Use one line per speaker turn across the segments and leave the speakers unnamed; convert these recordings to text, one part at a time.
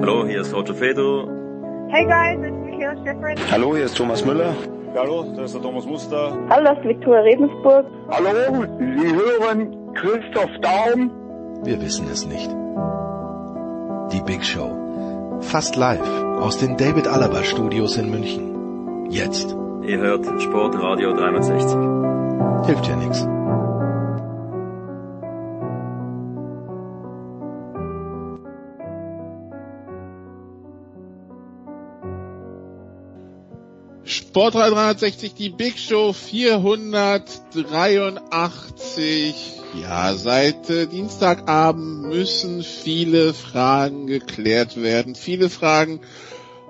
Hallo, hier ist Roger Fedor.
Hey guys, it's Michaela Schifrin.
Hallo, hier ist Thomas Müller.
Hallo, das ist der Thomas Muster.
Hallo, das ist Viktoria Redensburg.
Hallo, Sie hören Christoph Daum.
Wir wissen es nicht. Die Big Show. Fast live aus den David Alaba Studios in München. Jetzt.
Ihr hört Sportradio 360.
Hilft ja nichts.
Sport 360, die Big Show 483. Ja, seit äh, Dienstagabend müssen viele Fragen geklärt werden. Viele Fragen,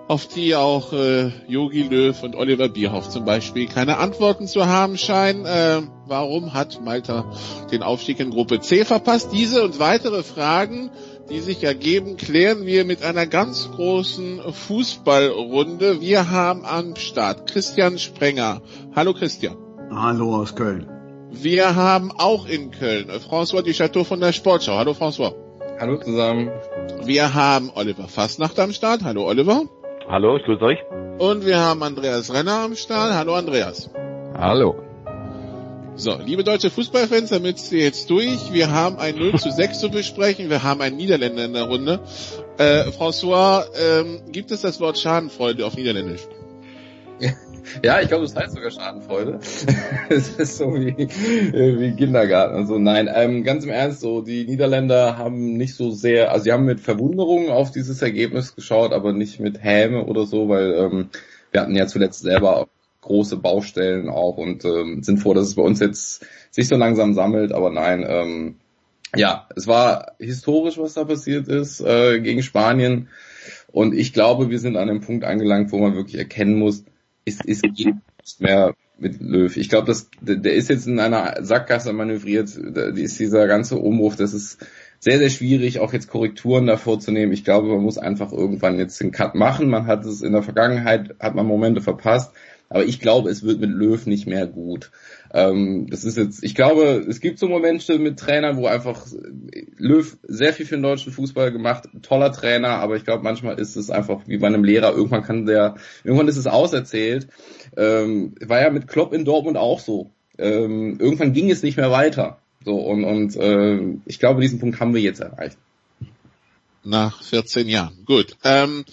auf die auch äh, Yogi Löw und Oliver Bierhoff zum Beispiel keine Antworten zu haben scheinen. Äh, warum hat Malta den Aufstieg in Gruppe C verpasst? Diese und weitere Fragen die sich ergeben, klären wir mit einer ganz großen Fußballrunde. Wir haben am Start Christian Sprenger. Hallo Christian.
Hallo aus Köln.
Wir haben auch in Köln François Duchateau von der Sportschau. Hallo François.
Hallo zusammen.
Wir haben Oliver Fassnacht am Start. Hallo Oliver.
Hallo, ich grüße euch.
Und wir haben Andreas Renner am Start. Hallo Andreas.
Hallo.
So, liebe deutsche Fußballfans, damit Sie jetzt durch. Wir haben ein 0 zu 6 zu besprechen. Wir haben einen Niederländer in der Runde. Äh, François, ähm, gibt es das Wort Schadenfreude auf Niederländisch?
Ja, ich glaube, das heißt sogar Schadenfreude. Es ist so wie, äh, wie Kindergarten und so. Nein, ähm, ganz im Ernst, so die Niederländer haben nicht so sehr, also sie haben mit Verwunderung auf dieses Ergebnis geschaut, aber nicht mit Häme oder so, weil ähm, wir hatten ja zuletzt selber große Baustellen auch und ähm, sind froh, dass es bei uns jetzt sich so langsam sammelt, aber nein, ähm, ja, es war historisch, was da passiert ist äh, gegen Spanien und ich glaube, wir sind an einem Punkt angelangt, wo man wirklich erkennen muss, es, geht nicht mehr mit Löw. Ich glaube, der ist jetzt in einer Sackgasse manövriert. Die ist dieser ganze Umbruch, das ist sehr, sehr schwierig, auch jetzt Korrekturen davor zu nehmen. Ich glaube, man muss einfach irgendwann jetzt den Cut machen. Man hat es in der Vergangenheit, hat man Momente verpasst. Aber ich glaube, es wird mit Löw nicht mehr gut. Ähm, das ist jetzt, ich glaube, es gibt so Momente mit Trainern, wo einfach Löw sehr viel für den deutschen Fußball gemacht, toller Trainer, aber ich glaube, manchmal ist es einfach wie bei einem Lehrer, irgendwann kann der, irgendwann ist es auserzählt. Ähm, war ja mit Klopp in Dortmund auch so. Ähm, irgendwann ging es nicht mehr weiter. So, und, und äh, ich glaube, diesen Punkt haben wir jetzt erreicht.
Nach 14 Jahren. Gut. Ähm,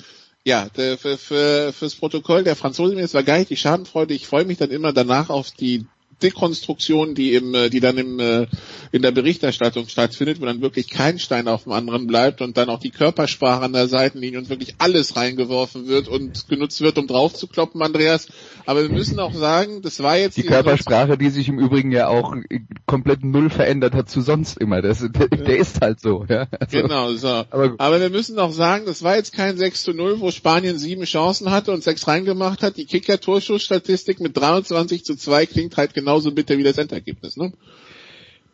ja, für, für, fürs Protokoll, der Franzose mir, war gar nicht die Schadenfreude. Ich freue mich dann immer danach auf die Dekonstruktion, die im, die dann im, in der Berichterstattung stattfindet, wo dann wirklich kein Stein auf dem anderen bleibt und dann auch die Körpersprache an der Seitenlinie und wirklich alles reingeworfen wird und genutzt wird, um drauf zu kloppen, Andreas. Aber wir müssen auch sagen, das war jetzt
die, die Körpersprache, die sich im Übrigen ja auch komplett null verändert hat zu sonst immer. Das, der, der ist halt so. Ja?
Also, genau, so. Aber, aber, wir müssen auch sagen, das war jetzt kein 6 zu 0, wo Spanien sieben Chancen hatte und sechs reingemacht hat. Die Kicker-Torschussstatistik mit 23 zu 2 klingt halt genauso bitter wie das Endergebnis. Ne?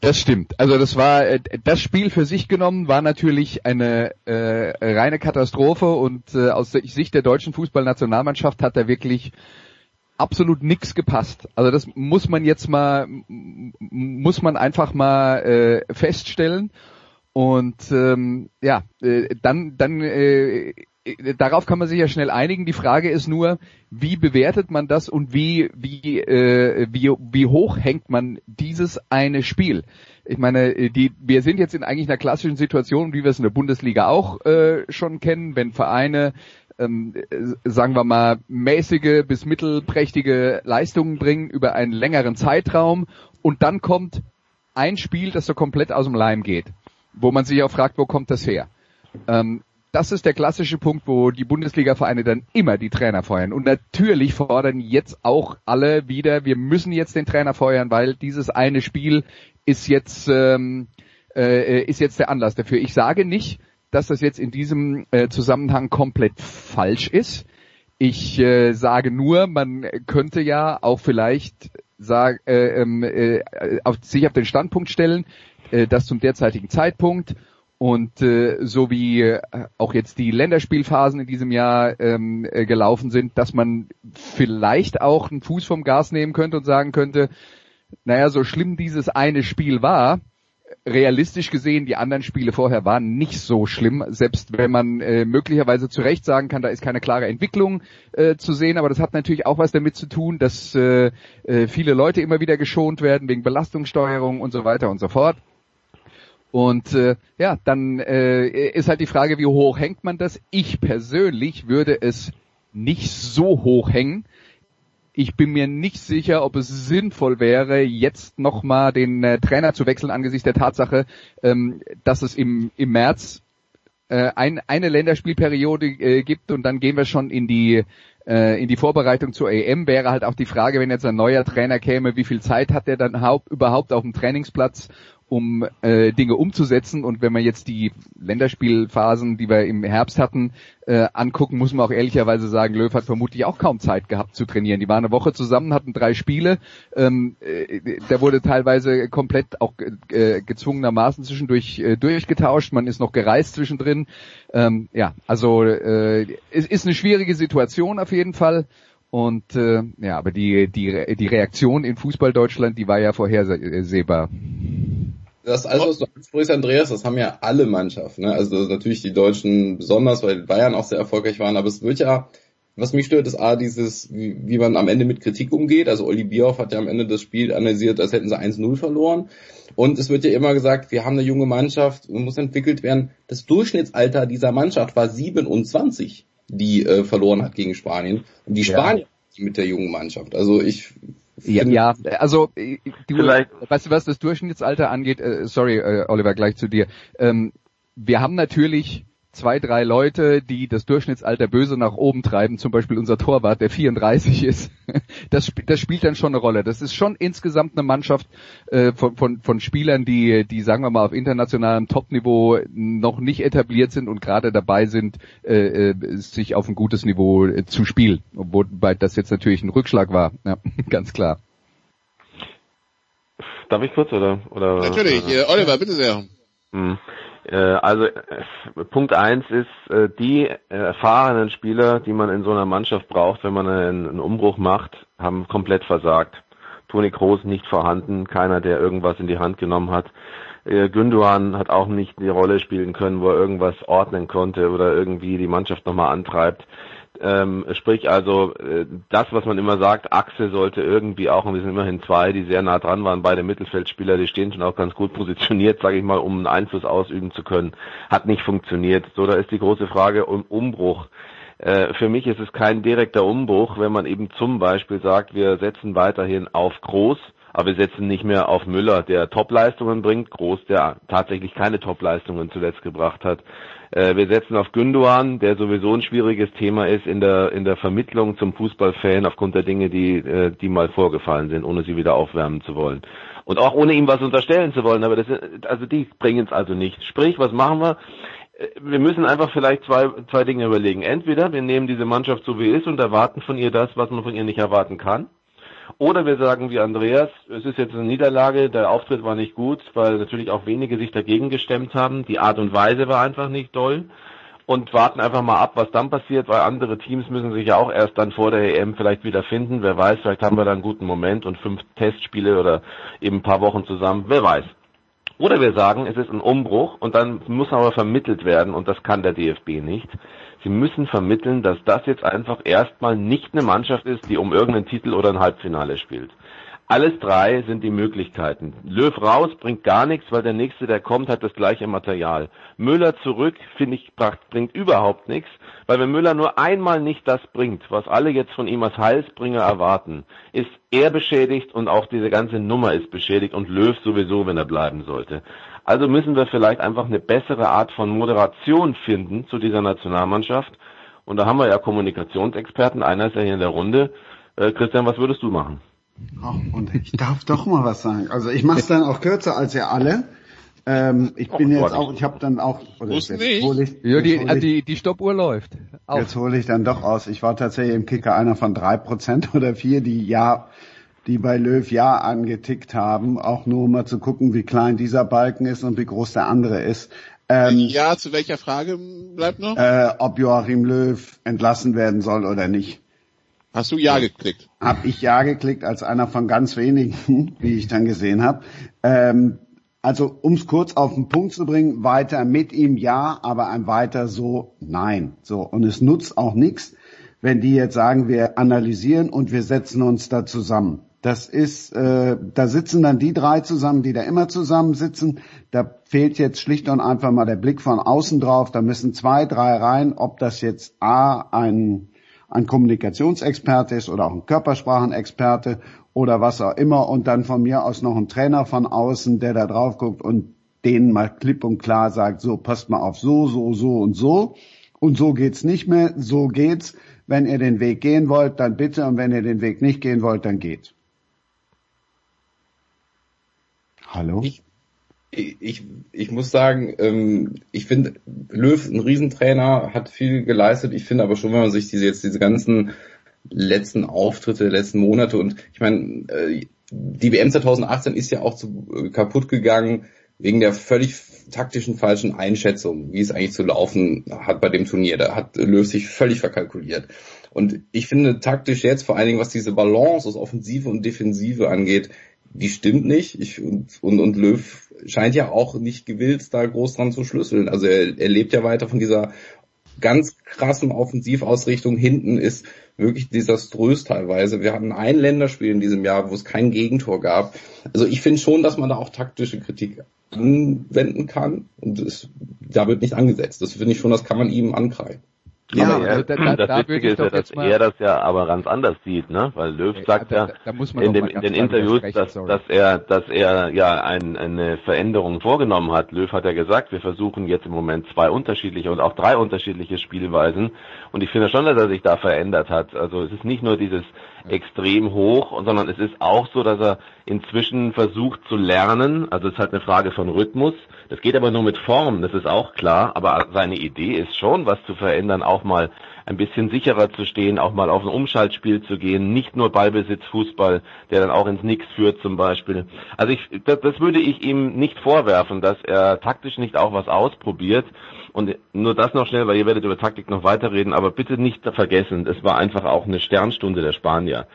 Das stimmt. Also das war das Spiel für sich genommen war natürlich eine äh, reine Katastrophe und äh, aus Sicht der deutschen Fußballnationalmannschaft hat er wirklich absolut nix gepasst. Also das muss man jetzt mal, muss man einfach mal äh, feststellen. Und ähm, ja, äh, dann, dann äh, darauf kann man sich ja schnell einigen. Die Frage ist nur, wie bewertet man das und wie, wie, äh, wie, wie hoch hängt man dieses eine Spiel? Ich meine, die, wir sind jetzt in eigentlich einer klassischen Situation, wie wir es in der Bundesliga auch äh, schon kennen, wenn Vereine ähm, sagen wir mal, mäßige bis mittelprächtige Leistungen bringen über einen längeren Zeitraum und dann kommt ein Spiel, das so komplett aus dem Leim geht, wo man sich auch fragt, wo kommt das her? Ähm, das ist der klassische Punkt, wo die Bundesliga-Vereine dann immer die Trainer feuern. Und natürlich fordern jetzt auch alle wieder, wir müssen jetzt den Trainer feuern, weil dieses eine Spiel ist jetzt, ähm, äh, ist jetzt der Anlass dafür. Ich sage nicht, dass das jetzt in diesem äh, Zusammenhang komplett falsch ist. Ich äh, sage nur, man könnte ja auch vielleicht sag, äh, ähm, äh, auf, sich auf den Standpunkt stellen, äh, dass zum derzeitigen Zeitpunkt und äh, so wie äh, auch jetzt die Länderspielphasen in diesem Jahr ähm, äh, gelaufen sind, dass man vielleicht auch einen Fuß vom Gas nehmen könnte und sagen könnte, naja, so schlimm dieses eine Spiel war, realistisch gesehen, die anderen Spiele vorher waren nicht so schlimm, selbst wenn man äh, möglicherweise zu Recht sagen kann, da ist keine klare Entwicklung äh, zu sehen, aber das hat natürlich auch was damit zu tun, dass äh, äh, viele Leute immer wieder geschont werden wegen Belastungssteuerung und so weiter und so fort. Und äh, ja, dann äh, ist halt die Frage, wie hoch hängt man das? Ich persönlich würde es nicht so hoch hängen, ich bin mir nicht sicher, ob es sinnvoll wäre, jetzt nochmal den äh, Trainer zu wechseln angesichts der Tatsache, ähm, dass es im, im März äh, ein, eine Länderspielperiode äh, gibt und dann gehen wir schon in die äh, in die Vorbereitung zur EM wäre halt auch die Frage, wenn jetzt ein neuer Trainer käme, wie viel Zeit hat er dann überhaupt auf dem Trainingsplatz um äh, Dinge umzusetzen. Und wenn man jetzt die Länderspielphasen, die wir im Herbst hatten, äh, angucken, muss man auch ehrlicherweise sagen, Löw hat vermutlich auch kaum Zeit gehabt zu trainieren. Die waren eine Woche zusammen, hatten drei Spiele. Ähm, äh, da wurde teilweise komplett auch äh, gezwungenermaßen zwischendurch äh, durchgetauscht. Man ist noch gereist zwischendrin. Ähm, ja, also äh, es ist eine schwierige Situation auf jeden Fall. Und äh, ja, aber die die die Reaktion in Fußball Deutschland, die war ja vorhersehbar.
Das alles, was du ansprichst, Andreas, das haben ja alle Mannschaften. Ne? Also natürlich die Deutschen besonders, weil Bayern auch sehr erfolgreich waren. Aber es wird ja, was mich stört, ist A, dieses, wie, wie man am Ende mit Kritik umgeht. Also Olli Bierhoff hat ja am Ende das Spiel analysiert, als hätten sie 1-0 verloren. Und es wird ja immer gesagt, wir haben eine junge Mannschaft muss entwickelt werden. Das Durchschnittsalter dieser Mannschaft war 27, die äh, verloren hat gegen Spanien. Und die Spanier ja. mit der jungen Mannschaft. Also ich
ja, ja, also du, Vielleicht. weißt du, was das Durchschnittsalter angeht, äh, sorry äh, Oliver, gleich zu dir. Ähm, wir haben natürlich zwei, drei Leute, die das Durchschnittsalter böse nach oben treiben, zum Beispiel unser Torwart, der 34 ist, das, das spielt dann schon eine Rolle. Das ist schon insgesamt eine Mannschaft äh, von, von, von Spielern, die, die, sagen wir mal, auf internationalem Topniveau noch nicht etabliert sind und gerade dabei sind, äh, äh sich auf ein gutes Niveau äh, zu spielen. Wobei das jetzt natürlich ein Rückschlag war, ja, ganz klar.
Darf ich kurz oder? oder
Natürlich, äh, Oliver, bitte sehr. Hm.
Äh, also äh, Punkt eins ist, äh, die erfahrenen Spieler, die man in so einer Mannschaft braucht, wenn man einen, Umbruch macht, haben komplett versagt. Toni Kroos nicht vorhanden, keiner, der irgendwas in die Hand genommen hat. Günduan hat auch nicht die Rolle spielen können, wo er irgendwas ordnen konnte oder irgendwie die Mannschaft nochmal antreibt. Ähm, sprich also, äh, das, was man immer sagt, Achse sollte irgendwie auch, und wir sind immerhin zwei, die sehr nah dran waren, beide Mittelfeldspieler, die stehen schon auch ganz gut positioniert, sage ich mal, um einen Einfluss ausüben zu können, hat nicht funktioniert. So, da ist die große Frage um Umbruch. Äh, für mich ist es kein direkter Umbruch, wenn man eben zum Beispiel sagt, wir setzen weiterhin auf Groß, aber wir setzen nicht mehr auf Müller, der Topleistungen bringt, Groß, der tatsächlich keine Topleistungen zuletzt gebracht hat. Äh, wir setzen auf Günduan, der sowieso ein schwieriges Thema ist in der, in der Vermittlung zum Fußballfan aufgrund der Dinge, die, äh, die mal vorgefallen sind, ohne sie wieder aufwärmen zu wollen. Und auch ohne ihm was unterstellen zu wollen, aber das, also die bringen es also nicht. Sprich, was machen wir? Äh, wir müssen einfach vielleicht zwei, zwei Dinge überlegen. Entweder wir nehmen diese Mannschaft so wie ist und erwarten von ihr das, was man von ihr nicht erwarten kann. Oder wir sagen wie Andreas, es ist jetzt eine Niederlage, der Auftritt war nicht gut, weil natürlich auch wenige sich dagegen gestemmt haben. Die Art und Weise war einfach nicht toll. Und warten einfach mal ab, was dann passiert, weil andere Teams müssen sich ja auch erst dann vor der EM vielleicht wieder finden. Wer weiß, vielleicht haben wir da einen guten Moment und fünf Testspiele oder eben ein paar Wochen zusammen. Wer weiß. Oder wir sagen, es ist ein Umbruch und dann muss aber vermittelt werden und das kann der DFB nicht. Sie müssen vermitteln, dass das jetzt einfach erstmal nicht eine Mannschaft ist, die um irgendeinen Titel oder ein Halbfinale spielt. Alles drei sind die Möglichkeiten. Löw raus bringt gar nichts, weil der nächste, der kommt, hat das gleiche Material. Müller zurück, finde ich, bringt überhaupt nichts, weil wenn Müller nur einmal nicht das bringt, was alle jetzt von ihm als Heilsbringer erwarten, ist er beschädigt und auch diese ganze Nummer ist beschädigt und Löw sowieso, wenn er bleiben sollte. Also müssen wir vielleicht einfach eine bessere Art von Moderation finden zu dieser Nationalmannschaft. Und da haben wir ja Kommunikationsexperten, einer ist ja hier in der Runde. Äh, Christian, was würdest du machen?
Ach, und ich darf doch mal was sagen. Also ich mache es dann auch kürzer als ihr alle. Ähm, ich bin jetzt auch, ich habe dann auch, oder
Muss
jetzt
nicht.
hol ich,
Ja, die,
jetzt hol ich,
die, die Stoppuhr läuft. Auf.
jetzt hole ich dann doch aus. Ich war tatsächlich im Kicker einer von drei Prozent oder vier, die ja, die bei Löw ja angetickt haben, auch nur um mal zu gucken, wie klein dieser Balken ist und wie groß der andere ist. Ähm,
Ja, zu welcher Frage bleibt noch?
äh, ob Joachim Löw entlassen werden soll oder nicht.
Hast du Ja geklickt?
Hab ich ja geklickt als einer von ganz wenigen, wie ich dann gesehen habe. Ähm, also um es kurz auf den Punkt zu bringen, weiter mit ihm ja, aber ein weiter so nein. So und es nutzt auch nichts, wenn die jetzt sagen, wir analysieren und wir setzen uns da zusammen. Das ist, äh, da sitzen dann die drei zusammen, die da immer zusammensitzen. Da fehlt jetzt schlicht und einfach mal der Blick von außen drauf. Da müssen zwei, drei rein, ob das jetzt A, ein, ein Kommunikationsexperte ist oder auch ein Körpersprachenexperte oder was auch immer und dann von mir aus noch ein Trainer von außen, der da drauf guckt und denen mal klipp und klar sagt, so passt mal auf so, so, so und so. Und so geht's nicht mehr, so geht's. Wenn ihr den Weg gehen wollt, dann bitte und wenn ihr den Weg nicht gehen wollt, dann geht. Hallo?
Ich, ich, ich muss sagen, ähm, ich finde, Löw, ein Riesentrainer, hat viel geleistet. Ich finde aber schon, wenn man sich diese jetzt diese ganzen letzten Auftritte, letzten Monate und ich meine, äh, die WM 2018 ist ja auch zu, äh, kaputt gegangen wegen der völlig taktischen falschen Einschätzung, wie es eigentlich zu laufen hat bei dem Turnier. Da hat Löw sich völlig verkalkuliert. Und ich finde taktisch jetzt, vor allen Dingen was diese Balance aus Offensive und Defensive angeht, die stimmt nicht. Ich, und, und, und Löw scheint ja auch nicht gewillt, da groß dran zu schlüsseln. Also er, er lebt ja weiter von dieser ganz krassen Offensivausrichtung. Hinten ist wirklich desaströs teilweise. Wir hatten ein Länderspiel in diesem Jahr, wo es kein Gegentor gab. Also ich finde schon, dass man da auch taktische Kritik anwenden kann und es, da wird nicht angesetzt. Das finde ich schon, das kann man ihm ankreiden.
Ja,
aber
er,
also da- da-
das
da
Witzige ist ja, dass er das ja aber ganz anders sieht, ne? Weil Löw sagt ja
da,
in, dem, in den Interviews, dass, dass er, dass er ja ein, eine Veränderung vorgenommen hat. Löw hat ja gesagt, wir versuchen jetzt im Moment zwei unterschiedliche und auch drei unterschiedliche Spielweisen. Und ich finde schon, dass er sich da verändert hat. Also es ist nicht nur dieses extrem hoch, sondern es ist auch so, dass er inzwischen versucht zu lernen. Also es ist halt eine Frage von Rhythmus. Das geht aber nur mit Form, das ist auch klar. Aber seine Idee ist schon, was zu verändern, auch mal ein bisschen sicherer zu stehen, auch mal auf ein Umschaltspiel zu gehen, nicht nur Ballbesitz, Fußball, der dann auch ins Nix führt zum Beispiel. Also ich, das, das würde ich ihm nicht vorwerfen, dass er taktisch nicht auch was ausprobiert. Und nur das noch schnell, weil ihr werdet über Taktik noch weiterreden, aber bitte nicht vergessen, es war einfach auch eine Sternstunde der Spanier.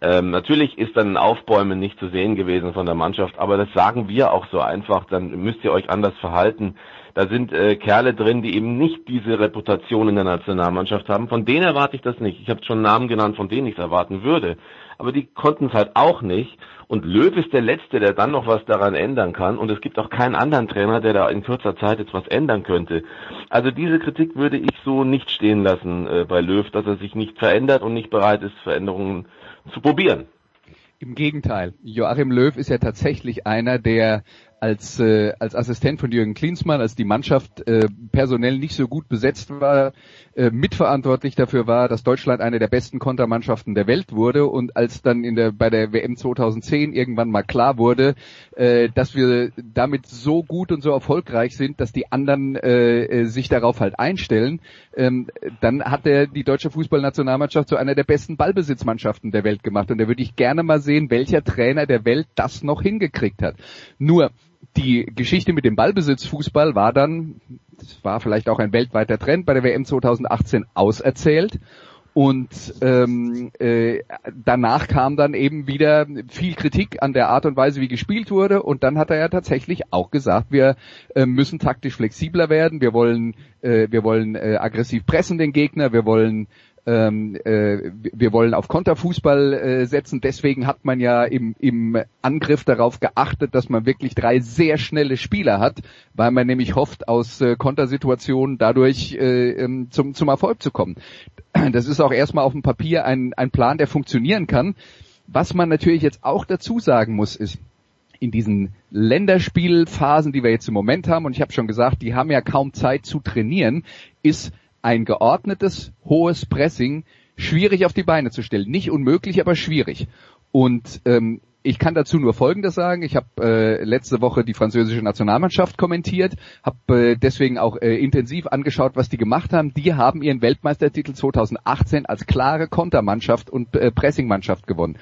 Ähm, natürlich ist dann ein Aufbäumen nicht zu sehen gewesen von der Mannschaft, aber das sagen wir auch so einfach, dann müsst ihr euch anders verhalten. Da sind äh, Kerle drin, die eben nicht diese Reputation in der Nationalmannschaft haben. Von denen erwarte ich das nicht. Ich habe schon Namen genannt, von denen ich es erwarten würde. Aber die konnten es halt auch nicht. Und Löw ist der Letzte, der dann noch was daran ändern kann. Und es gibt auch keinen anderen Trainer, der da in kurzer Zeit jetzt was ändern könnte. Also diese Kritik würde ich so nicht stehen lassen äh, bei Löw, dass er sich nicht verändert und nicht bereit ist, Veränderungen zu probieren.
Im Gegenteil. Joachim Löw ist ja tatsächlich einer, der als, äh, als Assistent von Jürgen Klinsmann, als die Mannschaft äh, personell nicht so gut besetzt war, äh, mitverantwortlich dafür war, dass Deutschland eine der besten Kontermannschaften der Welt wurde und als dann in der bei der WM 2010 irgendwann mal klar wurde, äh, dass wir damit so gut und so erfolgreich sind, dass die anderen äh, äh, sich darauf halt einstellen, ähm, dann hat er die deutsche Fußballnationalmannschaft zu einer der besten Ballbesitzmannschaften der Welt gemacht und da würde ich gerne mal sehen, welcher Trainer der Welt das noch hingekriegt hat. Nur die Geschichte mit dem Ballbesitzfußball war dann, das war vielleicht auch ein weltweiter Trend bei der WM 2018 auserzählt. Und ähm, äh, danach kam dann eben wieder viel Kritik an der Art und Weise, wie gespielt wurde. Und dann hat er ja tatsächlich auch gesagt, wir äh, müssen taktisch flexibler werden. Wir wollen, äh, wir wollen äh, aggressiv pressen den Gegner. Wir wollen ähm, äh, wir wollen auf Konterfußball äh, setzen. Deswegen hat man ja im, im Angriff darauf geachtet, dass man wirklich drei sehr schnelle Spieler hat, weil man nämlich hofft, aus äh, Kontersituationen dadurch äh, ähm, zum, zum Erfolg zu kommen. Das ist auch erstmal auf dem Papier ein, ein Plan, der funktionieren kann. Was man natürlich jetzt auch dazu sagen muss, ist, in diesen Länderspielphasen, die wir jetzt im Moment haben, und ich habe schon gesagt, die haben ja kaum Zeit zu trainieren, ist ein geordnetes, hohes Pressing schwierig auf die Beine zu stellen. Nicht unmöglich, aber schwierig. Und ähm, ich kann dazu nur Folgendes sagen. Ich habe äh, letzte Woche die französische Nationalmannschaft kommentiert, habe äh, deswegen auch äh, intensiv angeschaut, was die gemacht haben. Die haben ihren Weltmeistertitel 2018 als klare Kontermannschaft und äh, Pressingmannschaft gewonnen.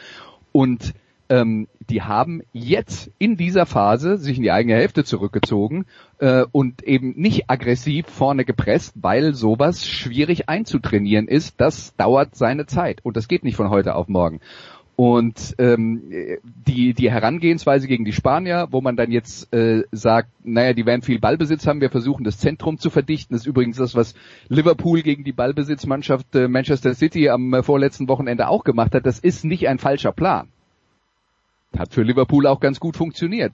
Und ähm, die haben jetzt in dieser Phase sich in die eigene Hälfte zurückgezogen äh, und eben nicht aggressiv vorne gepresst, weil sowas schwierig einzutrainieren ist. Das dauert seine Zeit und das geht nicht von heute auf morgen. Und ähm, die, die Herangehensweise gegen die Spanier, wo man dann jetzt äh, sagt, naja, die werden viel Ballbesitz haben, wir versuchen das Zentrum zu verdichten, das ist übrigens das, was Liverpool gegen die Ballbesitzmannschaft äh, Manchester City am äh, vorletzten Wochenende auch gemacht hat, das ist nicht ein falscher Plan. Hat für Liverpool auch ganz gut funktioniert.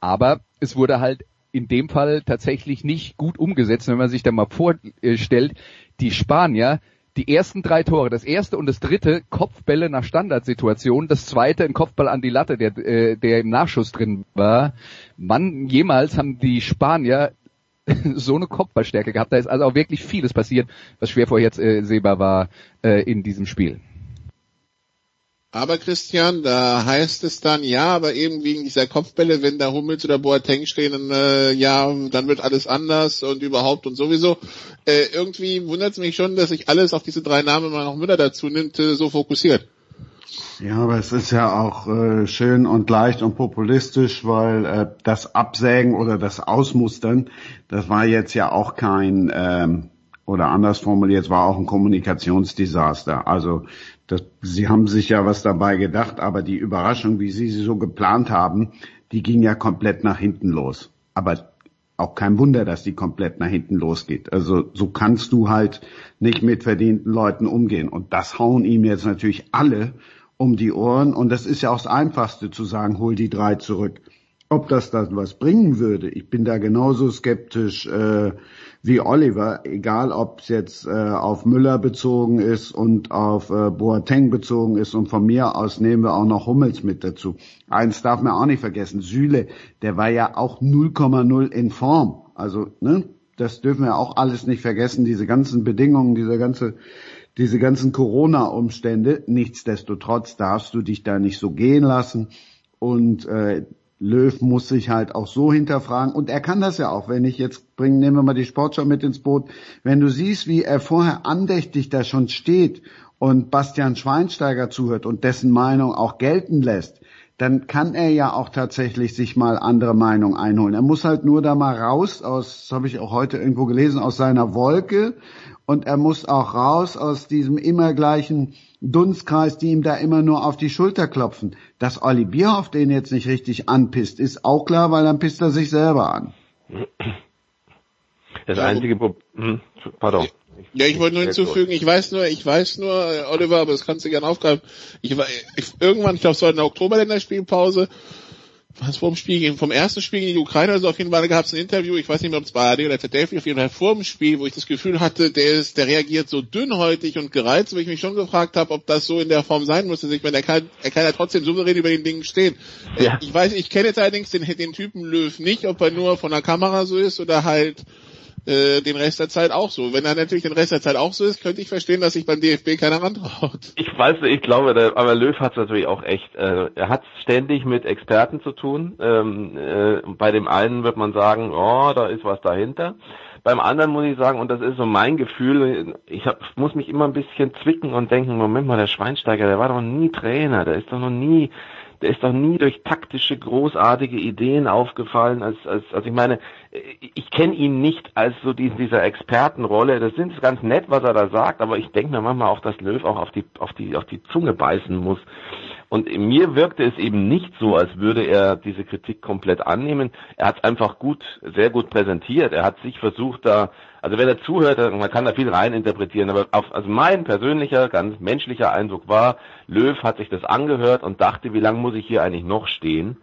Aber es wurde halt in dem Fall tatsächlich nicht gut umgesetzt, wenn man sich da mal vorstellt, die Spanier, die ersten drei Tore, das erste und das dritte Kopfbälle nach Standardsituation, das zweite ein Kopfball an die Latte, der, äh, der im Nachschuss drin war. Wann jemals haben die Spanier so eine Kopfballstärke gehabt? Da ist also auch wirklich vieles passiert, was schwer vorhersehbar war äh, in diesem Spiel.
Aber Christian, da heißt es dann, ja, aber eben wegen dieser Kopfbälle, wenn da Hummels oder Boateng stehen, dann, äh, ja, dann wird alles anders und überhaupt und sowieso. Äh, irgendwie wundert es mich schon, dass sich alles auf diese drei Namen, wenn man noch Müller dazu nimmt, äh, so fokussiert.
Ja, aber es ist ja auch äh, schön und leicht und populistisch, weil äh, das Absägen oder das Ausmustern, das war jetzt ja auch kein, ähm, oder anders formuliert, war auch ein Kommunikationsdesaster. Also das, Sie haben sich ja was dabei gedacht, aber die Überraschung, wie Sie sie so geplant haben, die ging ja komplett nach hinten los. Aber auch kein Wunder, dass die komplett nach hinten losgeht. Also so kannst du halt nicht mit verdienten Leuten umgehen. Und das hauen ihm jetzt natürlich alle um die Ohren. Und das ist ja auch das Einfachste zu sagen, hol die drei zurück. Ob das dann was bringen würde, ich bin da genauso skeptisch äh, wie Oliver, egal ob es jetzt äh, auf Müller bezogen ist und auf äh, Boateng bezogen ist und von mir aus nehmen wir auch noch Hummels mit dazu. Eins darf man auch nicht vergessen, Süle, der war ja auch 0,0 in Form. Also, ne, das dürfen wir auch alles nicht vergessen, diese ganzen Bedingungen, diese ganze diese ganzen Corona-Umstände. Nichtsdestotrotz darfst du dich da nicht so gehen lassen. Und äh, Löw muss sich halt auch so hinterfragen. Und er kann das ja auch, wenn ich jetzt bringe, nehmen wir mal die Sportschau mit ins Boot, wenn du siehst, wie er vorher andächtig da schon steht und Bastian Schweinsteiger zuhört und dessen Meinung auch gelten lässt, dann kann er ja auch tatsächlich sich mal andere Meinung einholen. Er muss halt nur da mal raus aus, das habe ich auch heute irgendwo gelesen, aus seiner Wolke und er muss auch raus aus diesem immer gleichen Dunstkreis, die ihm da immer nur auf die Schulter klopfen. Dass Olli Bierhoff den jetzt nicht richtig anpisst, ist auch klar, weil dann pisst er sich selber an.
Das einzige Problem, hm, pardon.
Ja, ich wollte nur hinzufügen, ich weiß nur, ich weiß nur, Oliver, aber das kannst du gerne aufgreifen. Ich war ich, irgendwann, ich glaube, es war in der Oktoberländerspielpause, was vor dem Spiel vom ersten Spiel gegen die Ukraine, also auf jeden Fall gab es ein Interview, ich weiß nicht mehr, ob es bei AD oder ZDF, auf jeden Fall vor dem Spiel, wo ich das Gefühl hatte, der ist, der reagiert so dünnhäutig und gereizt, wo ich mich schon gefragt habe, ob das so in der Form sein muss. Ich meine, er kann, er kann ja trotzdem souverän über den Dingen stehen. Ja. Ich weiß, ich kenne jetzt allerdings den, den Typen Löw nicht, ob er nur von der Kamera so ist oder halt äh, den Rest der Zeit auch so. Wenn er natürlich den Rest der Zeit auch so ist, könnte ich verstehen, dass sich beim DFB keiner rantraut.
Ich weiß, ich glaube, der, aber Löw hat es natürlich auch echt. Äh, er hat ständig mit Experten zu tun. Ähm, äh, bei dem einen wird man sagen, oh, da ist was dahinter. Beim anderen muss ich sagen, und das ist so mein Gefühl, ich hab, muss mich immer ein bisschen zwicken und denken, Moment mal, der Schweinsteiger, der war doch nie Trainer, der ist doch noch nie der ist doch nie durch taktische, großartige Ideen aufgefallen. Als, als, also ich meine, ich kenne ihn nicht als so diesen, dieser Expertenrolle. Das ist ganz nett, was er da sagt, aber ich denke mir manchmal auch, dass Löw auch auf die, auf die, auf die Zunge beißen muss. Und mir wirkte es eben nicht so, als würde er diese Kritik komplett annehmen. Er hat es einfach gut, sehr gut präsentiert. Er hat sich versucht, da, also wenn er zuhört, man kann da viel rein interpretieren, aber auf, also mein persönlicher, ganz menschlicher Eindruck war, Löw hat sich das angehört und dachte, wie lange muss ich hier eigentlich noch stehen?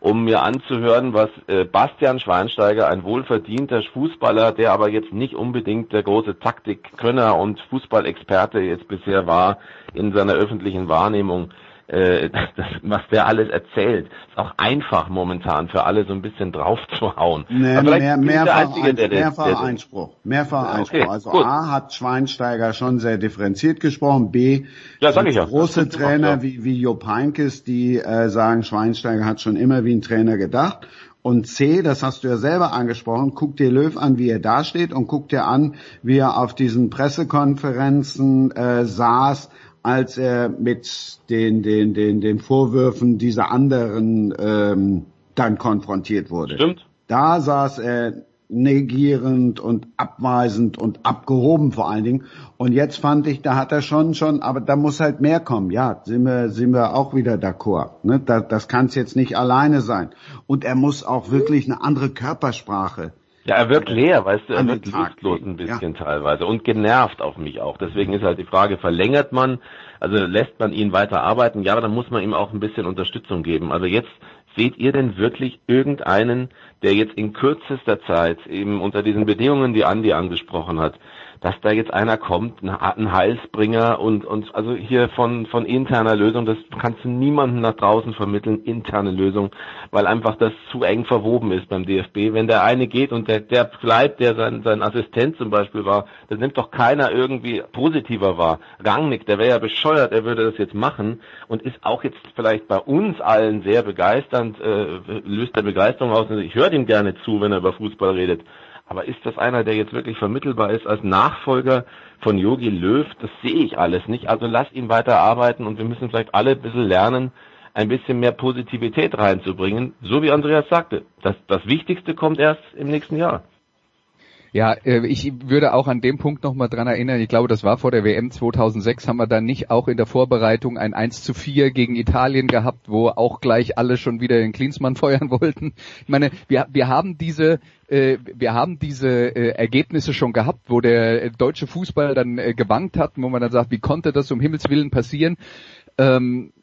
Um mir anzuhören, was äh, Bastian Schweinsteiger, ein wohlverdienter Fußballer, der aber jetzt nicht unbedingt der große Taktikkönner und Fußballexperte jetzt bisher war in seiner öffentlichen Wahrnehmung, äh, das, was der alles erzählt, ist auch einfach momentan für alle so ein bisschen drauf zu hauen.
Nee, mehr, mehrfach, der, der, mehrfach der, Einspruch. Mehrfach Einspruch. Okay, also gut. A hat Schweinsteiger schon sehr differenziert gesprochen. B
ja, sag ich ja.
große Trainer wie, wie Jupp Heynckes, die äh, sagen, Schweinsteiger hat schon immer wie ein Trainer gedacht. Und C, das hast du ja selber angesprochen, guck dir Löw an, wie er dasteht und guck dir an, wie er auf diesen Pressekonferenzen äh, saß, als er mit den, den, den, den Vorwürfen dieser anderen ähm, dann konfrontiert wurde.
Stimmt.
Da saß er negierend und abweisend und abgehoben vor allen Dingen. Und jetzt fand ich, da hat er schon schon, aber da muss halt mehr kommen. Ja, sind wir sind wir auch wieder d'accord. Ne? Da, das kann es jetzt nicht alleine sein. Und er muss auch wirklich eine andere Körpersprache.
Ja, er wirkt leer, weißt du, er wirkt lustlos ein bisschen ja. teilweise und genervt auf mich auch. Deswegen ist halt die Frage, verlängert man, also lässt man ihn weiter arbeiten? Ja, aber dann muss man ihm auch ein bisschen Unterstützung geben. Also jetzt seht ihr denn wirklich irgendeinen, der jetzt in kürzester Zeit eben unter diesen Bedingungen, die Andi angesprochen hat, dass da jetzt einer kommt, ein Heilsbringer und, und also hier von, von interner Lösung, das kannst du niemandem nach draußen vermitteln, interne Lösung, weil einfach das zu eng verwoben ist beim DFB. Wenn der eine geht und der, der bleibt, der sein, sein Assistent zum Beispiel war, dann nimmt doch keiner irgendwie positiver wahr. Rangnick, der wäre ja bescheuert, er würde das jetzt machen und ist auch jetzt vielleicht bei uns allen sehr begeisternd, äh, löst der Begeisterung aus. Ich höre ihm gerne zu, wenn er über Fußball redet. Aber ist das einer, der jetzt wirklich vermittelbar ist als Nachfolger von Yogi Löw? Das sehe ich alles nicht. Also lass ihn weiter arbeiten und wir müssen vielleicht alle ein bisschen lernen, ein bisschen mehr Positivität reinzubringen. So wie Andreas sagte, das, das Wichtigste kommt erst im nächsten Jahr.
Ja, äh, ich würde auch an dem Punkt nochmal dran erinnern, ich glaube, das war vor der WM 2006, haben wir dann nicht auch in der Vorbereitung ein 1 zu 4 gegen Italien gehabt, wo auch gleich alle schon wieder den Klinsmann feuern wollten. Ich meine, wir, wir haben diese äh, wir haben diese äh, Ergebnisse schon gehabt, wo der deutsche Fußball dann gewankt hat, wo man dann sagt, wie konnte das um Himmels Willen passieren? Ähm,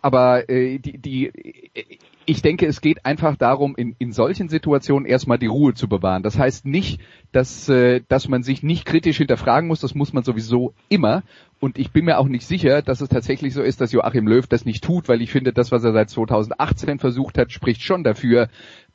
aber die, die, ich denke, es geht einfach darum, in, in solchen Situationen erstmal die Ruhe zu bewahren. Das heißt nicht, dass, äh, dass man sich nicht kritisch hinterfragen muss, das muss man sowieso immer. Und ich bin mir auch nicht sicher, dass es tatsächlich so ist, dass Joachim Löw das nicht tut, weil ich finde, das, was er seit 2018 versucht hat, spricht schon dafür,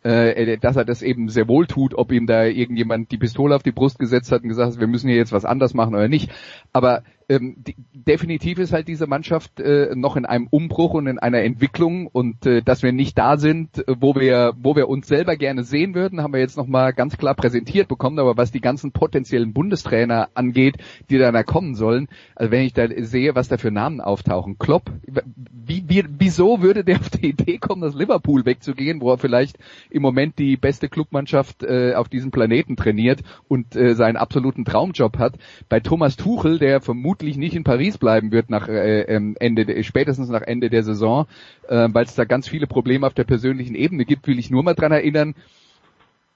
äh, dass er das eben sehr wohl tut, ob ihm da irgendjemand die Pistole auf die Brust gesetzt hat und gesagt hat, wir müssen hier jetzt was anders machen oder nicht. Aber ähm, die, definitiv ist halt diese Mannschaft äh, noch in einem Umbruch und in einer Entwicklung und äh, dass wir nicht da sind, wo wir wo wir uns selber gerne sehen würden, haben wir jetzt noch mal ganz klar präsentiert bekommen. Aber was die ganzen potenziellen Bundestrainer angeht, die da, da kommen sollen, also wenn ich da sehe, was da für Namen auftauchen, Klopp, wie, wie, wieso würde der auf die Idee kommen, das Liverpool wegzugehen, wo er vielleicht im Moment die beste Clubmannschaft äh, auf diesem Planeten trainiert und äh, seinen absoluten Traumjob hat? Bei Thomas Tuchel, der vermutlich vermutlich nicht in Paris bleiben wird nach äh, ähm, Ende, spätestens nach Ende der Saison, äh, weil es da ganz viele Probleme auf der persönlichen Ebene gibt, will ich nur mal dran erinnern,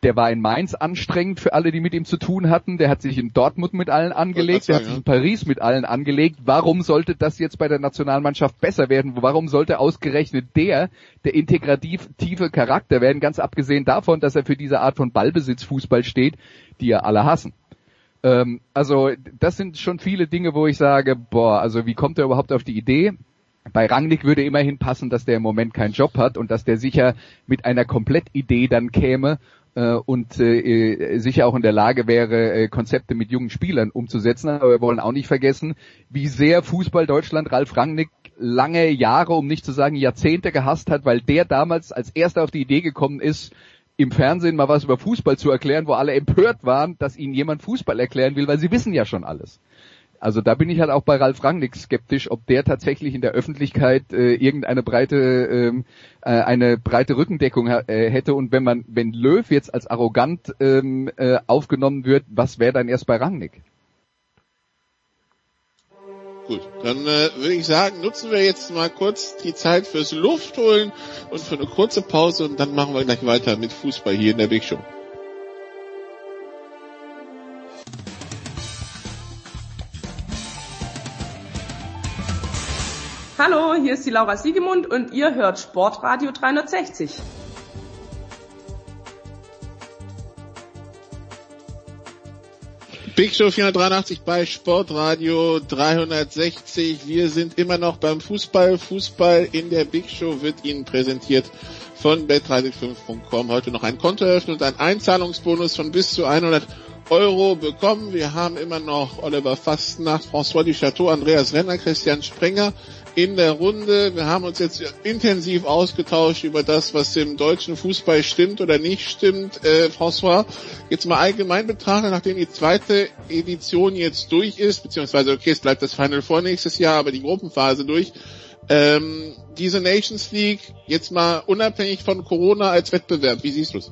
der war in Mainz anstrengend für alle, die mit ihm zu tun hatten. Der hat sich in Dortmund mit allen angelegt. Der hat sich in Paris mit allen angelegt. Warum sollte das jetzt bei der Nationalmannschaft besser werden? Warum sollte ausgerechnet der der integrative Charakter werden? Ganz abgesehen davon, dass er für diese Art von Ballbesitzfußball steht, die ja alle hassen. Ähm, also das sind schon viele Dinge, wo ich sage, boah, also wie kommt er überhaupt auf die Idee? Bei Rangnick würde immerhin passen, dass der im Moment keinen Job hat und dass der sicher mit einer Komplettidee dann käme äh, und äh, sicher auch in der Lage wäre, äh, Konzepte mit jungen Spielern umzusetzen. Aber wir wollen auch nicht vergessen, wie sehr Fußball Deutschland Ralf Rangnick lange Jahre, um nicht zu sagen Jahrzehnte gehasst hat, weil der damals als erster auf die Idee gekommen ist, im Fernsehen mal was über Fußball zu erklären, wo alle empört waren, dass ihnen jemand Fußball erklären will, weil sie wissen ja schon alles. Also da bin ich halt auch bei Ralf Rangnick skeptisch, ob der tatsächlich in der Öffentlichkeit äh, irgendeine breite ähm, äh, eine breite Rückendeckung äh, hätte und wenn man wenn Löw jetzt als arrogant ähm, äh, aufgenommen wird, was wäre dann erst bei Rangnick?
Gut, dann äh, würde ich sagen, nutzen wir jetzt mal kurz die Zeit fürs Luftholen und für eine kurze Pause und dann machen wir gleich weiter mit Fußball hier in der Big Show.
Hallo, hier ist die Laura Siegemund und ihr hört Sportradio 360.
Big Show 483 bei Sportradio 360. Wir sind immer noch beim Fußball. Fußball in der Big Show wird Ihnen präsentiert von bet365.com. Heute noch ein Konto eröffnet und ein Einzahlungsbonus von bis zu 100 Euro bekommen. Wir haben immer noch Oliver Fastnacht, François Duchateau, Andreas Renner, Christian Sprenger in der Runde. Wir haben uns jetzt intensiv ausgetauscht über das, was im deutschen Fußball stimmt oder nicht stimmt. Äh, François, jetzt mal allgemein betrachtet, nachdem die zweite Edition jetzt durch ist, beziehungsweise okay, es bleibt das Final vor nächstes Jahr, aber die Gruppenphase durch. Ähm, diese Nations League jetzt mal unabhängig von Corona als Wettbewerb, wie siehst du es?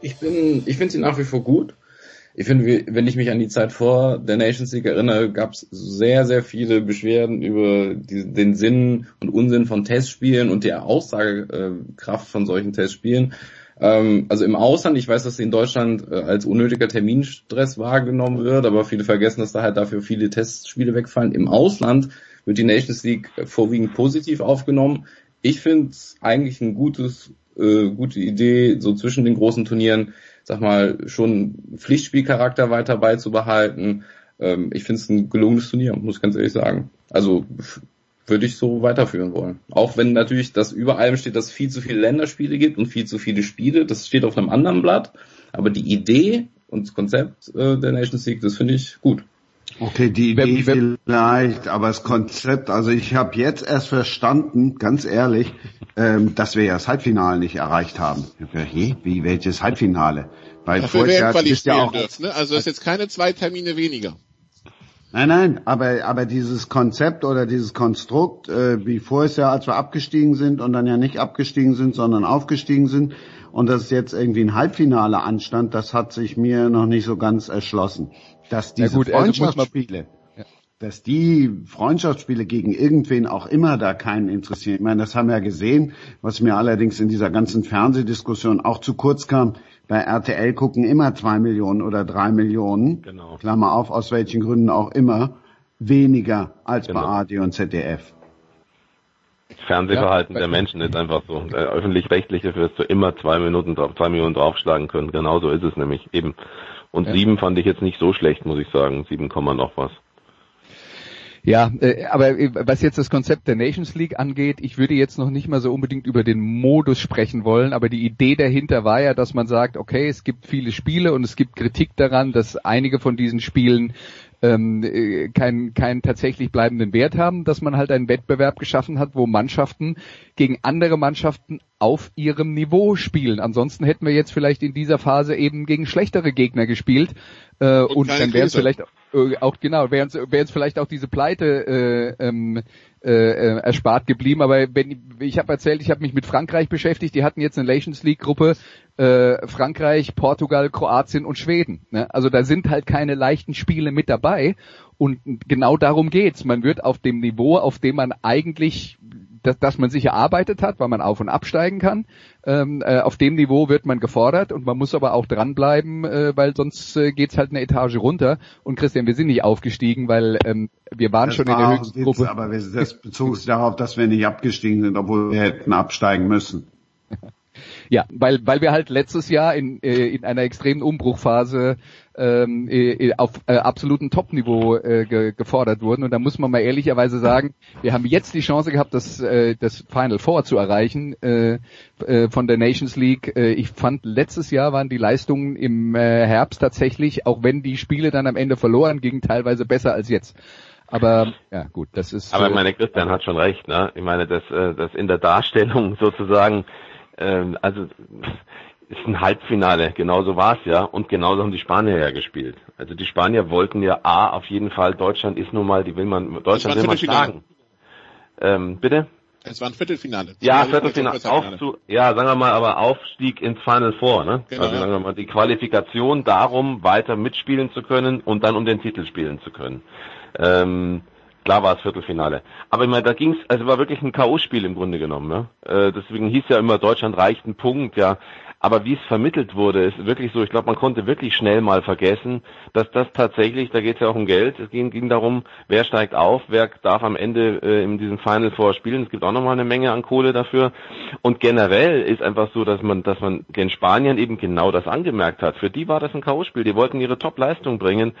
Ich bin, ich finde sie nach wie vor gut ich finde, wenn ich mich an die Zeit vor der Nations League erinnere, gab es sehr, sehr viele Beschwerden über die, den Sinn und Unsinn von Testspielen und die Aussagekraft von solchen Testspielen. Ähm, also im Ausland, ich weiß, dass sie in Deutschland äh, als unnötiger Terminstress wahrgenommen wird, aber viele vergessen, dass da halt dafür viele Testspiele wegfallen. Im Ausland wird die Nations League vorwiegend positiv aufgenommen. Ich finde es eigentlich ein gutes, äh, gute Idee, so zwischen den großen Turnieren sag mal, schon Pflichtspielcharakter weiter beizubehalten. Ähm, ich finde es ein gelungenes Turnier, muss ich ganz ehrlich sagen. Also würde ich so weiterführen wollen. Auch wenn natürlich das über allem steht, dass es viel zu viele Länderspiele gibt und viel zu viele Spiele. Das steht auf einem anderen Blatt. Aber die Idee und das Konzept äh, der Nations League, das finde ich gut.
Okay, die Idee vielleicht, aber das Konzept, also ich habe jetzt erst verstanden, ganz ehrlich, ähm, dass wir ja das Halbfinale nicht erreicht haben. Hey, wie welches Halbfinale?
Weil Dafür wäre Quali spielen ja auch, dürfen, ne? Also das ist jetzt keine zwei Termine weniger.
Nein, nein, aber aber dieses Konzept oder dieses Konstrukt, äh, wie vorher, als wir abgestiegen sind und dann ja nicht abgestiegen sind, sondern aufgestiegen sind und dass jetzt irgendwie ein Halbfinale anstand, das hat sich mir noch nicht so ganz erschlossen dass diese gut, also Freundschaftsspiele, also dass die Freundschaftsspiele gegen irgendwen auch immer da keinen interessieren. Ich meine, das haben wir ja gesehen, was mir allerdings in dieser ganzen Fernsehdiskussion auch zu kurz kam. Bei RTL gucken immer zwei Millionen oder drei Millionen, genau. Klammer auf, aus welchen Gründen auch immer, weniger als genau. bei AD und ZDF.
Fernsehverhalten ja, der Menschen ist einfach so. Öffentlich-rechtliche wirst du immer zwei Minuten drauf, zwei Millionen draufschlagen können. Genauso ist es nämlich eben. Und ja. sieben fand ich jetzt nicht so schlecht, muss ich sagen. Sieben Komma noch was.
Ja, äh, aber äh, was jetzt das Konzept der Nations League angeht, ich würde jetzt noch nicht mal so unbedingt über den Modus sprechen wollen, aber die Idee dahinter war ja, dass man sagt, okay, es gibt viele Spiele und es gibt Kritik daran, dass einige von diesen Spielen ähm, äh, keinen keinen tatsächlich bleibenden Wert haben, dass man halt einen Wettbewerb geschaffen hat, wo Mannschaften gegen andere Mannschaften auf ihrem Niveau spielen. Ansonsten hätten wir jetzt vielleicht in dieser Phase eben gegen schlechtere Gegner gespielt äh, und, und dann wäre es vielleicht äh, auch genau, wäre uns, wär uns vielleicht auch diese Pleite äh, ähm, äh, äh, erspart geblieben. Aber wenn ich habe erzählt, ich habe mich mit Frankreich beschäftigt. Die hatten jetzt eine Nations League Gruppe äh, Frankreich, Portugal, Kroatien und Schweden. Ne? Also da sind halt keine leichten Spiele mit dabei. Und genau darum geht's. Man wird auf dem Niveau, auf dem man eigentlich dass, dass man sich erarbeitet hat, weil man auf und absteigen kann. Ähm, äh, auf dem Niveau wird man gefordert und man muss aber auch dranbleiben, äh, weil sonst äh, geht's halt eine Etage runter. Und Christian, wir sind nicht aufgestiegen, weil ähm, wir waren
das
schon
war
in der höchsten
Witz,
Gruppe.
Aber das bezog sich darauf, dass wir nicht abgestiegen sind, obwohl wir hätten absteigen müssen.
Ja, weil, weil wir halt letztes Jahr in, äh, in einer extremen Umbruchphase ähm, äh, auf äh, absolutem Top-Niveau äh, ge gefordert wurden. Und da muss man mal ehrlicherweise sagen, wir haben jetzt die Chance gehabt, das, äh, das Final Four zu erreichen äh, äh, von der Nations League. Äh, ich fand, letztes Jahr waren die Leistungen im äh, Herbst tatsächlich, auch wenn die Spiele dann am Ende verloren gingen, teilweise besser als jetzt. Aber ja gut, das ist.
Aber ich meine, Christian hat schon recht, ne? Ich meine, dass äh, das in der Darstellung sozusagen ähm, also ist ein Halbfinale, genauso war es ja und genauso haben die Spanier ja gespielt. Also die Spanier wollten ja A auf jeden Fall, Deutschland ist nun mal, die will man, Deutschland will man schlagen. Ähm, bitte?
Es war ein Viertelfinale.
Ja, Viertelfinale, auf zu, ja, sagen wir mal, aber Aufstieg ins Final Four, ne? Genau, also sagen wir mal, die Qualifikation darum, weiter mitspielen zu können und dann um den Titel spielen zu können. Ähm, Klar war es Viertelfinale. Aber ich meine, da ging's, also war wirklich ein K.O.-Spiel im Grunde genommen. Ne? Äh, deswegen hieß ja immer, Deutschland reicht einen Punkt, ja. Aber wie es vermittelt wurde, ist wirklich so, ich glaube, man konnte wirklich schnell mal vergessen, dass das tatsächlich, da geht es ja auch um Geld, es ging, ging darum, wer steigt auf, wer darf am Ende äh, in diesem Final Four spielen. Es gibt auch nochmal eine Menge an Kohle dafür. Und generell ist einfach so, dass man, dass man den Spaniern eben genau das angemerkt hat. Für die war das ein K.O.-Spiel. Die wollten ihre Top-Leistung bringen.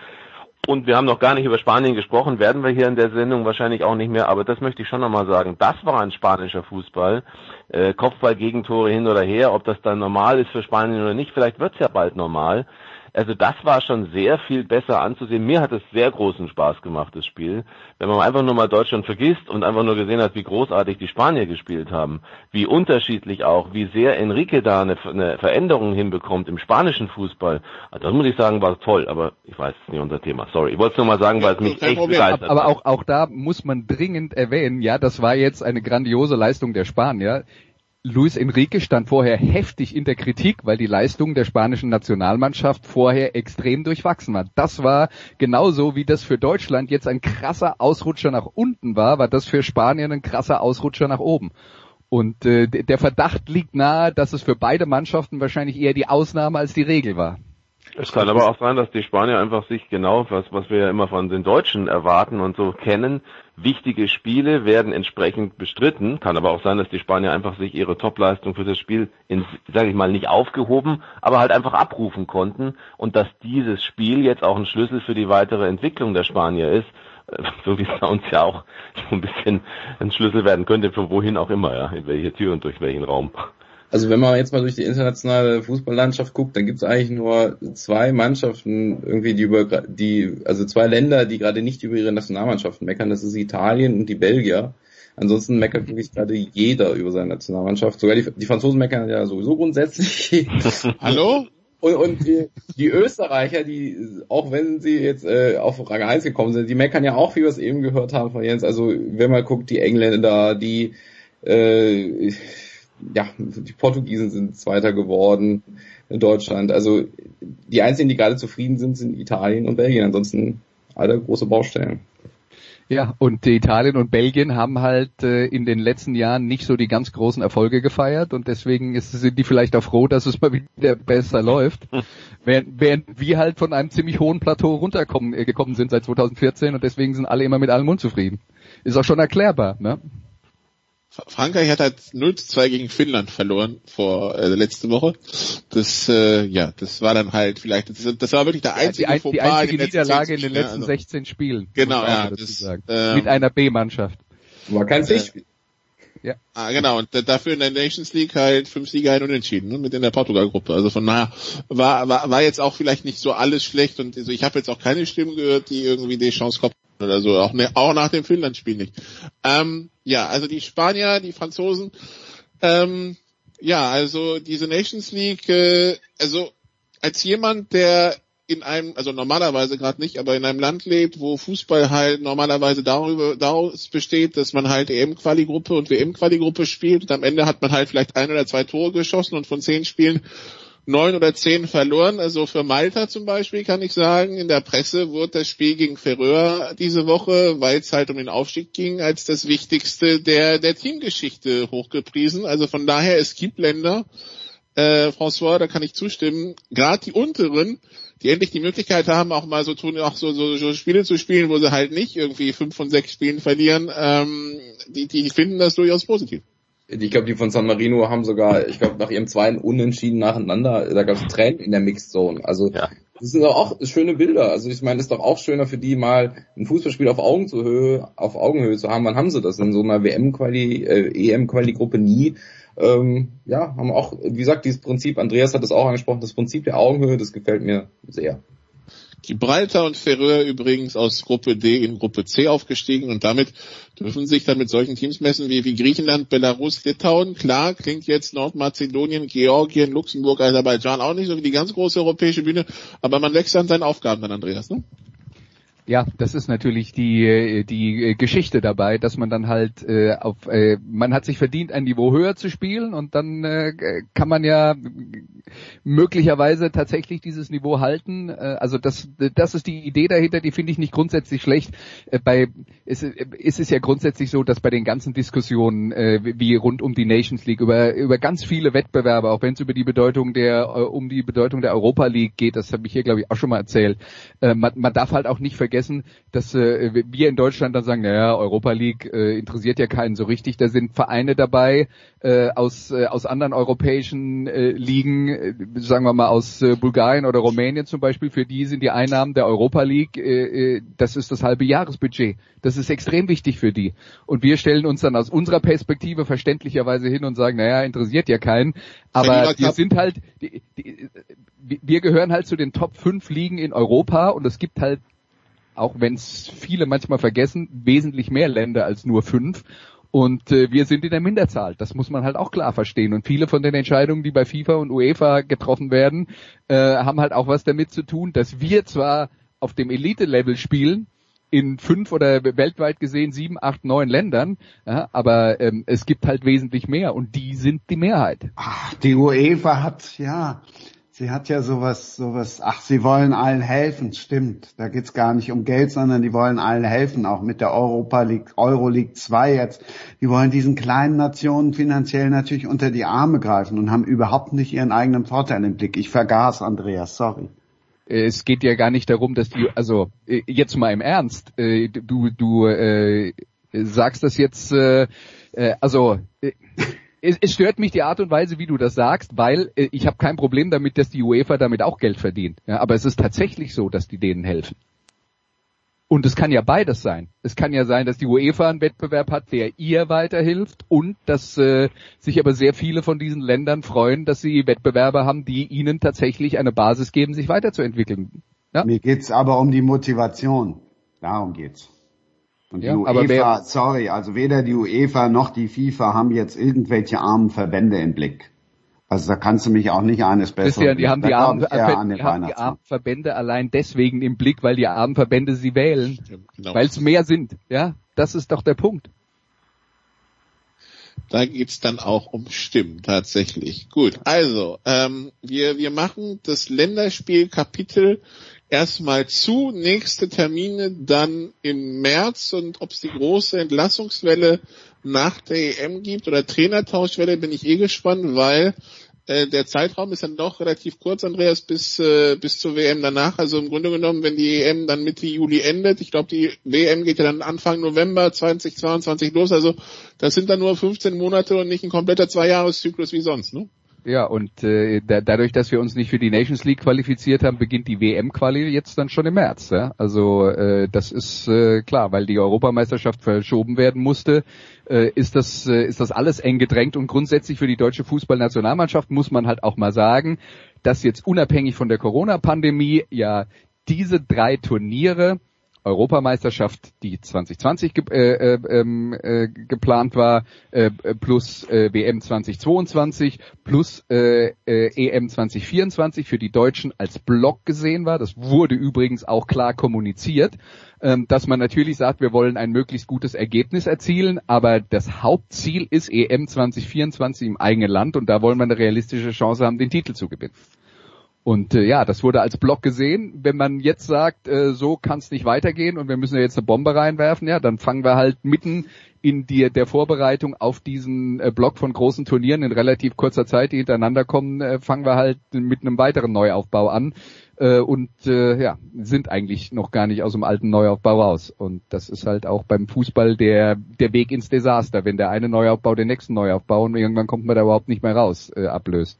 Und wir haben noch gar nicht über Spanien gesprochen, werden wir hier in der Sendung wahrscheinlich auch nicht mehr, aber das möchte ich schon nochmal sagen. Das war ein spanischer Fußball. Äh, Kopfball-Gegentore hin oder her, ob das dann normal ist für Spanien oder nicht, vielleicht wird's ja bald normal. Also das war schon sehr viel besser anzusehen. Mir hat es sehr großen Spaß gemacht, das Spiel. Wenn man einfach nur mal Deutschland vergisst und einfach nur gesehen hat, wie großartig die Spanier gespielt haben, wie unterschiedlich auch, wie sehr Enrique da eine, eine Veränderung hinbekommt im spanischen Fußball. Also das muss ich sagen, war toll, aber ich weiß, es ist nicht unser Thema. Sorry. Ich wollte es nur mal sagen, weil es mich echt begeistert
Aber auch, auch da muss man dringend erwähnen, ja, das war jetzt eine grandiose Leistung der Spanier. Luis Enrique stand vorher heftig in der Kritik, weil die Leistung der spanischen Nationalmannschaft vorher extrem durchwachsen war. Das war genauso wie das für Deutschland jetzt ein krasser Ausrutscher nach unten war, war das für Spanien ein krasser Ausrutscher nach oben. Und äh, der Verdacht liegt nahe, dass es für beide Mannschaften wahrscheinlich eher die Ausnahme als die Regel war.
Es kann aber auch sein, dass die Spanier einfach sich genau, was, was wir ja immer von den Deutschen erwarten und so kennen, wichtige Spiele werden entsprechend bestritten. Kann aber auch sein, dass die Spanier einfach sich ihre Topleistung für das Spiel sage ich mal, nicht aufgehoben, aber halt einfach abrufen konnten und dass dieses Spiel jetzt auch ein Schlüssel für die weitere Entwicklung der Spanier ist, äh, so wie es uns ja auch so ein bisschen ein Schlüssel werden könnte, für wohin auch immer, ja, in welche Tür und durch welchen Raum.
Also wenn man jetzt mal durch die internationale Fußballlandschaft guckt, dann gibt es eigentlich nur zwei Mannschaften irgendwie, die über die, also zwei Länder, die gerade nicht über ihre Nationalmannschaften meckern. Das ist Italien und die Belgier. Ansonsten meckert wirklich gerade jeder über seine Nationalmannschaft. Sogar die, die Franzosen meckern ja sowieso grundsätzlich.
Hallo?
Und, und die, die Österreicher, die, auch wenn sie jetzt äh, auf Rang 1 gekommen sind, die meckern ja auch, wie wir es eben gehört haben von Jens. Also wenn man guckt, die Engländer, die äh, ja, die Portugiesen sind Zweiter geworden in Deutschland. Also die einzigen, die gerade zufrieden sind, sind Italien und Belgien. Ansonsten alle große Baustellen.
Ja, und Italien und Belgien haben halt äh, in den letzten Jahren nicht so die ganz großen Erfolge gefeiert und deswegen ist, sind die vielleicht auch froh, dass es mal wieder besser läuft. während, während wir halt von einem ziemlich hohen Plateau runtergekommen äh, gekommen sind seit 2014 und deswegen sind alle immer mit allem unzufrieden. Ist auch schon erklärbar, ne?
Frankreich hat halt 0 zu 2 gegen Finnland verloren vor äh, letzte Woche. Das äh, ja, das war dann halt vielleicht das, das war wirklich der einzige
ja, die, ein, die einzige Niederlage in den letzten also, 16 Spielen.
Genau, ja, das,
ähm, mit einer B-Mannschaft.
War kein Pflichtspiel.
Ja. Ah, genau. Und dafür in der Nations League halt fünf Sieger ein Unentschieden, ne, mit in der Portugal-Gruppe. Also von daher war, war, war jetzt auch vielleicht nicht so alles schlecht und also ich habe jetzt auch keine Stimmen gehört, die irgendwie die Chance kommen oder so, auch, ne, auch nach dem Finnland-Spiel nicht. Ähm, ja, also die Spanier, die Franzosen, ähm, ja, also diese Nations League, äh, also als jemand, der in einem, also normalerweise gerade nicht, aber in einem Land lebt, wo Fußball halt normalerweise darüber daraus besteht, dass man halt EM-Quali-Gruppe und WM-Quali-Gruppe spielt und am Ende hat man halt vielleicht ein oder zwei Tore geschossen und von zehn Spielen neun oder zehn verloren. Also für Malta zum Beispiel kann ich sagen, in der Presse wurde das Spiel gegen Ferreur diese Woche, weil es halt um den Aufstieg ging, als das Wichtigste der, der Teamgeschichte hochgepriesen. Also von daher, es gibt Länder, äh, François, da kann ich zustimmen, gerade die unteren, die endlich die Möglichkeit haben, auch mal so tun, auch so, so, so Spiele zu spielen, wo sie halt nicht irgendwie fünf von sechs Spielen verlieren, ähm, die, die finden das durchaus positiv
ich glaube, die von San Marino haben sogar, ich glaube, nach ihrem zweiten Unentschieden nacheinander, da gab es Tränen in der Mixed Zone. Also ja. das sind doch auch schöne Bilder. Also ich meine, es ist doch auch schöner für die mal ein Fußballspiel auf Augenhöhe, auf Augenhöhe zu haben. Wann haben sie das in so einer WM-Quali, äh, EM-Quali-Gruppe nie? Ähm, ja, haben auch, wie gesagt, dieses Prinzip, Andreas hat das auch angesprochen, das Prinzip der Augenhöhe, das gefällt mir sehr.
Gibraltar und Ferreur übrigens aus Gruppe D in Gruppe C aufgestiegen und damit dürfen sich dann mit solchen Teams messen wie, wie Griechenland, Belarus, Litauen. Klar, klingt jetzt Nordmazedonien, Georgien, Luxemburg, Aserbaidschan auch nicht so wie die ganz große europäische Bühne, aber man wächst an seinen Aufgaben dann, Andreas, ne?
Ja, das ist natürlich die die Geschichte dabei, dass man dann halt äh, auf äh, man hat sich verdient ein Niveau höher zu spielen und dann äh, kann man ja möglicherweise tatsächlich dieses Niveau halten. Äh, also das das ist die Idee dahinter, die finde ich nicht grundsätzlich schlecht. Äh, bei es, es ist ja grundsätzlich so, dass bei den ganzen Diskussionen äh, wie rund um die Nations League über über ganz viele Wettbewerbe, auch wenn es über die Bedeutung der äh, um die Bedeutung der Europa League geht, das habe ich hier glaube ich auch schon mal erzählt. Äh, man, man darf halt auch nicht vergessen vergessen, dass äh, wir in Deutschland dann sagen, naja, Europa League äh, interessiert ja keinen so richtig. Da sind Vereine dabei äh, aus, äh, aus anderen europäischen äh, Ligen, äh, sagen wir mal aus äh, Bulgarien oder Rumänien zum Beispiel, für die sind die Einnahmen der Europa League, äh, äh, das ist das halbe Jahresbudget. Das ist extrem wichtig für die. Und wir stellen uns dann aus unserer Perspektive verständlicherweise hin und sagen, naja, interessiert ja keinen. Aber wir sind halt, die, die, wir gehören halt zu den Top 5 Ligen in Europa und es gibt halt auch wenn es viele manchmal vergessen, wesentlich mehr Länder als nur fünf. Und äh, wir sind in der Minderzahl. Das muss man halt auch klar verstehen. Und viele von den Entscheidungen, die bei FIFA und UEFA getroffen werden, äh, haben halt auch was damit zu tun, dass wir zwar auf dem Elite-Level spielen, in fünf oder weltweit gesehen sieben, acht, neun Ländern, ja, aber ähm, es gibt halt wesentlich mehr und die sind die Mehrheit.
Ach, die UEFA hat, ja, Sie hat ja sowas, sowas, ach, sie wollen allen helfen, stimmt. Da geht's gar nicht um Geld, sondern die wollen allen helfen, auch mit der Europa League, Euro League 2 jetzt. Die wollen diesen kleinen Nationen finanziell natürlich unter die Arme greifen und haben überhaupt nicht ihren eigenen Vorteil im Blick. Ich vergaß, Andreas, sorry.
Es geht ja gar nicht darum, dass die, also äh, jetzt mal im Ernst, äh, du, du äh, sagst das jetzt, äh, also es, es stört mich die Art und Weise, wie du das sagst, weil äh, ich habe kein Problem damit, dass die UEFA damit auch Geld verdient. Ja, aber es ist tatsächlich so, dass die denen helfen. Und es kann ja beides sein. Es kann ja sein, dass die UEFA einen Wettbewerb hat, der ihr weiterhilft und dass äh, sich aber sehr viele von diesen Ländern freuen, dass sie Wettbewerber haben, die ihnen tatsächlich eine Basis geben, sich weiterzuentwickeln.
Ja? Mir geht's aber um die Motivation. Darum geht's. Und ja, die UEFA, wer, sorry, also weder die UEFA noch die FIFA haben jetzt irgendwelche armen Verbände im Blick. Also da kannst du mich auch nicht eines Besseren.
Ja, die haben die, armen, Verbände, die haben die armen Verbände allein deswegen im Blick, weil die armen Verbände sie wählen, genau. weil es mehr sind. Ja, das ist doch der Punkt.
Da geht's dann auch um Stimmen tatsächlich. Gut, also ähm, wir wir machen das Länderspielkapitel erstmal zu. Nächste Termine dann im März und ob es die große Entlassungswelle nach der EM gibt oder Trainertauschwelle, bin ich eh gespannt, weil äh, der Zeitraum ist dann doch relativ kurz, Andreas, bis, äh, bis zur WM danach. Also im Grunde genommen, wenn die EM dann Mitte Juli endet, ich glaube, die WM geht ja dann Anfang November 2022 los. Also das sind dann nur 15 Monate und nicht ein kompletter Zweijahreszyklus wie sonst, ne?
Ja, und äh, da, dadurch, dass wir uns nicht für die Nations League qualifiziert haben, beginnt die WM-Quali jetzt dann schon im März. Ja? Also äh, das ist äh, klar, weil die Europameisterschaft verschoben werden musste, äh, ist das äh, ist das alles eng gedrängt und grundsätzlich für die deutsche Fußballnationalmannschaft muss man halt auch mal sagen, dass jetzt unabhängig von der Corona-Pandemie ja diese drei Turniere Europameisterschaft, die 2020 ge äh, äh, ähm, äh, geplant war, äh, plus äh, WM 2022, plus äh, EM 2024 für die Deutschen als Block gesehen war. Das wurde übrigens auch klar kommuniziert, ähm, dass man natürlich sagt, wir wollen ein möglichst gutes Ergebnis erzielen, aber das Hauptziel ist EM 2024 im eigenen Land und da wollen wir eine realistische Chance haben, den Titel zu gewinnen. Und äh, ja, das wurde als Block gesehen. Wenn man jetzt sagt, äh, so kann es nicht weitergehen und wir müssen ja jetzt eine Bombe reinwerfen, ja, dann fangen wir halt mitten in die, der Vorbereitung auf diesen äh, Block von großen Turnieren in relativ kurzer Zeit, die hintereinander kommen, äh, fangen wir halt mit einem weiteren Neuaufbau an äh, und äh, ja, sind eigentlich noch gar nicht aus dem alten Neuaufbau raus. Und das ist halt auch beim Fußball der, der Weg ins Desaster, wenn der eine Neuaufbau den nächsten Neuaufbau und irgendwann kommt man da überhaupt nicht mehr raus, äh, ablöst.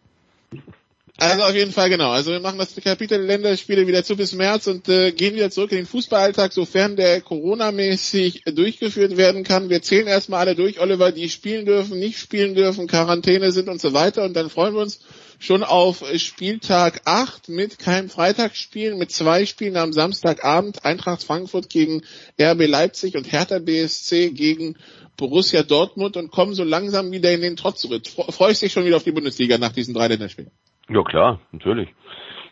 Also auf jeden Fall genau. Also wir machen das Kapitel Länderspiele wieder zu bis März und äh, gehen wieder zurück in den Fußballalltag, sofern der Corona-mäßig durchgeführt werden kann. Wir zählen erstmal alle durch, Oliver, die spielen dürfen, nicht spielen dürfen, Quarantäne sind und so weiter. Und dann freuen wir uns schon auf Spieltag 8 mit keinem Freitagsspiel, mit zwei Spielen am Samstagabend. Eintracht Frankfurt gegen RB Leipzig und Hertha BSC gegen Borussia Dortmund und kommen so langsam wieder in den Trotz zurück. Freust dich schon wieder auf die Bundesliga nach diesen drei Länderspielen?
Ja klar, natürlich.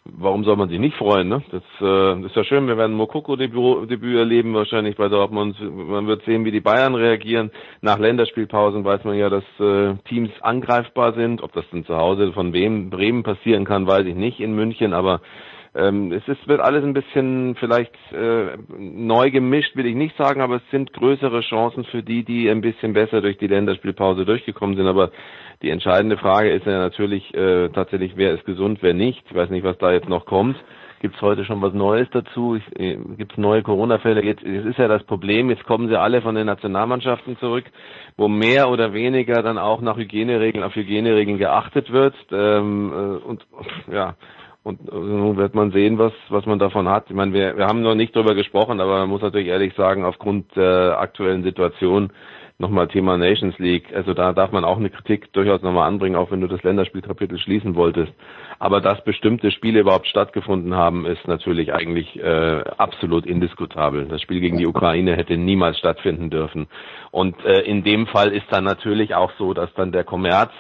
warum soll man sich nicht freuen? Ne? Das, äh, ist ja schön, wir werden Mokoko-Debüt Debüt erleben wahrscheinlich bei Dortmund. Man wird sehen, wie die Bayern reagieren. Nach Länderspielpausen weiß man ja, dass äh, Teams angreifbar sind. Ob das dann zu Hause von wem Bremen passieren kann, weiß ich nicht in München, aber ähm, es ist, wird alles ein bisschen vielleicht äh, neu gemischt, will ich nicht sagen, aber es sind größere Chancen für die, die ein bisschen besser durch die Länderspielpause durchgekommen sind. Aber die entscheidende Frage ist ja natürlich äh, tatsächlich, wer ist gesund, wer nicht. Ich weiß nicht, was da jetzt noch kommt. Gibt es heute schon was Neues dazu? Äh, Gibt es neue Corona-Fälle? Jetzt es ist ja das Problem, jetzt kommen sie alle von den Nationalmannschaften zurück, wo mehr oder weniger dann auch nach Hygieneregeln, auf Hygieneregeln geachtet wird. Ähm, äh, und ja, und äh, nun wird man sehen, was, was man davon hat. Ich meine, wir, wir haben noch nicht drüber gesprochen, aber man muss natürlich ehrlich sagen, aufgrund der aktuellen Situation nochmal Thema Nations League. Also da darf man auch eine Kritik durchaus nochmal anbringen, auch wenn du das Länderspielkapitel schließen wolltest. Aber dass bestimmte Spiele überhaupt stattgefunden haben, ist natürlich eigentlich äh, absolut indiskutabel. Das Spiel gegen die Ukraine hätte niemals stattfinden dürfen. Und äh, in dem Fall ist dann natürlich auch so, dass dann der Kommerz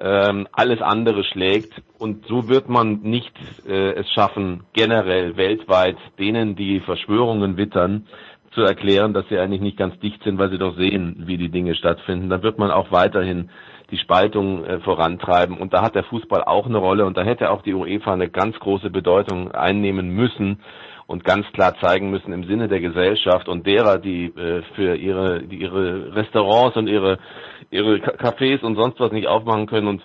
ähm, alles andere schlägt. Und so wird man nicht äh, es schaffen, generell weltweit denen, die Verschwörungen wittern, zu erklären, dass sie eigentlich nicht ganz dicht sind, weil sie doch sehen, wie die Dinge stattfinden. Dann wird man auch weiterhin die Spaltung äh, vorantreiben. Und da hat der Fußball auch eine Rolle und da hätte auch die UEFA eine ganz große Bedeutung einnehmen müssen und ganz klar zeigen müssen im Sinne der Gesellschaft und derer, die äh, für ihre, die ihre Restaurants und ihre, ihre Cafés und sonst was nicht aufmachen können und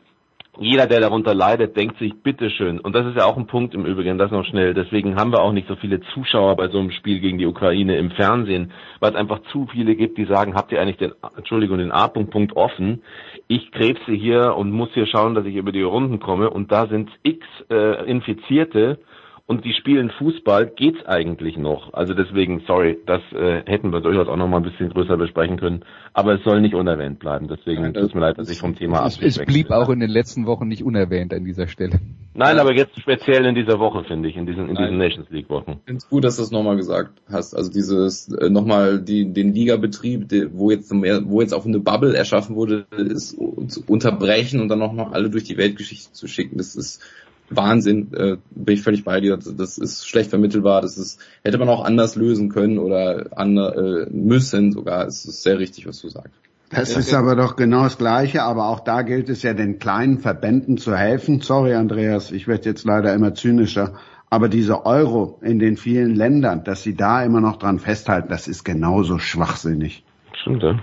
jeder, der darunter leidet, denkt sich, bitteschön. Und das ist ja auch ein Punkt im Übrigen, das noch schnell. Deswegen haben wir auch nicht so viele Zuschauer bei so einem Spiel gegen die Ukraine im Fernsehen, weil es einfach zu viele gibt, die sagen, habt ihr eigentlich den, Entschuldigung, den A-Punkt offen? Ich krebse hier und muss hier schauen, dass ich über die Runden komme. Und da sind x äh, Infizierte und die spielen Fußball, geht's eigentlich noch. Also deswegen, sorry, das äh, hätten wir durchaus auch noch mal ein bisschen größer besprechen können. Aber es soll nicht unerwähnt bleiben. Deswegen ja, tut mir leid, dass ich vom Thema
es, es blieb auch in den letzten Wochen nicht unerwähnt an dieser Stelle.
Nein, aber jetzt speziell in dieser Woche, finde ich, in diesen, in diesen Nations League Wochen. Ich
finde es gut, dass du es nochmal gesagt hast. Also dieses, äh, nochmal die, den Ligabetrieb, die, wo jetzt mehr, wo jetzt auch eine Bubble erschaffen wurde, ist zu unterbrechen und dann noch mal alle durch die Weltgeschichte zu schicken. Das ist Wahnsinn, äh, bin ich völlig bei dir. Das ist schlecht vermittelbar. Das ist, hätte man auch anders lösen können oder an, äh, müssen sogar. Es ist sehr richtig, was du sagst.
Das ist aber doch genau das Gleiche, aber auch da gilt es ja den kleinen Verbänden zu helfen. Sorry, Andreas, ich werde jetzt leider immer zynischer. Aber diese Euro in den vielen Ländern, dass sie da immer noch dran festhalten, das ist genauso schwachsinnig.
Stimmt, ja.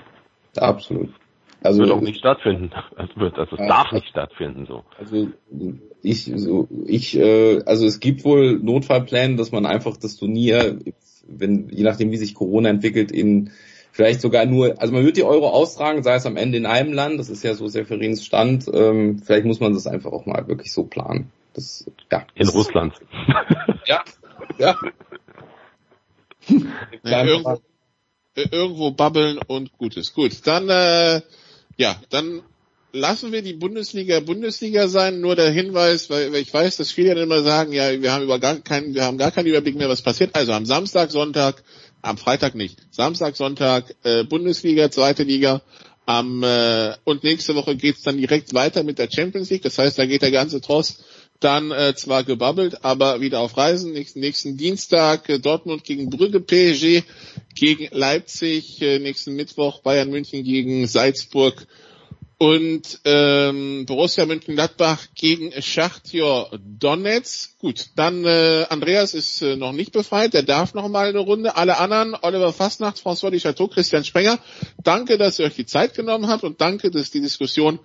Absolut.
Also, das wird auch nicht stattfinden. Es wird, also es darf nicht stattfinden so.
Also ich, so, ich, äh, also es gibt wohl Notfallpläne, dass man einfach das Turnier, wenn, je nachdem wie sich Corona entwickelt, in vielleicht sogar nur, also man wird die Euro austragen, sei es am Ende in einem Land, das ist ja so Seferins Stand, ähm, vielleicht muss man das einfach auch mal wirklich so planen. Das,
ja. In das, Russland.
Ja, ja.
ja irgendwo, irgendwo babbeln und Gutes. Gut, dann äh, ja, dann lassen wir die Bundesliga Bundesliga sein. Nur der Hinweis, weil, ich weiß, dass viele dann immer sagen, ja, wir haben über gar keinen, wir haben gar keinen Überblick mehr, was passiert. Also am Samstag, Sonntag, am Freitag nicht. Samstag, Sonntag äh, Bundesliga, zweite Liga. Am äh, und nächste Woche geht's dann direkt weiter mit der Champions League. Das heißt, da geht der ganze Tross dann äh, zwar gebabbelt, aber wieder auf Reisen. Nächsten, nächsten Dienstag äh, Dortmund gegen Brügge, PSG gegen Leipzig, äh, nächsten Mittwoch Bayern München gegen Salzburg und ähm, Borussia Mönchengladbach gegen Schachtjor Donetsk. Gut, dann äh, Andreas ist äh, noch nicht befreit, der darf noch mal eine Runde. Alle anderen, Oliver Fastnacht, François Duchateau, Christian Sprenger, danke, dass ihr euch die Zeit genommen habt und danke, dass die Diskussion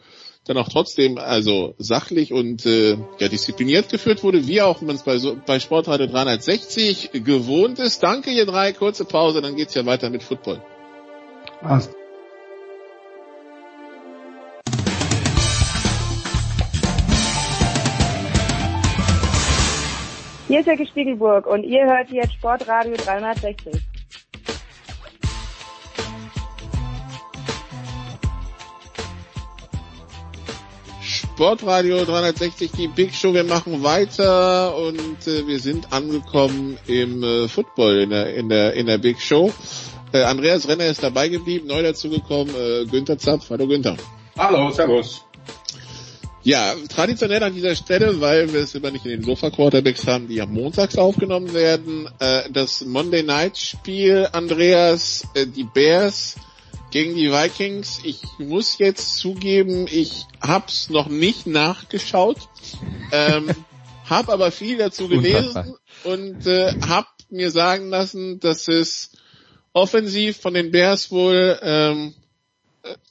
dann auch trotzdem also sachlich und äh, ja, diszipliniert geführt wurde, wie auch man es bei, so, bei Sportradio 360 gewohnt ist. Danke ihr drei, kurze Pause, dann geht's ja weiter mit Football.
Passt.
Hier ist Jörg Spiegelburg und ihr hört jetzt Sportradio 360.
Sportradio 360, die Big Show. Wir machen weiter und äh, wir sind angekommen im äh, Football in der, in der, in der Big Show. Äh, Andreas Renner ist dabei geblieben, neu dazugekommen, äh, Günther Zapf. Hallo Günther.
Hallo, servus.
Ja, traditionell an dieser Stelle, weil wir es immer nicht in den Sofa-Quarterbacks haben, die ja montags aufgenommen werden, äh, das Monday Night Spiel, Andreas, äh, die Bears gegen die Vikings. Ich muss jetzt zugeben, ich hab's noch nicht nachgeschaut, ähm, hab aber viel dazu gelesen und äh, hab mir sagen lassen, dass es offensiv von den Bears wohl ähm,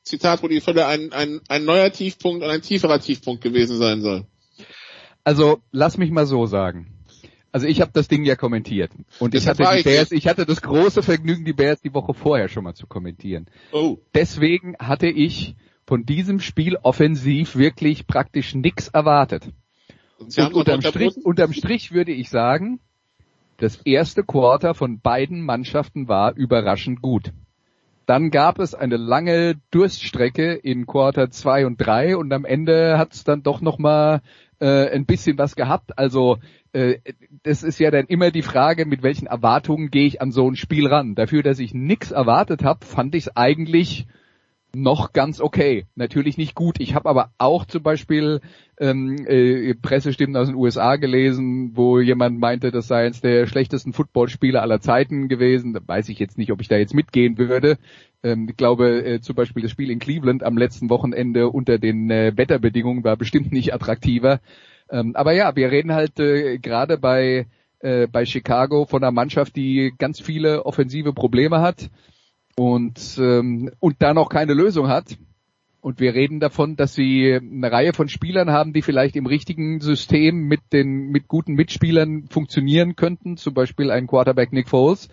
Zitat Rudi Völler, ein, ein, ein neuer Tiefpunkt und ein tieferer Tiefpunkt gewesen sein soll.
Also lass mich mal so sagen. Also ich habe das Ding ja kommentiert und ich hatte die Bears, ich hatte das große Vergnügen, die Bears die Woche vorher schon mal zu kommentieren.
Oh.
Deswegen hatte ich von diesem Spiel offensiv wirklich praktisch nichts erwartet. Und, und unterm, Strich, unterm Strich würde ich sagen, das erste Quarter von beiden Mannschaften war überraschend gut. Dann gab es eine lange Durststrecke in Quarter 2 und 3 und am Ende hat es dann doch nochmal äh, ein bisschen was gehabt. Also äh, das ist ja dann immer die Frage, mit welchen Erwartungen gehe ich an so ein Spiel ran. Dafür, dass ich nichts erwartet habe, fand ich es eigentlich noch ganz okay. Natürlich nicht gut. Ich habe aber auch zum Beispiel ähm, äh, Pressestimmen aus den USA gelesen, wo jemand meinte, das sei eines der schlechtesten Footballspieler aller Zeiten gewesen. Da weiß ich jetzt nicht, ob ich da jetzt mitgehen würde. Ähm, ich glaube, äh, zum Beispiel das Spiel in Cleveland am letzten Wochenende unter den äh, Wetterbedingungen war bestimmt nicht attraktiver. Ähm, aber ja, wir reden halt äh, gerade bei äh, bei Chicago von einer Mannschaft, die ganz viele offensive Probleme hat und, ähm, und da noch keine Lösung hat. Und wir reden davon, dass sie eine Reihe von Spielern haben, die vielleicht im richtigen System mit den mit guten Mitspielern funktionieren könnten, zum Beispiel ein Quarterback Nick Foles.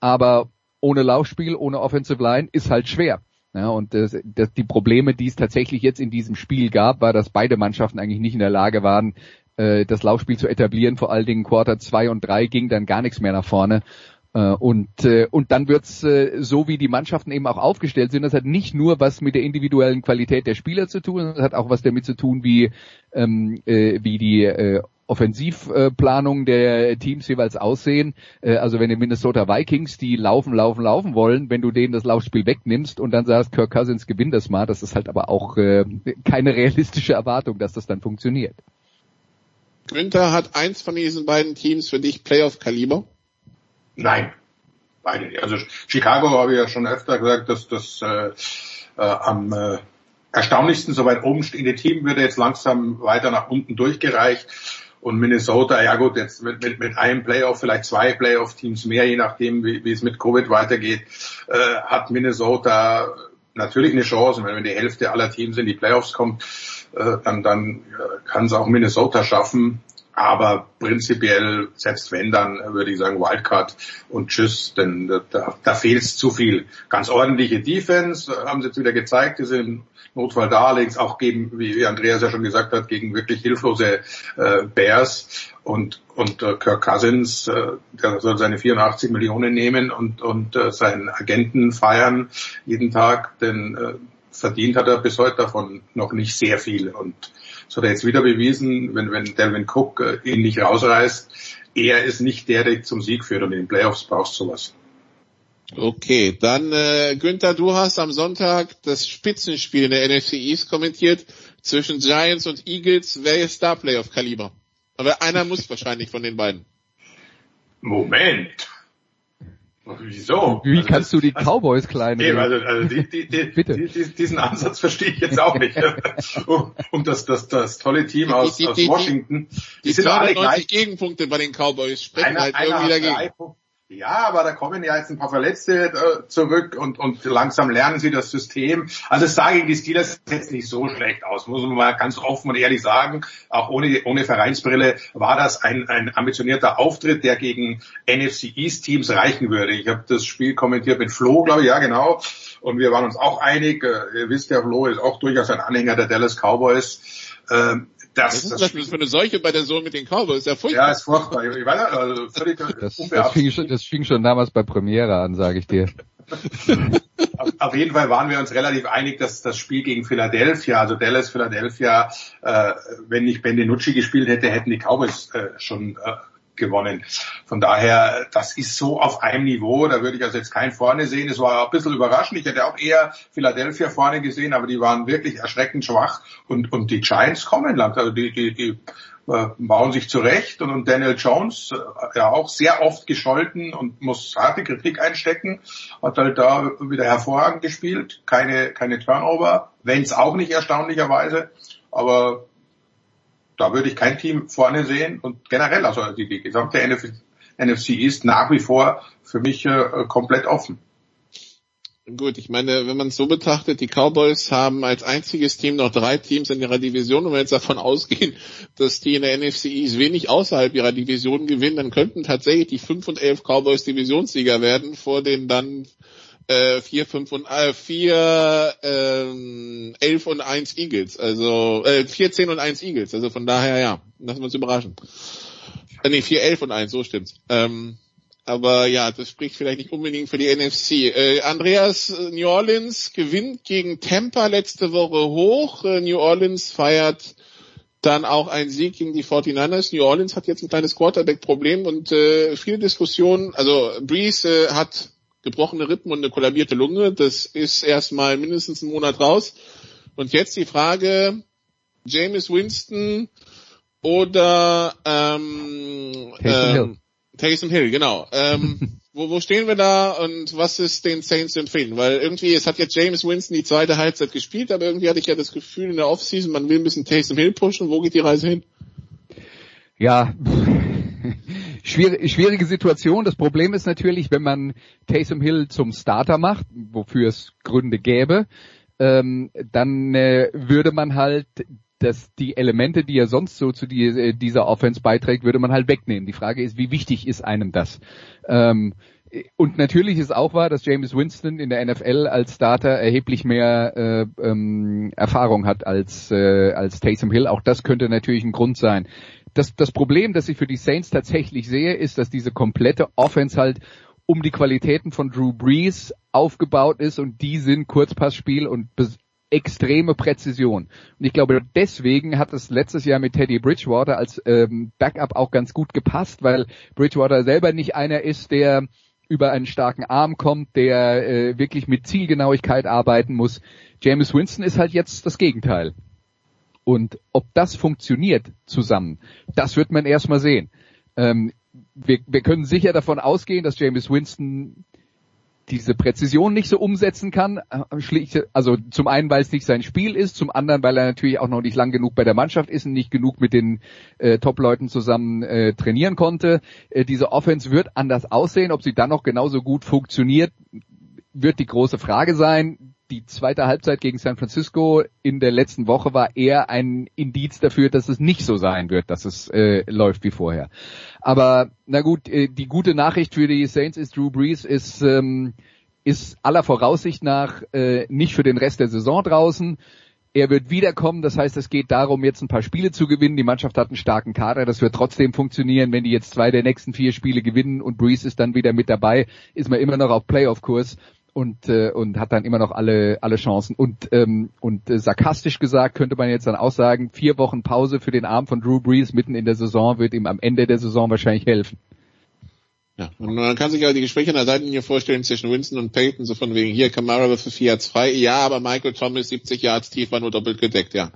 Aber ohne Laufspiel, ohne Offensive Line ist halt schwer. Ja, und das, das, die Probleme, die es tatsächlich jetzt in diesem Spiel gab, war, dass beide Mannschaften eigentlich nicht in der Lage waren, äh, das Laufspiel zu etablieren. Vor allen Dingen Quarter 2 und 3 ging dann gar nichts mehr nach vorne. Äh, und, äh, und dann wird's äh, so, wie die Mannschaften eben auch aufgestellt sind. Das hat nicht nur was mit der individuellen Qualität der Spieler zu tun, das hat auch was damit zu tun, wie, ähm, äh, wie die äh, Offensivplanung der Teams jeweils aussehen. Also wenn die Minnesota Vikings, die laufen, laufen, laufen wollen, wenn du denen das Laufspiel wegnimmst und dann sagst, Kirk Cousins gewinnt das mal, das ist halt aber auch äh, keine realistische Erwartung, dass das dann funktioniert.
Günther hat eins von diesen beiden Teams für dich Playoff-Kaliber?
Nein, beide nicht. Also Chicago habe ich ja schon öfter gesagt, dass das äh, äh, am äh, erstaunlichsten so weit oben stehende Team wird jetzt langsam weiter nach unten durchgereicht. Und Minnesota, ja gut, jetzt mit, mit, mit einem Playoff, vielleicht zwei Playoff-Teams mehr, je nachdem, wie, wie es mit Covid weitergeht, äh, hat Minnesota natürlich eine Chance. wenn die Hälfte aller Teams in die Playoffs kommt, äh, dann, dann äh, kann es auch Minnesota schaffen. Aber prinzipiell, selbst wenn, dann würde ich sagen Wildcard und Tschüss, denn da, da fehlt es zu viel. Ganz ordentliche Defense, haben sie jetzt wieder gezeigt, die sind Notfall da, allerdings auch gegen, wie Andreas ja schon gesagt hat, gegen wirklich hilflose äh, Bears und, und äh, Kirk Cousins, äh, der soll seine 84 Millionen nehmen und, und äh, seinen Agenten feiern jeden Tag, denn äh, verdient hat er bis heute davon noch nicht sehr viel und das hat er jetzt wieder bewiesen, wenn, wenn Delvin Cook äh, ihn nicht rausreißt. Er ist nicht der, der zum Sieg führt und in den Playoffs brauchst du sowas.
Okay, dann äh, Günther, du hast am Sonntag das Spitzenspiel in der NFC East kommentiert zwischen Giants und Eagles. Wer ist da Playoff-Kaliber? Aber einer muss wahrscheinlich von den beiden.
Moment. Wieso?
Wie also kannst das, du die Cowboys klein
reden? Also, also die, die, die, Bitte. diesen Ansatz verstehe ich jetzt auch nicht. um, um das, das, das tolle Team aus, aus Washington.
Die, die, die sind alle gleich. Gegenpunkte bei den Cowboys sprechen einer, halt irgendwie dagegen.
Ja, aber da kommen ja jetzt ein paar Verletzte äh, zurück und, und langsam lernen sie das System. Also es sah gegen die Steelers jetzt nicht so schlecht aus, muss man mal ganz offen und ehrlich sagen. Auch ohne, ohne Vereinsbrille war das ein, ein ambitionierter Auftritt, der gegen NFC East Teams reichen würde. Ich habe das Spiel kommentiert mit Flo, glaube ich, ja genau. Und wir waren uns auch einig. Äh, ihr wisst ja, Flo ist auch durchaus ein Anhänger der Dallas Cowboys. Ähm,
das, Was ist das, das für eine Seuche bei der Sohn mit den Cowboys? Ja,
furchtbar. Ja, ist furchtbar. Ich weiß, also völlig
das, das, fing schon, das fing schon damals bei Premiere an, sage ich dir.
Auf jeden Fall waren wir uns relativ einig, dass das Spiel gegen Philadelphia, also Dallas, Philadelphia, äh, wenn nicht Ben DiNucci gespielt hätte, hätten die Cowboys äh, schon äh, gewonnen. Von daher, das ist so auf einem Niveau, da würde ich also jetzt keinen vorne sehen. Es war ein bisschen überraschend. Ich hätte auch eher Philadelphia vorne gesehen, aber die waren wirklich erschreckend schwach und, und die Giants kommen langsam. Also die, die, die äh, bauen sich zurecht und, und Daniel Jones, äh, ja auch sehr oft gescholten und muss harte Kritik einstecken, hat halt da wieder hervorragend gespielt, keine, keine Turnover, wenn es auch nicht erstaunlicherweise, aber da würde ich kein Team vorne sehen und generell, also die, die gesamte NFC, NFC ist nach wie vor für mich äh, komplett offen.
Gut, ich meine, wenn man es so betrachtet, die Cowboys haben als einziges Team noch drei Teams in ihrer Division. Und wenn wir jetzt davon ausgehen, dass die in der NFC East wenig außerhalb ihrer Division gewinnen, dann könnten tatsächlich die 5 und 11 Cowboys Divisionssieger werden vor den dann äh, 4, 5 und äh, 4, ähm, 11 und 1 Eagles. Also äh, 4, 10 und 1 Eagles. Also von daher, ja, lassen wir uns überraschen. Äh, nee, 4, 11 und 1, so stimmt's. Ähm, aber ja, das spricht vielleicht nicht unbedingt für die NFC. Äh, Andreas, äh, New Orleans gewinnt gegen Tampa letzte Woche hoch. Äh, New Orleans feiert dann auch einen Sieg gegen die 49ers. New Orleans hat jetzt ein kleines Quarterback-Problem und äh, viele Diskussionen. Also Breeze äh, hat gebrochene Rippen und eine kollabierte Lunge. Das ist erstmal mindestens einen Monat raus. Und jetzt die Frage, James Winston oder ähm, ähm, Taysom Hill, genau. Ähm, wo, wo stehen wir da und was ist den Saints empfehlen? Weil irgendwie, es hat jetzt James Winston die zweite Halbzeit gespielt, aber irgendwie hatte ich ja das Gefühl in der Offseason, man will ein bisschen Taysom Hill pushen. Wo geht die Reise hin?
Ja, schwierige, schwierige Situation. Das Problem ist natürlich, wenn man Taysom Hill zum Starter macht, wofür es Gründe gäbe, ähm, dann äh, würde man halt dass die Elemente, die er sonst so zu die, äh, dieser Offense beiträgt, würde man halt wegnehmen. Die Frage ist, wie wichtig ist einem das? Ähm, und natürlich ist auch wahr, dass James Winston in der NFL als Starter erheblich mehr äh, ähm, Erfahrung hat als, äh, als Taysom Hill. Auch das könnte natürlich ein Grund sein. Das, das Problem, das ich für die Saints tatsächlich sehe, ist, dass diese komplette Offense halt um die Qualitäten von Drew Brees aufgebaut ist und die sind Kurzpassspiel und extreme Präzision. Und ich glaube, deswegen hat es letztes Jahr mit Teddy Bridgewater als ähm, Backup auch ganz gut gepasst, weil Bridgewater selber nicht einer ist, der über einen starken Arm kommt, der äh, wirklich mit Zielgenauigkeit arbeiten muss. James Winston ist halt jetzt das Gegenteil. Und ob das funktioniert zusammen, das wird man erstmal sehen. Ähm, wir, wir können sicher davon ausgehen, dass James Winston diese Präzision nicht so umsetzen kann. Also zum einen, weil es nicht sein Spiel ist, zum anderen, weil er natürlich auch noch nicht lang genug bei der Mannschaft ist und nicht genug mit den äh, Top-Leuten zusammen äh, trainieren konnte. Äh, diese Offense wird anders aussehen. Ob sie dann noch genauso gut funktioniert, wird die große Frage sein die zweite Halbzeit gegen San Francisco in der letzten Woche war eher ein Indiz dafür, dass es nicht so sein wird, dass es äh, läuft wie vorher. Aber na gut, äh, die gute Nachricht für die Saints ist, Drew Brees ist ähm, ist aller Voraussicht nach äh, nicht für den Rest der Saison draußen. Er wird wiederkommen, das heißt, es geht darum, jetzt ein paar Spiele zu gewinnen. Die Mannschaft hat einen starken Kader, das wird trotzdem funktionieren. Wenn die jetzt zwei der nächsten vier Spiele gewinnen und Brees ist dann wieder mit dabei, ist man immer noch auf Playoff-Kurs und äh, und hat dann immer noch alle alle Chancen und ähm, und äh, sarkastisch gesagt könnte man jetzt dann auch sagen vier Wochen Pause für den Arm von Drew Brees mitten in der Saison wird ihm am Ende der Saison wahrscheinlich helfen.
Ja, und man kann sich ja die Gespräche an der Seitenlinie vorstellen zwischen Winston und Peyton, so von wegen hier Kamara für vier Yards frei. Ja, aber Michael Thomas 70 Yards tiefer nur doppelt gedeckt, ja.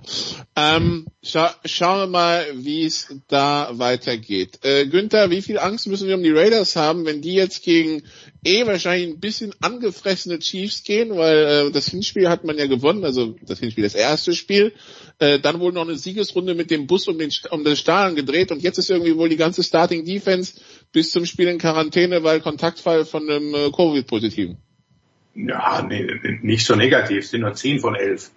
Ähm, scha schauen wir mal, wie es da weitergeht. Äh, Günther, wie viel Angst müssen wir um die Raiders haben, wenn die jetzt gegen eh wahrscheinlich ein bisschen angefressene Chiefs gehen, weil äh, das Hinspiel hat man ja gewonnen, also das Hinspiel, das erste Spiel. Äh, dann wohl noch eine Siegesrunde mit dem Bus um den um den Stahlen gedreht und jetzt ist irgendwie wohl die ganze Starting Defense bis zum Spiel in Quarantäne, weil Kontaktfall von einem äh, Covid-Positiven.
Ja, nee, nicht so negativ, es sind nur 10 von 11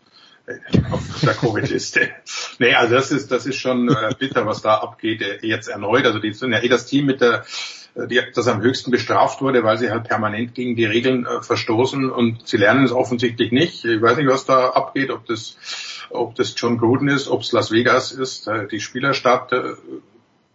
äh, auf der Covid-Liste. nee, also das ist, das ist schon äh, bitter, was da abgeht äh, jetzt erneut. Also die sind ja eh das Team mit der äh, die, das am höchsten bestraft wurde, weil sie halt permanent gegen die Regeln äh, verstoßen und sie lernen es offensichtlich nicht. Ich weiß nicht, was da abgeht, ob das, ob das John Gruden ist, ob es Las Vegas ist, äh, die Spielerstadt, äh,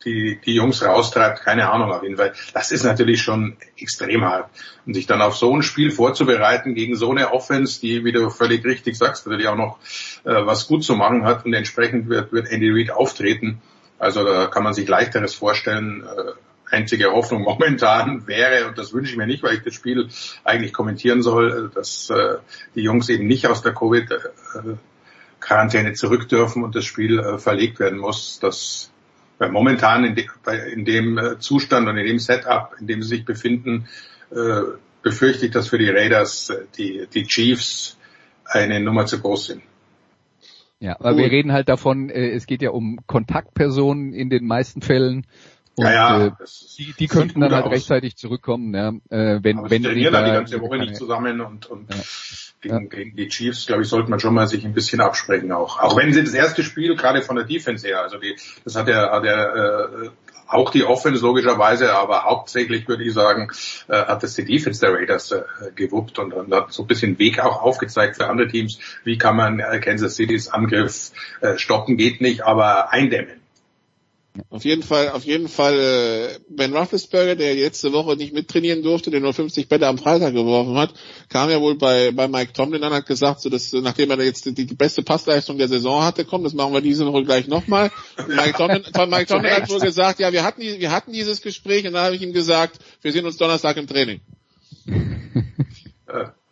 die, die Jungs raustreibt, keine Ahnung auf jeden Fall. Das ist natürlich schon extrem hart. Und sich dann auf so ein Spiel vorzubereiten gegen so eine Offense, die, wie du völlig richtig sagst, natürlich auch noch äh, was gut zu machen hat und entsprechend wird, wird Andy Reid auftreten. Also da kann man sich leichteres vorstellen, äh, einzige Hoffnung momentan wäre, und das wünsche ich mir nicht, weil ich das Spiel eigentlich kommentieren soll, dass äh, die Jungs eben nicht aus der Covid-Quarantäne zurück dürfen und das Spiel äh, verlegt werden muss. Das weil momentan in, de, in dem äh, Zustand und in dem Setup, in dem sie sich befinden, äh, befürchte ich, dass für die Raiders äh, die, die Chiefs eine Nummer zu groß sind.
Ja, aber Gut. wir reden halt davon, äh, es geht ja um Kontaktpersonen in den meisten Fällen. Und,
ja, ja,
äh, die, die könnten dann halt aus. rechtzeitig zurückkommen, ja, äh, wenn,
aber
wenn
sie trainieren da die ganze Woche nicht zusammen und, und ja. Gegen, ja. gegen die Chiefs, glaube ich, sollte man schon mal sich ein bisschen absprechen auch. Auch wenn sie das erste Spiel gerade von der Defense her, also die, das hat er, hat er äh, auch die Offense logischerweise, aber hauptsächlich würde ich sagen, äh, hat das die Defense der Raiders äh, gewuppt und, und hat so ein bisschen Weg auch aufgezeigt für andere Teams. Wie kann man äh, Kansas City's Angriff äh, stoppen, geht nicht, aber eindämmen.
Auf jeden Fall, auf jeden Fall äh, Ben Roethlisberger, der letzte Woche nicht mittrainieren durfte, der nur 50 Bälle am Freitag geworfen hat, kam ja wohl bei, bei Mike Tomlin an, hat gesagt, so dass nachdem er jetzt die, die beste Passleistung der Saison hatte, komm, das machen wir diese Woche gleich nochmal. Mike Tomlin, Mike Tomlin hat wohl gesagt, ja, wir hatten, wir hatten dieses Gespräch und dann habe ich ihm gesagt, wir sehen uns Donnerstag im Training.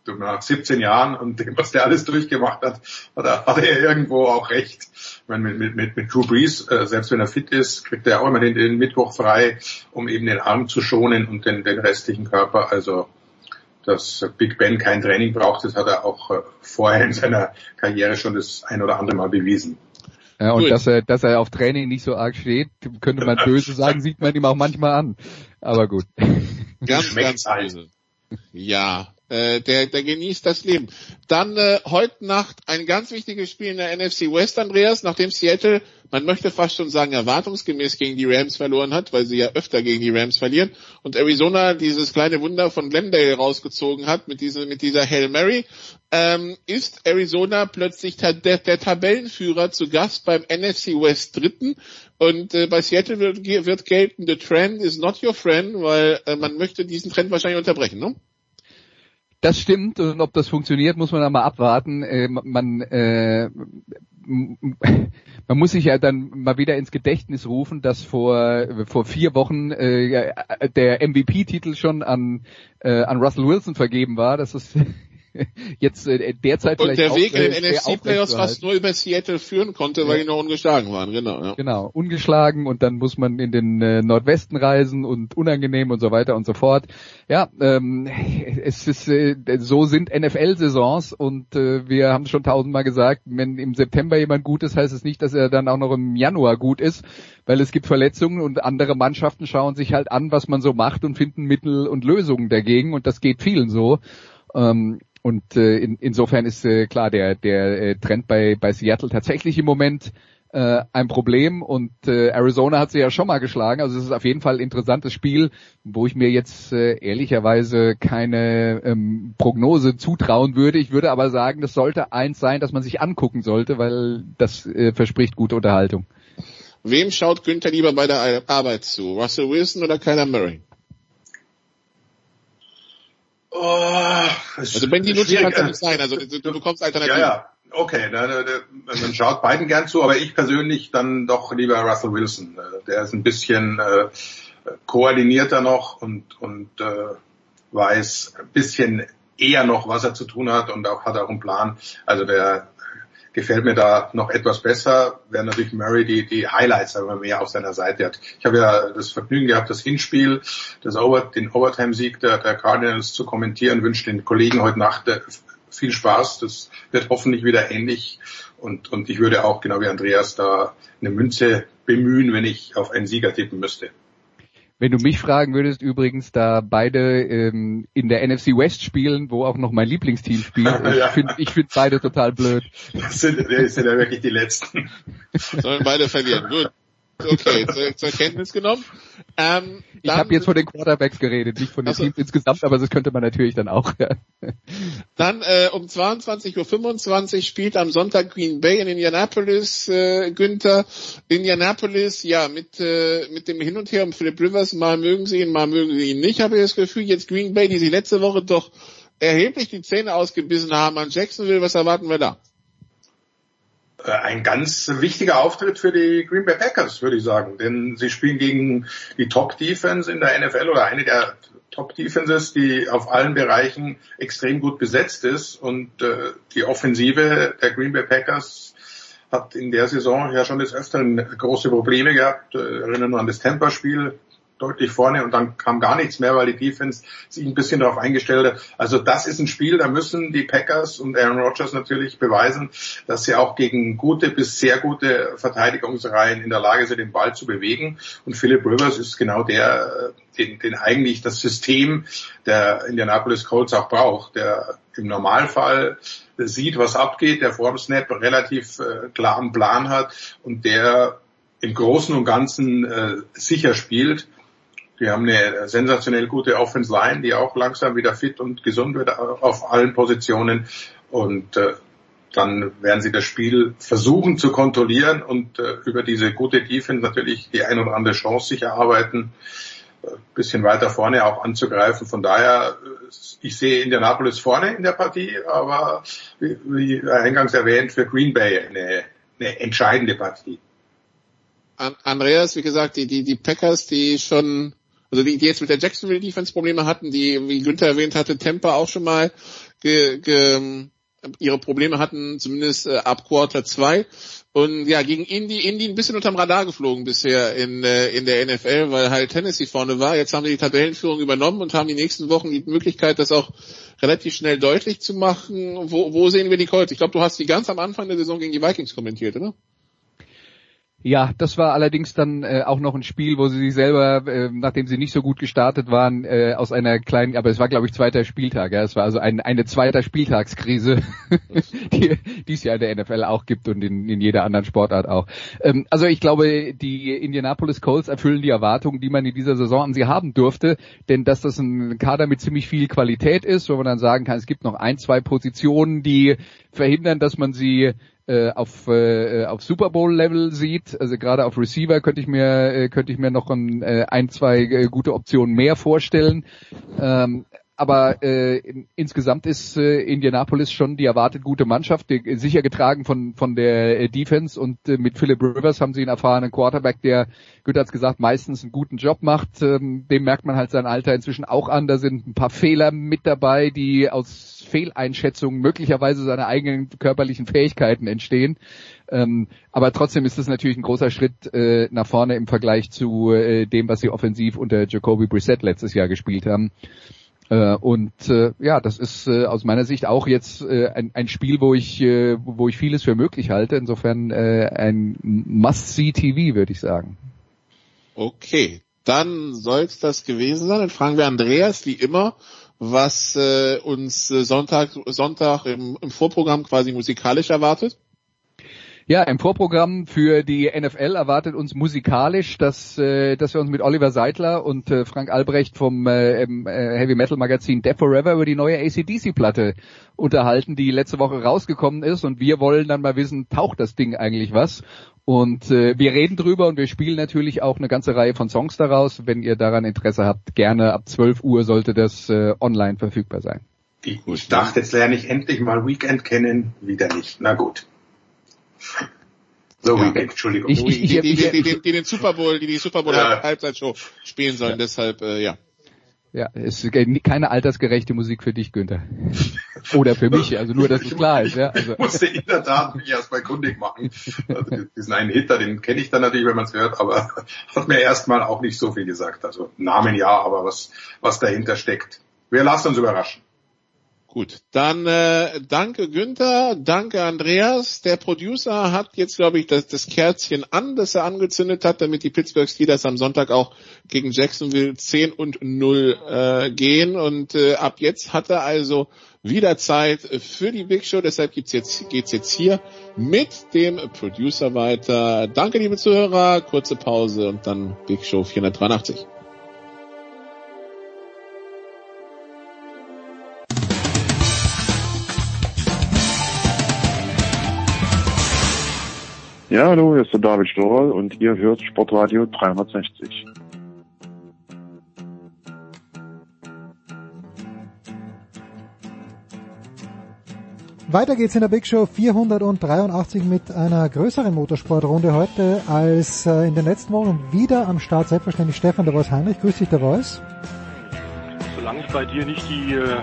Du, nach 17 Jahren und dem, was der alles durchgemacht hat, hat er, hat er irgendwo auch recht. Ich meine, mit, mit, mit Drew Brees, äh, selbst wenn er fit ist, kriegt er auch immer den, den Mittwoch frei, um eben den Arm zu schonen und den, den restlichen Körper. Also dass Big Ben kein Training braucht, das hat er auch äh, vorher in seiner Karriere schon das ein oder andere Mal bewiesen.
Ja, und dass er, dass er auf Training nicht so arg steht, könnte man böse sagen, sieht man ihm auch manchmal an. Aber gut.
Ganz, ganz böse. Ja, äh, der, der genießt das Leben. Dann äh, heute Nacht ein ganz wichtiges Spiel in der NFC West, Andreas, nachdem Seattle, man möchte fast schon sagen, erwartungsgemäß gegen die Rams verloren hat, weil sie ja öfter gegen die Rams verlieren, und Arizona dieses kleine Wunder von Glendale rausgezogen hat mit, dieser mit dieser Hail Mary, ähm, ist Arizona plötzlich der, der, der Tabellenführer zu Gast beim NFC West Dritten. Und äh, bei Seattle wird, wird gelten, the trend is not your friend, weil äh, man möchte diesen Trend wahrscheinlich unterbrechen, ne?
Das stimmt und ob das funktioniert, muss man dann mal abwarten. Äh, man, äh, man muss sich ja dann mal wieder ins Gedächtnis rufen, dass vor vor vier Wochen äh, der MVP-Titel schon an äh, an Russell Wilson vergeben war. Das ist jetzt äh, derzeit
Und
vielleicht
der
auch,
Weg in
äh,
den NFC-Playoffs fast nur über Seattle führen konnte, weil die noch ungeschlagen waren, genau. Ja.
Genau, ungeschlagen und dann muss man in den äh, Nordwesten reisen und unangenehm und so weiter und so fort. Ja, ähm, es ist äh, so sind NFL-Saisons und äh, wir haben schon tausendmal gesagt, wenn im September jemand gut ist, heißt es nicht, dass er dann auch noch im Januar gut ist, weil es gibt Verletzungen und andere Mannschaften schauen sich halt an, was man so macht und finden Mittel und Lösungen dagegen und das geht vielen so. Ähm, und äh, in, insofern ist äh, klar der der äh, Trend bei bei Seattle tatsächlich im Moment äh, ein Problem und äh, Arizona hat sie ja schon mal geschlagen. Also es ist auf jeden Fall ein interessantes Spiel, wo ich mir jetzt äh, ehrlicherweise keine ähm, Prognose zutrauen würde. Ich würde aber sagen, das sollte eins sein, dass man sich angucken sollte, weil das äh, verspricht gute Unterhaltung.
Wem schaut Günther lieber bei der Arbeit zu? Russell Wilson oder Kyler Murray?
Oh,
also wenn die nutzen, kann es ja nicht sein. Also du, du bekommst Alternativen.
Ja, ja. Okay, dann, dann schaut beiden gern zu, aber ich persönlich dann doch lieber Russell Wilson. Der ist ein bisschen äh, koordinierter noch und, und äh, weiß ein bisschen eher noch, was er zu tun hat und auch hat auch einen Plan. Also der gefällt mir da noch etwas besser, während natürlich Murray die, die Highlights aber mehr auf seiner Seite hat. Ich habe ja das Vergnügen gehabt, das Hinspiel, das Over, den Overtime-Sieg der, der Cardinals zu kommentieren, wünsche den Kollegen heute Nacht äh, viel Spaß. Das wird hoffentlich wieder ähnlich. Und, und ich würde auch, genau wie Andreas, da eine Münze bemühen, wenn ich auf einen Sieger tippen müsste.
Wenn du mich fragen würdest, übrigens, da beide ähm, in der NFC West spielen, wo auch noch mein Lieblingsteam spielt, ja. ich finde ich find beide total blöd.
Das sind, das sind ja wirklich die Letzten.
Sollen beide verlieren. Gut. Okay, zur, zur Kenntnis genommen. Ähm,
ich habe jetzt von den Quarterbacks geredet, nicht von den also, Teams insgesamt, aber das könnte man natürlich dann auch. Ja.
Dann äh, um 22.25 Uhr spielt am Sonntag Green Bay in Indianapolis, äh, Günther. Indianapolis, ja, mit, äh, mit dem Hin und Her um Philip Rivers, mal mögen sie ihn, mal mögen sie ihn nicht, habe ich das Gefühl. Jetzt Green Bay, die sie letzte Woche doch erheblich die Zähne ausgebissen haben an Jacksonville, was erwarten wir da?
Äh, ein ganz wichtiger Auftritt für die Green Bay Packers, würde ich sagen. Denn sie spielen gegen die Top-Defense in der NFL oder eine der Top-Defenses, die auf allen Bereichen extrem gut besetzt ist. Und äh, die Offensive der Green Bay Packers hat in der Saison ja schon des Öfteren große Probleme gehabt. Äh, erinnern nur an das Temperspiel deutlich vorne und dann kam gar nichts mehr, weil die Defense sich ein bisschen darauf eingestellt hat. Also das ist ein Spiel, da müssen die Packers und Aaron Rodgers natürlich beweisen, dass sie auch gegen gute bis sehr gute Verteidigungsreihen in der Lage sind, den Ball zu bewegen. Und Philip Rivers ist genau der, den, den eigentlich das System der Indianapolis Colts auch braucht, der im Normalfall sieht, was abgeht, der vor dem Snap relativ äh, klaren Plan hat und der im Großen und Ganzen äh, sicher spielt wir haben eine sensationell gute Offense Line, die auch langsam wieder fit und gesund wird auf allen Positionen. Und äh, dann werden sie das Spiel versuchen zu kontrollieren und äh, über diese gute Defense natürlich die ein oder andere Chance sich erarbeiten, äh, bisschen weiter vorne auch anzugreifen. Von daher, äh, ich sehe Indianapolis vorne in der Partie, aber wie, wie eingangs erwähnt, für Green Bay eine, eine entscheidende Partie.
Andreas, wie gesagt, die, die, die Packers, die schon also die, die jetzt mit der Jacksonville Defense Probleme hatten, die, wie Günther erwähnt hatte, Temper auch schon mal ge, ge, ihre Probleme hatten, zumindest äh, ab Quarter 2. Und ja, gegen Indy, Indy ein bisschen unterm Radar geflogen bisher in, äh, in der NFL, weil halt Tennessee vorne war. Jetzt haben sie die Tabellenführung übernommen und haben die nächsten Wochen die Möglichkeit, das auch relativ schnell deutlich zu machen. Wo, wo sehen wir die Colts? Ich glaube, du hast die ganz am Anfang der Saison gegen die Vikings kommentiert, oder?
Ja, das war allerdings dann äh, auch noch ein Spiel, wo sie sich selber, äh, nachdem sie nicht so gut gestartet waren, äh, aus einer kleinen, aber es war glaube ich zweiter Spieltag, ja, es war also ein, eine zweiter Spieltagskrise, die, die es ja in der NFL auch gibt und in, in jeder anderen Sportart auch. Ähm, also ich glaube, die Indianapolis Colts erfüllen die Erwartungen, die man in dieser Saison an sie haben durfte, denn dass das ein Kader mit ziemlich viel Qualität ist, wo man dann sagen kann, es gibt noch ein, zwei Positionen, die verhindern, dass man sie äh, auf, äh, auf Super Bowl Level sieht. Also gerade auf Receiver könnte ich mir äh, könnte ich mir noch ein, äh, ein zwei äh, gute Optionen mehr vorstellen. Ähm, aber äh, in, insgesamt ist äh, Indianapolis schon die erwartet gute Mannschaft, die, sicher getragen von von der äh, Defense und äh, mit Philip Rivers haben sie einen erfahrenen Quarterback, der, Güter hat gesagt, meistens einen guten Job macht. Ähm, dem merkt man halt sein Alter inzwischen auch an. Da sind ein paar Fehler mit dabei, die aus Fehleinschätzungen möglicherweise seiner eigenen körperlichen Fähigkeiten entstehen. Ähm, aber trotzdem ist das natürlich ein großer Schritt äh, nach vorne im Vergleich zu äh, dem, was sie offensiv unter Jacoby Brissett letztes Jahr gespielt haben. Äh, und äh, ja, das ist äh, aus meiner Sicht auch jetzt äh, ein, ein Spiel, wo ich, äh, wo ich vieles für möglich halte. Insofern äh, ein Must-See-TV, würde ich sagen.
Okay, dann soll es das gewesen sein. Dann fragen wir Andreas, wie immer, was äh, uns äh, Sonntag, Sonntag im, im Vorprogramm quasi musikalisch erwartet.
Ja, im Vorprogramm für die NFL erwartet uns musikalisch, dass, äh, dass wir uns mit Oliver Seidler und äh, Frank Albrecht vom äh, äh, Heavy Metal Magazin Death Forever über die neue ACDC-Platte unterhalten, die letzte Woche rausgekommen ist. Und wir wollen dann mal wissen, taucht das Ding eigentlich was? Und äh, wir reden drüber und wir spielen natürlich auch eine ganze Reihe von Songs daraus. Wenn ihr daran Interesse habt, gerne ab 12 Uhr sollte das äh, online verfügbar sein.
Ich dachte, jetzt lerne ich endlich mal Weekend kennen, wieder nicht. Na gut.
So, ja. Entschuldigung. Ich, ich, die, die, die, die, die den Super Bowl, die die Super Bowl ja. Halbzeitshow spielen sollen, ja. deshalb, äh, ja.
Ja, es ist keine altersgerechte Musik für dich, Günther. Oder für mich, also nur, dass es klar ist. Ja, also.
Ich musste in der Tat mich erstmal kundig machen. Also diesen einen Hitter, den kenne ich dann natürlich, wenn man es hört, aber hat mir erstmal auch nicht so viel gesagt. Also Namen ja, aber was, was dahinter steckt. Wir lassen uns überraschen.
Gut, dann äh, danke Günther, danke Andreas. Der Producer hat jetzt, glaube ich, das, das Kerzchen an, das er angezündet hat, damit die Pittsburgh Steelers am Sonntag auch gegen Jacksonville 10 und 0 äh, gehen. Und äh, ab jetzt hat er also wieder Zeit für die Big Show. Deshalb gibt's jetzt, geht's jetzt hier mit dem Producer weiter. Danke, liebe Zuhörer. Kurze Pause und dann Big Show 483.
Ja, hallo, hier ist der David Storer und ihr hört Sportradio 360.
Weiter geht's in der Big Show 483 mit einer größeren Motorsportrunde heute als äh, in den letzten Wochen. Wieder am Start selbstverständlich Stefan der Voice Heinrich. Grüß dich, der Voice.
Solange ich bei dir nicht die äh,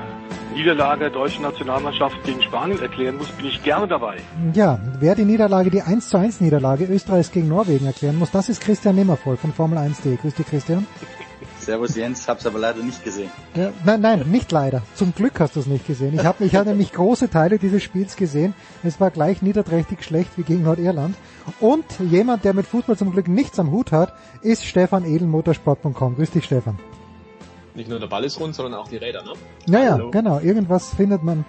Niederlage der deutschen Nationalmannschaft gegen Spanien erklären muss, bin ich gerne dabei.
Ja, wer die Niederlage, die 1 zu 1 Niederlage Österreichs gegen Norwegen erklären muss, das ist Christian Nimmervoll von Formel 1.de. Grüß dich, Christian.
Servus Jens, hab's aber leider nicht gesehen.
Ja, nein, nein, nicht leider. Zum Glück hast du es nicht gesehen. Ich habe ich hab nämlich große Teile dieses Spiels gesehen. Es war gleich niederträchtig schlecht wie gegen Nordirland. Und jemand, der mit Fußball zum Glück nichts am Hut hat, ist Stefan Edel, motorsport.com. Grüß dich, Stefan.
Nicht nur der Ball ist rund, sondern auch die Räder, ne?
Naja, Hallo. genau. Irgendwas findet man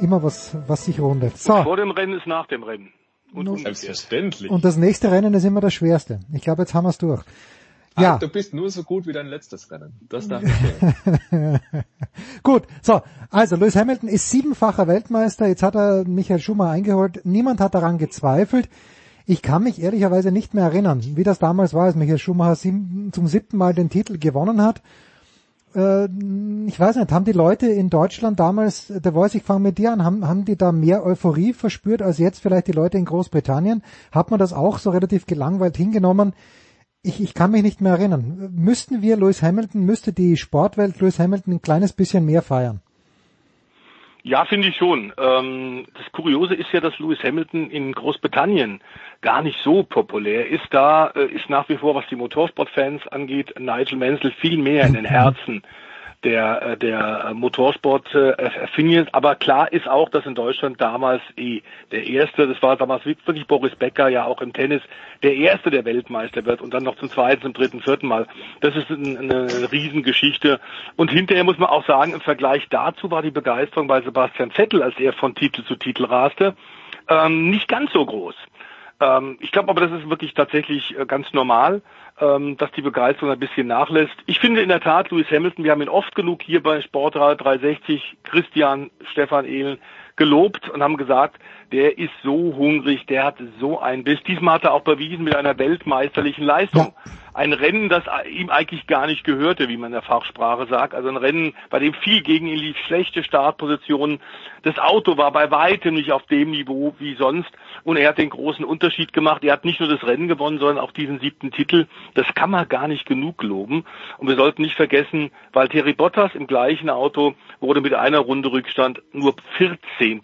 immer was, was sich rundet. So.
Und vor dem Rennen ist nach dem Rennen.
Und no. Selbstverständlich.
Und das nächste Rennen ist immer das schwerste. Ich glaube, jetzt haben wir es durch.
Ja. Ah, du bist nur so gut wie dein letztes Rennen. Das darf ich
Gut, so, also Lewis Hamilton ist siebenfacher Weltmeister, jetzt hat er Michael Schumacher eingeholt, niemand hat daran gezweifelt. Ich kann mich ehrlicherweise nicht mehr erinnern, wie das damals war, als Michael Schumacher sieben, zum siebten Mal den Titel gewonnen hat. Äh, ich weiß nicht, haben die Leute in Deutschland damals, der Voice, ich fange mit dir an, haben, haben die da mehr Euphorie verspürt als jetzt vielleicht die Leute in Großbritannien? Hat man das auch so relativ gelangweilt hingenommen? ich, ich kann mich nicht mehr erinnern. Müssten wir Lewis Hamilton, müsste die Sportwelt Lewis Hamilton ein kleines bisschen mehr feiern?
Ja, finde ich schon. Ähm, das Kuriose ist ja, dass Lewis Hamilton in Großbritannien gar nicht so populär ist. Da äh, ist nach wie vor, was die Motorsportfans angeht, Nigel Mansell viel mehr in den Herzen der, äh, der Motorsport äh, erfindet. Aber klar ist auch, dass in Deutschland damals eh der erste, das war damals wirklich Boris Becker ja auch im Tennis, der erste, der Weltmeister wird und dann noch zum zweiten, zum dritten, vierten Mal. Das ist eine, eine Riesengeschichte. Und hinterher muss man auch sagen, im Vergleich dazu war die Begeisterung bei Sebastian Vettel, als er von Titel zu Titel raste, ähm, nicht ganz so groß. Ähm, ich glaube aber, das ist wirklich tatsächlich äh, ganz normal ähm, dass die Begeisterung ein bisschen nachlässt. Ich finde in der Tat, Lewis Hamilton, wir haben ihn oft genug hier bei Sportrad 360, Christian, Stefan Ehlen, gelobt und haben gesagt, der ist so hungrig, der hat so ein Biss. Diesmal hat er auch bewiesen mit einer weltmeisterlichen Leistung. Ja. Ein Rennen, das ihm eigentlich gar nicht gehörte, wie man in der Fachsprache sagt. Also ein Rennen, bei dem viel gegen ihn lief, schlechte Startpositionen. Das Auto war bei weitem nicht auf dem Niveau wie sonst. Und er hat den großen Unterschied gemacht. Er hat nicht nur das Rennen gewonnen, sondern auch diesen siebten Titel. Das kann man gar nicht genug loben. Und wir sollten nicht vergessen, Valtteri Bottas im gleichen Auto wurde mit einer Runde Rückstand nur 14.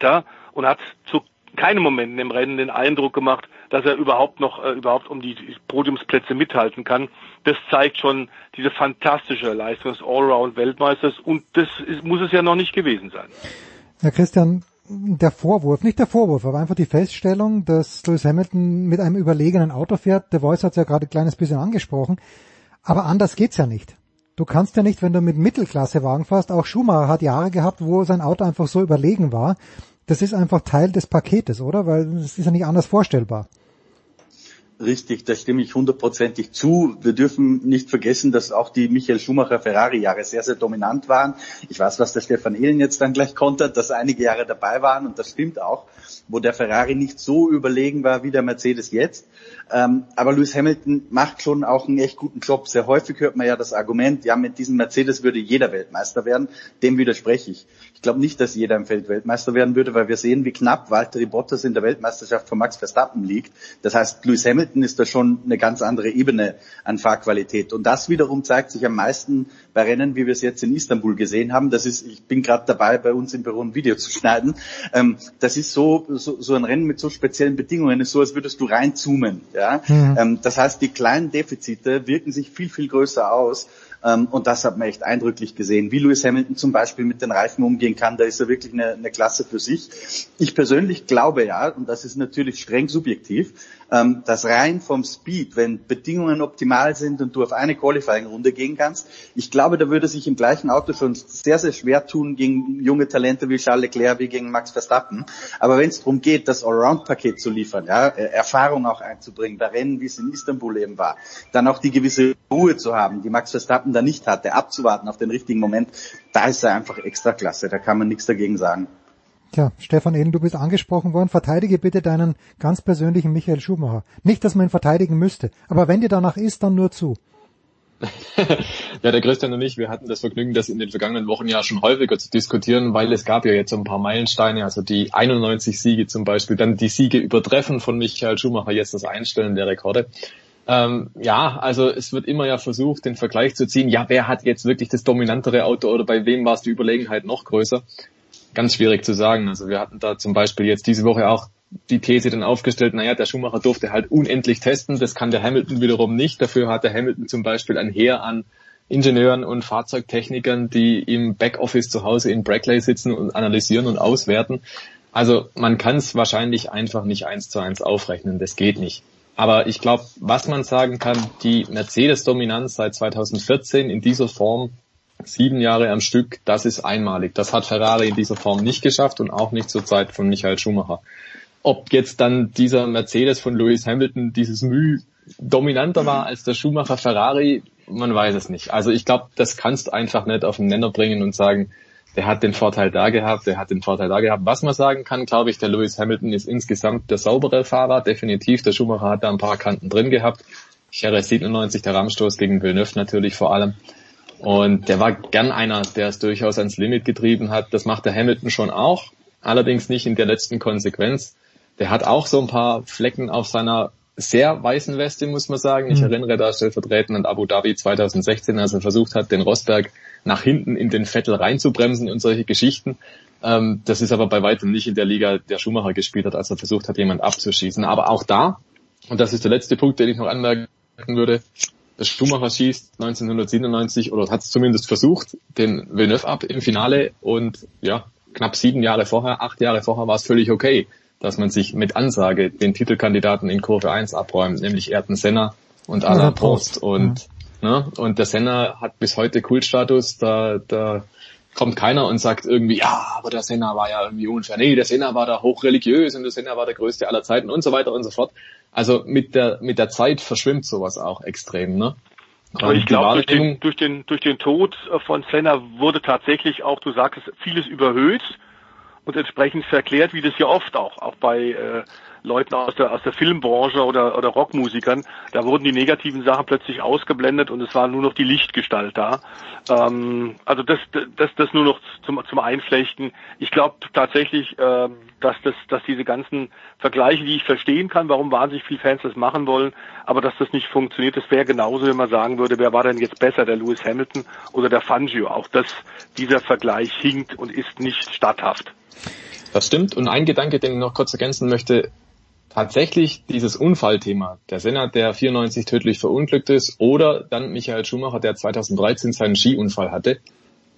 und hat zu keinem Moment im Rennen den Eindruck gemacht, dass er überhaupt noch äh, überhaupt um die Podiumsplätze mithalten kann. Das zeigt schon diese fantastische Leistung des Allround-Weltmeisters und das ist, muss es ja noch nicht gewesen sein.
Herr Christian, der Vorwurf, nicht der Vorwurf, aber einfach die Feststellung, dass Lewis Hamilton mit einem überlegenen Auto fährt. Der Voice hat es ja gerade ein kleines bisschen angesprochen. Aber anders geht's ja nicht. Du kannst ja nicht, wenn du mit Mittelklassewagen fährst, auch Schumacher hat Jahre gehabt, wo sein Auto einfach so überlegen war. Das ist einfach Teil des Paketes, oder? Weil es ist ja nicht anders vorstellbar.
Richtig, da stimme ich hundertprozentig zu. Wir dürfen nicht vergessen, dass auch die Michael Schumacher Ferrari-Jahre sehr, sehr dominant waren. Ich weiß, was der Stefan Ehlen jetzt dann gleich kontert, dass einige Jahre dabei waren und das stimmt auch, wo der Ferrari nicht so überlegen war wie der Mercedes jetzt. Ähm, aber Lewis Hamilton macht schon auch einen echt guten Job. Sehr häufig hört man ja das Argument, ja, mit diesem Mercedes würde jeder Weltmeister werden. Dem widerspreche ich. Ich glaube nicht, dass jeder im Feld Weltmeister werden würde, weil wir sehen, wie knapp Valtteri Bottas in der Weltmeisterschaft von Max Verstappen liegt. Das heißt, Lewis Hamilton ist da schon eine ganz andere Ebene an Fahrqualität. Und das wiederum zeigt sich am meisten bei Rennen, wie wir es jetzt in Istanbul gesehen haben. Das ist, ich bin gerade dabei, bei uns im Büro ein Video zu schneiden. Ähm, das ist so, so, so ein Rennen mit so speziellen Bedingungen, ist so, als würdest du reinzoomen. Ja? Mhm. Ähm, das heißt, die kleinen Defizite wirken sich viel, viel größer aus. Ähm, und das hat man echt eindrücklich gesehen. Wie Lewis Hamilton zum Beispiel mit den Reifen umgehen kann, da ist er wirklich eine, eine Klasse für sich. Ich persönlich glaube ja, und das ist natürlich streng subjektiv, ähm, dass rein vom Speed, wenn Bedingungen optimal sind und du auf eine Qualifying-Runde gehen kannst, ich glaube, da würde sich im gleichen Auto schon sehr, sehr schwer tun gegen junge Talente wie Charles Leclerc, wie gegen Max Verstappen. Aber wenn es darum geht, das Allround-Paket zu liefern, ja, äh, Erfahrung auch einzubringen, bei Rennen, wie es in Istanbul eben war, dann auch die gewisse Ruhe zu haben, die Max Verstappen da nicht hatte, abzuwarten auf den richtigen Moment, da ist er einfach extra klasse. Da kann man nichts dagegen sagen.
Tja, Stefan Ehlen, du bist angesprochen worden. Verteidige bitte deinen ganz persönlichen Michael Schumacher. Nicht, dass man ihn verteidigen müsste, aber wenn dir danach ist, dann nur zu.
ja, der Christian und ich, wir hatten das Vergnügen, das in den vergangenen Wochen ja schon häufiger zu diskutieren, weil es gab ja jetzt so ein paar Meilensteine, also die 91 Siege zum Beispiel, dann die Siege übertreffen von Michael Schumacher, jetzt das Einstellen der Rekorde. Ähm, ja, also es wird immer ja versucht, den Vergleich zu ziehen, ja, wer hat jetzt wirklich das dominantere Auto oder bei wem war es die Überlegenheit noch größer? Ganz schwierig zu sagen. Also wir hatten da zum Beispiel jetzt diese Woche auch die These dann aufgestellt, naja, der Schumacher durfte halt unendlich testen, das kann der Hamilton wiederum nicht. Dafür hat der Hamilton zum Beispiel ein Heer an Ingenieuren und Fahrzeugtechnikern, die im Backoffice zu Hause in Brackley sitzen und analysieren und auswerten. Also man kann es wahrscheinlich einfach nicht eins zu eins aufrechnen, das geht nicht. Aber ich glaube, was man sagen kann, die Mercedes-Dominanz seit 2014 in dieser Form, sieben Jahre am Stück, das ist einmalig. Das hat Ferrari in dieser Form nicht geschafft und auch nicht zur Zeit von Michael Schumacher. Ob jetzt dann dieser Mercedes von Lewis Hamilton dieses Mühe dominanter war als der Schumacher Ferrari, man weiß es nicht. Also ich glaube, das kannst du einfach nicht auf den Nenner bringen und sagen, der hat den Vorteil da gehabt, der hat den Vorteil da gehabt. Was man sagen kann, glaube ich, der Lewis Hamilton ist insgesamt der saubere Fahrer, definitiv. Der Schumacher hat da ein paar Kanten drin gehabt. Jerez 97, der Rahmenstoß gegen Villeneuve natürlich vor allem. Und der war gern einer, der es durchaus ans Limit getrieben hat. Das macht der Hamilton schon auch, allerdings nicht in der letzten Konsequenz. Der hat auch so ein paar Flecken auf seiner sehr weißen Weste, muss man sagen. Ich mhm. erinnere da stellvertretend an Abu Dhabi 2016, als er versucht hat, den Rosberg nach hinten in den Vettel reinzubremsen und solche Geschichten. Ähm, das ist aber bei weitem nicht in der Liga, der Schumacher gespielt hat, als er versucht hat, jemand abzuschießen. Aber auch da, und das ist der letzte Punkt, den ich noch anmerken würde, Schumacher schießt 1997 oder hat es zumindest versucht, den Villeneuve ab im Finale und ja, knapp sieben Jahre vorher, acht Jahre vorher war es völlig okay, dass man sich mit Ansage den Titelkandidaten in Kurve 1 abräumt, nämlich Ayrton Senna und Alain Prost. Und Ne? Und der Senna hat bis heute Kultstatus, da, da kommt keiner und sagt irgendwie, ja, aber der Senna war ja irgendwie unfair. Nee, der Senna war da hochreligiös und der Senna war der größte aller Zeiten und so weiter und so fort. Also mit der, mit der Zeit verschwimmt sowas auch extrem, ne?
Aber ich glaube, durch den, durch, den, durch den Tod von Senna wurde tatsächlich auch, du sagst, vieles überhöht und entsprechend verklärt, wie das ja oft auch, auch bei äh, Leuten aus der, aus der Filmbranche oder, oder Rockmusikern, da wurden die negativen Sachen plötzlich ausgeblendet und es war nur noch die Lichtgestalt da. Ähm, also das, das, das nur noch zum, zum Einflechten. Ich glaube tatsächlich, äh, dass, das, dass diese ganzen Vergleiche, die ich verstehen kann, warum wahnsinnig viele Fans das machen wollen, aber dass das nicht funktioniert, das wäre genauso, wenn man sagen würde, wer war denn jetzt besser, der Lewis Hamilton oder der Fangio. Auch das, dieser Vergleich hinkt und ist nicht statthaft.
Das stimmt. Und ein Gedanke, den ich noch kurz ergänzen möchte, tatsächlich dieses Unfallthema, der Senat, der 94 tödlich verunglückt ist, oder dann Michael Schumacher, der 2013 seinen Skiunfall hatte.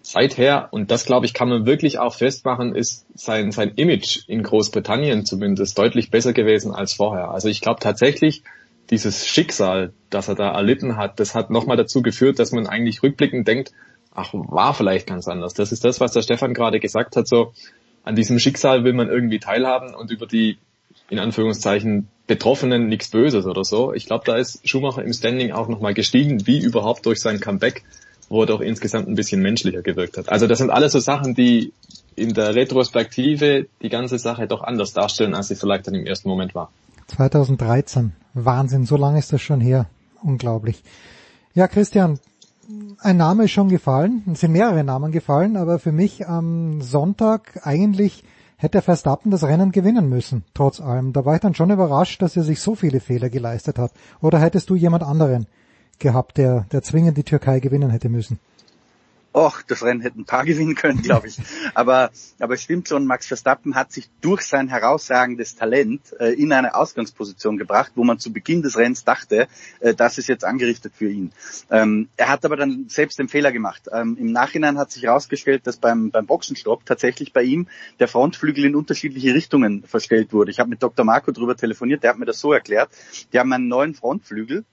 Seither, und das glaube ich, kann man wirklich auch festmachen, ist sein, sein Image in Großbritannien zumindest deutlich besser gewesen als vorher. Also ich glaube tatsächlich, dieses Schicksal, das er da erlitten hat, das hat nochmal dazu geführt, dass man eigentlich rückblickend denkt, ach, war vielleicht ganz anders. Das ist das, was der Stefan gerade gesagt hat, so, an diesem Schicksal will man irgendwie teilhaben und über die in Anführungszeichen Betroffenen nichts Böses oder so. Ich glaube, da ist Schumacher im Standing auch nochmal gestiegen, wie überhaupt durch sein Comeback, wo er doch insgesamt ein bisschen menschlicher gewirkt hat. Also das sind alles so Sachen, die in der Retrospektive die ganze Sache doch anders darstellen, als sie vielleicht dann im ersten Moment war.
2013. Wahnsinn, so lange ist das schon her. Unglaublich. Ja, Christian, ein Name ist schon gefallen, es sind mehrere Namen gefallen, aber für mich am Sonntag eigentlich hätte Verstappen das Rennen gewinnen müssen, trotz allem. Da war ich dann schon überrascht, dass er sich so viele Fehler geleistet hat. Oder hättest du jemand anderen gehabt, der, der zwingend die Türkei gewinnen hätte müssen?
Och, das Rennen hätten ein paar gewinnen können, glaube ich. aber, aber es stimmt schon, Max Verstappen hat sich durch sein herausragendes Talent äh, in eine Ausgangsposition gebracht, wo man zu Beginn des Rennens dachte, äh, das ist jetzt angerichtet für ihn. Ähm, er hat aber dann selbst den Fehler gemacht. Ähm, Im Nachhinein hat sich herausgestellt, dass beim, beim Boxenstopp tatsächlich bei ihm der Frontflügel in unterschiedliche Richtungen verstellt wurde. Ich habe mit Dr. Marco darüber telefoniert, der hat mir das so erklärt. Die haben einen neuen Frontflügel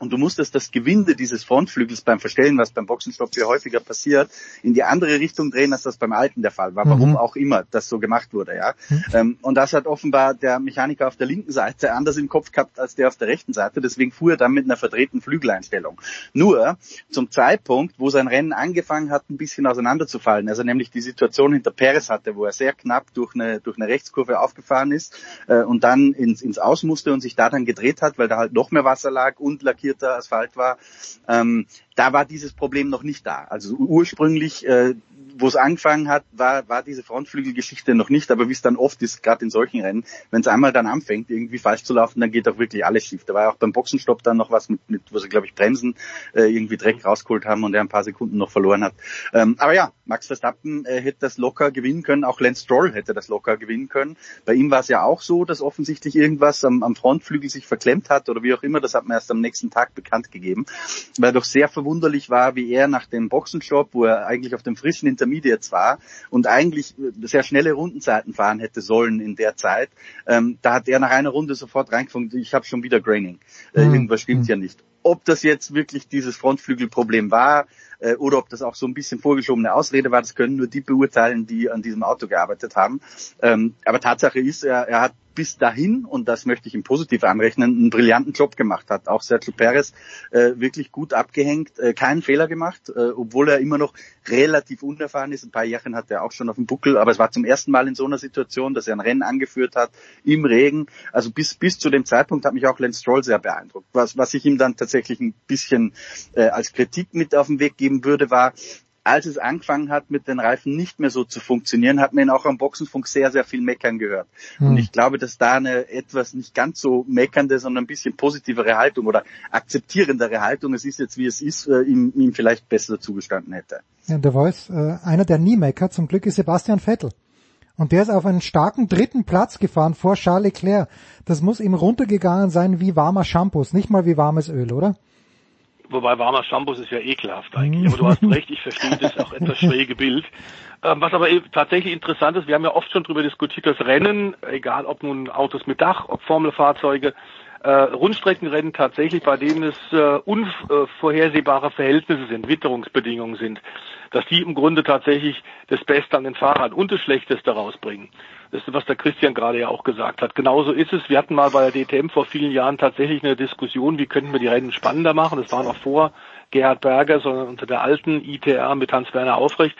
und du musstest das Gewinde dieses Frontflügels beim Verstellen, was beim Boxenstopp viel häufiger passiert, in die andere Richtung drehen, als das beim alten der Fall war. Mhm. Warum auch immer das so gemacht wurde, ja. Mhm. Ähm, und das hat offenbar der Mechaniker auf der linken Seite anders im Kopf gehabt als der auf der rechten Seite. Deswegen fuhr er dann mit einer verdrehten Flügeleinstellung. Nur zum Zeitpunkt, wo sein Rennen angefangen hat, ein bisschen auseinanderzufallen, also nämlich die Situation hinter Perez hatte, wo er sehr knapp durch eine, durch eine Rechtskurve aufgefahren ist äh, und dann ins, ins Aus musste und sich da dann gedreht hat, weil da halt noch mehr Wasser lag und lackiert asfaltierter Asphalt war. Ähm, da war dieses Problem noch nicht da. Also ursprünglich äh, wo es angefangen hat, war, war diese Frontflügelgeschichte noch nicht, aber wie es dann oft ist, gerade in solchen Rennen, wenn es einmal dann anfängt, irgendwie falsch zu laufen, dann geht auch wirklich alles schief. Da war ja auch beim Boxenstopp dann noch was mit, mit wo sie, glaube ich, Bremsen äh, irgendwie Dreck rausgeholt haben und er ein paar Sekunden noch verloren hat. Ähm, aber ja, Max Verstappen äh, hätte das locker gewinnen können, auch Lance Stroll hätte das locker gewinnen können. Bei ihm war es ja auch so, dass offensichtlich irgendwas am, am Frontflügel sich verklemmt hat oder wie auch immer, das hat man erst am nächsten Tag bekannt gegeben, weil doch sehr verwunderlich war, wie er nach dem Boxenstopp, wo er eigentlich auf dem frischen Intermediates war und eigentlich sehr schnelle Rundenzeiten fahren hätte sollen in der Zeit, ähm, da hat er nach einer Runde sofort reingefunden, ich habe schon wieder Graining. Äh,
Mhm.
Irgendwas stimmt ja nicht. Ob das jetzt wirklich dieses Frontflügelproblem war äh, oder ob das auch so ein bisschen vorgeschobene Ausrede war, das können nur die beurteilen, die an diesem Auto gearbeitet haben. Ähm, aber Tatsache ist, er, er hat bis dahin, und das möchte ich ihm positiv anrechnen, einen brillanten Job gemacht hat. Auch Sergio Perez äh, wirklich gut abgehängt, äh, keinen Fehler gemacht, äh, obwohl er immer noch relativ unerfahren ist. Ein paar Jährchen hat er auch schon auf dem Buckel, aber es war zum ersten Mal in so einer Situation, dass er ein Rennen angeführt hat im Regen. Also bis bis zu dem Zeitpunkt hat mich auch Lance Stroll sehr beeindruckt. Was was ich ihm dann tatsächlich ein bisschen äh, als Kritik mit auf den Weg geben würde, war als es angefangen hat, mit den Reifen nicht mehr so zu funktionieren, hat man ihn auch am Boxenfunk sehr, sehr viel meckern gehört.
Hm.
Und ich glaube, dass da eine etwas nicht ganz so meckernde, sondern ein bisschen positivere Haltung oder akzeptierendere Haltung, es ist jetzt wie es ist, äh, ihm, ihm vielleicht besser zugestanden hätte.
Ja, der Voice, äh, einer der nie meckert, zum Glück ist Sebastian Vettel. Und der ist auf einen starken dritten Platz gefahren vor Charles Leclerc. Das muss ihm runtergegangen sein wie warmer Shampoos, nicht mal wie warmes Öl, oder?
Wobei warmer Shampoo ist ja ekelhaft eigentlich. Aber du hast recht, ich verstehe das auch etwas schräge Bild. Ähm, was aber tatsächlich interessant ist, wir haben ja oft schon darüber diskutiert, dass Rennen, egal ob nun Autos mit Dach, ob Formelfahrzeuge, äh, Rundstreckenrennen tatsächlich, bei denen es äh, unvorhersehbare Verhältnisse sind, Witterungsbedingungen sind, dass die im Grunde tatsächlich das Beste an den Fahrern und das Schlechteste rausbringen. Das ist, was der Christian gerade ja auch gesagt hat. Genauso ist es. Wir hatten mal bei der DTM vor vielen Jahren tatsächlich eine Diskussion, wie könnten wir die Rennen spannender machen. Das war noch vor Gerhard Berger, sondern unter der alten ITR mit Hans-Werner Aufrecht.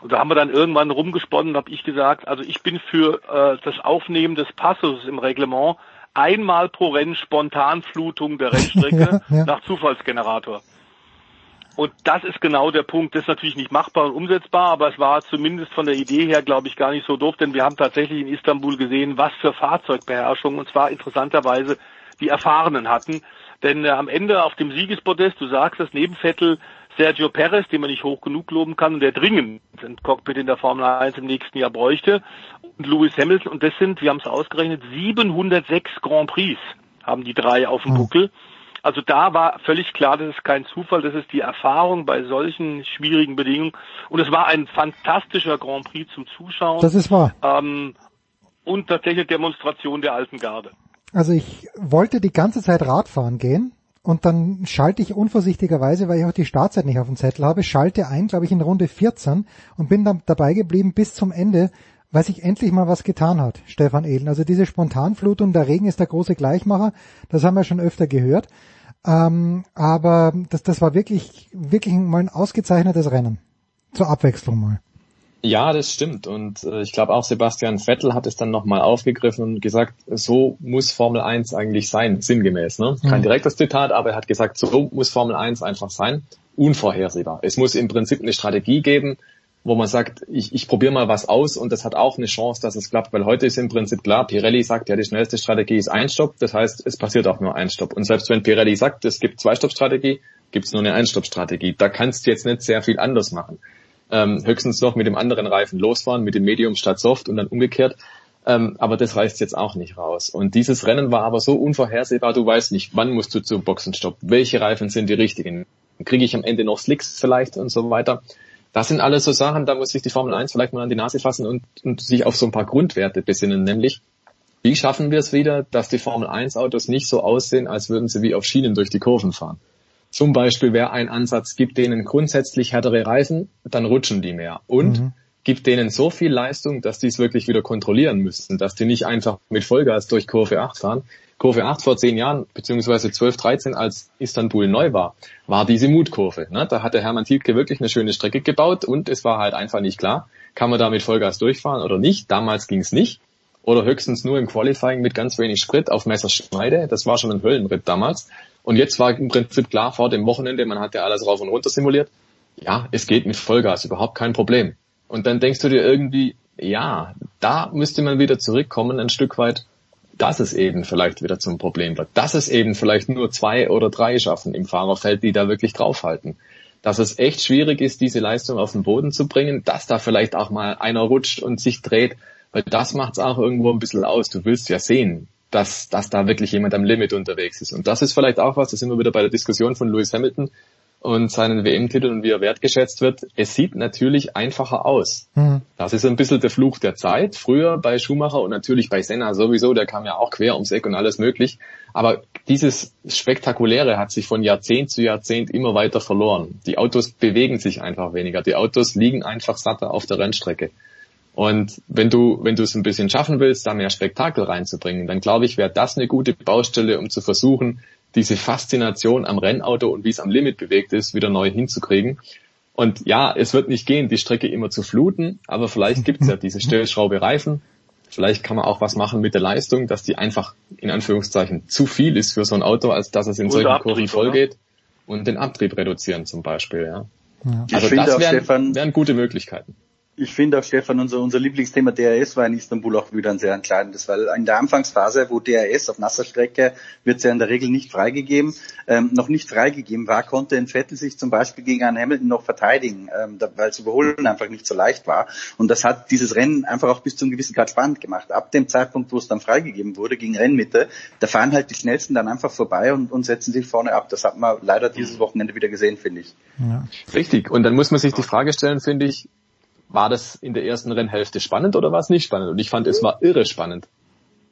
Und da haben wir dann irgendwann rumgesponnen und habe ich gesagt, also ich bin für äh, das Aufnehmen des Passus im Reglement einmal pro Rennen Spontanflutung der Rennstrecke
Ja, ja.
nach Zufallsgenerator. Und das ist genau der Punkt. Das ist natürlich nicht machbar und umsetzbar, aber es war zumindest von der Idee her, glaube ich, gar nicht so doof, denn wir haben tatsächlich in Istanbul gesehen, was für Fahrzeugbeherrschung und zwar interessanterweise die Erfahrenen hatten. Denn äh, am Ende auf dem Siegespodest, du sagst es, neben Vettel Sergio Perez, den man nicht hoch genug loben kann und der dringend ein Cockpit in der Formel 1 im nächsten Jahr bräuchte. Und Lewis Hamilton, und das sind, wir haben es ausgerechnet, 706 Grand Prix haben die drei auf dem Buckel. Also da war völlig klar, das ist kein Zufall, das ist die Erfahrung bei solchen schwierigen Bedingungen. Und es war ein fantastischer Grand Prix zum Zuschauen.
Das ist wahr.
Ähm, und tatsächlich Demonstration der alten Garde.
Also ich wollte die ganze Zeit Radfahren gehen und dann schalte ich unvorsichtigerweise, weil ich auch die Startzeit nicht auf dem Zettel habe, schalte ein, glaube ich, in Runde 14 und bin dann dabei geblieben bis zum Ende, weil sich endlich mal was getan hat, Stefan Ehlen. Also diese Spontanflutung, der Regen ist der große Gleichmacher, das haben wir schon öfter gehört. Ähm, aber das, das war wirklich, wirklich mal ein ausgezeichnetes Rennen. Zur Abwechslung mal.
Ja, das stimmt. Und äh, ich glaube auch Sebastian Vettel hat es dann nochmal aufgegriffen und gesagt, so muss Formel 1 eigentlich sein, sinngemäß. Ne? Kein
Mhm.
direktes Zitat, aber er hat gesagt, so muss Formel 1 einfach sein. Unvorhersehbar. Es muss im Prinzip eine Strategie geben, wo man sagt, ich, ich probiere mal was aus und das hat auch eine Chance, dass es klappt, weil heute ist im Prinzip klar, Pirelli sagt, ja, die schnellste Strategie ist ein Stopp, das heißt, es passiert auch nur ein Stopp. Und selbst wenn Pirelli sagt, es gibt zwei Stopp-Strategie, gibt es nur eine Einstopp-Strategie. Da kannst du jetzt nicht sehr viel anders machen. Ähm, höchstens noch mit dem anderen Reifen losfahren, mit dem Medium statt Soft und dann umgekehrt. Ähm, aber das reißt jetzt auch nicht raus. Und dieses Rennen war aber so unvorhersehbar, du weißt nicht, wann musst du zum Boxenstopp, welche Reifen sind die richtigen, kriege ich am Ende noch Slicks vielleicht und so weiter. Das sind alles so Sachen, da muss sich die Formel 1 vielleicht mal an die Nase fassen und, und sich auf so ein paar Grundwerte besinnen, nämlich wie schaffen wir es wieder, dass die Formel 1 Autos nicht so aussehen, als würden sie wie auf Schienen durch die Kurven fahren. Zum Beispiel wäre ein Ansatz, gibt denen grundsätzlich härtere Reifen, dann rutschen die mehr. Und
Mhm.
gibt denen so viel Leistung, dass die es wirklich wieder kontrollieren müssen, dass die nicht einfach mit Vollgas durch Kurve 8 fahren. Kurve 8 vor zehn Jahren, beziehungsweise 12, 13, als Istanbul neu war, war diese Mutkurve. Ne? Da hatte Hermann Tiedke wirklich eine schöne Strecke gebaut und es war halt einfach nicht klar, kann man da mit Vollgas durchfahren oder nicht. Damals ging es nicht. Oder höchstens nur im Qualifying mit ganz wenig Sprit auf Messerschneide. Das war schon ein Höllenritt damals. Und jetzt war im Prinzip klar vor dem Wochenende, man hat ja alles rauf und runter simuliert. Ja, es geht mit Vollgas, überhaupt kein Problem. Und dann denkst du dir irgendwie, ja, da müsste man wieder zurückkommen ein Stück weit, dass es eben vielleicht wieder zum Problem wird. Dass es eben vielleicht nur zwei oder drei schaffen im Fahrerfeld, die da wirklich draufhalten. Dass es echt schwierig ist, diese Leistung auf den Boden zu bringen, dass da vielleicht auch mal einer rutscht und sich dreht, weil das macht es auch irgendwo ein bisschen aus. Du willst ja sehen, dass, dass da wirklich jemand am Limit unterwegs ist. Und das ist vielleicht auch was, da sind wir wieder bei der Diskussion von Lewis Hamilton und seinen WM-Titel und wie er wertgeschätzt wird. Es sieht natürlich einfacher aus. Mhm. Das ist ein bisschen der Fluch der Zeit. Früher bei Schumacher und natürlich bei Senna sowieso, der kam ja auch quer ums Eck und alles möglich. Aber dieses Spektakuläre hat sich von Jahrzehnt zu Jahrzehnt immer weiter verloren. Die Autos bewegen sich einfach weniger. Die Autos liegen einfach satter auf der Rennstrecke. Und wenn du, wenn du es ein bisschen schaffen willst, da mehr Spektakel reinzubringen, dann glaube ich, wäre das eine gute Baustelle, um zu versuchen, diese Faszination am Rennauto und wie es am Limit bewegt ist, wieder neu hinzukriegen. Und ja, es wird nicht gehen, die Strecke immer zu fluten, aber vielleicht gibt es ja diese Stellschraube Reifen. Vielleicht kann man auch was machen mit der Leistung, dass die einfach in Anführungszeichen zu viel ist für so ein Auto, als dass es in solchen Abtrieb, Kurven vollgeht. Und den Abtrieb reduzieren zum Beispiel, ja. ja. Also das wären, wären gute Möglichkeiten.
Ich finde auch, Stefan, unser, unser Lieblingsthema DRS war in Istanbul auch wieder ein sehr entscheidendes, weil in der Anfangsphase, wo DRS auf nasser Strecke wird es ja in der Regel nicht freigegeben, ähm, noch nicht freigegeben war, konnte ein Vettel sich zum Beispiel gegen einen Hamilton noch verteidigen, ähm, weil es überholen einfach nicht so leicht war. Und das hat dieses Rennen einfach auch bis zu einem gewissen Grad spannend gemacht. Ab dem Zeitpunkt, wo es dann freigegeben wurde, gegen Rennmitte, da fahren halt die Schnellsten dann einfach vorbei und, und setzen sich vorne ab. Das hat man leider dieses Wochenende wieder gesehen, finde ich.
Ja. Richtig. Und dann muss man sich die Frage stellen, finde ich, war das in der ersten Rennhälfte spannend oder war es nicht spannend? Und ich fand, es war irre spannend.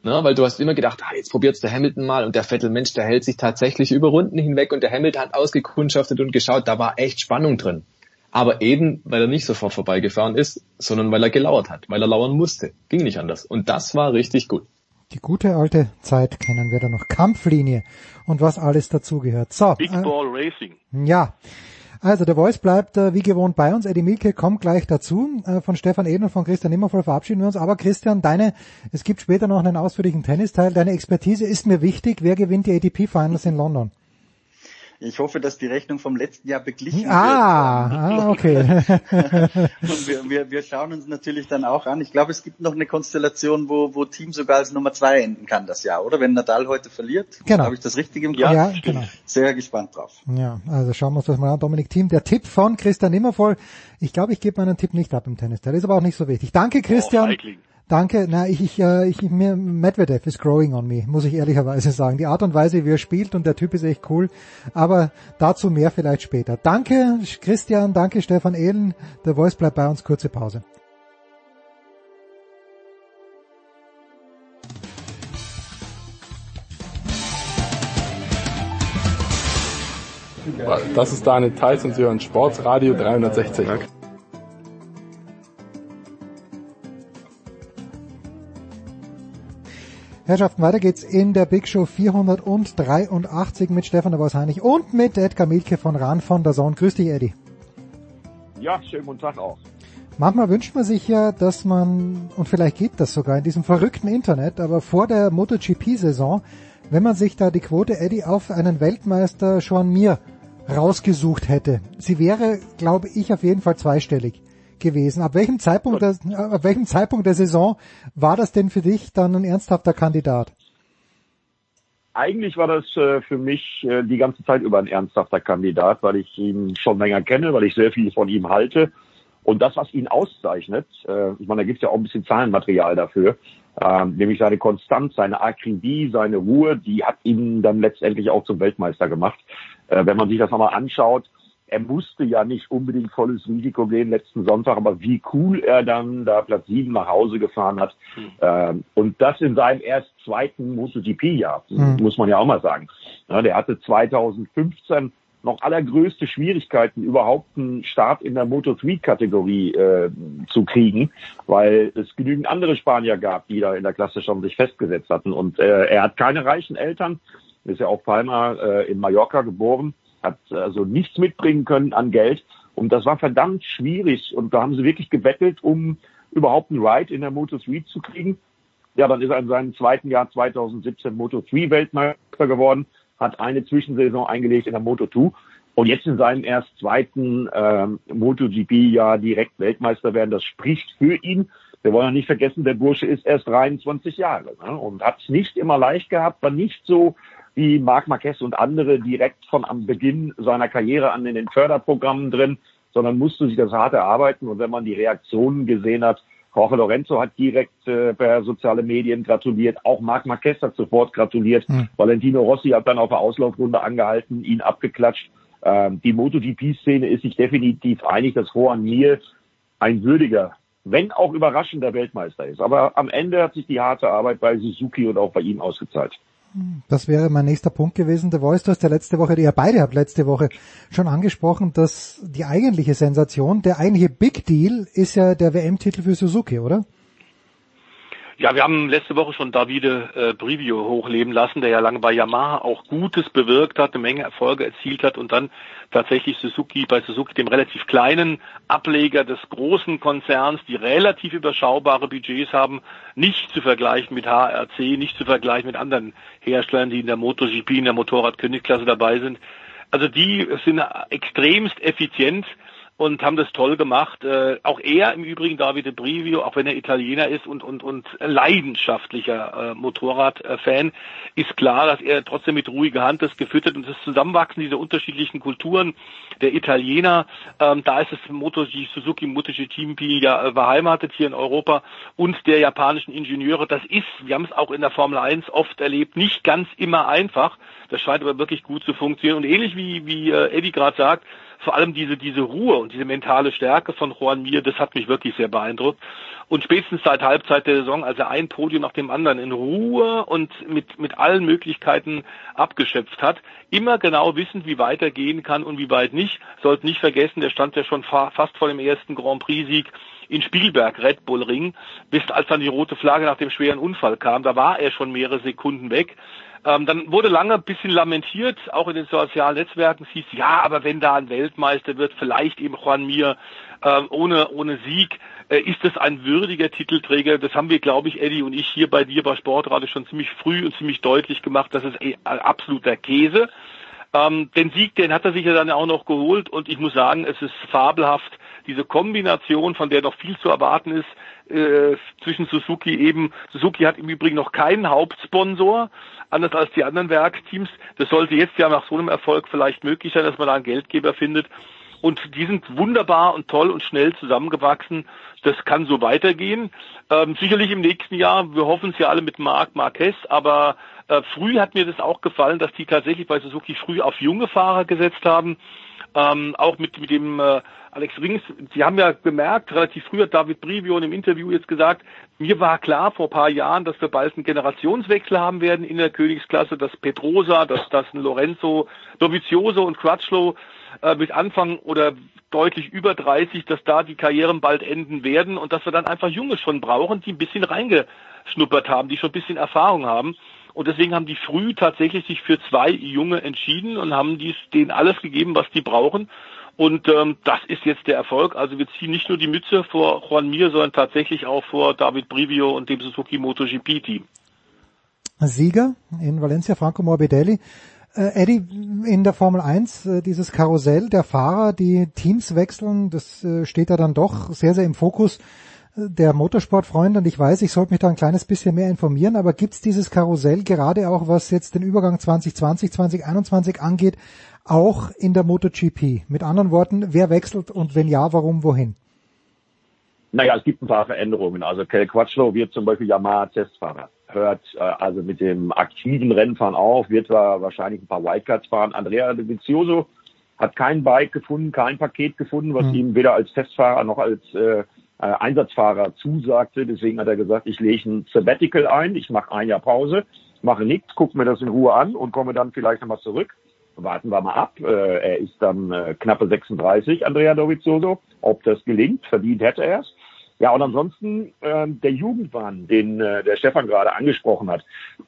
Ne, weil du hast immer gedacht, ah, jetzt probiert's der Hamilton mal und der Vettel, Mensch, der hält sich tatsächlich über Runden hinweg und der Hamilton hat ausgekundschaftet und geschaut, da war echt Spannung drin. Aber eben, weil er nicht sofort vorbeigefahren ist, sondern weil er gelauert hat, weil er lauern musste. Ging nicht anders. Und das war richtig gut.
Die gute alte Zeit kennen wir da noch. Kampflinie und was alles dazugehört. So.
Big äh, Ball Racing.
Ja. Also der Voice bleibt äh, wie gewohnt bei uns. Eddie Milke kommt gleich dazu. Äh, von Stefan Eden und von Christian Nimmervoll verabschieden wir uns. Aber Christian, deine, es gibt später noch einen ausführlichen Tennisteil. Deine Expertise ist mir wichtig. Wer gewinnt die ATP Finals in London?
Ich hoffe, dass die Rechnung vom letzten Jahr beglichen
ah, wird. Ah, okay.
und wir, wir, wir schauen uns natürlich dann auch an. Ich glaube, es gibt noch eine Konstellation, wo, wo Team sogar als Nummer zwei enden kann das Jahr, oder? Wenn Nadal heute verliert.
Genau.
Habe ich das richtig im
Kopf? Ja, genau.
Sehr gespannt drauf.
Ja, also schauen wir uns das mal an. Dominik Team, der Tipp von Christian Nimmervoll. Ich glaube, ich gebe meinen Tipp nicht ab im Tennis. Der ist aber auch nicht so wichtig. Danke, Christian. Oh, Danke. Na, ich, ich, äh, ich mir Medvedev ist growing on me, muss ich ehrlicherweise sagen. Die Art und Weise, wie er spielt und der Typ ist echt cool. Aber dazu mehr vielleicht später. Danke, Christian. Danke, Stefan Ehlen. Der Voice bleibt bei uns. Kurze Pause.
Das ist Daniel Theiss und Sie hören Sportsradio 360.
Herrschaften, weiter geht's in der Big Show 483 mit Stefan de Heinig und mit Edgar Mielke von Rahn von der Zone. Grüß dich, Eddie.
Ja, schönen guten Tag auch.
Manchmal wünscht man sich ja, dass man, und vielleicht geht das sogar in diesem verrückten Internet, aber vor der MotoGP-Saison, wenn man sich da die Quote Eddie auf einen Weltmeister Sean Mir rausgesucht hätte. Sie wäre, glaube ich, auf jeden Fall zweistellig gewesen. Ab welchem Zeitpunkt, der, ab welchem Zeitpunkt der Saison war das denn für dich dann ein ernsthafter Kandidat?
Eigentlich war das äh, für mich äh, die ganze Zeit über ein ernsthafter Kandidat, weil ich ihn schon länger kenne, weil ich sehr viel von ihm halte. Und das, was ihn auszeichnet, äh, ich meine, da gibt es ja auch ein bisschen Zahlenmaterial dafür, ähm, nämlich seine Konstanz, seine Akribie, seine Ruhe, die hat ihn dann letztendlich auch zum Weltmeister gemacht. Äh, wenn man sich das nochmal anschaut, er musste ja nicht unbedingt volles Risiko gehen letzten Sonntag, aber wie cool er dann da Platz sieben nach Hause gefahren hat. Mhm. Ähm, und das in seinem erst zweiten MotoGP-Jahr, mhm. muss man ja auch mal sagen. Ja, der hatte 2015 noch allergrößte Schwierigkeiten, überhaupt einen Start in der Moto3-Kategorie äh, zu kriegen, weil es genügend andere Spanier gab, die da in der Klasse schon sich festgesetzt hatten. Und äh, er hat keine reichen Eltern, ist ja auch Palma äh, in Mallorca geboren hat also nichts mitbringen können an Geld. Und das war verdammt schwierig. Und da haben sie wirklich gebettelt, um überhaupt einen Ride in der Moto 3 zu kriegen. Ja, dann ist er in seinem zweiten Jahr 2017 Moto 3 Weltmeister geworden. hat eine Zwischensaison eingelegt in der Moto2 und jetzt in seinem erst zweiten ähm, MotoGP-Jahr direkt Weltmeister werden. Das spricht für ihn. Wir wollen ja nicht vergessen, der Bursche ist erst 23 Jahre ne? und hat es nicht immer leicht gehabt, war nicht so wie Marc Marquez und andere direkt von am Beginn seiner Karriere an in den Förderprogrammen drin, sondern musste sich das hart erarbeiten. Und wenn man die Reaktionen gesehen hat, Jorge Lorenzo hat direkt äh, per soziale Medien gratuliert, auch Marc Marquez hat sofort gratuliert, hm. Valentino Rossi hat dann auf der Auslaufrunde angehalten, ihn abgeklatscht. Ähm, die MotoGP-Szene ist sich definitiv einig, dass Juan Mir ein würdiger, wenn auch überraschender Weltmeister ist. Aber am Ende hat sich die harte Arbeit bei Suzuki und auch bei ihm ausgezahlt.
Das wäre mein nächster Punkt gewesen. The Voice, du hast ja letzte Woche, ihr beide habt letzte Woche schon angesprochen, dass die eigentliche Sensation, der eigentliche Big Deal ist ja der WM-Titel für Suzuki, oder?
Ja, wir haben letzte Woche schon Davide äh, Brivio hochleben lassen, der ja lange bei Yamaha auch Gutes bewirkt hat, eine Menge Erfolge erzielt hat und dann tatsächlich Suzuki bei Suzuki, dem relativ kleinen Ableger des großen Konzerns, die relativ überschaubare Budgets haben, nicht zu vergleichen mit HRC, nicht zu vergleichen mit anderen Herstellern, die in der MotoGP, in der Motorradkönigklasse dabei sind. Also die sind extremst effizient und haben das toll gemacht. Äh, auch er im Übrigen, Davide Brivio, auch wenn er Italiener ist und, und, und leidenschaftlicher äh, Motorradfan, ist klar, dass er trotzdem mit ruhiger Hand das geführt hat und das Zusammenwachsen dieser unterschiedlichen Kulturen der Italiener, ähm, da ist das Moto Suzuki MotoGP Team ja äh, beheimatet hier in Europa und der japanischen Ingenieure, das ist, wir haben es auch in der Formel 1 oft erlebt, nicht ganz immer einfach. Das scheint aber wirklich gut zu funktionieren. Und ähnlich wie, wie äh, Eddie gerade sagt, vor allem diese, diese Ruhe und diese mentale Stärke von Juan Mir, das hat mich wirklich sehr beeindruckt. Und spätestens seit Halbzeit der Saison, als er ein Podium nach dem anderen in Ruhe und mit, mit allen Möglichkeiten abgeschöpft hat, immer genau wissend, wie weit er gehen kann und wie weit nicht. Sollte nicht vergessen, der stand ja schon fa fast vor dem ersten Grand Prix-Sieg in Spielberg, Red Bull Ring, bis als dann die rote Flagge nach dem schweren Unfall kam. Da war er schon mehrere Sekunden weg. Ähm, dann wurde lange ein bisschen lamentiert, auch in den sozialen Netzwerken es hieß, ja, aber wenn da ein Weltmeister wird, vielleicht eben Juan Mir äh, ohne, ohne Sieg, äh, ist das ein würdiger Titelträger? Das haben wir, glaube ich, Eddie und ich hier bei dir bei Sportradio schon ziemlich früh und ziemlich deutlich gemacht, das ist eh absoluter Käse. Ähm, den Sieg, den hat er sich ja dann auch noch geholt und ich muss sagen, es ist fabelhaft, diese Kombination, von der noch viel zu erwarten ist, äh, zwischen Suzuki eben, Suzuki hat im Übrigen noch keinen Hauptsponsor, anders als die anderen Werkteams. Das sollte jetzt ja nach so einem Erfolg vielleicht möglich sein, dass man da einen Geldgeber findet. Und die sind wunderbar und toll und schnell zusammengewachsen. Das kann so weitergehen. Ähm, sicherlich im nächsten Jahr, wir hoffen es ja alle mit Marc Marquez, aber äh, früh hat mir das auch gefallen, dass die tatsächlich bei Suzuki früh auf junge Fahrer gesetzt haben. Ähm, auch mit, mit dem äh, Alex Rings, Sie haben ja gemerkt, relativ früh hat David Brivio in einem Interview jetzt gesagt, mir war klar vor ein paar Jahren, dass wir bald einen Generationswechsel haben werden in der Königsklasse, dass Pedrosa, dass das Lorenzo, Dovizioso und Crutchlow äh, mit Anfang oder deutlich über 30, dass da die Karrieren bald enden werden und dass wir dann einfach Junge schon brauchen, die ein bisschen reingeschnuppert haben, die schon ein bisschen Erfahrung haben. Und deswegen haben die früh tatsächlich sich für zwei Junge entschieden und haben dies, denen alles gegeben, was die brauchen. Und ähm, das ist jetzt der Erfolg. Also wir ziehen nicht nur die Mütze vor Juan Mir, sondern tatsächlich auch vor David Brivio und dem Suzuki MotoGP-Team.
Sieger in Valencia, Franco Morbidelli. Äh, Eddie, in der Formel 1, äh, dieses Karussell der Fahrer, die Teams wechseln, das äh, steht da dann doch sehr, sehr im Fokus der Motorsportfreunde und ich weiß, ich sollte mich da ein kleines bisschen mehr informieren, aber gibt's dieses Karussell gerade auch, was jetzt den Übergang 2020, 2021 angeht, auch in der MotoGP. Mit anderen Worten, wer wechselt und wenn ja, warum, wohin?
Naja, es gibt ein paar Veränderungen. Also Kel Quatschlo wird zum Beispiel Yamaha-Testfahrer. Hört äh, also mit dem aktiven Rennfahren auf, wird wahrscheinlich ein paar Wildcards fahren. Andrea De Vizioso hat kein Bike gefunden, kein Paket gefunden, was mhm. ihm weder als Testfahrer noch als äh, äh, Einsatzfahrer zusagte. Deswegen hat er gesagt, ich lege ein Sabbatical ein, ich mache ein Jahr Pause, mache nichts, gucke mir das in Ruhe an und komme dann vielleicht nochmal zurück warten wir mal ab. Äh, er ist dann äh, knappe 36, Andrea Dovizioso. Ob das gelingt, verdient hätte er es. Ja, und ansonsten äh, der Jugendwahn, den äh, der Stefan gerade angesprochen hat.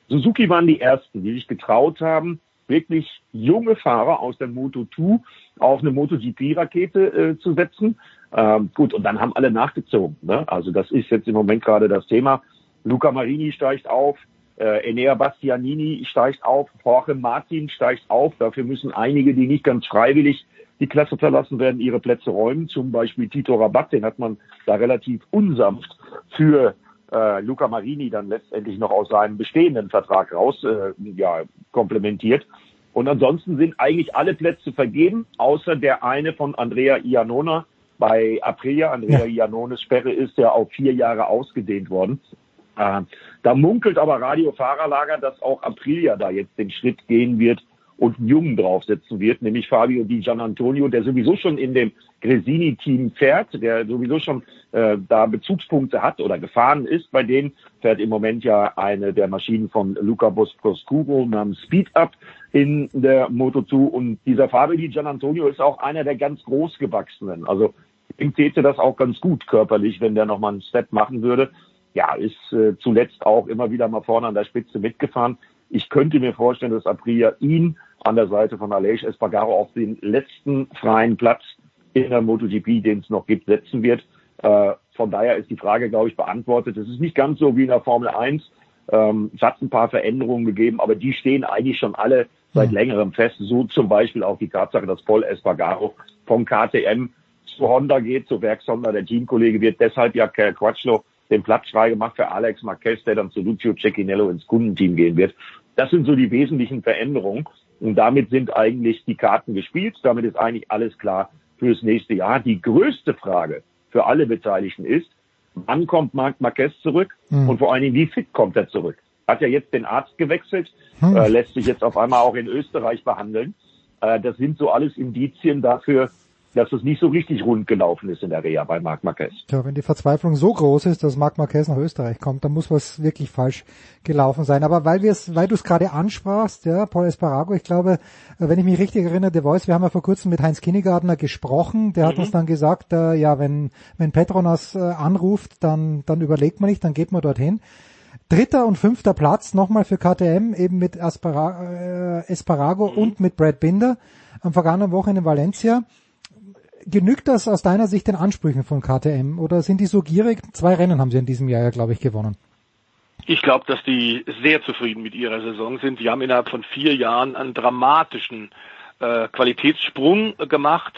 Suzuki waren die Ersten, die sich getraut haben, wirklich junge Fahrer aus der Moto2 auf eine MotoGP-Rakete äh, zu setzen. Ähm, gut, und dann haben alle nachgezogen. Ne? Also das ist jetzt im Moment gerade das Thema. Luca Marini steigt auf, Äh, Enea Bastianini steigt auf, Jorge Martin steigt auf. Dafür müssen einige, die nicht ganz freiwillig die Klasse verlassen werden, ihre Plätze räumen. Zum Beispiel Tito Rabat, den hat man da relativ unsanft für äh, Luca Marini dann letztendlich noch aus seinem bestehenden Vertrag raus äh, ja, komplementiert. Und ansonsten sind eigentlich alle Plätze vergeben, außer der eine von Andrea Iannona bei Aprilia. Andrea ja. Iannones Sperre ist ja auf vier Jahre ausgedehnt worden. Äh, da munkelt aber Radio Fahrerlager, dass auch Aprilia da jetzt den Schritt gehen wird und Jungen draufsetzen wird, nämlich Fabio Di Gianantonio, der sowieso schon in dem Gresini-Team fährt, der sowieso schon äh, da Bezugspunkte hat oder gefahren ist. Bei denen fährt im Moment ja eine der Maschinen von Luca Boscoscuro namens Speed Up in der Moto2 und dieser Fabio Di Gianantonio ist auch einer der ganz großgewachsenen. Also ihm täte das auch ganz gut körperlich, wenn der nochmal einen Step machen würde. Ja, ist äh, zuletzt auch immer wieder mal vorne an der Spitze mitgefahren. Ich könnte mir vorstellen, dass Aprilia ihn an der Seite von Aleix Espargaro auf den letzten freien Platz in der MotoGP, den es noch gibt, setzen wird. Äh, von daher ist die Frage, glaube ich, beantwortet. Es ist nicht ganz so wie in der Formel 1. Ähm, es hat ein paar Veränderungen gegeben, aber die stehen eigentlich schon alle seit längerem fest. So zum Beispiel auch die Tatsache, dass Paul Espargaro vom KTM zu Honda geht, zu Werks Honda. Der Teamkollege wird deshalb ja Kerr Quatschlo den Platz frei gemacht für Alex Marquez, der dann zu Lucio Cecchinello ins Kundenteam gehen wird. Das sind so die wesentlichen Veränderungen. Und damit sind eigentlich die Karten gespielt. Damit ist eigentlich alles klar fürs nächste Jahr. Die größte Frage für alle Beteiligten ist, wann kommt Marc Marquez zurück mhm. und vor allen Dingen, wie fit kommt er zurück? Hat ja jetzt den Arzt gewechselt, mhm. äh, lässt sich jetzt auf einmal auch in Österreich behandeln. Äh, das sind so alles Indizien dafür, dass es nicht so richtig rund gelaufen ist in der Reha bei Marc Marquez.
Ja, wenn die Verzweiflung so groß ist, dass Marc Marquez nach Österreich kommt, dann muss was wirklich falsch gelaufen sein. Aber weil wir es, weil du es gerade ansprachst, ja, Paul Esparago, ich glaube, wenn ich mich richtig erinnere, The Voice, wir haben ja vor kurzem mit Heinz Kinnegartner gesprochen, der mhm. hat uns dann gesagt, äh, ja, wenn, wenn Petronas äh, anruft, dann, dann überlegt man nicht, dann geht man dorthin. Dritter und fünfter Platz nochmal für KTM, eben mit Aspara, äh, Esparago mhm. und mit Brad Binder am vergangenen Wochenende in Valencia genügt das aus deiner Sicht den Ansprüchen von KTM oder sind die so gierig? Zwei Rennen haben sie in diesem Jahr ja, glaube ich, gewonnen.
Ich glaube, dass die sehr zufrieden mit ihrer Saison sind. Sie haben innerhalb von vier Jahren einen dramatischen äh, Qualitätssprung gemacht.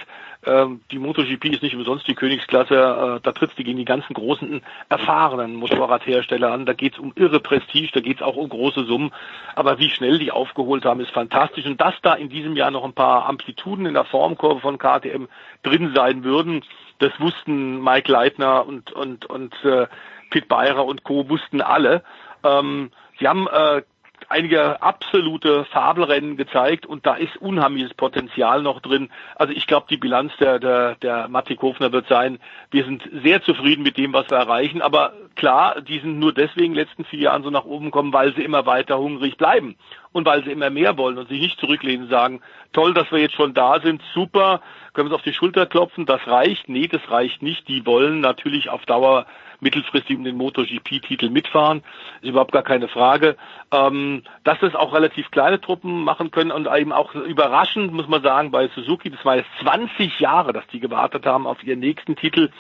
Ähm, die MotoGP ist nicht umsonst die Königsklasse. Äh, da tritt die gegen die ganzen großen, erfahrenen Motorradhersteller an. Da geht es um irre Prestige, da geht es auch um große Summen. Aber wie schnell die aufgeholt haben, ist fantastisch. Und dass da in diesem Jahr noch ein paar Amplituden in der Formkurve von KTM drin sein würden, das wussten Mike Leitner und, und, und äh, Pit Beirer und Co. wussten alle. Ähm, sie haben äh, einige absolute Fabelrennen gezeigt und da ist unheimliches Potenzial noch drin. Also ich glaube, die Bilanz der, der, der Matik Hofner wird sein, wir sind sehr zufrieden mit dem, was wir erreichen, aber klar, die sind nur deswegen letzten vier Jahren so nach oben gekommen, weil sie immer weiter hungrig bleiben und weil sie immer mehr wollen und sich nicht zurücklehnen und sagen, toll, dass wir jetzt schon da sind, super, können wir uns auf die Schulter klopfen, das reicht. Nee, das reicht nicht. Die wollen natürlich auf Dauer mittelfristig um den MotoGP-Titel mitfahren. Ist überhaupt gar keine Frage. Ähm, dass das auch relativ kleine Truppen machen können und eben auch überraschend, muss man sagen, bei Suzuki, das war jetzt 20 Jahre, dass die gewartet haben auf ihren nächsten Titel.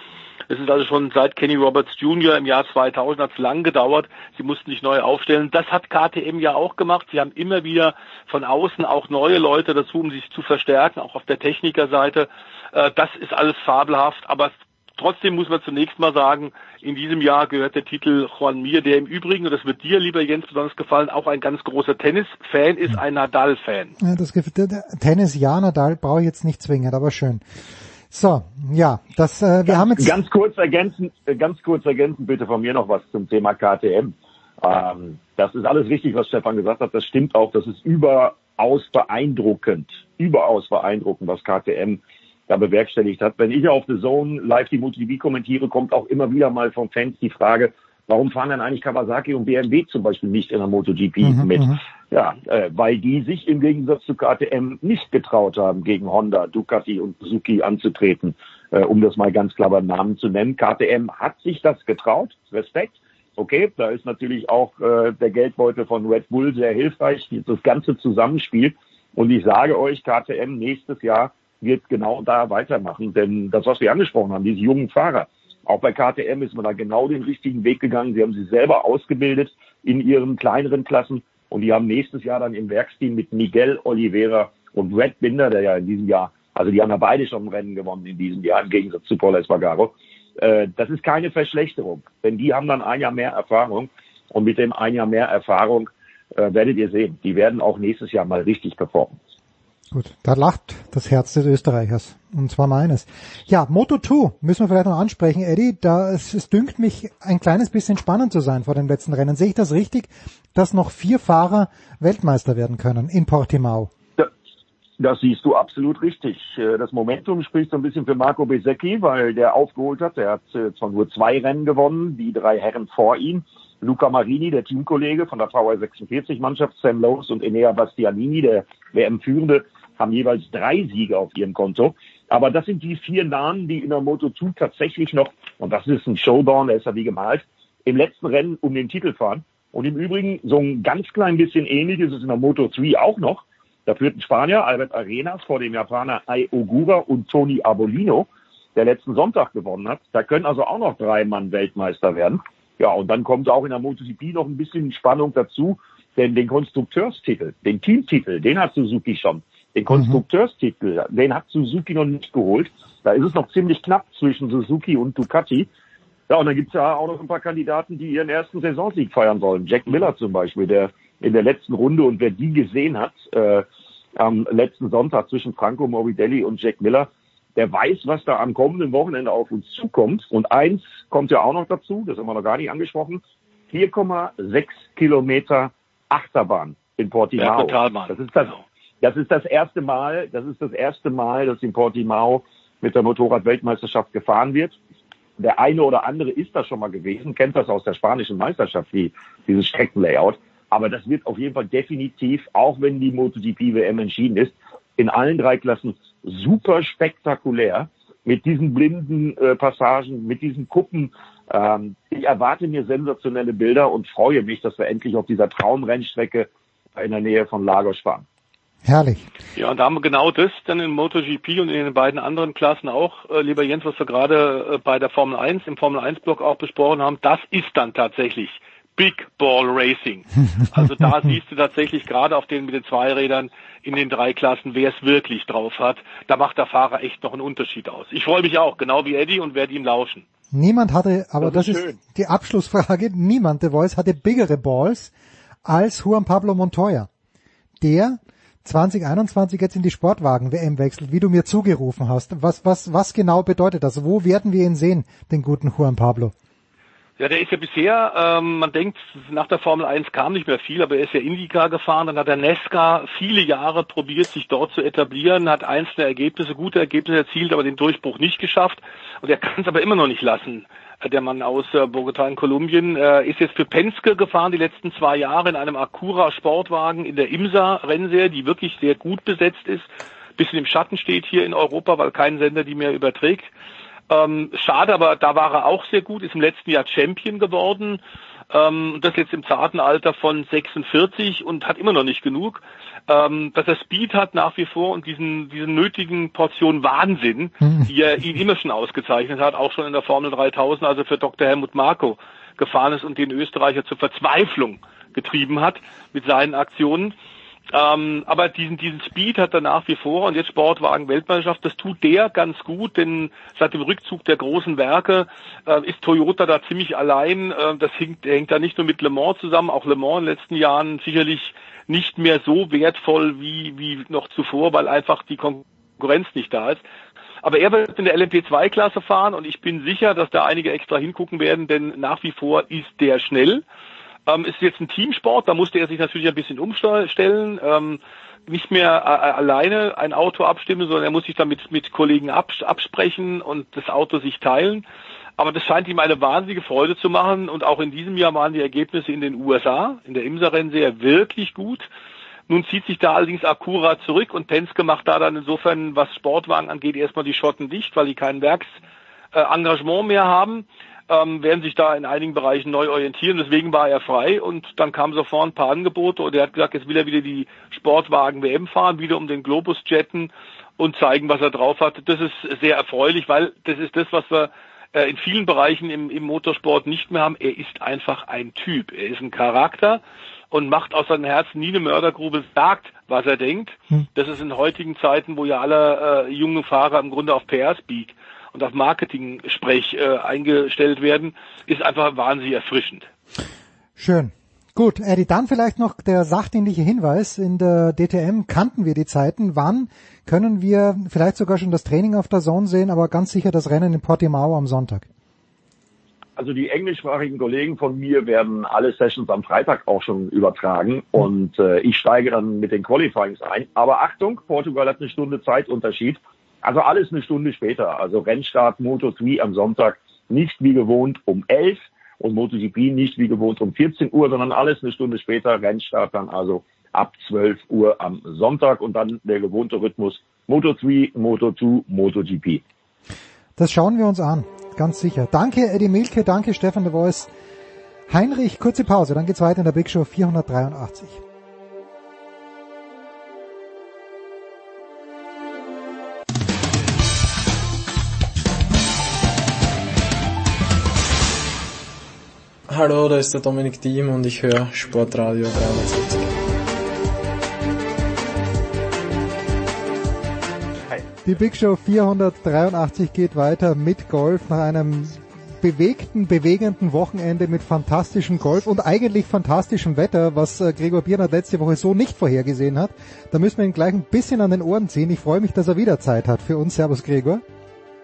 Es ist also schon seit Kenny Roberts Jr. im Jahr 2000 hat es lang gedauert. Sie mussten sich neu aufstellen. Das hat KTM ja auch gemacht. Sie haben immer wieder von außen auch neue Leute dazu, um sich zu verstärken, auch auf der Technikerseite. Äh, das ist alles fabelhaft, aber Trotzdem muss man zunächst mal sagen, in diesem Jahr gehört der Titel Juan Mir, der im Übrigen, und das wird dir, lieber Jens, besonders gefallen, auch ein ganz großer Tennis-Fan ist, ein Nadal-Fan.
Ja, das Tennis, ja, Nadal brauche ich jetzt nicht zwingend, aber schön. So, ja, das, äh, wir
ganz,
haben jetzt...
Ganz kurz ergänzen, äh, ganz kurz ergänzen bitte von mir noch was zum Thema KTM. Ähm, das ist alles richtig, was Stefan gesagt hat. Das stimmt auch. Das ist überaus beeindruckend, überaus beeindruckend, was KTM da bewerkstelligt hat. Wenn ich auf The Zone live die MotoGP kommentiere, kommt auch immer wieder mal von Fans die Frage, warum fahren dann eigentlich Kawasaki und BMW zum Beispiel nicht in der MotoGP mhm, mit? Mhm. Ja, äh, weil die sich im Gegensatz zu KTM nicht getraut haben, gegen Honda, Ducati und Suzuki anzutreten, äh, um das mal ganz klar beim Namen zu nennen. KTM hat sich das getraut, Respekt. Okay, da ist natürlich auch äh, der Geldbeutel von Red Bull sehr hilfreich, das ganze Zusammenspiel. Und ich sage euch, KTM nächstes Jahr wird genau da weitermachen. Denn das, was wir angesprochen haben, diese jungen Fahrer, auch bei KTM ist man da genau den richtigen Weg gegangen. Sie haben sie selber ausgebildet. in ihren kleineren Klassen. Und die haben nächstes Jahr dann im Werksteam mit Miguel Oliveira und Brad Binder, der ja in diesem Jahr, also die haben ja beide schon ein Rennen gewonnen in diesem Jahr, im Gegensatz zu Paul Espargaro. Äh, das ist keine Verschlechterung, denn die haben dann ein Jahr mehr Erfahrung und mit dem ein Jahr mehr Erfahrung äh, werdet ihr sehen, die werden auch nächstes Jahr mal richtig performen.
Gut, da lacht das Herz des Österreichers. Und zwar meines. Ja, Moto 2 müssen wir vielleicht noch ansprechen, Eddie. Da, es, es dünkt mich ein kleines bisschen spannend zu sein vor den letzten Rennen. Sehe ich das richtig, dass noch vier Fahrer Weltmeister werden können in Portimao?
Das siehst du absolut richtig. Äh, Das Momentum spricht so ein bisschen für Marco Besecchi, weil der aufgeholt hat. Er hat äh, zwar nur zwei Rennen gewonnen, die drei Herren vor ihm. Luca Marini, der Teamkollege von der VR46-Mannschaft, Sam Lowe's und Enea Bastianini, der WM-Führende, haben jeweils drei Siege auf ihrem Konto. Aber das sind die vier Namen, die in der Moto2 tatsächlich noch, und das ist ein Showdown, der ist ja wie gemalt, im letzten Rennen um den Titel fahren. Und im Übrigen, so ein ganz klein bisschen ähnlich ist es in der Moto3 auch noch. Da führt ein Spanier, Albert Arenas, vor dem Japaner Ai Ogura und Tony Abolino, der letzten Sonntag gewonnen hat. Da können also auch noch drei Mann Weltmeister werden. Ja, und dann kommt auch in der MotoGP noch ein bisschen Spannung dazu, denn den Konstrukteurstitel, den Teamtitel, den hat Suzuki schon. Den Konstrukteurstitel, den hat Suzuki noch nicht geholt. Da ist es noch ziemlich knapp zwischen Suzuki und Ducati. Ja, und dann gibt's ja auch noch ein paar Kandidaten, die ihren ersten Saisonsieg feiern sollen. Jack Miller zum Beispiel, der in der letzten Runde und wer die gesehen hat, äh, am letzten Sonntag zwischen Franco Morbidelli und Jack Miller, der weiß, was da am kommenden Wochenende auf uns zukommt. Und eins kommt ja auch noch dazu, das haben wir noch gar nicht angesprochen, 4,6 Kilometer Achterbahn in Portimao. Das ist das, das ist das erste Mal, das ist das erste Mal, dass in Portimao mit der Motorrad-Weltmeisterschaft gefahren wird. Der eine oder andere ist da schon mal gewesen, kennt das aus der spanischen Meisterschaft, wie dieses Streckenlayout. Aber das wird auf jeden Fall definitiv, auch wenn die MotoGP WM entschieden ist, in allen drei Klassen super spektakulär mit diesen blinden äh, Passagen, mit diesen Kuppen. Ähm, ich erwarte mir sensationelle Bilder und freue mich, dass wir endlich auf dieser Traumrennstrecke in der Nähe von Lagos fahren.
Herrlich.
Ja, und da haben wir genau das dann in MotoGP und in den beiden anderen Klassen auch, äh, lieber Jens, was wir gerade äh, bei der Formel 1, im Formel 1 Block auch besprochen haben, das ist dann tatsächlich Big Ball Racing. Also da siehst du tatsächlich gerade auf den mit den Zweirädern in den drei Klassen, wer es wirklich drauf hat. Da macht der Fahrer echt noch einen Unterschied aus. Ich freue mich auch, genau wie Eddie und werde ihm lauschen.
Niemand hatte, aber das,
Das
ist,
ist
die Abschlussfrage, niemand, The Voice, hatte bigere Balls als Juan Pablo Montoya. Der 2021 jetzt in die Sportwagen-WM wechselt, wie du mir zugerufen hast. Was, was, was genau bedeutet das? Wo werden wir ihn sehen, den guten Juan Pablo?
Ja, der ist ja bisher, ähm, man denkt, nach der Formel 1 kam nicht mehr viel, aber er ist ja IndyCar gefahren, dann hat er Nesca viele Jahre probiert, sich dort zu etablieren, hat einzelne Ergebnisse, gute Ergebnisse erzielt, aber den Durchbruch nicht geschafft. Und er kann es aber immer noch nicht lassen. Der Mann aus äh, Bogotá in Kolumbien äh, ist jetzt für Penske gefahren die letzten zwei Jahre in einem Acura Sportwagen in der IMSA Rennserie, die wirklich sehr gut besetzt ist, bisschen im Schatten steht hier in Europa, weil kein Sender die mehr überträgt. Ähm, schade, aber da war er auch sehr gut, ist im letzten Jahr Champion geworden. Ähm, das jetzt im zarten Alter von 46 und hat immer noch nicht genug. Ähm, dass er Speed hat nach wie vor und diesen, diesen nötigen Portion Wahnsinn, die er ihn immer schon ausgezeichnet hat, auch schon in der Formel 3000, also für Dr. Helmut Marko gefahren ist und den Österreicher zur Verzweiflung getrieben hat mit seinen Aktionen. Ähm, aber diesen, diesen Speed hat er nach wie vor und jetzt Sportwagen Weltmeisterschaft, das tut der ganz gut, denn seit dem Rückzug der großen Werke äh, ist Toyota da ziemlich allein. Äh, das hängt, hängt da nicht nur mit Le Mans zusammen, auch Le Mans in den letzten Jahren sicherlich nicht mehr so wertvoll wie, wie noch zuvor, weil einfach die Konkurrenz nicht da ist. Aber er wird in der LMP2-Klasse fahren und ich bin sicher, dass da einige extra hingucken werden, denn nach wie vor ist der schnell. Ähm, ist jetzt ein Teamsport, da musste er sich natürlich ein bisschen umstellen. Ähm, nicht mehr äh, alleine ein Auto abstimmen, sondern er muss sich dann mit, Kollegen abs absprechen und das Auto sich teilen. Aber das scheint ihm eine wahnsinnige Freude zu machen und auch in diesem Jahr waren die Ergebnisse in den USA, in der IMSA-Rennserie wirklich gut. Nun zieht sich da allerdings Acura zurück und Penske macht da dann insofern, was Sportwagen angeht, erstmal die Schotten dicht, weil die kein Werksengagement mehr haben, ähm, werden sich da in einigen Bereichen neu orientieren. Deswegen war er frei und dann kamen sofort ein paar Angebote und er hat gesagt, jetzt will er wieder die Sportwagen WM fahren, wieder um den Globus jetten und zeigen, was er drauf hat. Das ist sehr erfreulich, weil das ist das, was wir äh, in vielen Bereichen im, im Motorsport nicht mehr haben. Er ist einfach ein Typ. Er ist ein Charakter und macht aus seinem Herzen nie eine Mördergrube, sagt, was er denkt. Hm. Das ist in heutigen Zeiten, wo ja alle äh, junge Fahrer im Grunde auf PR-Speak und auf Marketing-Sprech äh, eingestellt werden, ist einfach wahnsinnig erfrischend.
Schön. Gut, Eddie, dann vielleicht noch der sachdienliche Hinweis. In der DTM kannten wir die Zeiten. Wann können wir vielleicht sogar schon das Training auf der Zone sehen, aber ganz sicher das Rennen in Portimao am Sonntag?
Also die englischsprachigen Kollegen von mir werden alle Sessions am Freitag auch schon übertragen und äh, ich steige dann mit den Qualifyings ein. Aber Achtung, Portugal hat eine Stunde Zeitunterschied. Also alles eine Stunde später. Also Rennstart Moto3 am Sonntag nicht wie gewohnt um 11 und MotoGP nicht wie gewohnt um 14 Uhr, sondern alles eine Stunde später. Rennstart dann also ab 12 Uhr am Sonntag und dann der gewohnte Rhythmus Moto3, Moto2, MotoGP.
Das schauen wir uns an ganz sicher. Danke Eddie Milke, danke Stefan de Vois. Heinrich, kurze Pause, dann geht's weiter in der Big Show 483.
Hallo, da ist der Dominik Diem und ich höre Sportradio 360.
Die Big Show 483 geht weiter mit Golf nach einem bewegten, bewegenden Wochenende mit fantastischem Golf und eigentlich fantastischem Wetter, was äh, Gregor Biernert letzte Woche so nicht vorhergesehen hat. Da müssen wir ihn gleich ein bisschen an den Ohren ziehen. Ich freue mich, dass er wieder Zeit hat für uns. Servus Gregor.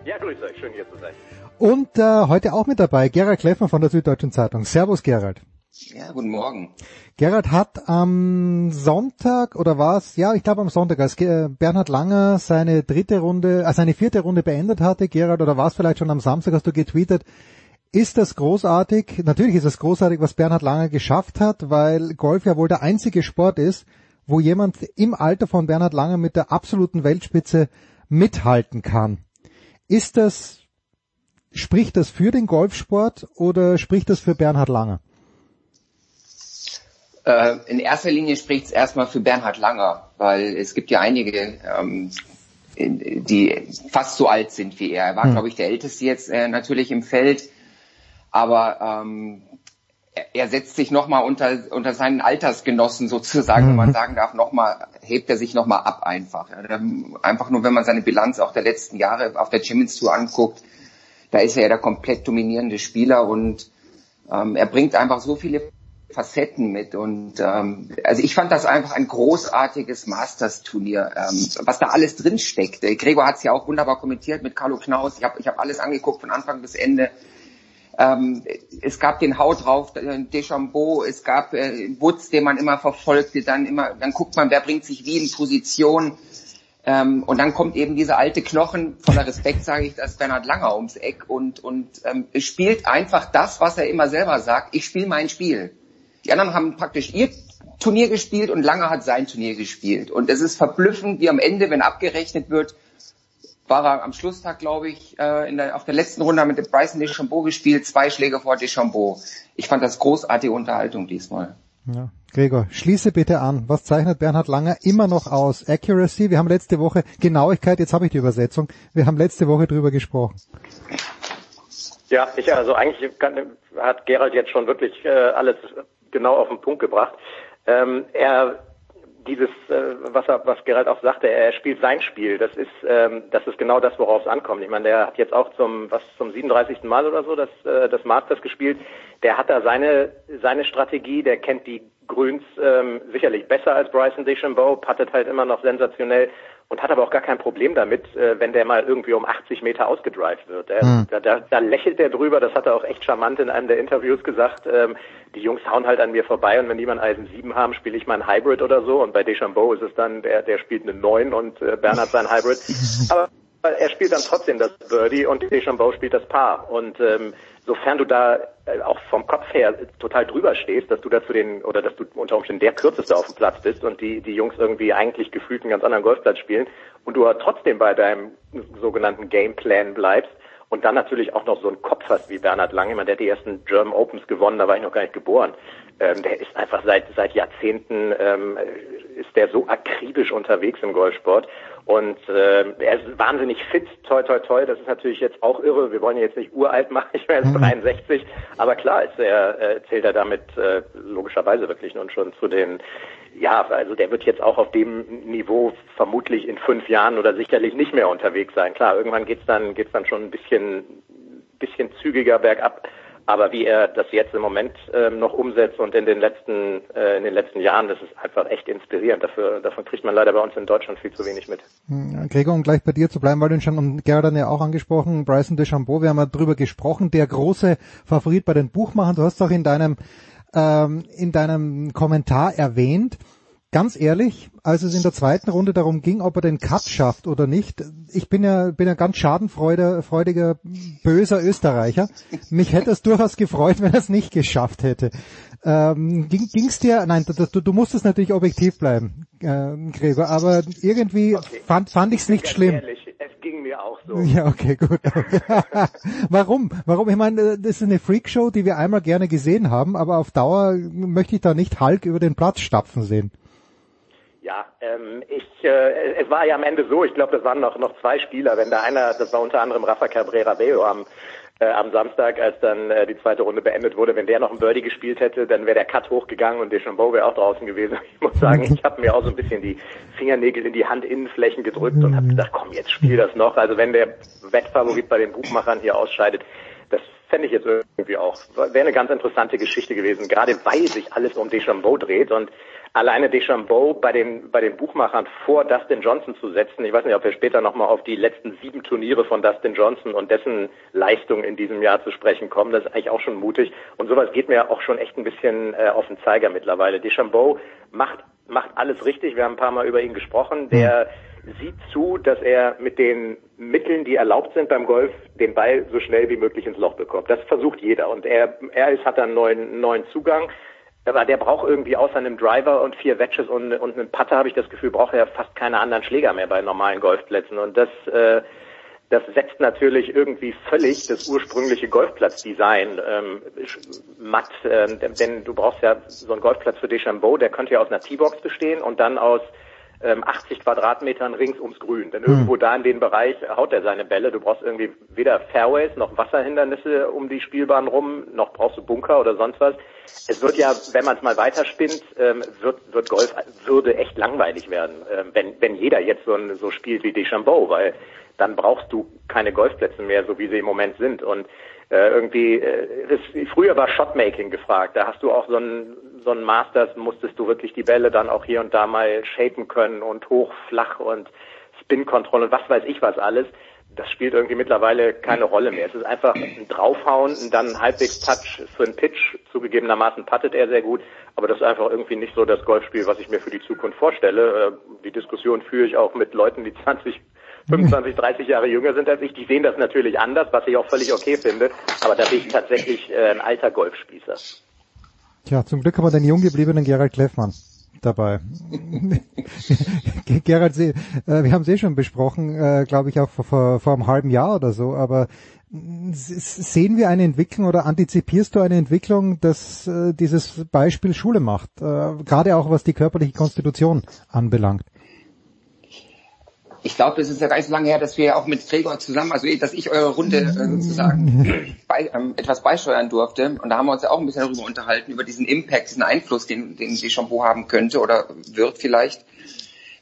Ja, grüß euch, schön hier zu sein.
Und äh, heute auch mit dabei Gerald Kleffner von der Süddeutschen Zeitung. Servus Gerald.
Ja, guten Morgen.
Gerhard hat am Sonntag oder was? Ja, ich glaube am Sonntag, als Bernhard Langer seine dritte Runde, äh, seine vierte Runde beendet hatte, Gerhard, oder war es vielleicht schon am Samstag, hast du getweetet, ist das großartig? Natürlich ist es großartig, was Bernhard Langer geschafft hat, weil Golf ja wohl der einzige Sport ist, wo jemand im Alter von Bernhard Langer mit der absoluten Weltspitze mithalten kann. Ist das, spricht das für den Golfsport oder spricht das für Bernhard Langer?
Äh, in erster Linie spricht es erstmal für Bernhard Langer, weil es gibt ja einige, ähm, die fast so alt sind wie er. Er war, hm. glaube ich, der Älteste jetzt äh, natürlich im Feld, aber ähm, er setzt sich nochmal unter, unter seinen Altersgenossen sozusagen, mhm. wenn man hm. sagen darf, nochmal, hebt er sich nochmal ab einfach. Einfach nur, wenn man seine Bilanz auch der letzten Jahre auf der Champions Tour anguckt, da ist er ja der komplett dominierende Spieler und ähm, er bringt einfach so viele Facetten mit und ähm, also ich fand das einfach ein großartiges Masters-Turnier, ähm, was da alles drin steckt. Gregor hat es ja auch wunderbar kommentiert mit Carlo Knaus. Ich habe ich hab alles angeguckt von Anfang bis Ende. Ähm, es gab den Haut drauf, äh, Deschambeau, es gab äh, Woods, den man immer verfolgte, dann immer, dann guckt man, wer bringt sich wie in Position. Ähm, und dann kommt eben diese alte Knochen, voller Respekt sage ich, das Bernhard Langer ums Eck und, und ähm, spielt einfach das, was er immer selber sagt, ich spiele mein Spiel. Die anderen haben praktisch ihr Turnier gespielt und Lange hat sein Turnier gespielt. Und es ist verblüffend, wie am Ende, wenn abgerechnet wird, war er am Schlusstag, glaube ich, äh, in der, auf der letzten Runde mit dem Bryson DeChambeau gespielt, zwei Schläge vor DeChambeau. Ich fand das großartige Unterhaltung diesmal.
Ja. Gregor, schließe bitte an. Was zeichnet Bernhard Langer immer noch aus? Accuracy, wir haben letzte Woche, Genauigkeit, jetzt habe ich die Übersetzung, wir haben letzte Woche drüber gesprochen.
Ja, ich also eigentlich kann, hat Gerald jetzt schon wirklich äh, alles genau auf den Punkt gebracht. Ähm, er dieses, äh, was er, was Gerald auch sagte, er spielt sein Spiel. Das ist, ähm, das ist genau das, worauf es ankommt. Ich meine, der hat jetzt auch zum, was zum 37. Mal oder so das, äh, das Masters gespielt. Der hat da seine, seine Strategie. Der kennt die Grüns ähm, sicherlich besser als Bryson DeChambeau, pattet halt immer noch sensationell und hat aber auch gar kein Problem damit, äh, wenn der mal irgendwie um 80 Meter ausgedrived wird. Er, mhm. da, da, da lächelt er drüber, das hat er auch echt charmant in einem der Interviews gesagt. Ähm, die Jungs hauen halt an mir vorbei und wenn die mal einen Eisen 7 haben, spiele ich mal ein Hybrid oder so und bei Deschambeau ist es dann, der, der spielt eine 9 und äh, Bernhard sein Hybrid. Aber er spielt dann trotzdem das Birdie und Deschambeau spielt das Paar und ähm, sofern du da äh, auch vom Kopf her total drüber stehst, dass du dazu den oder dass du unter Umständen der kürzeste auf dem Platz bist und die die Jungs irgendwie eigentlich gefühlt einen ganz anderen Golfplatz spielen und du trotzdem bei deinem sogenannten Gameplan bleibst und dann natürlich auch noch so einen Kopf hast wie Bernhard Lange, der hat die ersten German Opens gewonnen, da war ich noch gar nicht geboren. ähm, der ist einfach seit seit Jahrzehnten ähm, ist der so akribisch unterwegs im Golfsport und äh, er ist wahnsinnig fit, toi toi toi. Das ist natürlich jetzt auch irre. Wir wollen ihn jetzt nicht uralt machen. Ich bin jetzt 63, aber klar ist er äh, zählt er damit äh, logischerweise wirklich nun schon zu den ja, also der wird jetzt auch auf dem Niveau vermutlich in fünf Jahren oder sicherlich nicht mehr unterwegs sein. Klar, irgendwann geht's dann geht's dann schon ein bisschen bisschen zügiger bergab. Aber wie er das jetzt im Moment ähm, noch umsetzt und in den letzten äh, in den letzten Jahren, das ist einfach echt inspirierend. Dafür, davon kriegt man leider bei uns in Deutschland viel zu wenig mit.
Hm, Gregor, um gleich bei dir zu bleiben, weil du ihn schon und Gerhard ja auch angesprochen, Bryson DeChambeau, wir haben ja drüber gesprochen, der große Favorit bei den Buchmachern. Du hast auch in deinem ähm, in deinem Kommentar erwähnt, ganz ehrlich, als es in der zweiten Runde darum ging, ob er den Cut schafft oder nicht, ich bin ja, bin ja ganz schadenfreudiger, böser Österreicher. Mich hätte es durchaus gefreut, wenn er es nicht geschafft hätte. Ähm, ging, ging's dir, nein, du, du musstest natürlich objektiv bleiben, äh, Gregor, aber irgendwie okay. fand, fand ich es nicht schlimm.
Ehrlich, es ging mir auch so.
Ja, okay, gut. Warum? Warum? Ich meine, das ist eine Freakshow, die wir einmal gerne gesehen haben, aber auf Dauer möchte ich da nicht Hulk über den Platz stapfen sehen.
Ja, ähm, ich, äh, es war ja am Ende so, ich glaube, das waren noch, noch zwei Spieler. Wenn da einer, das war unter anderem Rafa Cabrera Bello am, äh, am Samstag, als dann äh, die zweite Runde beendet wurde, wenn der noch ein Birdie gespielt hätte, dann wäre der Cut hochgegangen und Deschambeau wäre auch draußen gewesen. Ich muss sagen, ich habe mir auch so ein bisschen die Fingernägel in die Handinnenflächen gedrückt und habe gedacht, komm, jetzt spiel das noch. Also wenn der Wettfavorit bei den Buchmachern hier ausscheidet, das fände ich jetzt irgendwie auch. Wäre eine ganz interessante Geschichte gewesen, gerade weil sich alles um Deschambeau dreht und alleine Deschambeau bei den, bei den Buchmachern vor Dustin Johnson zu setzen. Ich weiß nicht, ob wir später nochmal auf die letzten sieben Turniere von Dustin Johnson und dessen Leistung in diesem Jahr zu sprechen kommen. Das ist eigentlich auch schon mutig. Und sowas geht mir auch schon echt ein bisschen äh, auf den Zeiger mittlerweile. Deschambeau macht, macht alles richtig. Wir haben ein paar Mal über ihn gesprochen. Der sieht zu, dass er mit den Mitteln, die erlaubt sind beim Golf, den Ball so schnell wie möglich ins Loch bekommt. Das versucht jeder. Und er, er ist, hat einen neuen, neuen Zugang. Aber der braucht irgendwie außer einem Driver und vier Wedges und, und einem Putter, habe ich das Gefühl, braucht er fast keine anderen Schläger mehr bei normalen Golfplätzen. Und das, äh, das setzt natürlich irgendwie völlig das ursprüngliche Golfplatzdesign ähm, matt. Äh, denn du brauchst ja so einen Golfplatz für Deschambeau, der könnte ja aus einer T-Box bestehen und dann aus ähm, 80 Quadratmetern rings ums Grün. Denn irgendwo hm. da in den Bereich haut er seine Bälle. Du brauchst irgendwie weder Fairways noch Wasserhindernisse um die Spielbahn rum, noch brauchst du Bunker oder sonst was. Es wird ja, wenn man es mal weiterspinnt, ähm, wird, wird Golf würde echt langweilig werden, ähm, wenn, wenn jeder jetzt so, so spielt wie Deschambeau, weil dann brauchst du keine Golfplätze mehr, so wie sie im Moment sind. Und äh, irgendwie, äh, das, früher war Shotmaking gefragt. Da hast du auch so ein, so ein Masters, musstest du wirklich die Bälle dann auch hier und da mal shapen können und hoch, flach und Spin-Kontrolle und was weiß ich was alles. Das spielt irgendwie mittlerweile keine Rolle mehr. Es ist einfach ein Draufhauen und dann halbwegs Touch für einen Pitch. Zugegebenermaßen puttet er sehr gut, aber das ist einfach irgendwie nicht so das Golfspiel, was ich mir für die Zukunft vorstelle. Äh, die Diskussion führe ich auch mit Leuten, die 20 25, 30 Jahre jünger sind als ich, die sehen das natürlich anders, was ich auch völlig okay finde. Aber da bin ich tatsächlich äh, ein alter Golfspießer.
Tja, zum Glück haben wir den jung gebliebenen Gerald Kleffmann dabei. Gerald, äh, wir haben es eh schon besprochen, äh, glaube ich auch vor, vor, einem halben Jahr oder so, aber sehen wir eine Entwicklung oder antizipierst du eine Entwicklung, dass äh, dieses Beispiel Schule macht, äh, gerade auch was die körperliche Konstitution anbelangt?
Ich glaube, es ist ja gar nicht so lange her, dass wir auch mit Gregor zusammen, also dass ich eure Runde äh, sozusagen bei, ähm, etwas beisteuern durfte. Und da haben wir uns ja auch ein bisschen darüber unterhalten, über diesen Impact, diesen Einfluss, den, den die Shampoo haben könnte oder wird vielleicht.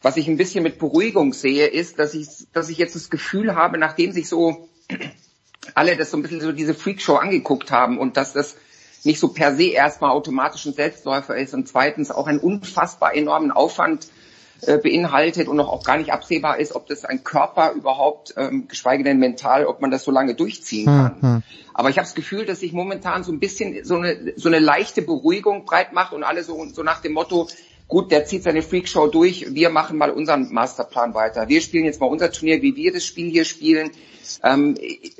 Was ich ein bisschen mit Beruhigung sehe, ist, dass ich, dass ich jetzt das Gefühl habe, nachdem sich so alle das so ein bisschen so diese Freakshow angeguckt haben und dass das nicht so per se erstmal automatisch ein Selbstläufer ist und zweitens auch einen unfassbar enormen Aufwand äh, beinhaltet und noch auch gar nicht absehbar ist, ob das ein Körper überhaupt, ähm, geschweige denn mental, ob man das so lange durchziehen kann. Mhm. Aber ich habe das Gefühl, dass sich momentan so ein bisschen so eine, so eine leichte Beruhigung breit macht und alle so, so nach dem Motto, gut, der zieht seine Freakshow durch, wir machen mal unseren Masterplan weiter. Wir spielen jetzt mal unser Turnier, wie wir das Spiel hier spielen. Ähm,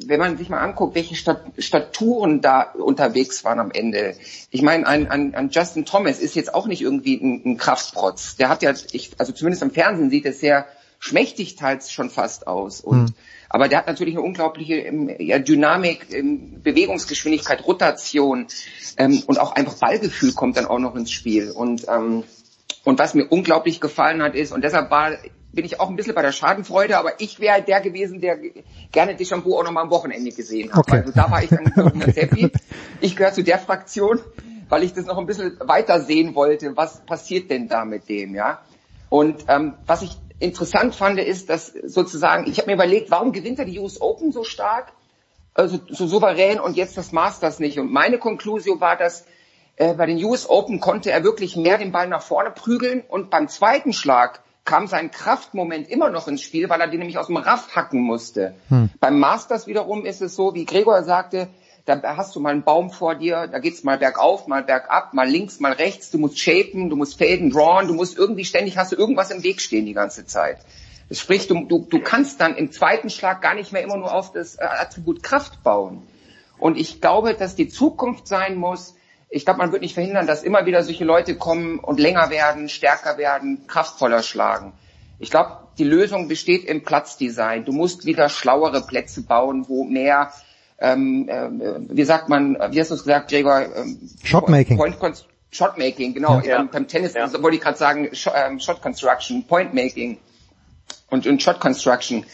wenn man sich mal anguckt, welche Stat Staturen da unterwegs waren am Ende. Ich meine, ein, ein, ein Justin Thomas ist jetzt auch nicht irgendwie ein, ein Kraftprotz. Der hat ja, ich, also zumindest im Fernsehen sieht es sehr schmächtig teils schon fast aus. Und mhm Aber der hat natürlich eine unglaubliche ähm, ja, Dynamik, ähm, Bewegungsgeschwindigkeit, Rotation ähm, und auch einfach Ballgefühl kommt dann auch noch ins Spiel. Und ähm, und was mir unglaublich gefallen hat ist, und deshalb war, bin ich auch ein bisschen bei der Schadenfreude, aber ich wäre der gewesen, der gerne Deschambeau auch noch mal am Wochenende gesehen hat.
Okay.
Also da war ich dann ganz happy. Ich gehöre zu der Fraktion, weil ich das noch ein bisschen weiter sehen wollte. Was passiert denn da mit dem, ja? Und ähm, was ich interessant fand, ist, dass sozusagen, ich habe mir überlegt, warum gewinnt er die US Open so stark, also so souverän und jetzt das Masters nicht? Und meine Konklusion war, dass äh, bei den US Open konnte er wirklich mehr den Ball nach vorne prügeln und beim zweiten Schlag kam sein Kraftmoment immer noch ins Spiel, weil er den nämlich aus dem Raff hacken musste.
Hm.
Beim Masters wiederum ist es so, wie Gregor sagte, da hast du mal einen Baum vor dir, da geht's mal bergauf, mal bergab, mal links, mal rechts, du musst shapen, du musst faden, drawn, du musst irgendwie ständig, hast du irgendwas im Weg stehen die ganze Zeit. Sprich, du, du, du kannst dann im zweiten Schlag gar nicht mehr immer nur auf das äh, Attribut Kraft bauen. Und ich glaube, dass die Zukunft sein muss, ich glaube, man wird nicht verhindern, dass immer wieder solche Leute kommen und länger werden, stärker werden, kraftvoller schlagen. Ich glaube, die Lösung besteht im Platzdesign. Du musst wieder schlauere Plätze bauen, wo mehr, ähm, äh, wie sagt man, wie hast du es gesagt, Gregor? Ähm,
Shotmaking.
Point Shotmaking, genau.
Ja.
Ähm, beim Tennis wollte ich gerade sagen, Shot, ähm, Shot Construction, Point Making und, und Shot Construction.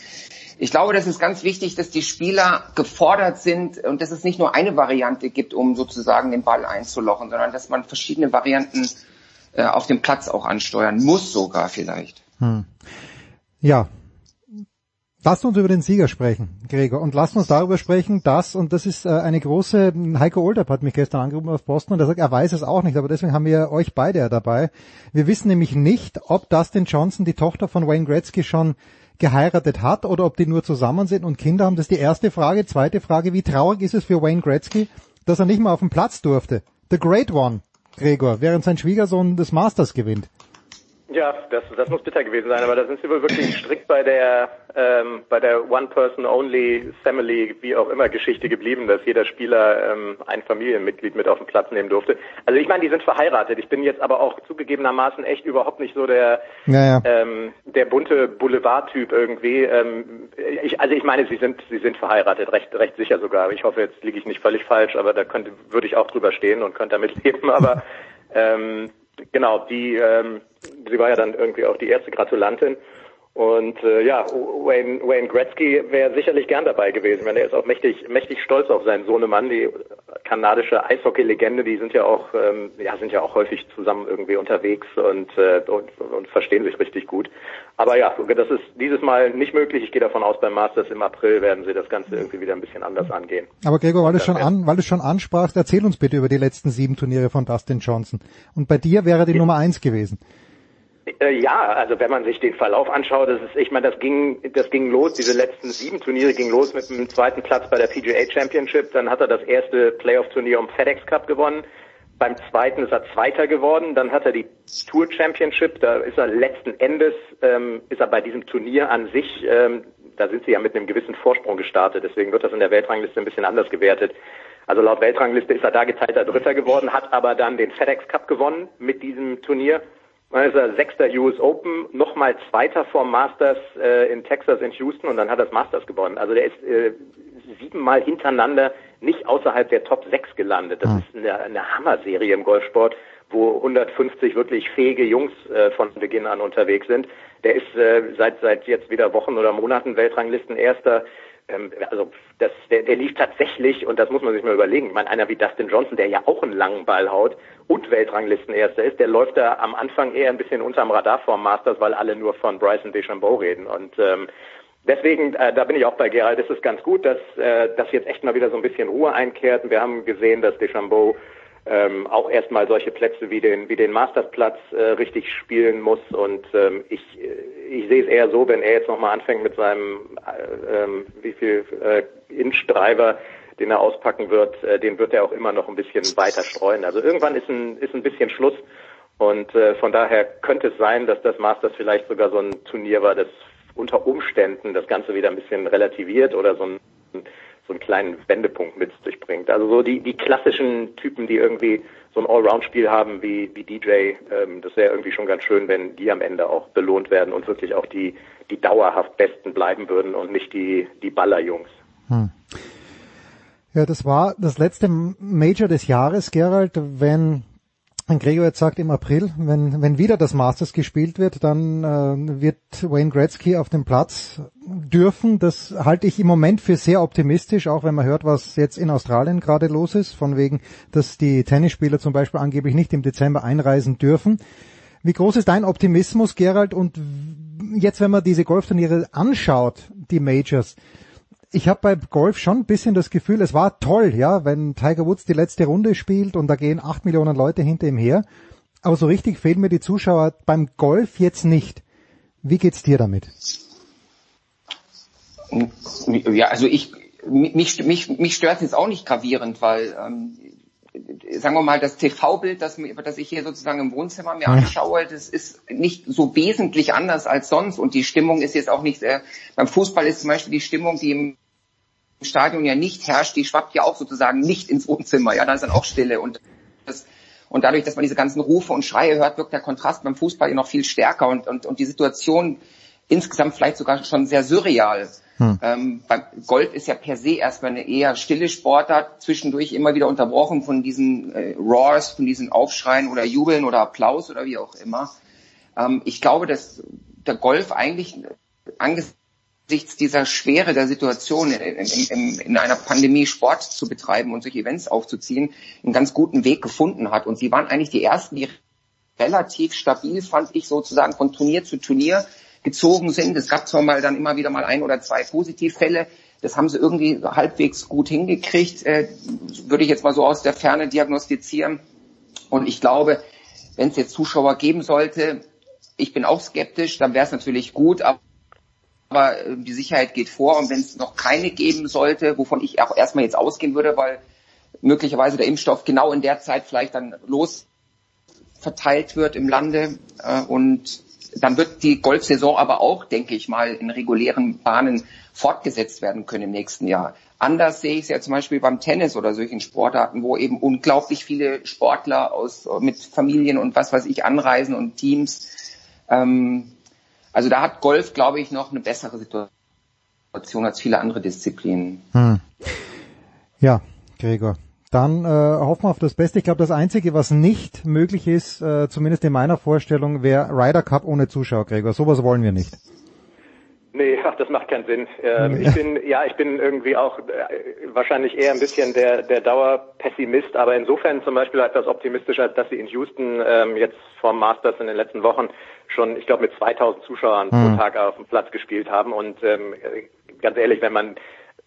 Ich glaube, das ist ganz wichtig, dass die Spieler gefordert sind und dass es nicht nur eine Variante gibt, um sozusagen den Ball einzulochen, sondern dass man verschiedene Varianten äh, auf dem Platz auch ansteuern muss, sogar vielleicht.
Hm. Ja. Lasst uns über den Sieger sprechen, Gregor, und lasst uns darüber sprechen, dass, und das ist äh, eine große, Heiko Olderb hat mich gestern angerufen auf Boston und er sagt, er weiß es auch nicht, aber deswegen haben wir euch beide ja dabei. Wir wissen nämlich nicht, ob Dustin Johnson, die Tochter von Wayne Gretzky, schon geheiratet hat oder ob die nur zusammen sind und Kinder haben. Das ist die erste Frage. Zweite Frage, wie traurig ist es für Wayne Gretzky, dass er nicht mal auf den Platz durfte? The Great One, Gregor, während sein Schwiegersohn des Masters gewinnt.
Ja, das, das muss bitter gewesen sein, aber da sind sie wohl wirklich strikt bei der ähm, bei der One-Person-Only Family, wie auch immer Geschichte geblieben, dass jeder Spieler ähm, ein Familienmitglied mit auf den Platz nehmen durfte. Also ich meine, die sind verheiratet. Ich bin jetzt aber auch zugegebenermaßen echt überhaupt nicht so der
Ja, ja.
ähm, der bunte Boulevard-Typ irgendwie. Ähm, ich, also ich meine, sie sind sie sind verheiratet, recht recht sicher sogar. Ich hoffe, jetzt liege ich nicht völlig falsch, aber da könnte würde ich auch drüber stehen und könnte damit leben. Aber ähm, genau, die ähm, sie war ja dann irgendwie auch die erste Gratulantin. Und äh, ja, Wayne, Wayne Gretzky wäre sicherlich gern dabei gewesen, wenn er ist auch mächtig, mächtig stolz auf seinen Sohnemann, die kanadische Eishockey-Legende, die sind ja auch, ähm, ja, sind ja auch häufig zusammen irgendwie unterwegs und, äh, und, und verstehen sich richtig gut. Aber ja, das ist dieses Mal nicht möglich. Ich gehe davon aus, beim Masters im April werden sie das Ganze irgendwie wieder ein bisschen anders angehen.
Aber Gregor, weil du schon an, weil du schon ansprachst, erzähl uns bitte über die letzten sieben Turniere von Dustin Johnson. Und bei dir wäre die Nummer eins gewesen.
Äh, ja, also wenn man sich den Verlauf anschaut, das ist, ich meine, das ging, das ging los, diese letzten sieben Turniere ging los mit dem zweiten Platz bei der PGA Championship, dann hat er das erste Playoff-Turnier um FedEx Cup gewonnen, beim zweiten ist er Zweiter geworden, dann hat er die Tour Championship, da ist er letzten Endes, ähm, ist er bei diesem Turnier an sich, ähm, da sind sie ja mit einem gewissen Vorsprung gestartet, deswegen wird das in der Weltrangliste ein bisschen anders gewertet. Also laut Weltrangliste ist er da geteilter Dritter geworden, hat aber dann den FedEx Cup gewonnen mit diesem Turnier. Dann ist er sechster US Open, nochmal Zweiter vom Masters äh, in Texas in Houston und dann hat er das Masters gewonnen. Also der ist äh, siebenmal hintereinander nicht außerhalb der Top 6 gelandet. Das ist eine, eine Hammerserie im Golfsport, wo 150 wirklich fähige Jungs äh, von Beginn an unterwegs sind. Der ist äh, seit seit jetzt wieder Wochen oder Monaten Weltranglisten erster ähm, also das, der, der lief tatsächlich, und das muss man sich mal überlegen, ich meine, einer wie Dustin Johnson, der ja auch einen langen Ball haut und Weltranglistenerster ist, der läuft da am Anfang eher ein bisschen unterm Radar vorm Masters, weil alle nur von Bryson DeChambeau reden. Und ähm, deswegen, äh, da bin ich auch bei Gerald, ist es ganz gut, dass, äh, dass jetzt echt mal wieder so ein bisschen Ruhe einkehrt. Wir haben gesehen, dass DeChambeau ähm, auch erstmal solche Plätze wie den wie den Mastersplatz äh, richtig spielen muss und ähm, ich ich sehe es eher so, wenn er jetzt nochmal anfängt mit seinem äh, ähm, wie viel äh, Inch Driver, den er auspacken wird, äh, den wird er auch immer noch ein bisschen weiter streuen. Also irgendwann ist ein ist ein bisschen Schluss und äh, von daher könnte es sein, dass das Masters vielleicht sogar so ein Turnier war, das unter Umständen das Ganze wieder ein bisschen relativiert oder so ein so einen kleinen Wendepunkt mit sich bringt. Also so die, die klassischen Typen, die irgendwie so ein Allround-Spiel haben wie, wie DJ. Ähm, das wäre irgendwie schon ganz schön, wenn die am Ende auch belohnt werden und wirklich auch die, die dauerhaft Besten bleiben würden und nicht die, die Ballerjungs.
Hm. Ja, das war das letzte Major des Jahres, Gerald, wenn Gregor jetzt sagt im April, wenn, wenn wieder das Masters gespielt wird, dann äh, wird Wayne Gretzky auf dem Platz dürfen. Das halte ich im Moment für sehr optimistisch, auch wenn man hört, was jetzt in Australien gerade los ist, von wegen, dass die Tennisspieler zum Beispiel angeblich nicht im Dezember einreisen dürfen. Wie groß ist dein Optimismus, Gerald? Und jetzt, wenn man diese Golfturniere anschaut, die Majors, ich habe bei Golf schon ein bisschen das Gefühl, es war toll, ja, wenn Tiger Woods die letzte Runde spielt und da gehen acht Millionen Leute hinter ihm her. Aber so richtig fehlen mir die Zuschauer beim Golf jetzt nicht. Wie geht's dir damit?
Ja, also ich mich, mich, mich stört jetzt auch nicht gravierend, weil ähm, sagen wir mal, das TV-Bild, das, das ich hier sozusagen im Wohnzimmer mir anschaue, das ist nicht so wesentlich anders als sonst. Und die Stimmung ist jetzt auch nicht, äh, beim Fußball ist zum Beispiel die Stimmung, die im Stadion ja nicht herrscht, die schwappt ja auch sozusagen nicht ins Wohnzimmer, ja, da ist dann auch Stille. Und das, und dadurch, dass man diese ganzen Rufe und Schreie hört, wirkt der Kontrast beim Fußball ja noch viel stärker. Und, und, und die Situation insgesamt vielleicht sogar schon sehr surreal. Hm. Ähm, Golf ist ja per se erstmal eine eher stille Sportart, zwischendurch immer wieder unterbrochen von diesen äh, Roars, von diesen Aufschreien oder Jubeln oder Applaus oder wie auch immer. Ähm, ich glaube, dass der Golf eigentlich angesichts dieser Schwere der Situation in, in, in, einer Pandemie Sport zu betreiben und solche Events aufzuziehen, einen ganz guten Weg gefunden hat. Und sie waren eigentlich die ersten, die relativ stabil, fand ich sozusagen, von Turnier zu Turnier gezogen sind. Es gab zwar mal dann immer wieder mal ein oder zwei Positivfälle. Das haben sie irgendwie halbwegs gut hingekriegt, äh, würde ich jetzt mal so aus der Ferne diagnostizieren. Und ich glaube, wenn es jetzt Zuschauer geben sollte, ich bin auch skeptisch, dann wäre es natürlich gut, aber aber äh, die Sicherheit geht vor und wenn es noch keine geben sollte, wovon ich auch erstmal jetzt ausgehen würde, weil möglicherweise der Impfstoff genau in der Zeit vielleicht dann los verteilt wird im Lande äh, und dann wird die Golfsaison aber auch, denke ich mal, in regulären Bahnen fortgesetzt werden können im nächsten Jahr. Anders sehe ich es ja zum Beispiel beim Tennis oder solchen Sportarten, wo eben unglaublich viele Sportler aus mit Familien und was weiß ich anreisen und Teams. Ähm, also da hat Golf, glaube ich, noch eine bessere Situation als viele andere Disziplinen.
Hm. Ja, Gregor. Dann äh, hoffen wir auf das Beste. Ich glaube, das Einzige, was nicht möglich ist, äh, zumindest in meiner Vorstellung, wäre Ryder Cup ohne Zuschauer, Gregor. Sowas wollen wir nicht.
Nee, ach, das macht keinen Sinn. Ähm, ich bin, ja, ich bin irgendwie auch äh, wahrscheinlich eher ein bisschen der, der Dauerpessimist, aber insofern zum Beispiel etwas optimistischer, dass sie in Houston ähm, jetzt vom Masters in den letzten Wochen schon, ich glaube, mit 2000 Zuschauern hm. pro Tag auf dem Platz gespielt haben und ähm, ganz ehrlich, wenn man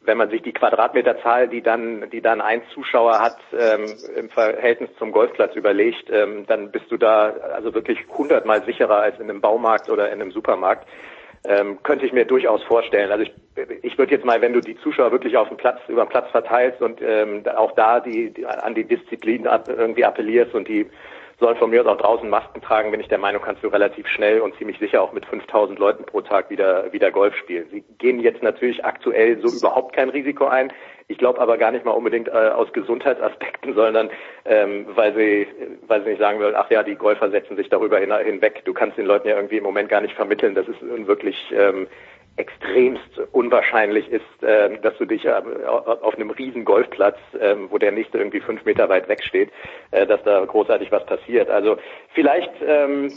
wenn man sich die Quadratmeterzahl, die dann, die dann ein Zuschauer hat, ähm, im Verhältnis zum Golfplatz überlegt, ähm, dann bist du da also wirklich hundertmal sicherer als in einem Baumarkt oder in einem Supermarkt. Ähm, könnte ich mir durchaus vorstellen. Also ich, ich würde jetzt mal, wenn du die Zuschauer wirklich auf dem Platz, über den Platz verteilst und ähm, auch da die, die an die Disziplin irgendwie appellierst und die sollen von mir aus auch draußen Masken tragen, bin ich der Meinung, kannst du relativ schnell und ziemlich sicher auch mit 5000 Leuten pro Tag wieder, wieder Golf spielen. Sie gehen jetzt natürlich aktuell so überhaupt kein Risiko ein. Ich glaube aber gar nicht mal unbedingt äh, aus Gesundheitsaspekten, sondern ähm, weil sie, weil sie nicht sagen wollen, ach ja, die Golfer setzen sich darüber hin, hinweg. Du kannst den Leuten ja irgendwie im Moment gar nicht vermitteln, dass es wirklich ähm, extremst unwahrscheinlich ist, äh, dass du dich äh, auf einem riesen Golfplatz, äh, wo der nächste irgendwie fünf Meter weit weg steht, äh, dass da großartig was passiert. Also vielleicht, ähm,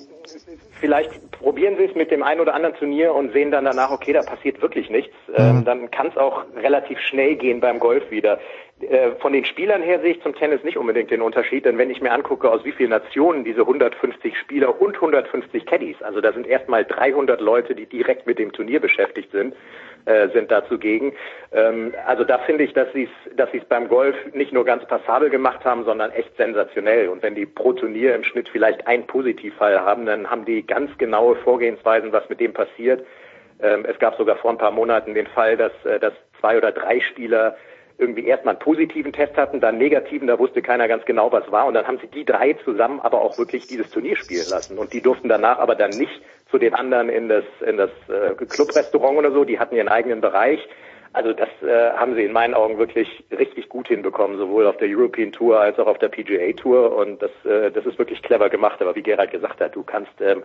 vielleicht probieren sie es mit dem einen oder anderen Turnier und sehen dann danach, okay, da passiert wirklich nichts. Ähm, mhm. dann kann es auch relativ schnell gehen beim Golf wieder. Äh, von den Spielern her sehe ich zum Tennis nicht unbedingt den Unterschied, denn wenn ich mir angucke, aus wie vielen Nationen diese 150 Spieler und 150 Caddies, also da sind erstmal 300 Leute, die direkt mit dem Turnier beschäftigt sind, äh, sind da zugegen. Ähm, also da finde ich, dass sie es dass sie's beim Golf nicht nur ganz passabel gemacht haben, sondern echt sensationell. Und wenn die pro Turnier im Schnitt vielleicht einen Positivfall haben, dann haben die ganz genaue Vorgehensweisen, was mit dem passiert. Ähm, es gab sogar vor ein paar Monaten den Fall, dass, äh, dass zwei oder drei Spieler irgendwie erstmal einen positiven Test hatten, dann einen negativen, da wusste keiner ganz genau, was war. Und dann haben sie die drei zusammen aber auch wirklich dieses Turnier spielen lassen. Und die durften danach aber dann nicht zu den anderen in das, in das äh, Clubrestaurant oder so, die hatten ihren eigenen Bereich. Also das äh, haben sie in meinen Augen wirklich richtig gut hinbekommen, sowohl auf der European Tour als auch auf der PGA Tour. Und das, äh, das ist wirklich clever gemacht. Aber wie Gerald gesagt hat, du kannst ähm,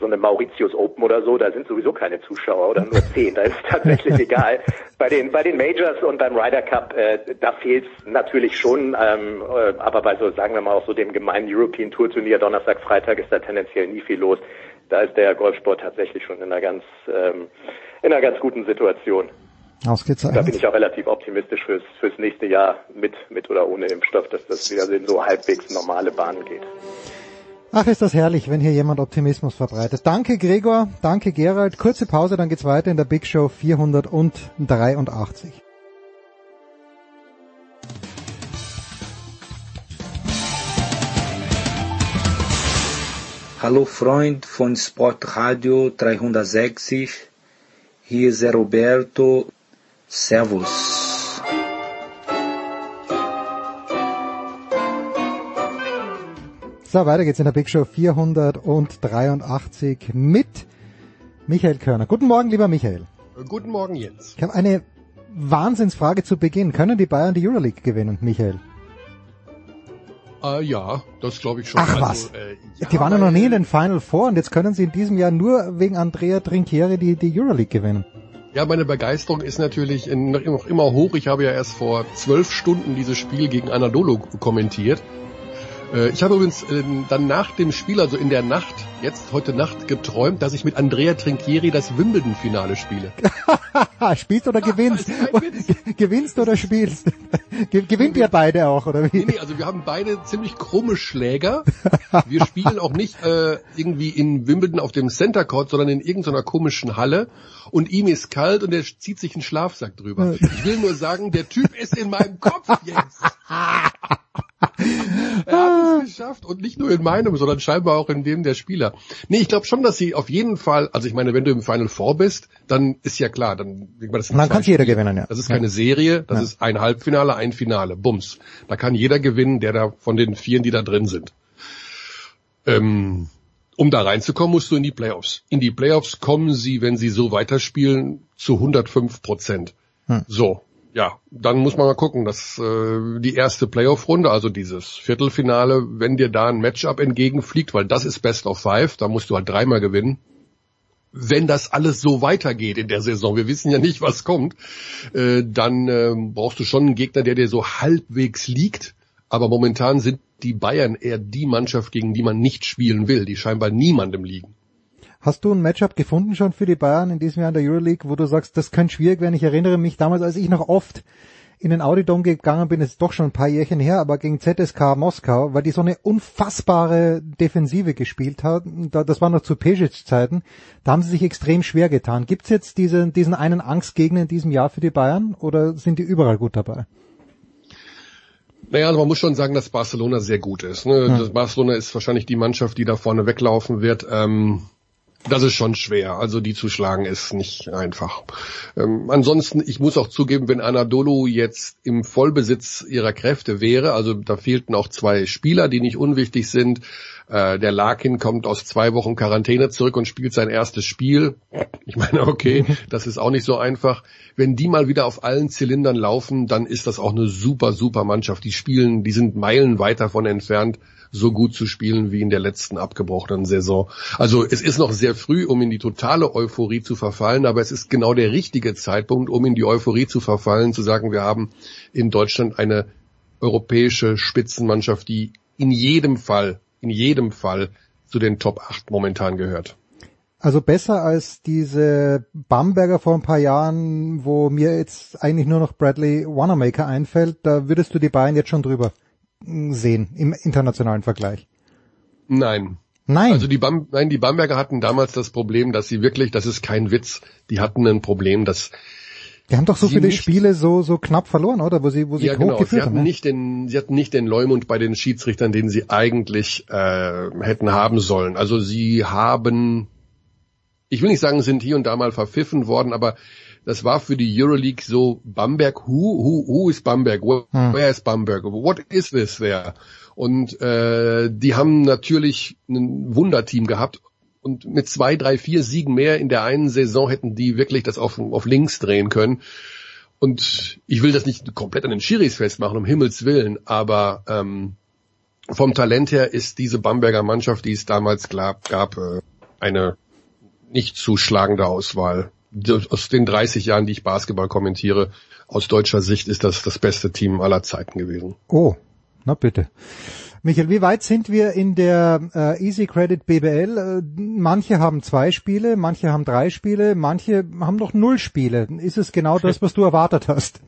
so eine Mauritius Open oder so, da sind sowieso keine Zuschauer oder nur zehn. Da ist es tatsächlich egal. Bei den bei den Majors und beim Ryder Cup, äh, da fehlt natürlich schon. Ähm, äh, aber bei so sagen wir mal auch so dem gemeinen European Tour Turnier Donnerstag, Freitag ist da tendenziell nie viel los. Da ist der Golfsport tatsächlich schon in einer ganz ähm, in einer ganz guten Situation.
Ausgezeichnet.
Da bin ich auch relativ optimistisch fürs, fürs nächste Jahr mit, mit oder ohne Impfstoff, dass das wieder in so halbwegs normale Bahnen geht.
Ach, ist das herrlich, wenn hier jemand Optimismus verbreitet. Danke Gregor, danke Gerald. Kurze Pause, dann geht's weiter in der Big Show 483.
Hallo Freund von Sportradio 360. Hier ist Roberto. Servus.
So, weiter geht's in der Big Show 483 mit Michael Körner. Guten Morgen, lieber Michael.
Guten Morgen, Jens.
Ich habe eine Wahnsinnsfrage zu Beginn. Können die Bayern die Euroleague gewinnen, Michael?
Äh, ja, das glaube ich schon.
Ach
also,
was.
Äh,
die waren ja noch nie in den Final Four und jetzt können sie in diesem Jahr nur wegen Andrea Trinchieri die, die Euroleague gewinnen.
Ja, meine Begeisterung ist natürlich noch immer hoch. Ich habe ja erst vor zwölf Stunden dieses Spiel gegen Anadolu kommentiert. Äh, Ich habe übrigens äh, dann nach dem Spiel, also in der Nacht, jetzt heute Nacht, geträumt, dass ich mit Andrea Trinchieri das Wimbledon-Finale spiele.
Spielst oder gewinnst? gewinnst oder spielst? Ge- Gewinnt ihr beide auch, oder wie?
Nee, nee, also wir haben beide ziemlich krumme Schläger. Wir spielen auch nicht äh, irgendwie in Wimbledon auf dem Center Court, sondern in irgendeiner komischen Halle. Und ihm ist kalt und er zieht sich einen Schlafsack drüber. Ich will nur sagen, der Typ ist in meinem Kopf jetzt. er hat es geschafft und nicht nur in meinem, sondern scheinbar auch in dem der Spieler. Nee, ich glaube schon, dass sie auf jeden Fall, also ich meine, wenn du im Final Four bist, dann ist ja klar, dann das
Man kann jeder gewinnen, ja.
Das ist keine
Ja.
Serie, das
Ja.
ist ein Halbfinale, ein Finale, Bums. Da kann jeder gewinnen, der da von den Vieren, die da drin sind. Ähm, um da reinzukommen, musst du in die Playoffs. In die Playoffs kommen sie, wenn sie so weiterspielen, zu 105 Prozent.
Hm.
So, ja, dann muss man mal gucken, dass äh, die erste Playoff-Runde, also dieses Viertelfinale, wenn dir da ein Matchup entgegenfliegt, weil das ist Best of Five, da musst du halt dreimal gewinnen. Wenn das alles so weitergeht in der Saison, wir wissen ja nicht, was kommt, äh, dann äh, brauchst du schon einen Gegner, der dir so halbwegs liegt. Aber momentan sind die Bayern eher die Mannschaft, gegen die man nicht spielen will, die scheinbar niemandem liegen.
Hast du ein Matchup gefunden schon für die Bayern in diesem Jahr in der Euroleague, wo du sagst, das könnte schwierig werden? Ich erinnere mich damals, als ich noch oft in den Audidom gegangen bin, ist doch schon ein paar Jährchen her, aber gegen ZSK Moskau, weil die so eine unfassbare Defensive gespielt haben, da, das war noch zu Pesic-Zeiten, da haben sie sich extrem schwer getan. Gibt's jetzt diesen, diesen einen Angstgegner in diesem Jahr für die Bayern oder sind die überall gut dabei?
Naja, also man muss schon sagen, dass Barcelona sehr gut ist. Ne?
Hm.
Das Barcelona ist wahrscheinlich die Mannschaft, die da vorne weglaufen wird. Ähm, das ist schon schwer. Also die zu schlagen ist nicht einfach. Ähm, ansonsten, ich muss auch zugeben, wenn Anadolu jetzt im Vollbesitz ihrer Kräfte wäre, also da fehlten auch zwei Spieler, die nicht unwichtig sind. Äh, der Larkin kommt aus zwei Wochen Quarantäne zurück und spielt sein erstes Spiel. Ich meine, okay, das ist auch nicht so einfach. Wenn die mal wieder auf allen Zylindern laufen, dann ist das auch eine super, super Mannschaft. Die spielen, die sind meilenweit davon entfernt, so gut zu spielen wie in der letzten abgebrochenen Saison. Also es ist noch sehr früh, um in die totale Euphorie zu verfallen, aber es ist genau der richtige Zeitpunkt, um in die Euphorie zu verfallen, zu sagen, wir haben in Deutschland eine europäische Spitzenmannschaft, die in jedem Fall, in jedem Fall zu den Top 8 momentan gehört.
Also besser als diese Bamberger vor ein paar Jahren, wo mir jetzt eigentlich nur noch Bradley Wanamaker einfällt, da würdest du die Bayern jetzt schon drüber sehen im internationalen Vergleich.
Nein.
Nein.
Also die Bam nein, die Bamberger hatten damals das Problem, dass sie wirklich, das ist kein Witz, die hatten ein Problem, dass
Die haben doch so viele
nicht-
Spiele so so knapp verloren, oder? Wo sie wo sie
ja, genau. Sie hatten
haben. ne?
nicht den, sie hatten nicht den Leumund bei den Schiedsrichtern, den sie eigentlich äh, hätten haben sollen. Also sie haben, ich will nicht sagen, sind hier und da mal verpfiffen worden, aber das war für die Euroleague so Bamberg. Who, who, who is Bamberg? Where,
Hm.
where is Bamberg? What is this there? Und äh, die haben natürlich ein Wunderteam gehabt. Und mit zwei, drei, vier Siegen mehr in der einen Saison hätten die wirklich das auf, auf links drehen können. und ich will das nicht komplett an den Schiris festmachen, um Himmels Willen, aber ähm, vom Talent her ist diese Bamberger Mannschaft, die es damals gab, gab äh, eine nicht zu schlagende Auswahl. Aus den 30 Jahren, die ich Basketball kommentiere, aus deutscher Sicht ist das das beste Team aller Zeiten gewesen.
Oh, na bitte. Michael, wie weit sind wir in der äh, Easy Credit BBL? Äh, manche haben zwei Spiele, manche haben drei Spiele, manche haben noch null Spiele. Ist es genau das, was du erwartet hast?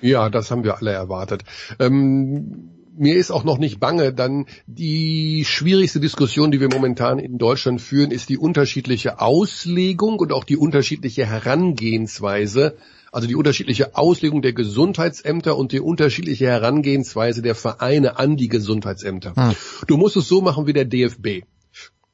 Ja, das haben wir alle erwartet. Ähm, mir ist auch noch nicht bange, dann die schwierigste Diskussion, die wir momentan in Deutschland führen, ist die unterschiedliche Auslegung und auch die unterschiedliche Herangehensweise also die unterschiedliche Auslegung der Gesundheitsämter und die unterschiedliche Herangehensweise der Vereine an die Gesundheitsämter. Hm. Du musst es so machen wie der DFB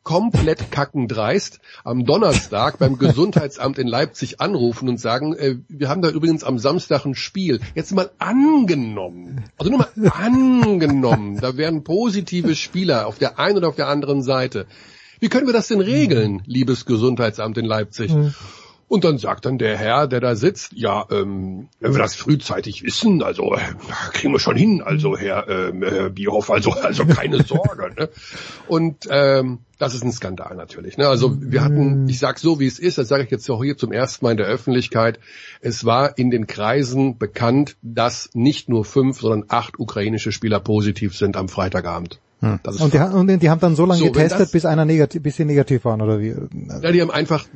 komplett kackendreist am Donnerstag beim Gesundheitsamt in Leipzig anrufen und sagen, äh, wir haben da übrigens am Samstag ein Spiel. Jetzt mal angenommen, also nur mal angenommen, da wären positive Spieler auf der einen oder auf der anderen Seite. Wie können wir das denn regeln, liebes Gesundheitsamt in Leipzig? Mhm. Und dann sagt dann der Herr, der da sitzt, ja, ähm, wenn wir das frühzeitig wissen, also äh, kriegen wir schon hin, also Herr, ähm, Herr Bierhoff, also also keine Sorge. Ne? Und ähm, das ist ein Skandal natürlich. Ne? Also wir hatten, ich sage so, wie es ist, das sage ich jetzt auch hier zum ersten Mal in der Öffentlichkeit, es war in den Kreisen bekannt, dass nicht nur fünf, sondern acht ukrainische Spieler positiv sind am Freitagabend.
Hm. und, die, und, die, haben dann so lange so, getestet, das, bis einer negativ, bis sie negativ waren, oder wie?
Ja, die haben einfach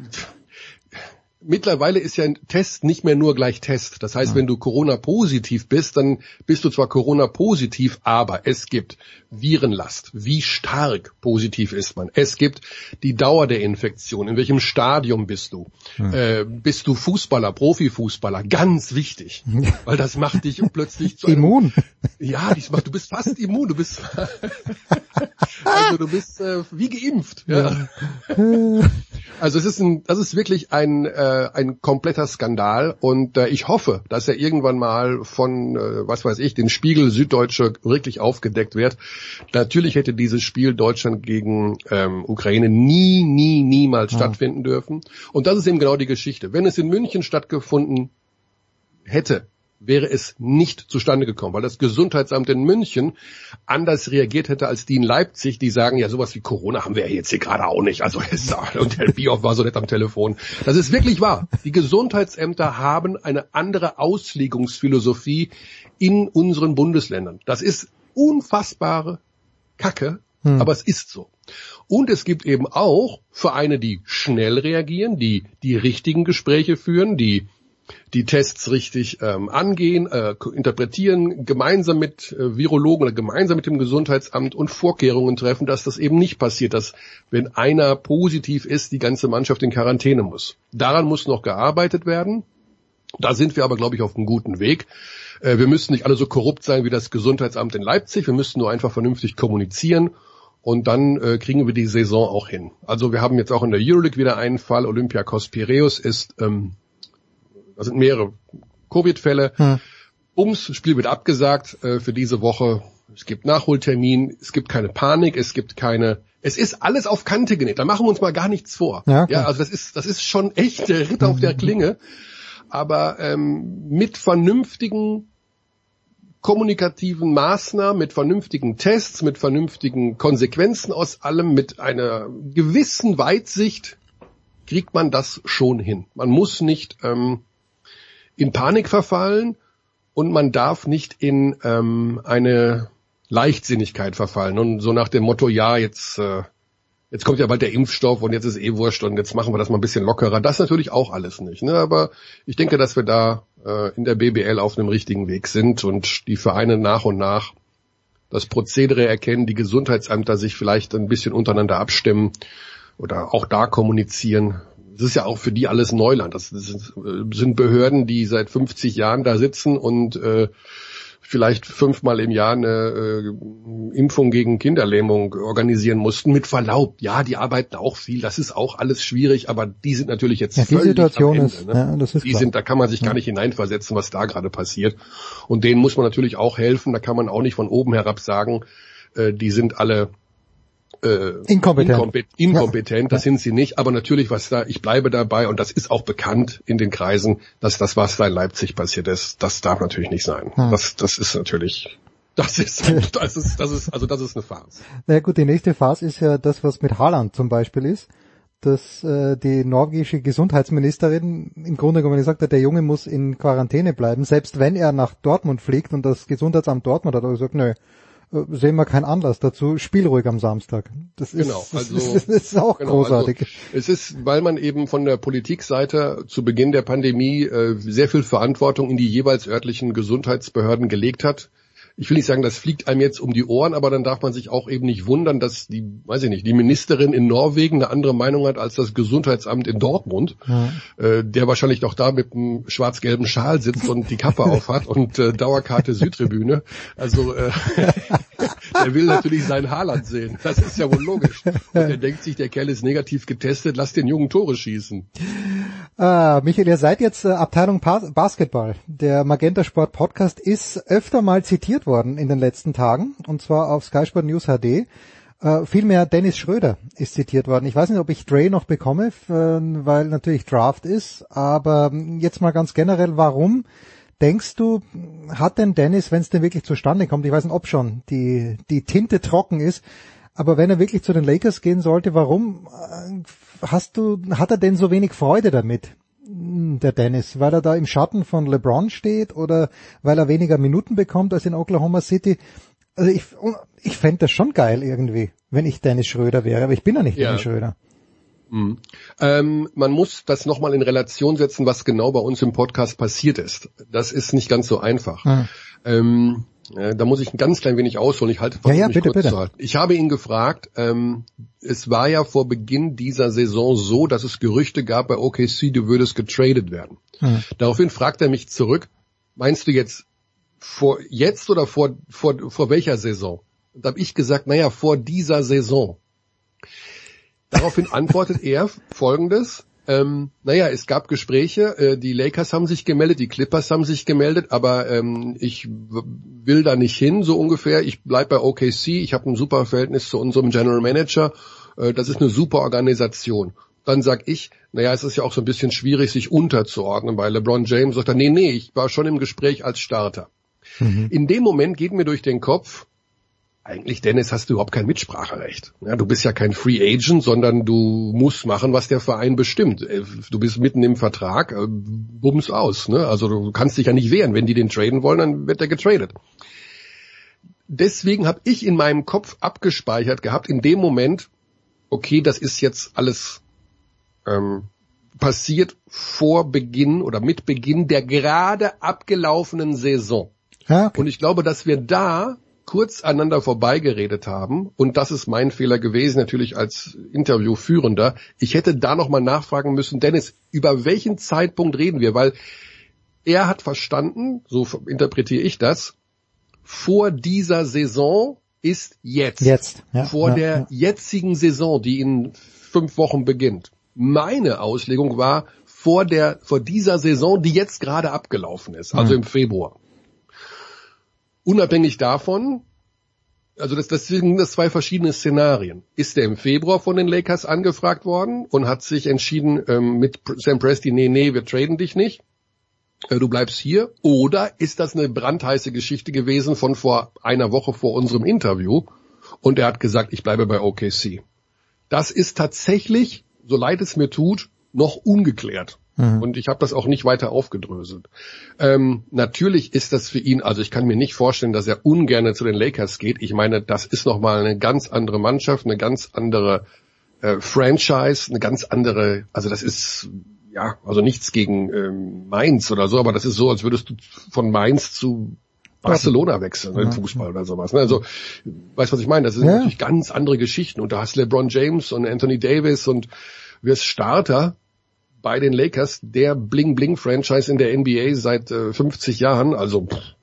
mittlerweile ist ja ein Test nicht mehr nur gleich Test. Das heißt, ja. wenn du Corona-positiv bist, dann bist du zwar Corona-positiv, aber es gibt Virenlast. Wie stark positiv ist man? Es gibt die Dauer der Infektion. In welchem Stadium bist du? Ja. Äh, bist du Fußballer, Profifußballer? Ganz wichtig, weil das macht dich plötzlich zu
immun.
ja, du bist fast immun. Du bist also du bist äh, wie geimpft. Ja. also es ist ein, das ist wirklich ein äh, ein kompletter Skandal und äh, ich hoffe, dass er irgendwann mal von äh, was weiß ich den Spiegel Süddeutsche wirklich aufgedeckt wird Natürlich hätte dieses Spiel Deutschland gegen ähm, Ukraine nie, nie, niemals ja. stattfinden dürfen. Und das ist eben genau die Geschichte. Wenn es in München stattgefunden hätte, wäre es nicht zustande gekommen, weil das Gesundheitsamt in München anders reagiert hätte als die in Leipzig, die sagen, ja, sowas wie Corona haben wir ja jetzt hier gerade auch nicht. Also und der Bioff war so nett am Telefon. Das ist wirklich wahr. Die Gesundheitsämter haben eine andere Auslegungsphilosophie in unseren Bundesländern. Das ist unfassbare Kacke, hm. aber es ist so. Und es gibt eben auch Vereine, die schnell reagieren, die die richtigen Gespräche führen, die die Tests richtig ähm, angehen, äh, interpretieren, gemeinsam mit äh, Virologen oder gemeinsam mit dem Gesundheitsamt und Vorkehrungen treffen, dass das eben nicht passiert, dass wenn einer positiv ist, die ganze Mannschaft in Quarantäne muss. Daran muss noch gearbeitet werden. Da sind wir aber, glaube ich, auf einem guten Weg. Äh, wir müssen nicht alle so korrupt sein wie das Gesundheitsamt in Leipzig. Wir müssten nur einfach vernünftig kommunizieren und dann äh, kriegen wir die Saison auch hin. Also wir haben jetzt auch in der Euroleague wieder einen Fall. Olympiakos Piraeus ist, ähm, da sind mehrere Covid-Fälle. Hm. Bums, Spiel wird abgesagt äh, für diese Woche. Es gibt Nachholtermin, es gibt keine Panik, es gibt keine es ist alles auf Kante genäht. Da machen wir uns mal gar nichts vor. Ja, ja also das ist, das ist schon echt der Ritter auf der Klinge aber ähm, mit vernünftigen kommunikativen Maßnahmen, mit vernünftigen Tests, mit vernünftigen Konsequenzen aus allem, mit einer gewissen Weitsicht kriegt man das schon hin. Man muss nicht ähm, in Panik verfallen und man darf nicht in ähm, eine Leichtsinnigkeit verfallen und so nach dem Motto, ja, jetzt äh, jetzt kommt ja bald der Impfstoff und jetzt ist eh wurscht und jetzt machen wir das mal ein bisschen lockerer. Das natürlich auch alles nicht. Ne? Aber ich denke, dass wir da äh, in der BBL auf einem richtigen Weg sind und die Vereine nach und nach das Prozedere erkennen, die Gesundheitsämter sich vielleicht ein bisschen untereinander abstimmen oder auch da kommunizieren. Das ist ja auch für die alles Neuland. Das, das sind Behörden, die seit 50 Jahren da sitzen und äh, vielleicht fünfmal im Jahr eine äh, Impfung gegen Kinderlähmung organisieren mussten. Mit Verlaub, ja, die arbeiten auch viel, das ist auch alles schwierig, aber die sind natürlich jetzt
ja, die
völlig
Situation
am
Ende, ist,
ne? ja, das ist
die
klar. sind, da kann man sich ja. gar nicht hineinversetzen, was da gerade passiert. Und denen muss man natürlich auch helfen. Da kann man auch nicht von oben herab sagen, äh, die sind alle äh,
Inkompetent.
inkompet inkompetent, das sind sie nicht, aber natürlich, was da, ich bleibe dabei und das ist auch bekannt in den Kreisen, dass das, was da in Leipzig passiert ist, das darf natürlich nicht sein.
Hm.
Das, das ist natürlich, das ist, das ist, das ist, also das ist eine Farce.
Na ja, gut, die nächste Phase ist ja das, was mit Haaland zum Beispiel ist, dass äh, die norwegische Gesundheitsministerin im Grunde genommen gesagt hat, der Junge muss in Quarantäne bleiben, selbst wenn er nach Dortmund fliegt und das Gesundheitsamt Dortmund hat gesagt, nö, sehen wir keinen Anlass dazu, spiel ruhig am Samstag. Das ist,
Genau,
das,
also
ist, das ist auch
genau,
großartig.
Also, es ist, weil man eben von der Politikseite zu Beginn der Pandemie äh, sehr viel Verantwortung in die jeweils örtlichen Gesundheitsbehörden gelegt hat. Ich will nicht sagen, das fliegt einem jetzt um die Ohren, aber dann darf man sich auch eben nicht wundern, dass die, weiß ich nicht, die Ministerin in Norwegen eine andere Meinung hat als das Gesundheitsamt in Dortmund,
Ja.
äh, der wahrscheinlich doch da mit einem schwarz-gelben Schal sitzt und die Kappe aufhat und äh, Dauerkarte Südtribüne. Also äh, der will natürlich seinen Haaland sehen. Das ist ja wohl logisch. Und er denkt sich, der Kerl ist negativ getestet, lass den jungen Tore schießen.
Ah, Michael, ihr seid jetzt äh, Abteilung Basketball. Der Magenta Sport Podcast ist öfter mal zitiert worden in den letzten Tagen, und zwar auf Sky Sport News HD. Äh, vielmehr Dennis Schröder ist zitiert worden. Ich weiß nicht, ob ich Dre noch bekomme, äh, weil natürlich Draft ist, aber ähm, jetzt mal ganz generell, warum denkst du, hat denn Dennis, wenn es denn wirklich zustande kommt, ich weiß nicht, ob schon die, die Tinte trocken ist, aber wenn er wirklich zu den Lakers gehen sollte, warum äh, hast du, hat er denn so wenig Freude damit? Der Dennis, weil er da im Schatten von LeBron steht oder weil er weniger Minuten bekommt als in Oklahoma City? Also ich, ich fände das schon geil irgendwie, wenn ich Dennis Schröder wäre, aber ich bin ja nicht
Ja.
Dennis Schröder.
Mhm. Ähm, man muss das nochmal in Relation setzen, was genau bei uns im Podcast passiert ist. Das ist nicht ganz so einfach.
Hm.
Ähm, äh, da muss ich ein ganz klein wenig ausholen. Ich halte
Ja, ja, bitte,
kurz
bitte.
zu halten. Ich habe ihn gefragt, ähm, es war ja vor Beginn dieser Saison so, dass es Gerüchte gab bei OKC, du würdest getradet werden.
Hm.
Daraufhin fragt er mich zurück, meinst du jetzt vor jetzt oder vor, vor, vor welcher Saison? Und da habe ich gesagt, naja, vor dieser Saison. Daraufhin antwortet er folgendes. Ähm, naja, es gab Gespräche, äh, die Lakers haben sich gemeldet, die Clippers haben sich gemeldet, aber ähm, ich will da nicht hin, so ungefähr. Ich bleib bei OKC, ich habe ein super Verhältnis zu unserem General Manager, äh, das ist eine super Organisation. Dann sag ich, naja, es ist ja auch so ein bisschen schwierig, sich unterzuordnen, weil LeBron James sagt, dann, nee, nee, ich war schon im Gespräch als Starter. In dem Moment geht mir durch den Kopf, eigentlich, Dennis, hast du überhaupt kein Mitspracherecht. Ja, du bist ja kein Free Agent, sondern du musst machen, was der Verein bestimmt. Äh, Du bist mitten im Vertrag, äh, bums aus. Ne? Also du kannst dich ja nicht wehren. Wenn die den traden wollen, dann wird er getradet. Deswegen habe ich in meinem Kopf abgespeichert gehabt, in dem Moment, okay, das ist jetzt alles ähm, passiert vor Beginn oder mit Beginn der gerade abgelaufenen Saison.
Ja,
Und ich glaube, dass wir da kurz aneinander vorbeigeredet haben und das ist mein Fehler gewesen, natürlich als Interviewführender. Ich hätte da nochmal nachfragen müssen, Dennis, über welchen Zeitpunkt reden wir? Weil er hat verstanden, so interpretiere ich das, vor dieser Saison ist jetzt.
Jetzt, ja,
vor
ja,
der
ja.
jetzigen Saison, die in fünf Wochen beginnt. Meine Auslegung war vor der, vor dieser Saison, die jetzt gerade abgelaufen ist, also
Mhm.
im Februar. Unabhängig davon, also das, deswegen sind das zwei verschiedene Szenarien. Ist er im Februar von den Lakers angefragt worden und hat sich entschieden ähm, mit Sam Presti, nee, nee, wir traden dich nicht, äh, du bleibst hier? Oder ist das eine brandheiße Geschichte gewesen von vor einer Woche vor unserem Interview und er hat gesagt, ich bleibe bei OKC? Das ist tatsächlich, so leid es mir tut, noch ungeklärt.
Mhm.
Und ich habe das auch nicht weiter aufgedröselt. Ähm, natürlich ist das für ihn, also ich kann mir nicht vorstellen, dass er ungern zu den Lakers geht. Ich meine, das ist nochmal eine ganz andere Mannschaft, eine ganz andere äh, Franchise, eine ganz andere, also das ist ja, also nichts gegen ähm, Mainz oder so, aber das ist so, als würdest du von Mainz zu Barcelona wechseln, ne, im
Ja.
Fußball oder sowas. Ne? Also, weißt du, was ich meine? Das sind
Ja.
natürlich ganz andere Geschichten. Und da hast LeBron James und Anthony Davis und wirst Starter bei den Lakers, der Bling-Bling-Franchise in der NBA seit äh, 50 Jahren. Also, pff,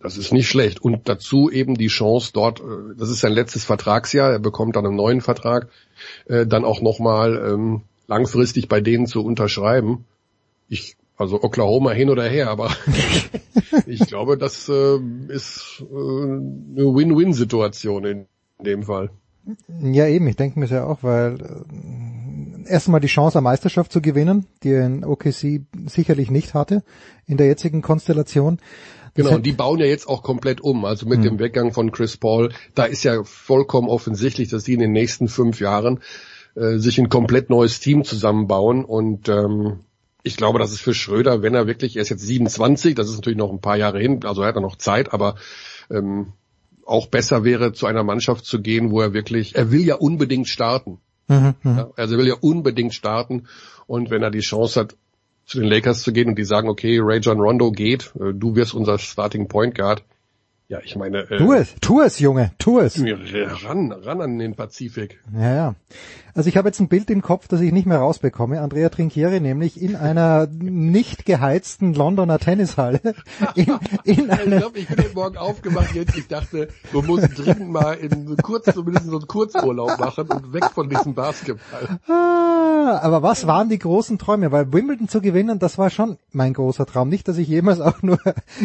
das ist nicht schlecht. Und dazu eben die Chance dort, äh, das ist sein letztes Vertragsjahr, er bekommt dann einen neuen Vertrag, äh, dann auch nochmal ähm, langfristig bei denen zu unterschreiben. Ich, also Oklahoma hin oder her, aber ich glaube, das äh, ist äh, eine Win-Win-Situation in dem Fall.
Ja, eben, ich denke mir ja auch, weil äh, erstmal die Chance, eine Meisterschaft zu gewinnen, die er in OKC sicherlich nicht hatte, in der jetzigen Konstellation.
Genau, und die bauen ja jetzt auch komplett um. Also mit mhm. dem Weggang von Chris Paul, da ist ja vollkommen offensichtlich, dass die in den nächsten fünf Jahren äh, sich ein komplett neues Team zusammenbauen. Und ähm, ich glaube, das ist für Schröder, wenn er wirklich, er ist jetzt 27, das ist natürlich noch ein paar Jahre hin, also er hat er noch Zeit, aber ähm, auch besser wäre, zu einer Mannschaft zu gehen, wo er wirklich, er will ja unbedingt starten. Mhm, ja, also er will ja unbedingt starten und wenn er die Chance hat, zu den Lakers zu gehen und die sagen, okay, Ray John Rondo geht, äh, du wirst unser Starting Point Guard. Ja, ich meine.
Äh, tu es, tu es, Junge, tu es.
Ran, ran an den Pazifik.
Ja, ja. Also ich habe jetzt ein Bild im Kopf, das ich nicht mehr rausbekomme. Andrea Trinchieri nämlich in einer nicht geheizten Londoner Tennishalle. In,
in ich glaube, ich bin heute Morgen aufgewacht jetzt. Ich dachte, wir müssen dringend mal in kurz, zumindest so einen Kurzurlaub machen und weg von diesem Basketball.
Ah, aber was waren die großen Träume? Weil Wimbledon zu gewinnen, das war schon mein großer Traum. Nicht, dass ich jemals auch nur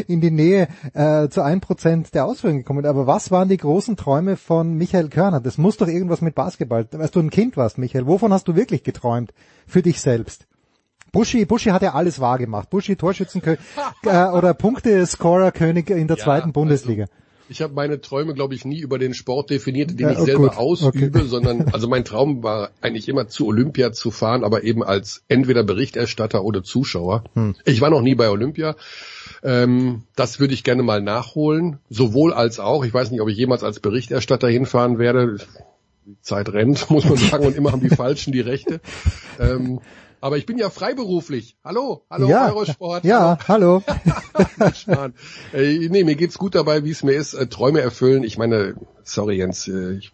in die Nähe äh, zu ein Prozent der Ausführung gekommen bin. Aber was waren die großen Träume von Michael Körner? Das muss doch irgendwas mit Basketball. Weißt du, ein Kind warst, Michael, wovon hast du wirklich geträumt für dich selbst? Buschi, Buschi hat ja alles wahr gemacht. Buschi Torschützenkönig äh, oder Punkte-Scorer-König in der ja, zweiten Bundesliga.
Also, ich habe meine Träume, glaube ich, nie über den Sport definiert, den ja, ich oh selber gut. ausübe, okay. sondern also mein Traum war eigentlich immer zu Olympia zu fahren, aber eben als entweder Berichterstatter oder Zuschauer. Hm. Ich war noch nie bei Olympia. Ähm, das würde ich gerne mal nachholen, sowohl als auch. Ich weiß nicht, ob ich jemals als Berichterstatter hinfahren werde die Zeit rennt, muss man sagen, und immer haben die Falschen die Rechte. Ähm, aber ich bin ja freiberuflich. Hallo, hallo
ja,
Eurosport.
Ja, hallo.
hallo. äh, nee, mir geht's gut dabei, wie es mir ist. Äh, Träume erfüllen. Ich meine, sorry Jens, äh, ich,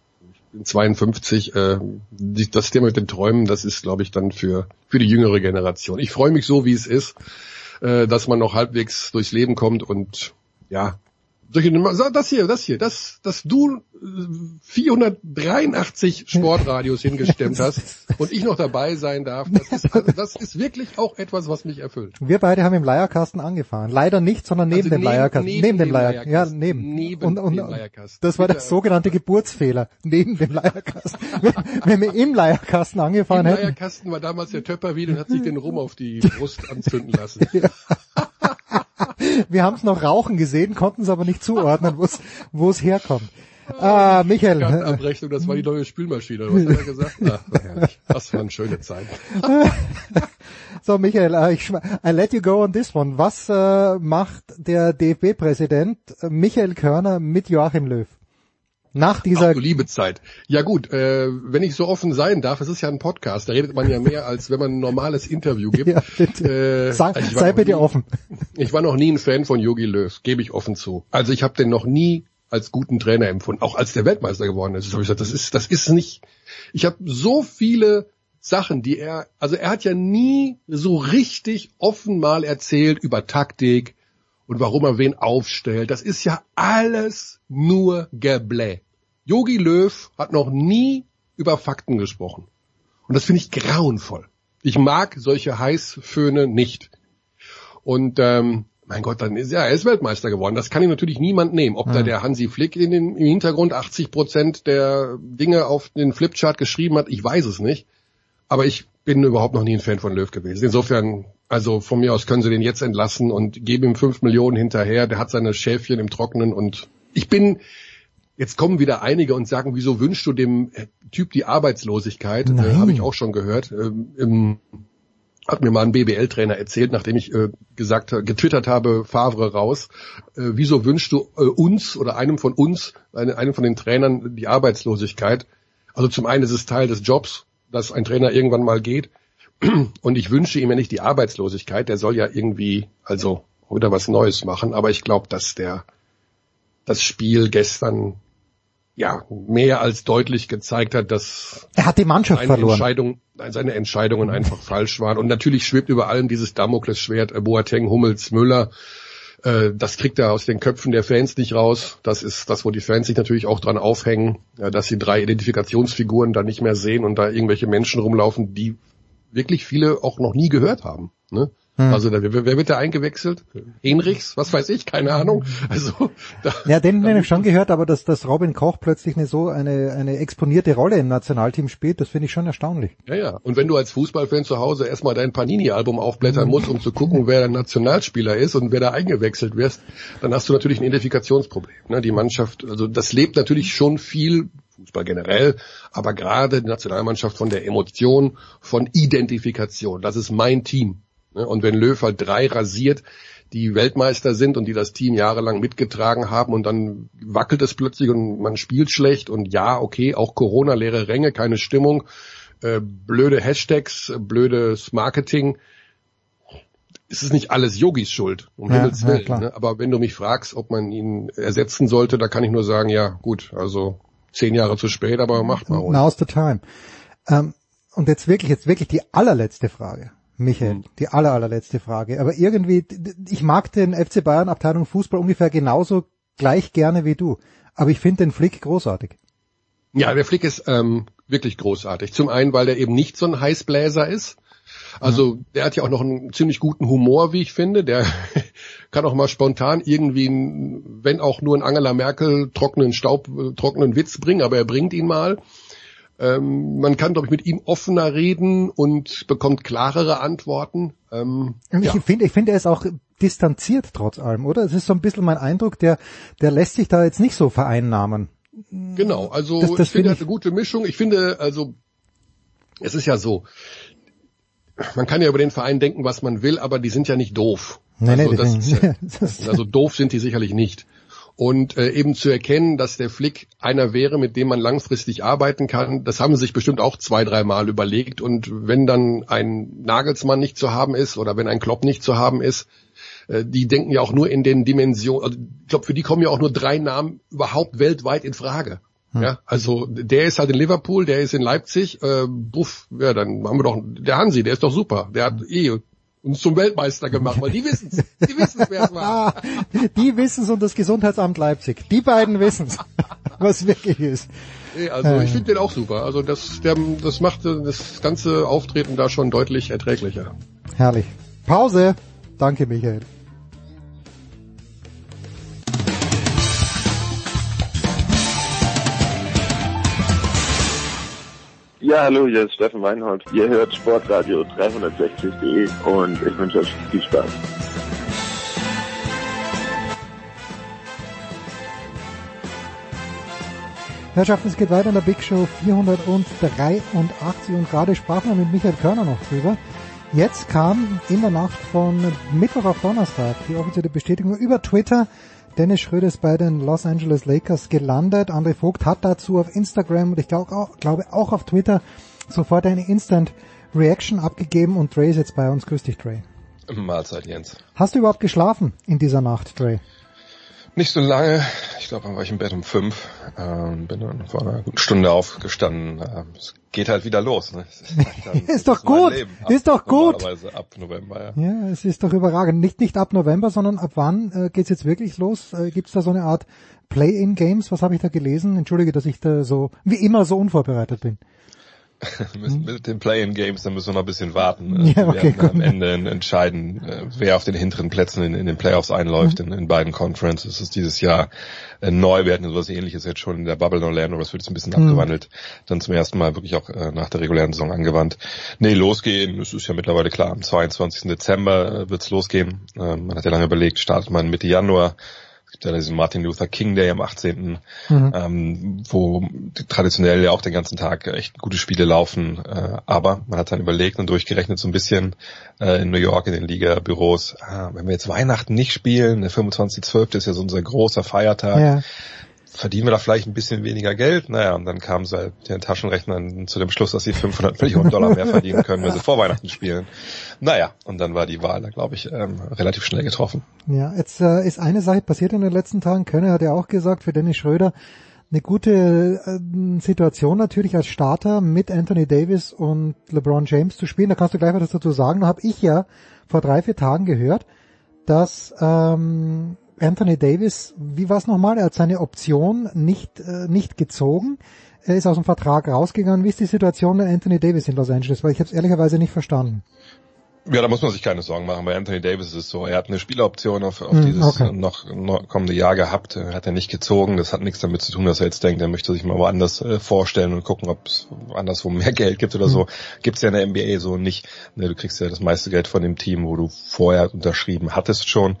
bin 52. Äh, die, das Thema mit den Träumen, das ist, glaube ich, dann für für die jüngere Generation. Ich freue mich so, wie es ist, äh, dass man noch halbwegs durchs Leben kommt und ja, das hier, das hier, das, dass du 483 Sportradios hingestemmt hast und ich noch dabei sein darf, das ist, also das ist wirklich auch etwas, was mich erfüllt.
Wir beide haben im Leierkasten angefahren. Leider nicht, sondern neben also dem Leierkasten. Neben, neben dem Leierkasten. Ja, neben. neben und, und, Leierkasten. Das war der sogenannte Geburtsfehler. Neben dem Leierkasten. wenn, wir im Leierkasten angefahren Im hätten.
Im Leierkasten war damals der Töpper wieder und hat sich den Rum auf die Brust anzünden lassen. Ja.
Wir haben es noch rauchen gesehen, konnten es aber nicht zuordnen, wo es herkommt. Ah, Michael.
Abrechnung, das war die neue Spülmaschine. Was hat er gesagt? Ach, das war eine schöne Zeit.
so, Michael, uh, ich, I let you go on this one. Was uh, macht der DFB-Präsident Michael Körner mit Joachim Löw? Nach dieser
Ach, du liebe Zeit. Ja gut, äh, wenn ich so offen sein darf, es ist ja ein Podcast, da redet man ja mehr, als wenn man ein normales Interview gibt. ja,
bitte. Äh, sei also sei bitte nie, offen.
Ich war noch nie ein Fan von Yogi Löw, gebe ich offen zu. Also ich habe den noch nie als guten Trainer empfunden, auch als der Weltmeister geworden ist. Hab ich gesagt, das ist, das ist nicht. Ich habe so viele Sachen, die er, also er hat ja nie so richtig offen mal erzählt über Taktik, und warum er wen aufstellt. Das ist ja alles nur Geblä. Yogi Löw hat noch nie über Fakten gesprochen. Und das finde ich grauenvoll. Ich mag solche Heißföhne nicht. Und ähm, mein Gott, dann ist ja, er ist Weltmeister geworden. Das kann ihm natürlich niemand nehmen. Ob ja. da der Hansi Flick in den, im Hintergrund 80 Prozent der Dinge auf den Flipchart geschrieben hat, ich weiß es nicht. Aber ich bin überhaupt noch nie ein Fan von Löw gewesen. Insofern, also von mir aus können sie den jetzt entlassen und geben ihm fünf Millionen hinterher. Der hat seine Schäfchen im Trockenen und ich bin, jetzt kommen wieder einige und sagen, wieso wünschst du dem Typ die Arbeitslosigkeit? Äh, Habe ich auch schon gehört. Ähm, hat mir mal ein BBL-Trainer erzählt, nachdem ich äh, gesagt, getwittert habe, Favre raus. Äh, wieso wünschst du äh, uns oder einem von uns, eine, einem von den Trainern die Arbeitslosigkeit? Also zum einen ist es Teil des Jobs, dass ein Trainer irgendwann mal geht. Und ich wünsche ihm ja nicht die Arbeitslosigkeit, der soll ja irgendwie, also, wieder was Neues machen. Aber ich glaube, dass der, das Spiel gestern, ja, mehr als deutlich gezeigt hat, dass
er hat die Mannschaft
seine
verloren.
Entscheidung, seine Entscheidungen einfach falsch waren. Und natürlich schwebt über allem dieses Damoklesschwert äh, Boateng, Hummels, Müller. Äh, das kriegt er aus den Köpfen der Fans nicht raus. Das ist das, wo die Fans sich natürlich auch dran aufhängen, dass sie drei Identifikationsfiguren da nicht mehr sehen und da irgendwelche Menschen rumlaufen, die wirklich viele auch noch nie gehört haben. Ne? Hm. Also da, wer, wer wird da eingewechselt? Henrichs? Was weiß ich? Keine Ahnung. Also
da, ja, den habe ich schon gehört, aber dass, dass Robin Koch plötzlich eine so eine, eine exponierte Rolle im Nationalteam spielt, das finde ich schon erstaunlich.
Ja, ja. Und wenn du als Fußballfan zu Hause erstmal dein Panini-Album aufblättern musst, um zu gucken, wer der Nationalspieler ist und wer da eingewechselt wirst, dann hast du natürlich ein Identifikationsproblem. Ne? Die Mannschaft, also das lebt natürlich schon viel Fußball generell, aber gerade die Nationalmannschaft von der Emotion, von Identifikation. Das ist mein Team. Ne? Und wenn Löw halt drei rasiert, die Weltmeister sind und die das Team jahrelang mitgetragen haben und dann wackelt es plötzlich und man spielt schlecht und ja, okay, auch Corona, leere Ränge, keine Stimmung, äh, blöde Hashtags, blödes Marketing. Es ist nicht alles Yogis Schuld, um ja, Himmels Willen. Ja, ne? Aber wenn du mich fragst, ob man ihn ersetzen sollte, da kann ich nur sagen, ja, gut, also zehn Jahre zu spät, aber macht mal.
Now's the time. Ähm, und jetzt wirklich, jetzt wirklich die allerletzte Frage. Michael, mhm. die aller, allerletzte Frage. Aber irgendwie, ich mag den FC Bayern Abteilung Fußball ungefähr genauso gleich gerne wie du. Aber ich finde den Flick großartig.
Ja, der Flick ist ähm, wirklich großartig. Zum einen, weil er eben nicht so ein Heißbläser ist. Also mhm. der hat ja auch noch einen ziemlich guten Humor, wie ich finde. Der kann auch mal spontan irgendwie, wenn auch nur ein Angela Merkel trockenen Staub, äh, trockenen Witz bringen, aber er bringt ihn mal. Ähm, man kann, glaube ich, mit ihm offener reden und bekommt klarere Antworten. Ähm,
ich ja. finde, ich finde, er ist auch distanziert trotz allem, oder? Es ist so ein bisschen mein Eindruck, der, der lässt sich da jetzt nicht so vereinnahmen.
Genau, also das, das ich finde, er hat eine gute Mischung. Ich finde, also es ist ja so, man kann ja über den Verein denken, was man will, aber die sind ja nicht doof.
Nein, also,
nein, das, ja, also doof sind die sicherlich nicht und äh, eben zu erkennen, dass der Flick einer wäre, mit dem man langfristig arbeiten kann, das haben sie sich bestimmt auch zwei, dreimal überlegt. Und wenn dann ein Nagelsmann nicht zu haben ist oder wenn ein Klopp nicht zu haben ist, äh, die denken ja auch nur in den Dimensionen, also ich glaube, für die kommen ja auch nur drei Namen überhaupt weltweit in Frage. Hm. Ja, also der ist halt in Liverpool, der ist in Leipzig, äh, buff, ja, dann haben wir doch, der Hansi, der ist doch super, der hat eh uns zum Weltmeister gemacht, weil die wissen's. Die wissen's, wer es war.
die wissen's und das Gesundheitsamt Leipzig. Die beiden wissen's, was wirklich ist.
Nee, also ich finde den auch super. Also das, der, das macht das ganze Auftreten da schon deutlich erträglicher.
Herrlich. Pause. Danke, Michael.
Ja, hallo, hier ist Steffen Weinhold. Ihr hört Sportradio 360.de und ich wünsche euch viel Spaß.
Herrschaften, es geht weiter in der Big Show 483 und gerade sprachen wir mit Michael Körner noch drüber. Jetzt kam in der Nacht von Mittwoch auf Donnerstag die offizielle Bestätigung über Twitter, Dennis Schröder ist bei den Los Angeles Lakers gelandet. André Vogt hat dazu auf Instagram und ich glaube auch, glaube auch auf Twitter sofort eine Instant Reaction abgegeben und Dre ist jetzt bei uns. Grüß dich, Dre.
Mahlzeit, Jens.
Hast du überhaupt geschlafen in dieser Nacht, Dre?
Nicht so lange. Ich glaube, dann war ich im Bett um fünf. Ähm, bin dann vor einer guten Stunde aufgestanden. Ähm, es geht halt wieder los. Ne?
Ist, halt doch gut. Ab, ist doch gut.
ab November.
Ja. ja, es ist doch überragend. Nicht nicht ab November, sondern ab wann äh, geht's jetzt wirklich los? Äh, Gibt da so eine Art Play-in-Games? Was habe ich da gelesen? Entschuldige, dass ich da so wie immer so unvorbereitet bin.
mit, mit den Play-in-Games, da müssen wir noch ein bisschen warten. Ja, okay, wir am Ende entscheiden, äh, wer auf den hinteren Plätzen in, in den Playoffs einläuft mhm. in, in, beiden Conferences. Das ist dieses Jahr äh, neu. Wir hatten sowas ähnliches jetzt schon in der Bubble in Orlando, das wird jetzt ein bisschen mhm. abgewandelt. Dann zum ersten Mal wirklich auch äh, nach der regulären Saison angewandt. Nee, losgehen, es ist ja mittlerweile klar, am 22. Dezember äh, wird's losgehen. Ähm, man hat ja lange überlegt, startet man Mitte Januar ja diesen Martin Luther King Day am 18., mhm. ähm, wo traditionell ja auch den ganzen Tag echt gute Spiele laufen. Äh, aber man hat dann überlegt und durchgerechnet so ein bisschen äh, in New York in den Liga-Büros, ah, wenn wir jetzt Weihnachten nicht spielen, der 25.12. ist ja so unser großer Feiertag, ja verdienen wir da vielleicht ein bisschen weniger Geld? Naja, und dann kamen sie halt den Taschenrechnern zu dem Schluss, dass sie 500 Millionen Dollar mehr verdienen können, wenn sie vor Weihnachten spielen. Naja, und dann war die Wahl da, glaube ich, ähm, relativ schnell getroffen.
Ja, jetzt äh, ist eine Sache passiert in den letzten Tagen. Könner hat ja auch gesagt, für Dennis Schröder eine gute äh, Situation natürlich als Starter mit Anthony Davis und LeBron James zu spielen. Da kannst du gleich was dazu sagen. Da habe ich ja vor drei, vier Tagen gehört, dass ähm, Anthony Davis, wie war es nochmal? Er hat seine Option nicht, äh, nicht gezogen. Er ist aus dem Vertrag rausgegangen. Wie ist die Situation mit Anthony Davis in Los Angeles? Weil ich habe es ehrlicherweise nicht verstanden.
Ja, da muss man sich keine Sorgen machen. Bei Anthony Davis ist es so, er hat eine Spieleroption auf, auf hm, dieses okay. noch, noch kommende Jahr gehabt, hat er nicht gezogen. Das hat nichts damit zu tun, dass er jetzt denkt, er möchte sich mal woanders äh, vorstellen und gucken, ob es anderswo mehr Geld gibt oder mhm. so. Gibt's ja in der NBA so nicht. Ne, du kriegst ja das meiste Geld von dem Team, wo du vorher unterschrieben hattest schon.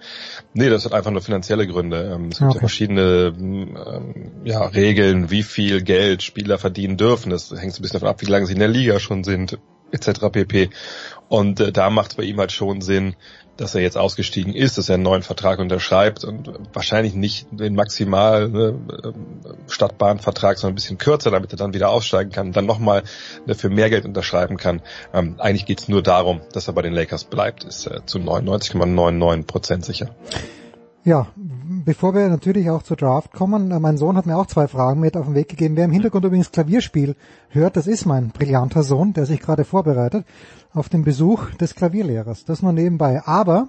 Nee, das hat einfach nur finanzielle Gründe. Ähm, es gibt okay. ja verschiedene ähm, ja, Regeln, wie viel Geld Spieler verdienen dürfen. Das hängt so ein bisschen davon ab, wie lange sie in der Liga schon sind etc. pp. Und äh, da macht es bei ihm halt schon Sinn, dass er jetzt ausgestiegen ist, dass er einen neuen Vertrag unterschreibt und wahrscheinlich nicht den maximal ne, Stadtbahnvertrag, sondern ein bisschen kürzer, damit er dann wieder aussteigen kann, dann nochmal ne, für mehr Geld unterschreiben kann. Ähm, eigentlich geht es nur darum, dass er bei den Lakers bleibt, ist äh, zu 99,99 Prozent sicher.
Ja, bevor wir natürlich auch zur Draft kommen, äh, mein Sohn hat mir auch zwei Fragen mit auf den Weg gegeben. Wer im Hintergrund übrigens Klavierspiel hört, das ist mein brillanter Sohn, der sich gerade vorbereitet auf den Besuch des Klavierlehrers. Das nur nebenbei. Aber,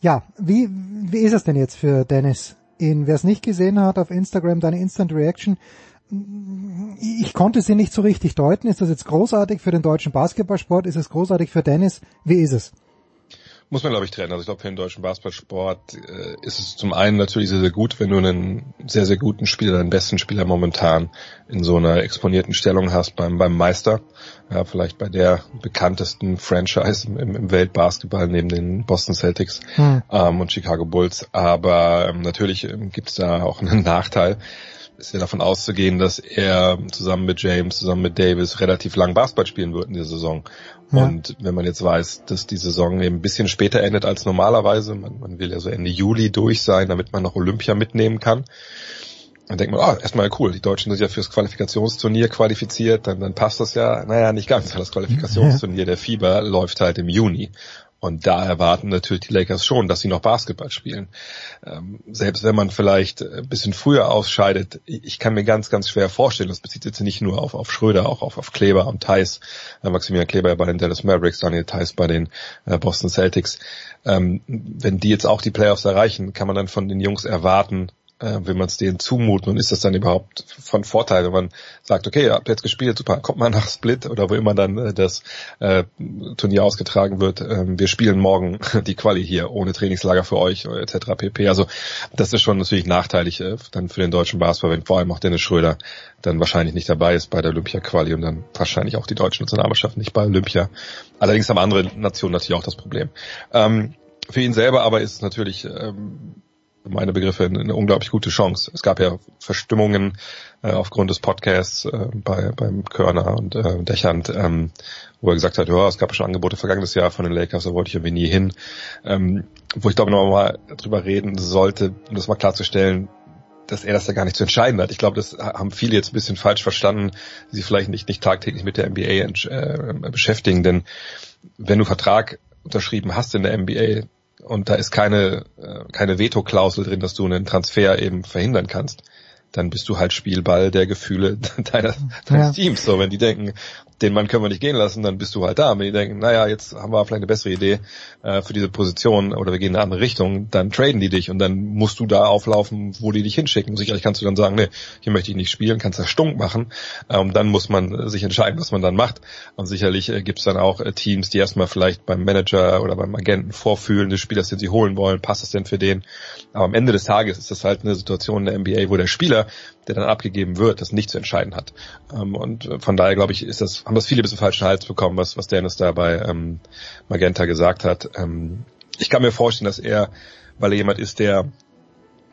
ja, wie, wie ist es denn jetzt für Dennis? Wer es nicht gesehen hat auf Instagram, deine Instant Reaction, ich konnte sie nicht so richtig deuten. Ist das jetzt großartig für den deutschen Basketballsport? Ist es großartig für Dennis? Wie ist es?
muss man, glaube ich, trennen. Also ich glaube, für den deutschen Basketballsport äh, ist es zum einen natürlich sehr, sehr gut, wenn du einen sehr, sehr guten Spieler, den besten Spieler momentan in so einer exponierten Stellung hast beim, beim Meister. Ja, vielleicht bei der bekanntesten Franchise im, im Weltbasketball neben den Boston Celtics hm. ähm, und Chicago Bulls. Aber ähm, natürlich ähm, gibt es da auch einen Nachteil ist ja davon auszugehen, dass er zusammen mit James, zusammen mit Davis relativ lang Basketball spielen wird in der Saison. Ja. Und wenn man jetzt weiß, dass die Saison eben ein bisschen später endet als normalerweise, man, man will ja so Ende Juli durch sein, damit man noch Olympia mitnehmen kann, dann denkt man, ah, erstmal cool, die Deutschen sind ja fürs Qualifikationsturnier qualifiziert, dann, dann passt das ja, naja, nicht ganz, weil das Qualifikationsturnier der Fieber läuft halt im Juni. Und da erwarten natürlich die Lakers schon, dass sie noch Basketball spielen. Ähm, selbst wenn man vielleicht ein bisschen früher ausscheidet, ich kann mir ganz, ganz schwer vorstellen, das bezieht jetzt nicht nur auf, auf Schröder, auch auf, auf Kleber und Thais, äh, Maximilian Kleber bei den Dallas Mavericks, Daniel Thais bei den äh, Boston Celtics. Ähm, wenn die jetzt auch die Playoffs erreichen, kann man dann von den Jungs erwarten, äh, will man es denen zumuten und ist das dann überhaupt von Vorteil, wenn man sagt, okay, habt jetzt gespielt, super, kommt mal nach Split oder wo immer dann äh, das äh, Turnier ausgetragen wird, äh, wir spielen morgen die Quali hier ohne Trainingslager für euch etc. pp. Also das ist schon natürlich nachteilig äh, dann für den deutschen Basketball, wenn vor allem auch Dennis Schröder dann wahrscheinlich nicht dabei ist bei der Olympia-Quali und dann wahrscheinlich auch die deutsche Nationalmannschaft nicht bei Olympia. Allerdings haben andere Nationen natürlich auch das Problem. Ähm, für ihn selber aber ist es natürlich ähm, meine Begriffe eine, unglaublich gute Chance. Es gab ja Verstimmungen äh, aufgrund des Podcasts äh, bei beim Körner und äh, Dächand, ähm, wo er gesagt hat, ja, es gab schon Angebote vergangenes Jahr von den Lakers, da wollte ich irgendwie nie hin. Ähm, wo ich glaube noch mal drüber reden sollte, um das mal klarzustellen, dass er das ja gar nicht zu entscheiden hat. Ich glaube, das haben viele jetzt ein bisschen falsch verstanden, die sich vielleicht nicht, nicht tagtäglich mit der NBA äh, beschäftigen, denn wenn du Vertrag unterschrieben hast in der NBA, und da ist keine, äh, keine Veto-Klausel drin, dass du einen Transfer eben verhindern kannst, dann bist du halt Spielball der Gefühle deiner, deines ja. Teams. So, wenn die denken, den Mann können wir nicht gehen lassen, dann bist du halt da. Wenn die denken, naja, jetzt haben wir vielleicht eine bessere Idee äh, für diese Position oder wir gehen in eine andere Richtung, dann traden die dich und dann musst du da auflaufen, wo die dich hinschicken. Sicherlich kannst du dann sagen, nee, hier möchte ich nicht spielen, kannst das stunk machen. Ähm, dann muss man sich entscheiden, was man dann macht. Und sicherlich äh, gibt es dann auch äh, Teams, die erstmal vielleicht beim Manager oder beim Agenten vorfühlen des Spielers, den sie holen wollen, passt das denn für den? Aber am Ende des Tages ist das halt eine Situation in der NBA, wo der Spieler, der dann abgegeben wird, das nicht zu entscheiden hat. Ähm, und äh, von daher glaube ich, ist das, haben das viele bis zum falschen Hals bekommen, was, was Dennis da bei ähm, Magenta gesagt hat. Ähm, ich kann mir vorstellen, dass er, weil er jemand ist, der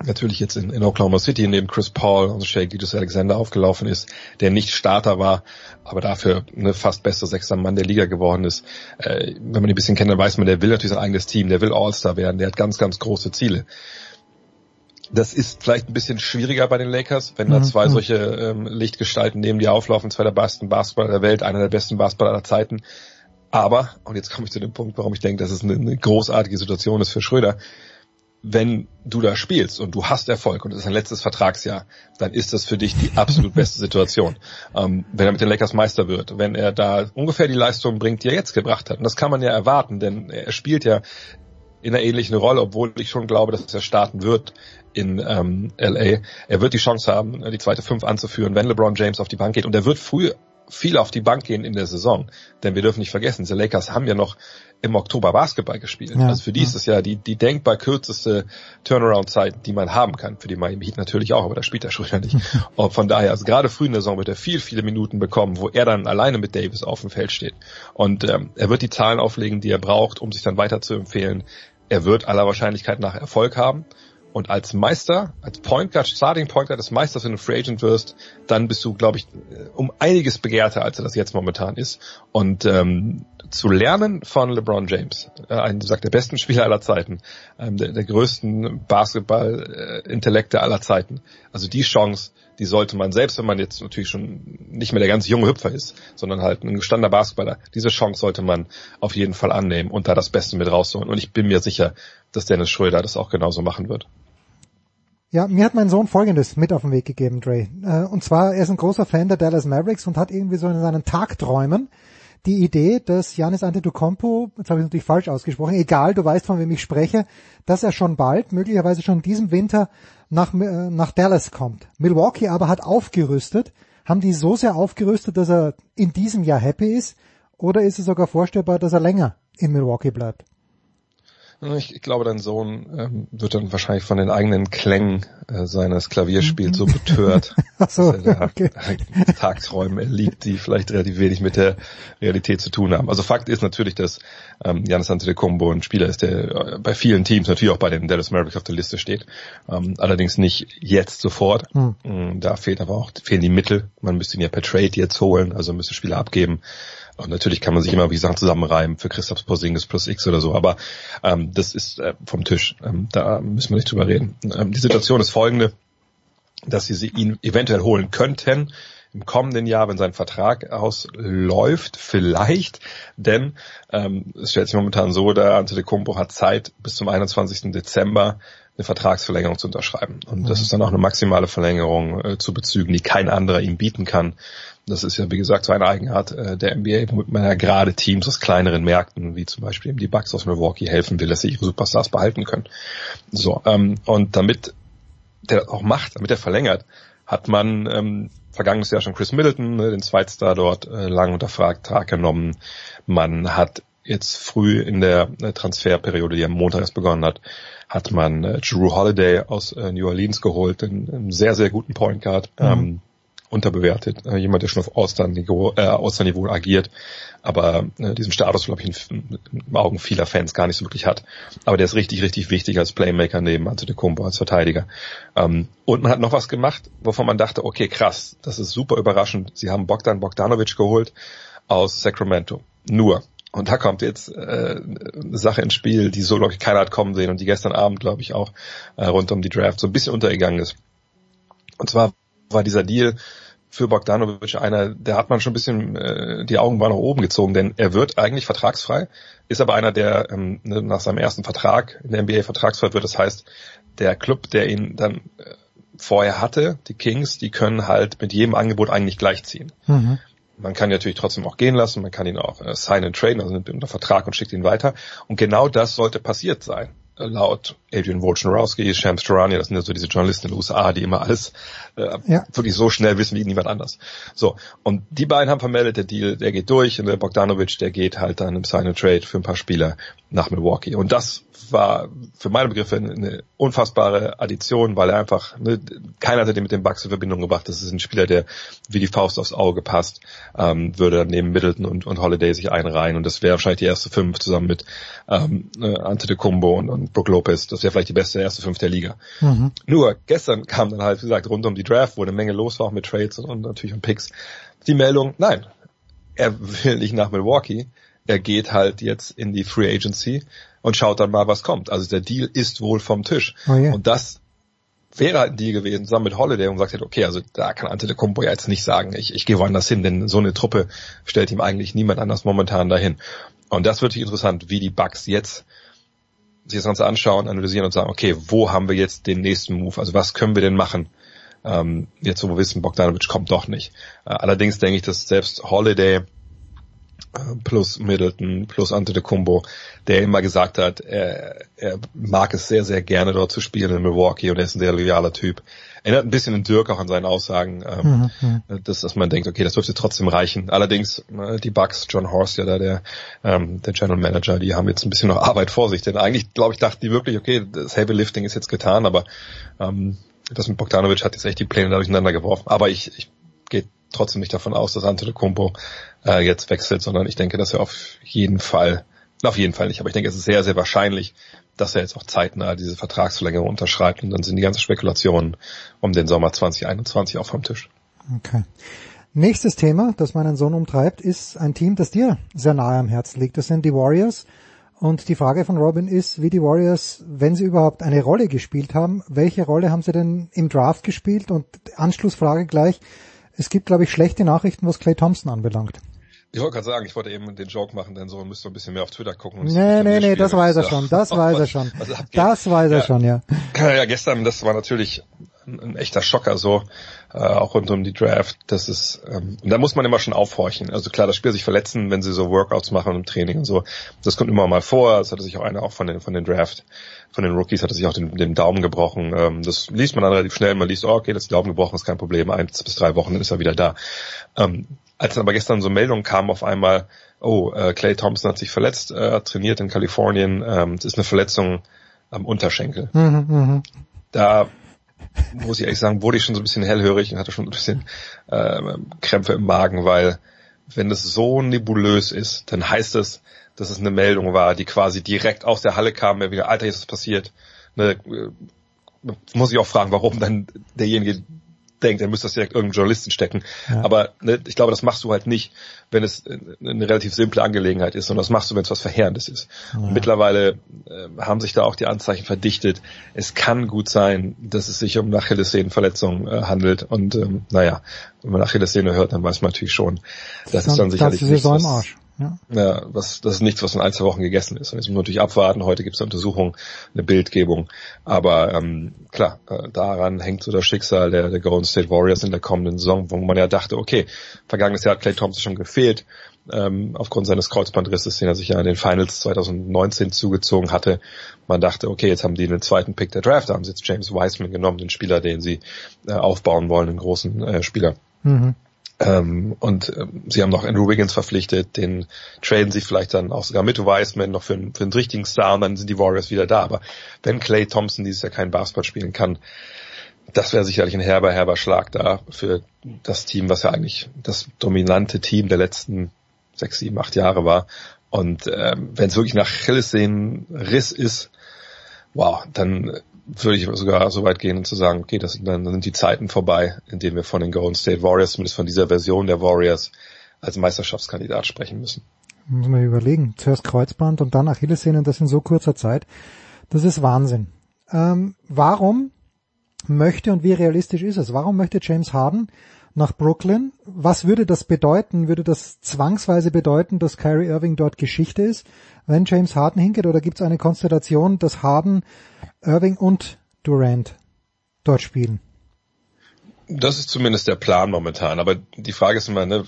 natürlich jetzt in, in Oklahoma City neben Chris Paul und Shea Gildas Alexander aufgelaufen ist, der nicht Starter war, aber dafür eine fast bester sechster Mann der Liga geworden ist. Äh, wenn man ihn ein bisschen kennt, dann weiß man, der will natürlich sein eigenes Team, der will All-Star werden, der hat ganz, ganz große Ziele. Das ist vielleicht ein bisschen schwieriger bei den Lakers, wenn da mhm, zwei mhm. solche ähm, Lichtgestalten neben dir auflaufen, zwei der besten Basketballer der Welt, einer der besten Basketballer aller Zeiten. Aber, und jetzt komme ich zu dem Punkt, warum ich denke, dass es eine, eine großartige Situation ist für Schröder, wenn du da spielst und du hast Erfolg und es ist ein letztes Vertragsjahr, dann ist das für dich die absolut beste Situation. Ähm, wenn er mit den Lakers Meister wird, wenn er da ungefähr die Leistung bringt, die er jetzt gebracht hat. Und das kann man ja erwarten, denn er spielt ja in einer ähnlichen Rolle, obwohl ich schon glaube, dass er starten wird in ähm, LA. Er wird die Chance haben, die zweite Fünf anzuführen, wenn LeBron James auf die Bank geht und er wird früh viel auf die Bank gehen in der Saison. Denn wir dürfen nicht vergessen, die Lakers haben ja noch im Oktober Basketball gespielt. Ja, also für die ja. ist es ja die, die denkbar kürzeste Turnaround-Zeit, die man haben kann. Für die Miami Heat natürlich auch, aber da spielt er schon ja nicht. Und von daher, also gerade früh in der Saison wird er viel, viele Minuten bekommen, wo er dann alleine mit Davis auf dem Feld steht. Und ähm, er wird die Zahlen auflegen, die er braucht, um sich dann weiter zu empfehlen. Er wird aller Wahrscheinlichkeit nach Erfolg haben. Und als Meister, als Point Guard, Starting Point Guard des Meisters, wenn du Free Agent wirst, dann bist du, glaube ich, um einiges begehrter, als er das jetzt momentan ist. Und ähm, zu lernen von LeBron James, äh, ein, sagt, der besten Spieler aller Zeiten, ähm, der, der größten Basketball-Intellekte aller Zeiten. Also die Chance, die sollte man, selbst wenn man jetzt natürlich schon nicht mehr der ganz junge Hüpfer ist, sondern halt ein gestandener Basketballer, diese Chance sollte man auf jeden Fall annehmen und da das Beste mit rausholen. Und ich bin mir sicher, dass Dennis Schröder das auch genauso machen wird.
Ja, mir hat mein Sohn Folgendes mit auf den Weg gegeben, Dre. Äh, und zwar, er ist ein großer Fan der Dallas Mavericks und hat irgendwie so in seinen Tagträumen die Idee, dass Janis Antetokounmpo, jetzt habe ich natürlich falsch ausgesprochen, egal, du weißt, von wem ich spreche, dass er schon bald, möglicherweise schon in diesem Winter nach, äh, nach Dallas kommt. Milwaukee aber hat aufgerüstet. Haben die so sehr aufgerüstet, dass er in diesem Jahr happy ist? Oder ist es sogar vorstellbar, dass er länger in Milwaukee bleibt?
Ich glaube, dein Sohn ähm, wird dann wahrscheinlich von den eigenen Klängen äh, seines Klavierspiels so betört, Ach so, dass er okay. Tagträumen erliegt, die vielleicht relativ wenig mit der Realität zu tun haben. Also Fakt ist natürlich, dass ähm, Janis Antetokounmpo ein Spieler ist, der äh, bei vielen Teams, natürlich auch bei den Dallas Mavericks auf der Liste steht, ähm, allerdings nicht jetzt sofort. Hm. Mm, da fehlt aber auch fehlen die Mittel. Man müsste ihn ja per Trade jetzt holen, also müsste Spieler abgeben. Und natürlich kann man sich immer wie Sachen zusammenreimen für Christoph Porzingis plus X oder so, aber ähm, das ist äh, vom Tisch. Ähm, da müssen wir nicht drüber reden. Ähm, die Situation ist folgende, dass sie ihn eventuell holen könnten im kommenden Jahr, wenn sein Vertrag ausläuft, vielleicht, denn ähm, es stellt sich momentan so, der Antetokounmpo hat Zeit bis zum 21. Dezember eine Vertragsverlängerung zu unterschreiben. Und das mhm. ist dann auch eine maximale Verlängerung äh, zu bezügen, die kein anderer ihm bieten kann. Das ist ja, wie gesagt, so eine Eigenart äh, der NBA, womit man ja gerade Teams aus kleineren Märkten, wie zum Beispiel eben die Bucks aus Milwaukee, helfen will, dass sie ihre Superstars behalten können. So, ähm, und damit der auch macht, damit er verlängert, hat man ähm, vergangenes Jahr schon Chris Middleton, ne, den Zweitstar dort, äh, lang unter Vertrag genommen. Man hat jetzt früh in der äh, Transferperiode, die am Montag erst begonnen hat, hat man äh, Drew Holiday aus äh, New Orleans geholt, einen, einen sehr, sehr guten Point Guard. Mhm. Ähm, unterbewertet. Äh, jemand, der schon auf All-Star-Niveau äh, agiert, aber äh, diesen Status, glaube ich, in, in Augen vieler Fans gar nicht so wirklich hat. Aber der ist richtig, richtig wichtig als Playmaker neben Antetokounmpo als Verteidiger. Ähm, und man hat noch was gemacht, wovon man dachte, okay, krass, das ist super überraschend. Sie haben Bogdan Bogdanovic geholt aus Sacramento. Nur, und da kommt jetzt äh, eine Sache ins Spiel, die so, glaube ich, keiner hat kommen sehen und die gestern Abend, glaube ich, auch äh, rund um die Draft so ein bisschen untergegangen ist. Und zwar war dieser Deal für Bogdanovic einer, der hat man schon ein bisschen äh, die Augen nach oben gezogen, denn er wird eigentlich vertragsfrei, ist aber einer, der ähm, ne, nach seinem ersten Vertrag in der NBA vertragsfrei wird. Das heißt, der Club, der ihn dann äh, vorher hatte, die Kings, die können halt mit jedem Angebot eigentlich gleichziehen. Mhm. Man kann ihn natürlich trotzdem auch gehen lassen, man kann ihn auch äh, sign and traden, also nimmt ihn unter Vertrag und schickt ihn weiter. Und genau das sollte passiert sein laut Adrian Wojnarowski, Shams Charania, das sind ja so diese Journalisten in den USA, die immer alles äh, ja. wirklich so schnell wissen wie niemand anders. So, und die beiden haben vermeldet, der Deal, der geht durch und der Bogdanovic, der geht halt dann im Sign and Trade für ein paar Spieler nach Milwaukee. Und das war für meine Begriffe eine unfassbare Addition, weil er einfach, ne, keiner hat den mit dem Bucks in Verbindung gebracht. Das ist ein Spieler, der wie die Faust aufs Auge passt, ähm, würde dann neben Middleton und, und Holiday sich einreihen und das wäre wahrscheinlich die erste fünf zusammen mit ähm, äh, Ante de Kumbo und, und Brook Lopez. Das wäre vielleicht die beste erste fünf der Liga. Mhm. Nur gestern kam dann halt, wie gesagt, rund um die Draft, wo eine Menge los war, auch mit Trades und, und natürlich um Picks, die Meldung, nein, er will nicht nach Milwaukee, er geht halt jetzt in die Free Agency und schaut dann mal, was kommt. Also der Deal ist wohl vom Tisch. Oh yeah. Und das wäre halt ein Deal gewesen, zusammen mit Holiday und sagt, okay, also da kann Ante de Kumpo ja jetzt nicht sagen, ich, ich gehe woanders hin, denn so eine Truppe stellt ihm eigentlich niemand anders momentan dahin. Und das wird interessant, wie die Bugs jetzt sich das Ganze anschauen, analysieren und sagen, okay, wo haben wir jetzt den nächsten Move? Also was können wir denn machen? Ähm, jetzt wo wir wissen, Bogdanovic kommt doch nicht. Äh, allerdings denke ich, dass selbst Holiday plus Middleton, plus Ante de Kumbo, der immer gesagt hat, er, er mag es sehr, sehr gerne dort zu spielen in Milwaukee und er ist ein sehr loyaler Typ. Erinnert ein bisschen an Dirk auch an seinen Aussagen, ähm, mhm. dass, dass man denkt, okay, das dürfte trotzdem reichen. Allerdings, äh, die Bucks, John Horst, ja da der, ähm, der General Manager, die haben jetzt ein bisschen noch Arbeit vor sich. Denn eigentlich, glaube ich, dachten die wirklich, okay, das Heavy Lifting ist jetzt getan, aber ähm, das mit Bogdanovic hat jetzt echt die Pläne durcheinander geworfen. Aber ich, ich gehe trotzdem nicht davon aus, dass Antetokounmpo äh, jetzt wechselt, sondern ich denke, dass er auf jeden Fall, auf jeden Fall nicht, aber ich denke, es ist sehr, sehr wahrscheinlich, dass er jetzt auch zeitnah diese Vertragsverlängerung unterschreibt und dann sind die ganzen Spekulationen um den Sommer 2021 auch vom Tisch.
Okay. Nächstes Thema, das meinen Sohn umtreibt, ist ein Team, das dir sehr nahe am Herzen liegt. Das sind die Warriors. Und die Frage von Robin ist, wie die Warriors, wenn sie überhaupt eine Rolle gespielt haben, welche Rolle haben sie denn im Draft gespielt? Und Anschlussfrage gleich, es gibt, glaube ich, schlechte Nachrichten, was Clay Thompson anbelangt.
Ich wollte gerade sagen, ich wollte eben den Joke machen, denn so müsste ein bisschen mehr auf Twitter gucken.
nee, nee, nee, das weiß er schon, das weiß er schon. Das weiß er schon, ja.
Ja, gestern, das war natürlich ein, ein echter Schocker so, äh, auch rund um die Draft. Das ist, ähm, da muss man immer schon aufhorchen. Also klar, das Spiel sich verletzen, wenn sie so Workouts machen im Training und so. Das kommt immer mal vor. Das hatte sich auch einer auch von den, von den Draft, von den Rookies hatte sich auch den, den Daumen gebrochen. Ähm, das liest man dann relativ schnell. Man liest, oh, okay, das Daumen gebrochen ist kein Problem. Eins bis drei Wochen, dann ist er wieder da. Ähm, als dann aber gestern so Meldungen kamen auf einmal, oh, äh, Clay Thompson hat sich verletzt, äh, trainiert in Kalifornien, ähm, das ist eine Verletzung am Unterschenkel. Mhm, mh. Da muss ich ehrlich sagen, wurde ich schon so ein bisschen hellhörig und hatte schon ein bisschen äh, Krämpfe im Magen, weil wenn es so nebulös ist, dann heißt es, dass es eine Meldung war, die quasi direkt aus der Halle kam, mir wieder, Alter, jetzt ist passiert. Ne, äh, muss ich auch fragen, warum dann derjenige denkt, er müsste das direkt irgendeinem Journalisten stecken. Ja. Aber ne, ich glaube, das machst du halt nicht, wenn es eine relativ simple Angelegenheit ist, sondern das machst du, wenn es was Verheerendes ist. Ja. mittlerweile äh, haben sich da auch die Anzeichen verdichtet. Es kann gut sein, dass es sich um Achillessehnenverletzung äh, handelt. Und ähm, naja, wenn man Achillessehne hört, dann weiß man natürlich schon, das, das ist dann sicherlich
nicht was,
ja. ja, was, das ist nichts, was in ein, zwei Wochen gegessen ist. Und jetzt muss man natürlich abwarten. Heute gibt es eine Untersuchung, eine Bildgebung. Aber ähm, klar, äh, daran hängt so das Schicksal der, der Golden State Warriors in der kommenden Saison, wo man ja dachte, okay, vergangenes Jahr hat Clay Thompson schon gefehlt, ähm, aufgrund seines Kreuzbandrisses, den er sich ja in den Finals 2019 zugezogen hatte. Man dachte, okay, jetzt haben die einen zweiten Pick der Draft, da haben sie jetzt James Wiseman genommen, den Spieler, den sie äh, aufbauen wollen, einen großen äh, Spieler. Mhm. Ähm, und ähm, sie haben noch Andrew Wiggins verpflichtet, den traden sie vielleicht dann auch sogar mit Wiseman noch für, einen, für einen richtigen Star und dann sind die Warriors wieder da. Aber wenn Clay Thompson dieses Jahr keinen Basketball spielen kann, das wäre sicherlich ein herber, herber Schlag da für das Team, was ja eigentlich das dominante Team der letzten sechs, sieben, acht Jahre war. Und ähm, wenn es wirklich nach Riss ist, wow, dann würde ich sogar so weit gehen und zu sagen, okay, das, dann sind die Zeiten vorbei, in denen wir von den Golden State Warriors, zumindest von dieser Version der Warriors, als Meisterschaftskandidat sprechen müssen.
Muss man überlegen. Zuerst Kreuzband und dann Achillessehnen, das in so kurzer Zeit. Das ist Wahnsinn. Ähm, warum möchte und wie realistisch ist es? Warum möchte James Harden nach Brooklyn? Was würde das bedeuten? Würde das zwangsweise bedeuten, dass Kyrie Irving dort Geschichte ist? wenn James Harden hingeht oder gibt es eine Konstellation, dass Harden, Irving und Durant dort spielen?
Das ist zumindest der Plan momentan, aber die Frage ist immer, ne,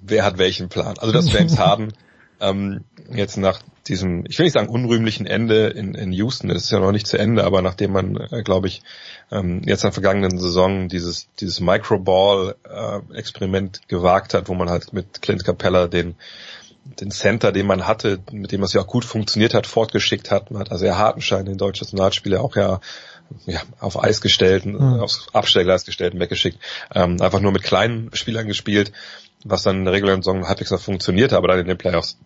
wer hat welchen Plan? Also dass James Harden ähm, jetzt nach diesem, ich will nicht sagen unrühmlichen Ende in, in Houston, das ist ja noch nicht zu Ende, aber nachdem man, äh, glaube ich, ähm, jetzt in der vergangenen Saison dieses, dieses Microball-Experiment äh, gewagt hat, wo man halt mit Clint Capella den den Center, den man hatte, mit dem es ja auch gut funktioniert hat, fortgeschickt hat. Man hat also ja Hartenschein, den deutschen Nationalspieler, auch ja, ja auf Eis gestellt, mhm. aufs Abstellgleis gestellt und weggeschickt. Ähm, einfach nur mit kleinen Spielern gespielt, was dann in der regulären Saison halbwegs noch funktionierte, aber dann in den Playoffs,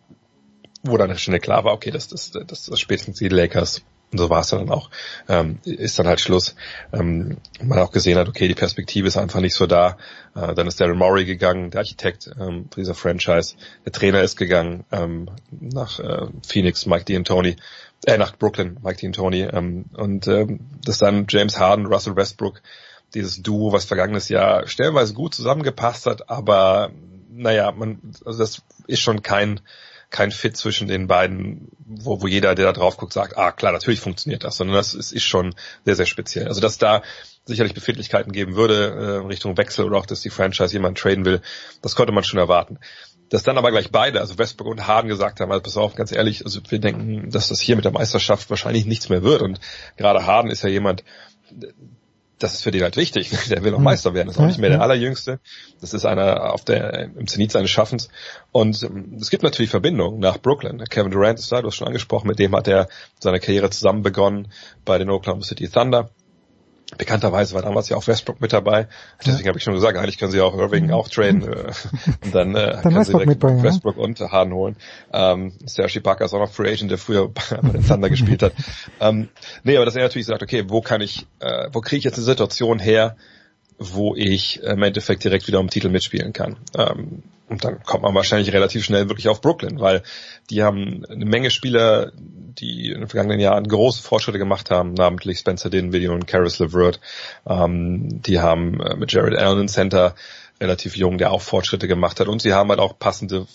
wo dann schnell klar war, okay, das, das, das, das spätestens die Lakers und so war es dann auch. Ähm, ist dann halt Schluss. Ähm, man auch gesehen hat, okay, die Perspektive ist einfach nicht so da. Äh, dann ist Daryl Morey gegangen, der Architekt ähm, dieser Franchise. Der Trainer ist gegangen ähm, nach äh, Phoenix, Mike D'Antoni. Äh, nach Brooklyn, Mike D'Antoni. Ähm, und ähm, das dann James Harden, Russell Westbrook, dieses Duo, was vergangenes Jahr stellenweise gut zusammengepasst hat, aber naja, man, also das ist schon kein kein Fit zwischen den beiden, wo, wo jeder, der da drauf guckt, sagt, ah klar, natürlich funktioniert das, sondern das ist, ist schon sehr, sehr speziell. Also dass da sicherlich Befindlichkeiten geben würde äh, Richtung Wechsel oder auch, dass die Franchise jemanden traden will, das konnte man schon erwarten. Dass dann aber gleich beide, also Westbrook und Harden gesagt haben, also pass auf, ganz ehrlich, also wir denken, dass das hier mit der Meisterschaft wahrscheinlich nichts mehr wird und gerade Harden ist ja jemand, das ist für den halt wichtig. Der will auch hm. Meister werden. Das ist auch nicht mehr der allerjüngste. Das ist einer auf der, im Zenit seines Schaffens. Und ähm, es gibt natürlich Verbindungen nach Brooklyn. Kevin Durant ist da, du hast schon angesprochen, mit dem hat er seine Karriere zusammen begonnen bei den Oklahoma City Thunder. Bekannterweise war damals ja auch Westbrook mit dabei. Deswegen ja. habe ich schon gesagt, eigentlich können sie auch Irving auch traden. Äh, und dann, äh, dann können sie direkt Westbrook und Harden holen. Ähm, Serge Ibaka ist auch noch Free Agent, der früher bei den Thunder gespielt hat. Ähm, nee, aber dass er natürlich sagt, okay, wo kann ich, äh, wo kriege ich jetzt eine Situation her, wo ich im Endeffekt direkt wieder um Titel mitspielen kann. Ähm, und dann kommt man wahrscheinlich relativ schnell wirklich auf Brooklyn, weil die haben eine Menge Spieler, die in den vergangenen Jahren große Fortschritte gemacht haben, namentlich Spencer Dinwiddie und Karis LeVert. Ähm, die haben äh, mit Jared Allen einen Center relativ jung, der auch Fortschritte gemacht hat. Und sie haben halt auch passende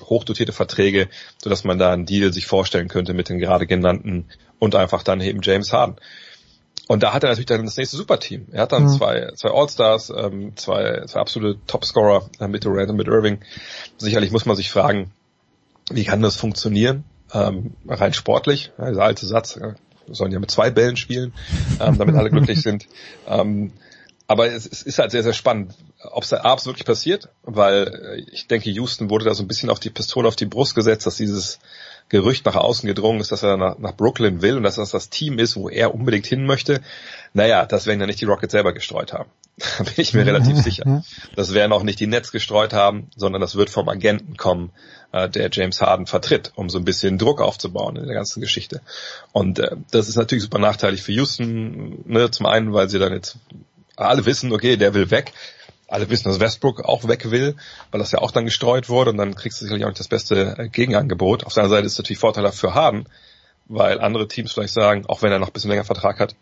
hochdotierte Verträge, sodass man da einen Deal sich vorstellen könnte mit den gerade genannten und einfach dann eben James Harden. Und da hat er natürlich dann das nächste Superteam. Er hat dann mhm. zwei, zwei All-Stars, ähm, zwei, zwei absolute Topscorer äh, mit Durant und mit Irving. Sicherlich muss man sich fragen, wie kann das funktionieren? Ähm, rein sportlich, ja, dieser alte Satz, äh, sollen ja mit zwei Bällen spielen, ähm, damit alle glücklich sind. Ähm, aber es, es, ist halt sehr, sehr spannend, ob es abends wirklich passiert, weil äh, ich denke, Houston wurde da so ein bisschen auf die Pistole auf die Brust gesetzt, dass dieses Gerücht nach außen gedrungen ist, dass er nach, nach Brooklyn will und dass das das Team ist, wo er unbedingt hin möchte. Naja, das werden ja nicht die Rockets selber gestreut haben. Da bin ich mir relativ sicher. Das werden auch nicht die Nets gestreut haben, sondern das wird vom Agenten kommen, äh, der James Harden vertritt, um so ein bisschen Druck aufzubauen in der ganzen Geschichte. Und äh, das ist natürlich super nachteilig für Houston. Ne? Zum einen, weil sie dann jetzt alle wissen, okay, der will weg alle wissen, dass Westbrook auch weg will, weil das ja auch dann gestreut wurde und dann kriegst du sicherlich auch nicht das beste äh, Gegenangebot. Auf seiner Seite ist es natürlich vorteilhaft für Harden, weil andere Teams vielleicht sagen, auch wenn er noch ein bisschen länger Vertrag hat,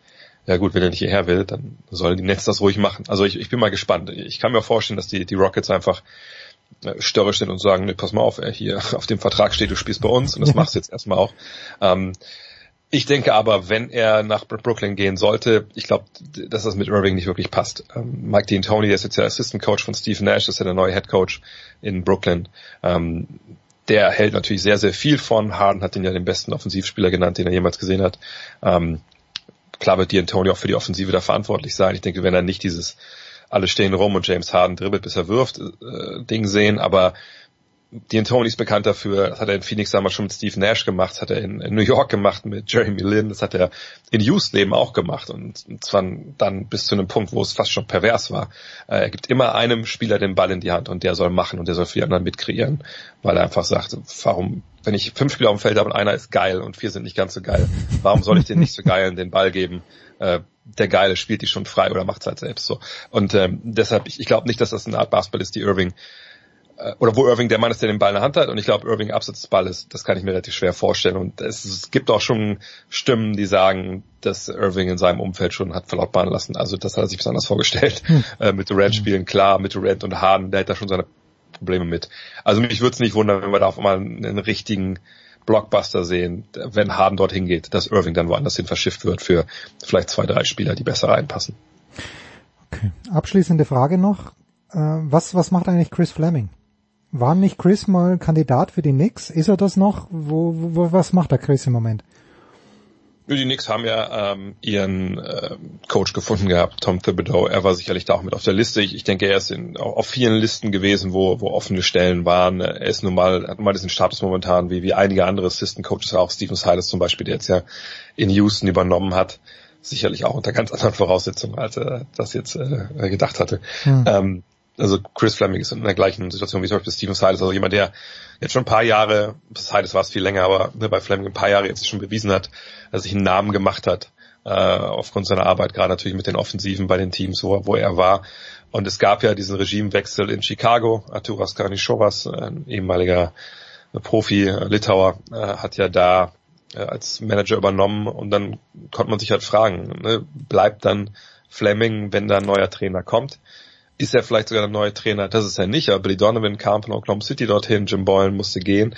ja gut, wenn er nicht hierher will, dann sollen die Netz das ruhig machen. Also ich, ich bin mal gespannt. Ich kann mir vorstellen, dass die, die Rockets einfach äh, störrisch sind und sagen, nee, pass mal auf, er hier auf dem Vertrag steht, du spielst bei uns und das machst du jetzt erstmal auch. Ähm, ich denke aber, wenn er nach Brooklyn gehen sollte, ich glaube, dass das mit Irving nicht wirklich passt. Ähm, Mike Dean Tony, der ist jetzt der Assistant Coach von Steve Nash, das ist ja der neue Head Coach in Brooklyn. Ähm, der hält natürlich sehr, sehr viel von. Harden hat ihn ja den besten Offensivspieler genannt, den er jemals gesehen hat. Ähm, klar wird Dean Tony auch für die Offensive da verantwortlich sein. Ich denke, wenn er nicht dieses alle stehen rum und James Harden dribbelt, bis er wirft, äh, Ding sehen, aber D'Antoni ist bekannt dafür, das hat er in Phoenix damals schon mit Steve Nash gemacht, das hat er in, in New York gemacht mit Jeremy Lin, das hat er in Houston eben auch gemacht und, und zwar dann bis zu einem Punkt, wo es fast schon pervers war. Äh, er gibt immer einem Spieler den Ball in die Hand und der soll machen und der soll für die anderen mitkreieren, weil er einfach sagt, warum, wenn ich fünf Spieler auf dem Feld habe und einer ist geil und vier sind nicht ganz so geil, warum soll ich den nicht so geilen den Ball geben? Äh, der Geile spielt die schon frei oder macht es halt selbst so. Und ähm, deshalb, ich, ich glaube nicht, dass das eine Art Basketball ist, die Irving oder wo Irving der Mann ist, der den Ball in der Hand hat. Und ich glaube, Irving abseits des Balles, das kann ich mir relativ schwer vorstellen. Und es, es, gibt auch schon Stimmen, die sagen, dass Irving in seinem Umfeld schon hat verlautbaren lassen. Also das hat er sich besonders vorgestellt. Hm. Äh, mit Durant spielen, klar, mit Durant und Harden, der hat da schon seine Probleme mit. Also mich würde es nicht wundern, wenn wir da auf einmal einen richtigen Blockbuster sehen, wenn Harden dorthin geht, dass Irving dann woanders hin verschifft wird für vielleicht zwei, drei Spieler, die besser reinpassen.
Okay. Abschließende Frage noch. Äh, was, was macht eigentlich Chris Fleming? War nicht Chris mal Kandidat für die Knicks? Ist er das noch? Wo, wo, was macht der Chris im Moment?
Die Knicks haben ja ähm, ihren äh, Coach gefunden gehabt, Tom Thibodeau. Er war sicherlich da auch mit auf der Liste. Ich, ich denke, er ist in, auf vielen Listen gewesen, wo, wo offene Stellen waren. Er ist nun mal, hat nun mal diesen Status momentan, wie, wie einige andere Assistant Coaches, auch Stephen Silas zum Beispiel, der jetzt ja in Houston übernommen hat. Sicherlich auch unter ganz anderen Voraussetzungen, als er das jetzt äh, gedacht hatte. Hm. Ähm, also Chris Fleming ist in der gleichen Situation wie zum Beispiel Steven Silas, also jemand, der jetzt schon ein paar Jahre, Silas war es viel länger, aber ne, bei Fleming ein paar Jahre jetzt schon bewiesen hat, dass sich einen Namen gemacht hat, äh, aufgrund seiner Arbeit, gerade natürlich mit den Offensiven bei den Teams, wo, wo er war. Und es gab ja diesen Regimewechsel in Chicago. Arturas Karnisovas, ein ehemaliger Profi, Litauer, äh, hat ja da äh, als Manager übernommen und dann konnte man sich halt fragen, ne, bleibt dann Fleming, wenn da ein neuer Trainer kommt? Ist er vielleicht sogar der neue Trainer. Das ist er nicht, aber Billy Donovan kam von Oklahoma City dorthin, Jim Boylan musste gehen.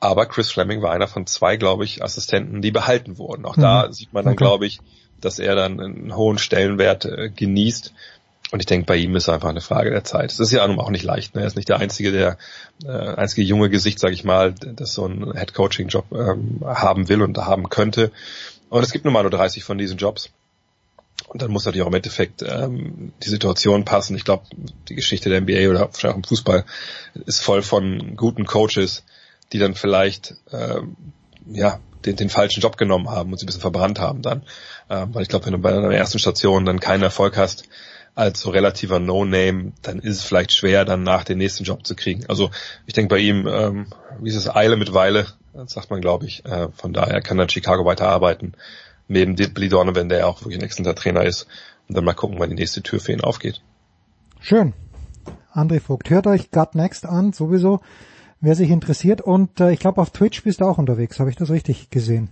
Aber Chris Fleming war einer von zwei, glaube ich, Assistenten, die behalten wurden. Auch mhm. da sieht man dann, okay. glaube ich, dass er dann einen hohen Stellenwert äh, genießt. Und ich denke, bei ihm ist einfach eine Frage der Zeit. Es ist ja auch nicht leicht. Ne? Er ist nicht der einzige, der äh, einzige junge Gesicht, sage ich mal, das so einen Head Coaching Job ähm, haben will und haben könnte. Und es gibt nun mal nur 30 von diesen Jobs. Und dann muss natürlich auch im Endeffekt ähm, die Situation passen. Ich glaube, die Geschichte der NBA oder wahrscheinlich auch im Fußball ist voll von guten Coaches, die dann vielleicht ähm, ja den, den falschen Job genommen haben und sie ein bisschen verbrannt haben dann. Ähm, weil ich glaube, wenn du bei einer ersten Station dann keinen Erfolg hast, als so relativer No-Name, dann ist es vielleicht schwer, dann nach den nächsten Job zu kriegen. Also ich denke bei ihm, ähm, wie ist es Eile mit Weile, sagt man, glaube ich. Äh, von daher kann dann Chicago weiterarbeiten neben Billy Donovan, der ja auch wirklich ein exzellenter Trainer ist. Und dann mal gucken, wann die nächste Tür für ihn aufgeht.
Schön. André Vogt, hört euch Gut Next an, sowieso, wer sich interessiert. Und äh, ich glaube, auf Twitch bist du auch unterwegs, habe ich das richtig gesehen?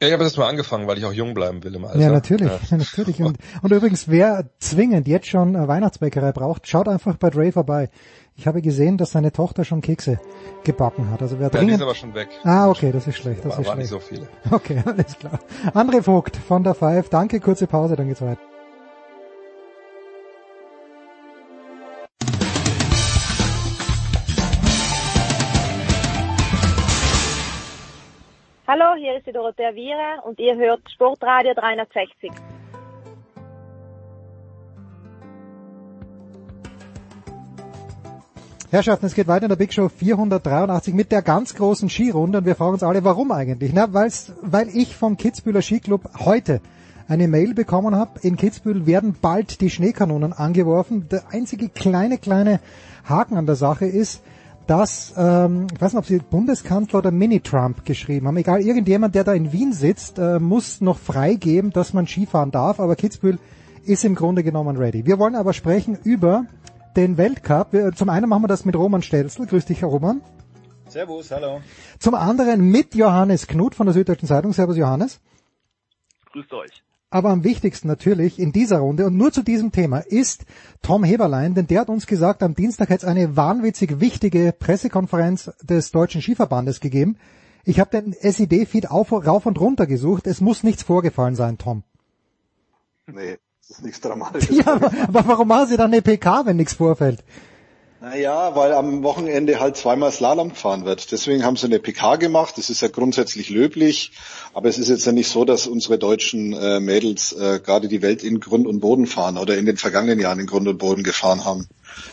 Ja, ich habe das mal angefangen, weil ich auch jung bleiben will im Alter.
Ja, natürlich, ja. natürlich. Und, und übrigens, wer zwingend jetzt schon Weihnachtsbäckerei braucht, schaut einfach bei Dre vorbei. Ich habe gesehen, dass seine Tochter schon Kekse gebacken hat. Also wer
ja,
dringend...
die ist aber schon weg.
Ah, okay, das ist schlecht. Das
war,
ist schlecht.
nicht so viele.
Okay, alles klar. André Vogt von der Five. Danke, kurze Pause, dann geht's weiter.
Hallo, hier ist die Dorothea Viera und ihr hört Sportradio 360.
Herrschaften, es geht weiter in der Big Show 483 mit der ganz großen Skirunde und wir fragen uns alle, warum eigentlich? Na, weil's, weil ich vom Kitzbühler Skiclub heute eine Mail bekommen habe. In Kitzbühel werden bald die Schneekanonen angeworfen. Der einzige kleine, kleine Haken an der Sache ist, dass, ähm, ich weiß nicht, ob Sie Bundeskanzler oder Mini-Trump geschrieben haben. Egal, irgendjemand, der da in Wien sitzt, äh, muss noch freigeben, dass man Skifahren darf, aber Kitzbühel ist im Grunde genommen ready. Wir wollen aber sprechen über den Weltcup. Wir, zum einen machen wir das mit Roman Stelzl. Grüß dich, Herr Roman.
Servus, hallo.
Zum anderen mit Johannes Knut von der Süddeutschen Zeitung. Servus, Johannes.
Grüßt euch.
Aber am wichtigsten natürlich in dieser Runde und nur zu diesem Thema ist Tom Heberlein, denn der hat uns gesagt, am Dienstag hat es eine wahnwitzig wichtige Pressekonferenz des Deutschen Skiverbandes gegeben. Ich habe den SID-Feed auf, rauf und runter gesucht. Es muss nichts vorgefallen sein, Tom.
Nee, das ist nichts Dramatisches.
Ja, aber, aber warum machen Sie dann eine PK, wenn nichts vorfällt?
Naja, weil am Wochenende halt zweimal Slalom gefahren wird. Deswegen haben sie eine PK gemacht. Das ist ja grundsätzlich löblich. Aber es ist jetzt ja nicht so, dass unsere deutschen äh, Mädels äh, gerade die Welt in Grund und Boden fahren oder in den vergangenen Jahren in Grund und Boden gefahren haben.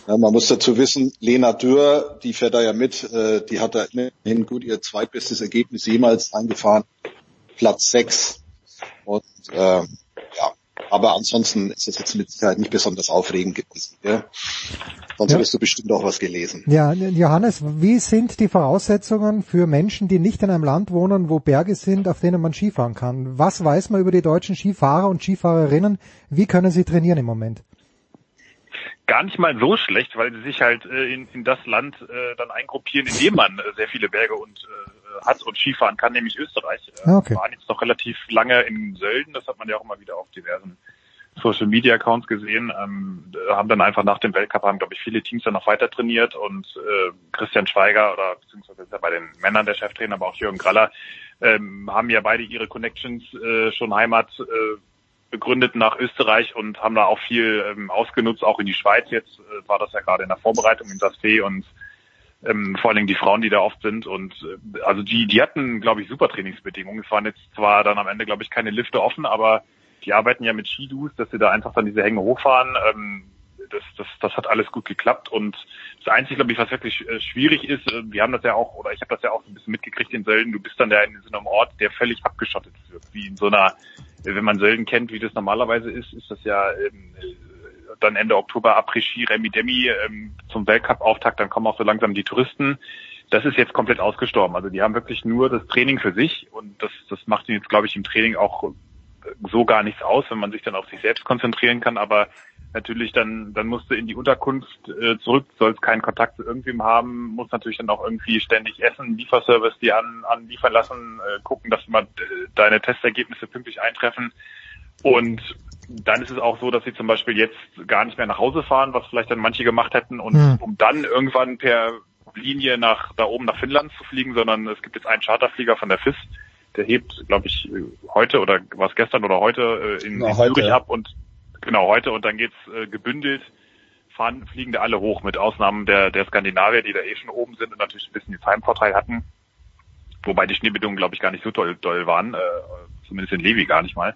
Ja, man muss dazu wissen, Lena Dürr, die fährt da ja mit, äh, die hat da immerhin gut ihr zweitbestes Ergebnis jemals eingefahren. Platz sechs. Und äh, aber ansonsten ist es jetzt mit Sicherheit nicht besonders aufregend gewesen. Ja? Sonst
Ja.
hättest du bestimmt auch was gelesen.
Ja, Johannes, wie sind die Voraussetzungen für Menschen, die nicht in einem Land wohnen, wo Berge sind, auf denen man Skifahren kann? Was weiß man über die deutschen Skifahrer und Skifahrerinnen? Wie können sie trainieren im Moment?
gar nicht mal so schlecht, weil sie sich halt äh, in, in das Land äh, dann eingruppieren, in dem man äh, sehr viele Berge und äh, hat und Skifahren kann, nämlich Österreich. Äh,
Ah, okay.
waren jetzt noch relativ lange in Sölden, das hat man ja auch immer wieder auf diversen Social Media Accounts gesehen, ähm, haben dann einfach nach dem Weltcup haben, glaube ich, viele Teams dann noch weiter trainiert und äh, Christian Schweiger oder beziehungsweise ist bei den Männern der Cheftrainer, aber auch Jürgen Graller, ähm, haben ja beide ihre Connections äh, schon Heimat äh, begründet nach Österreich und haben da auch viel ähm, ausgenutzt, auch in die Schweiz jetzt äh, war das ja gerade in der Vorbereitung in Sassfee und ähm, vor allen Dingen die Frauen, die da oft sind und äh, also die, die hatten, glaube ich, super Trainingsbedingungen. Es waren jetzt zwar dann am Ende, glaube ich, keine Lifte offen, aber die arbeiten ja mit Skidus, dass sie da einfach dann diese Hänge hochfahren. Ähm, das, das, das hat alles gut geklappt und das Einzige, glaube ich, was wirklich äh, schwierig ist, äh, wir haben das ja auch, oder ich habe das ja auch so ein bisschen mitgekriegt in Sölden, du bist dann da in so einem Ort, der völlig abgeschottet wird, wie in so einer, wenn man Sölden kennt, wie das normalerweise ist, ist das ja ähm, äh, dann Ende Oktober Après-Ski, Remi Demi ähm, zum Weltcup-Auftakt, dann kommen auch so langsam die Touristen. Das ist jetzt komplett ausgestorben. Also die haben wirklich nur das Training für sich und das, das macht ihnen jetzt, glaube ich, im Training auch äh, so gar nichts aus, wenn man sich dann auf sich selbst konzentrieren kann, aber natürlich dann, dann musst du in die Unterkunft äh, zurück, sollst keinen Kontakt zu irgendwem haben, musst natürlich dann auch irgendwie ständig essen, Lieferservice die an, anliefern lassen, äh, gucken, dass immer äh, deine Testergebnisse pünktlich eintreffen. Und dann ist es auch so, dass sie zum Beispiel jetzt gar nicht mehr nach Hause fahren, was vielleicht dann manche gemacht hätten, und
Hm.
um dann irgendwann per Linie nach da oben nach Finnland zu fliegen, sondern es gibt jetzt einen Charterflieger von der FIS, der hebt, glaube ich, heute oder war es gestern oder heute äh, in,
Na,
in
heute.
Zürich ab und genau heute und dann geht's äh, gebündelt fahren, fliegen da alle hoch, mit Ausnahmen der, der Skandinavier, die da eh schon oben sind und natürlich ein bisschen jetzt Heimvorteil hatten. Wobei die Schneebedingungen, glaube ich, gar nicht so doll, doll waren, äh, zumindest in Levi gar nicht mal.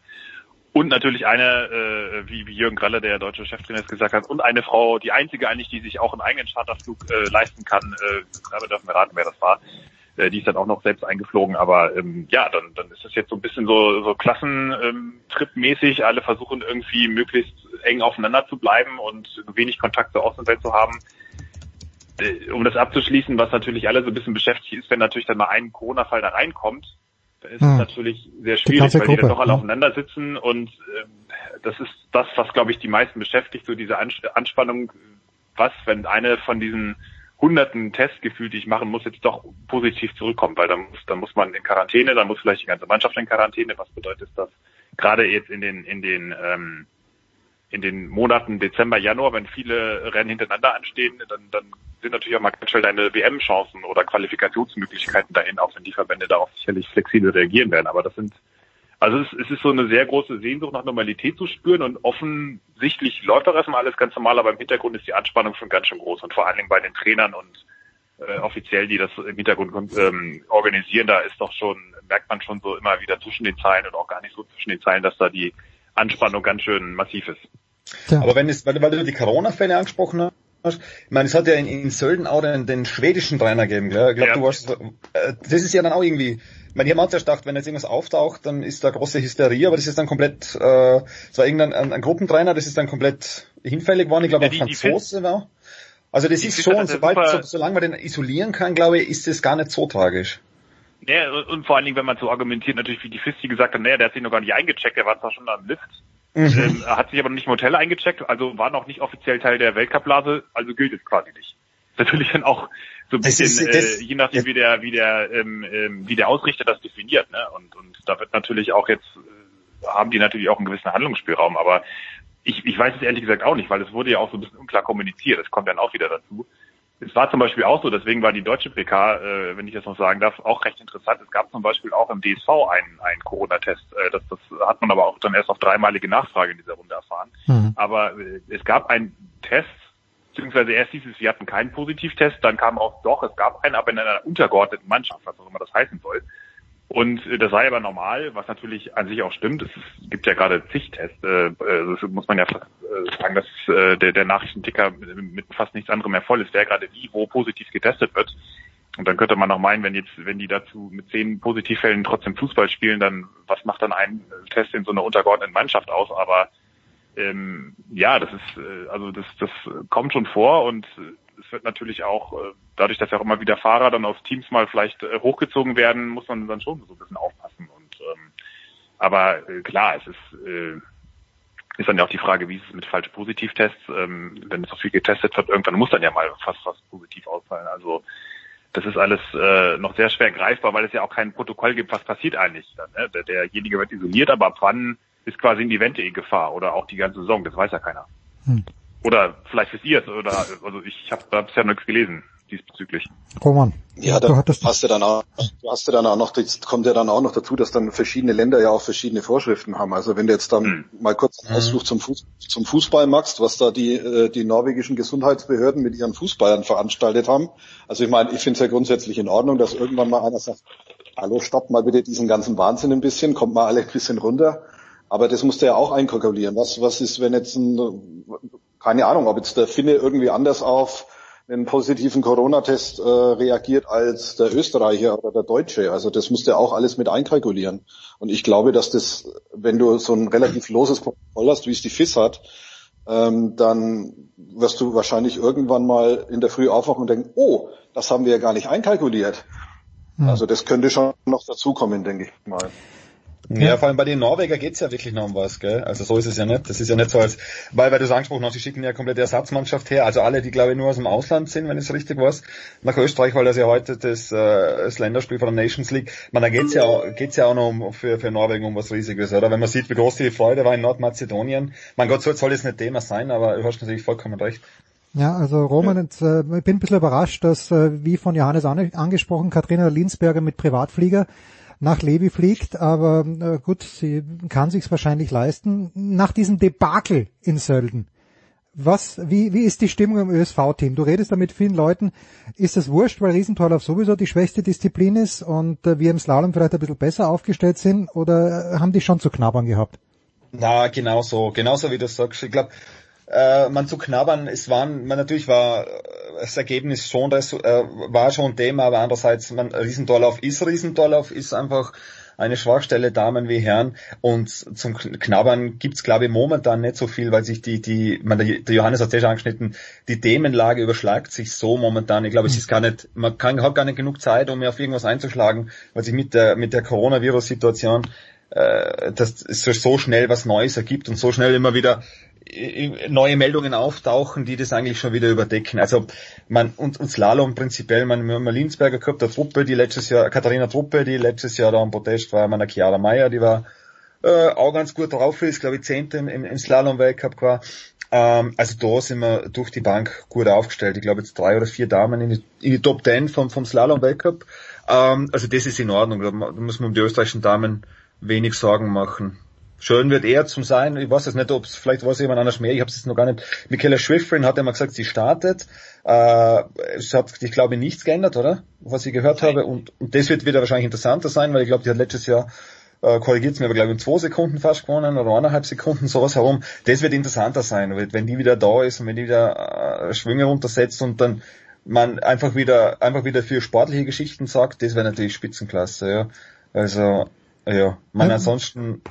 Und natürlich eine, äh, wie, wie Jürgen Gralle, der deutsche Cheftrainer, es gesagt hat, und eine Frau, die einzige eigentlich, die sich auch einen eigenen Charterflug äh, leisten kann. Äh, wir dürfen wir raten, wer das war. Äh, die ist dann auch noch selbst eingeflogen. Aber ähm, ja, dann, dann ist das jetzt so ein bisschen so, so Klassentrip-mäßig. Alle versuchen irgendwie möglichst eng aufeinander zu bleiben und wenig Kontakt zur Außenwelt zu haben. Äh, um das abzuschließen, was natürlich alle so ein bisschen beschäftigt ist, wenn natürlich dann mal ein Corona-Fall da reinkommt, dann ist
Hm.
es natürlich sehr schwierig, weil die dann doch alle
ja.
aufeinander sitzen und ähm, das ist das, was glaube ich die meisten beschäftigt, so diese Ans- Anspannung, was, wenn eine von diesen hunderten Tests gefühlt, die ich machen muss, jetzt doch positiv zurückkommt, weil dann muss, dann muss man in Quarantäne, dann muss vielleicht die ganze Mannschaft in Quarantäne. Was bedeutet das? Gerade jetzt in den, in den, ähm, in den Monaten Dezember, Januar, wenn viele Rennen hintereinander anstehen, dann, dann sind natürlich auch mal ganz schnell deine WM-Chancen oder Qualifikationsmöglichkeiten dahin, auch wenn die Verbände darauf sicherlich flexibel reagieren werden. Aber das sind, also es, es ist so eine sehr große Sehnsucht nach Normalität zu spüren und offensichtlich läuft doch erstmal alles ganz normal, aber im Hintergrund ist die Anspannung schon ganz schön groß und vor allen Dingen bei den Trainern und äh, offiziell, die das im Hintergrund ähm, organisieren, da ist doch schon, merkt man schon so immer wieder zwischen den Zeilen und auch gar nicht so zwischen den Zeilen, dass da die Anspannung ganz schön massiv ist.
Aber wenn es, weil, weil du die Corona-Fälle angesprochen hast, ich meine, es hat ja in, in Sölden auch den, den schwedischen Trainer gegeben, gell? Ich glaube,
Ja.
du warst, äh, das ist ja dann auch irgendwie, ich meine, die haben auch zuerst gedacht, wenn jetzt irgendwas auftaucht, dann ist da große Hysterie, aber das ist dann komplett, äh, es war irgendein ein, ein Gruppentrainer, das ist dann komplett hinfällig geworden, ich glaube,
Ja,
ein
die-
Franzose war. Also das ist schon,
ja
sobald, so, solange man den isolieren kann, glaube ich, ist das gar nicht so tragisch.
Ja, und- vor allen Dingen, wenn man so argumentiert, natürlich wie die Fisti gesagt hat, naja, der hat sich noch gar nicht eingecheckt, der war zwar schon am Lift,
Mhm.
ähm, hat sich aber noch nicht im Hotel eingecheckt, also war noch nicht offiziell Teil der Weltcup-Blase, also gilt es quasi nicht. Natürlich dann auch so ein bisschen,
ist- das-
äh, je nachdem, wie der, wie der, ähm, ähm, wie der Ausrichter das definiert, ne? Und, und da wird natürlich auch jetzt, äh, haben die natürlich auch einen gewissen Handlungsspielraum, aber ich, ich weiß es ehrlich gesagt auch nicht, weil es wurde ja auch so ein bisschen unklar kommuniziert, das kommt dann auch wieder dazu. Es war zum Beispiel auch so, deswegen war die deutsche PK, äh, wenn ich das noch sagen darf, auch recht interessant. Es gab zum Beispiel auch im DSV einen, einen Corona-Test. Äh, das, das hat man aber auch dann erst auf dreimalige Nachfrage in dieser Runde erfahren.
Mhm.
Aber äh, es gab einen Test, beziehungsweise erst hieß es, wir hatten keinen Positivtest, dann kam auch doch, es gab einen, aber in einer untergeordneten Mannschaft, was auch immer das heißen soll. Und äh, das sei aber normal, was natürlich an sich auch stimmt. Es gibt ja gerade zig Tests. Äh, äh, das muss man ja äh, sagen, dass der, der Nachrichtenticker mit, fast nichts anderem mehr voll ist, wer gerade wie, wo positiv getestet wird. Und dann könnte man noch meinen, wenn jetzt, wenn die dazu mit zehn Positivfällen trotzdem Fußball spielen, dann was macht dann ein Test in so einer untergeordneten Mannschaft aus? Aber ähm, ja, das ist also das das kommt schon vor und es wird natürlich auch äh, dadurch, dass ja auch immer wieder Fahrer dann aus Teams mal vielleicht äh, hochgezogen werden, muss man dann schon so ein bisschen aufpassen und ähm, aber äh, klar, es ist äh, ist dann ja auch die Frage, wie ist es mit falsch-positiv-Tests, ähm, wenn so viel getestet wird, irgendwann muss dann ja mal fast fast positiv ausfallen. Also das ist alles äh, noch sehr schwer greifbar, weil es ja auch kein Protokoll gibt, was passiert eigentlich. Dann, ne? Der- Derjenige wird isoliert, aber ab wann ist quasi ein Event in Gefahr oder auch die ganze Saison, das weiß ja keiner.
Hm.
Oder vielleicht wisst ihr es, oder also ich habe da bisher nichts gelesen diesbezüglich.
Roman,
Ja,
du
da
hattest
hast du dann auch, du hast du dann auch noch, das kommt ja dann auch noch dazu, dass dann verschiedene Länder ja auch verschiedene Vorschriften haben. Also wenn du jetzt dann mal kurz einen Ausflug zum, Fuß, zum Fußball machst, was da die, äh, die norwegischen Gesundheitsbehörden mit ihren Fußballern veranstaltet haben. Also ich meine, ich finde es ja grundsätzlich in Ordnung, dass irgendwann mal einer sagt, hallo, stoppt mal bitte diesen ganzen Wahnsinn ein bisschen, kommt mal alle ein bisschen runter. Aber das musst du ja auch einkalkulieren. Was, was ist, wenn jetzt ein, keine Ahnung, ob jetzt der Finne irgendwie anders auf einen positiven Corona-Test äh, reagiert als der Österreicher oder der Deutsche. Also das musst du ja auch alles mit einkalkulieren. Und ich glaube, dass das, wenn du so ein relativ loses Protokoll hast, wie es die FIS hat, ähm, dann wirst du wahrscheinlich irgendwann mal in der Früh aufwachen und denken, oh, das haben wir ja gar nicht einkalkuliert. Also das könnte schon noch dazukommen, denke ich mal.
Ja, vor allem bei den Norweger geht's ja wirklich noch um was, gell? Also so ist es ja nicht. Das ist ja nicht so als, weil, weil du es angesprochen hast, die schicken ja komplette Ersatzmannschaft her. Also alle, die glaube ich nur aus dem Ausland sind, wenn ich es richtig weiß, nach Österreich, weil das ja heute das, äh, das Länderspiel von der Nations League. Man, da geht's ja, auch- geht's ja auch noch um, für, für Norwegen um was Riesiges, oder? Wenn man sieht, wie groß die Freude war in Nordmazedonien. Mein Gott, so soll es nicht Thema sein, aber du hast natürlich vollkommen recht.
Ja, also Roman, jetzt, äh, ich bin ein bisschen überrascht, dass, äh, wie von Johannes an, angesprochen, Katharina Linsberger mit Privatflieger nach Levi fliegt, aber äh, gut, sie kann sich's wahrscheinlich leisten. Nach diesem Debakel in Sölden, was, wie, wie ist die Stimmung im ÖSV-Team? Du redest da mit vielen Leuten. Ist das wurscht, weil Riesentorlauf sowieso die schwächste Disziplin ist und äh, wir im Slalom vielleicht ein bisschen besser aufgestellt sind oder äh, haben die schon zu knabbern gehabt?
Na, genau so, genauso wie du sagst. Ich glaube, äh, man zu knabbern, es waren, man natürlich war äh, das Ergebnis schon, das äh, war schon Thema, aber andererseits, man, Riesendorlauf ist Riesendorlauf, ist einfach eine Schwachstelle Damen wie Herren und zum Knabbern gibt's glaube ich momentan nicht so viel, weil sich die, die, man, der Johannes hat es ja schon angeschnitten, die Themenlage überschlagt sich so momentan. Ich glaube, es ist gar nicht, man kann, hat gar nicht genug Zeit, um mir auf irgendwas einzuschlagen, weil sich mit der, mit der Coronavirus-Situation äh, dass es so schnell was Neues ergibt und so schnell immer wieder neue Meldungen auftauchen, die das eigentlich schon wieder überdecken. Also man und, und Slalom prinzipiell, man, man Linsberger gehabt, der Truppe, die letztes Jahr, Katharina Truppe, die letztes Jahr da am Protest war, man Chiara Meyer, die war äh, auch ganz gut drauf ist, glaube ich, Zehnte im, im Slalom-Weltcup war. Ähm, also da sind wir durch die Bank gut aufgestellt. Ich glaube jetzt drei oder vier Damen in die, in die Top Ten vom, vom Slalom-Weltcup. Ähm, also das ist in Ordnung. Da, da muss man um die österreichischen Damen wenig Sorgen machen. Schön wird er zum sein. Ich weiß jetzt nicht, ob es vielleicht weiß jemand anders mehr. Ich habe es jetzt noch gar nicht. Michaela Schwiffrin hat ja mal gesagt, sie startet. Äh, es hat, ich glaube, nichts geändert, oder? Was ich gehört habe. Und, und das wird wieder wahrscheinlich interessanter sein, weil ich glaube, die hat letztes Jahr äh, korrigiert mir, aber glaube ich, in zwei Sekunden fast gewonnen oder eineinhalb Sekunden, sowas herum. Das wird interessanter sein, wenn die wieder da ist und wenn die wieder äh, Schwünge runtersetzt und dann man einfach wieder einfach wieder für sportliche Geschichten sagt, das wäre natürlich Spitzenklasse, ja. Also ja, man ja. ansonsten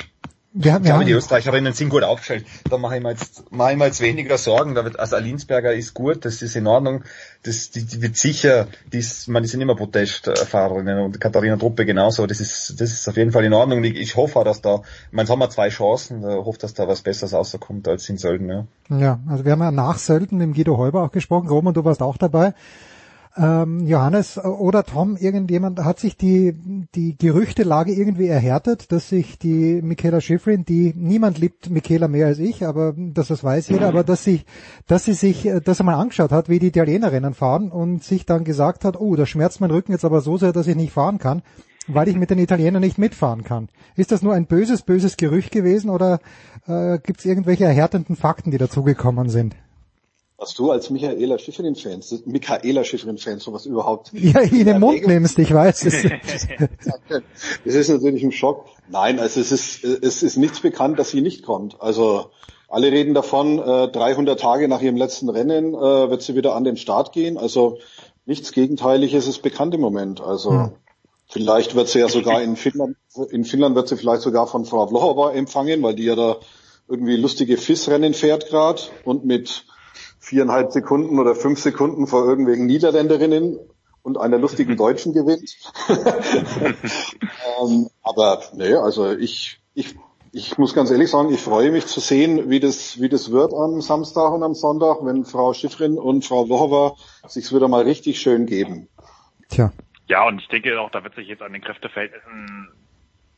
wir haben,
ich glaube, die Österreicherinnen sind gut aufgestellt. Da mache ich mir jetzt, mache ich mir jetzt weniger Sorgen. Da wird, also Alinsberger ist gut, das ist in Ordnung. Das, die, die wird sicher, die ist, man, die sind immer Protestfahrerinnen und Katharina Truppe genauso. Das ist, das ist auf jeden Fall in Ordnung. Ich, ich hoffe auch, dass da, jetzt haben wir zwei Chancen. Ich hoffe, dass da was Besseres rauskommt als in Sölden, ja.
Ja, also wir haben ja nach Sölden mit Guido Heuber auch gesprochen. Roman, du warst auch dabei. Ähm, Johannes oder Tom, irgendjemand, hat sich die, die Gerüchtelage irgendwie erhärtet, dass sich die Michaela Schifrin, die niemand liebt Michaela mehr als ich, aber das, das weiß jeder, aber dass sie, dass sie sich, dass er mal angeschaut hat, wie die Italienerinnen fahren und sich dann gesagt hat, oh, da schmerzt mein Rücken jetzt aber so sehr, dass ich nicht fahren kann, weil ich mit den Italienern nicht mitfahren kann. Ist das nur ein böses, böses Gerücht gewesen oder äh, gibt es irgendwelche erhärtenden Fakten, die dazugekommen sind?
Was du als Michaela Schifrin-Fan, Michaela Schifrin-Fan sowas überhaupt...
Ja, in den Mund nimmst, ich weiß.
Es. das ist natürlich ein Schock. Nein, also es ist, es ist nichts bekannt, dass sie nicht kommt. Also alle reden davon, äh, 300 Tage nach ihrem letzten Rennen äh, wird sie wieder an den Start gehen. Also nichts Gegenteiliges ist bekannt im Moment. Also hm. vielleicht wird sie ja sogar in Finnland, in Finnland wird sie vielleicht sogar von Frau Vlohova empfangen, weil die ja da irgendwie lustige FIS-Rennen fährt gerade und mit viereinhalb Sekunden oder fünf Sekunden vor irgendwelchen Niederländerinnen und einer lustigen Deutschen gewinnt. ähm, aber nee, also ich, ich, ich muss ganz ehrlich sagen, ich freue mich zu sehen, wie das, wie das wird am Samstag und am Sonntag, wenn Frau Schiffrin und Frau Wochowa sich's wieder mal richtig schön geben.
Tja.
Ja, und ich denke auch, da wird sich jetzt an den Kräfteverhältnissen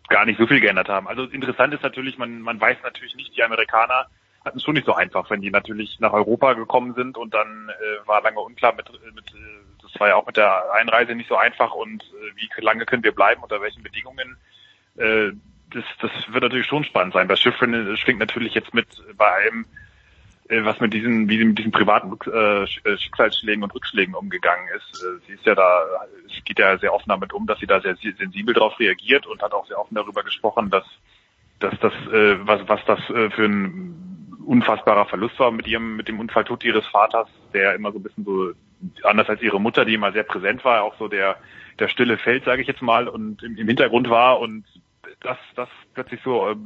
gar nicht so viel geändert haben. Also interessant ist natürlich, man, man weiß natürlich nicht, die Amerikaner hatten es schon nicht so einfach, wenn die natürlich nach Europa gekommen sind und dann äh, war lange unklar mit, mit äh, das war ja auch mit der Einreise nicht so einfach und äh, wie lange können wir bleiben, unter welchen Bedingungen. Äh, das, das wird natürlich schon spannend sein. Bei Schiffrin schwingt natürlich jetzt mit bei allem, äh, was mit diesen, wie sie mit diesen privaten äh, äh, Schicksalsschlägen und Rückschlägen umgegangen ist. Äh, sie ist ja da, es geht ja sehr offen damit um, dass sie da sehr sensibel darauf reagiert und hat auch sehr offen darüber gesprochen, dass dass das, äh, was, was das äh, für ein unfassbarer Verlust war mit ihrem, mit dem Unfalltod ihres Vaters, der immer so ein bisschen so, anders als ihre Mutter, die immer sehr präsent war, auch so der, der stille Feld, sage ich jetzt mal, und im, im Hintergrund war und das, das plötzlich so äh,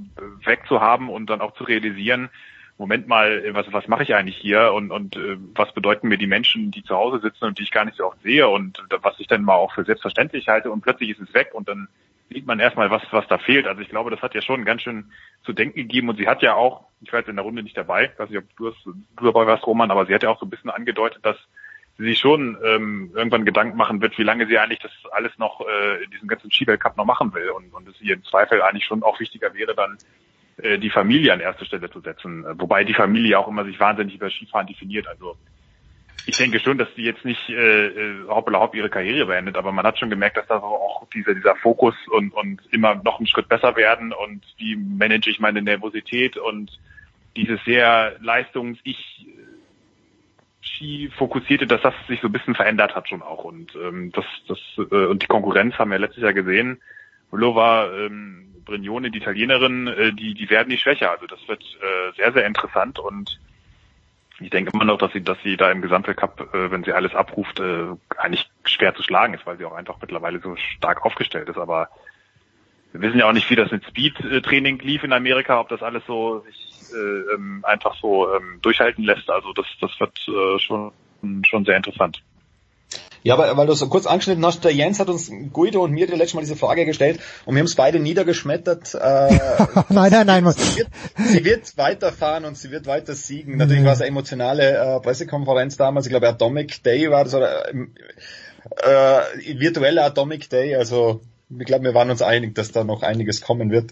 wegzuhaben und dann auch zu realisieren, Moment mal, was, was mache ich eigentlich hier? Und, und äh, was bedeuten mir die Menschen, die zu Hause sitzen und die ich gar nicht so oft sehe? Und was ich dann mal auch für selbstverständlich halte? Und plötzlich ist es weg und dann sieht man erstmal, was, was da fehlt. Also ich glaube, das hat ja schon ganz schön zu denken gegeben und sie hat ja auch, ich war jetzt in der Runde nicht dabei, ich weiß nicht, ob du, das, du dabei warst, Roman, aber sie hat ja auch so ein bisschen angedeutet, dass sie sich schon ähm, irgendwann Gedanken machen wird, wie lange sie eigentlich das alles noch äh, in diesem ganzen Skibell Cup noch machen will und, und es ihr im Zweifel eigentlich schon auch wichtiger wäre, dann äh, die Familie an erste Stelle zu setzen. Wobei die Familie auch immer sich wahnsinnig über Skifahren definiert. Also ich denke schon, dass die jetzt nicht äh, äh hoppla hopp ihre Karriere beendet, aber man hat schon gemerkt, dass da so auch dieser, dieser Fokus und, und immer noch einen Schritt besser werden und wie manage ich meine Nervosität und dieses sehr leistungs-ich fokussierte, dass das sich so ein bisschen verändert hat schon auch und ähm, das das äh, und die Konkurrenz haben wir letztes Jahr gesehen. Vlova ähm, Brignone, die Italienerin, äh, die, die werden nicht schwächer. Also das wird äh, sehr, sehr interessant und ich denke immer noch, dass sie, dass sie da im Gesamtweltcup, äh, wenn sie alles abruft, äh, eigentlich schwer zu schlagen ist, weil sie auch einfach mittlerweile so stark aufgestellt ist. Aber wir wissen ja auch nicht, wie das mit Speed-Training lief in Amerika, ob das alles so sich äh, ähm, einfach so ähm, durchhalten lässt. Also das, das wird äh, schon, schon sehr interessant.
Ja, aber weil du so kurz angeschnitten hast, der Jens hat uns Guido und mir die letzte Mal diese Frage gestellt und wir haben es beide niedergeschmettert. Äh,
nein, nein, nein.
Sie wird, sie wird weiterfahren und sie wird weiter siegen. Natürlich war es eine emotionale äh, Pressekonferenz damals. Ich glaube, Atomic Day war das oder äh, äh, virtueller Atomic Day. Also ich glaube, wir waren uns einig, dass da noch einiges kommen wird.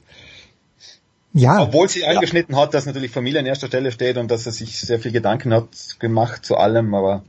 Ja.
Obwohl sie angeschnitten hat, dass natürlich Familie an erster Stelle steht und dass er sich sehr viel Gedanken hat gemacht zu allem, aber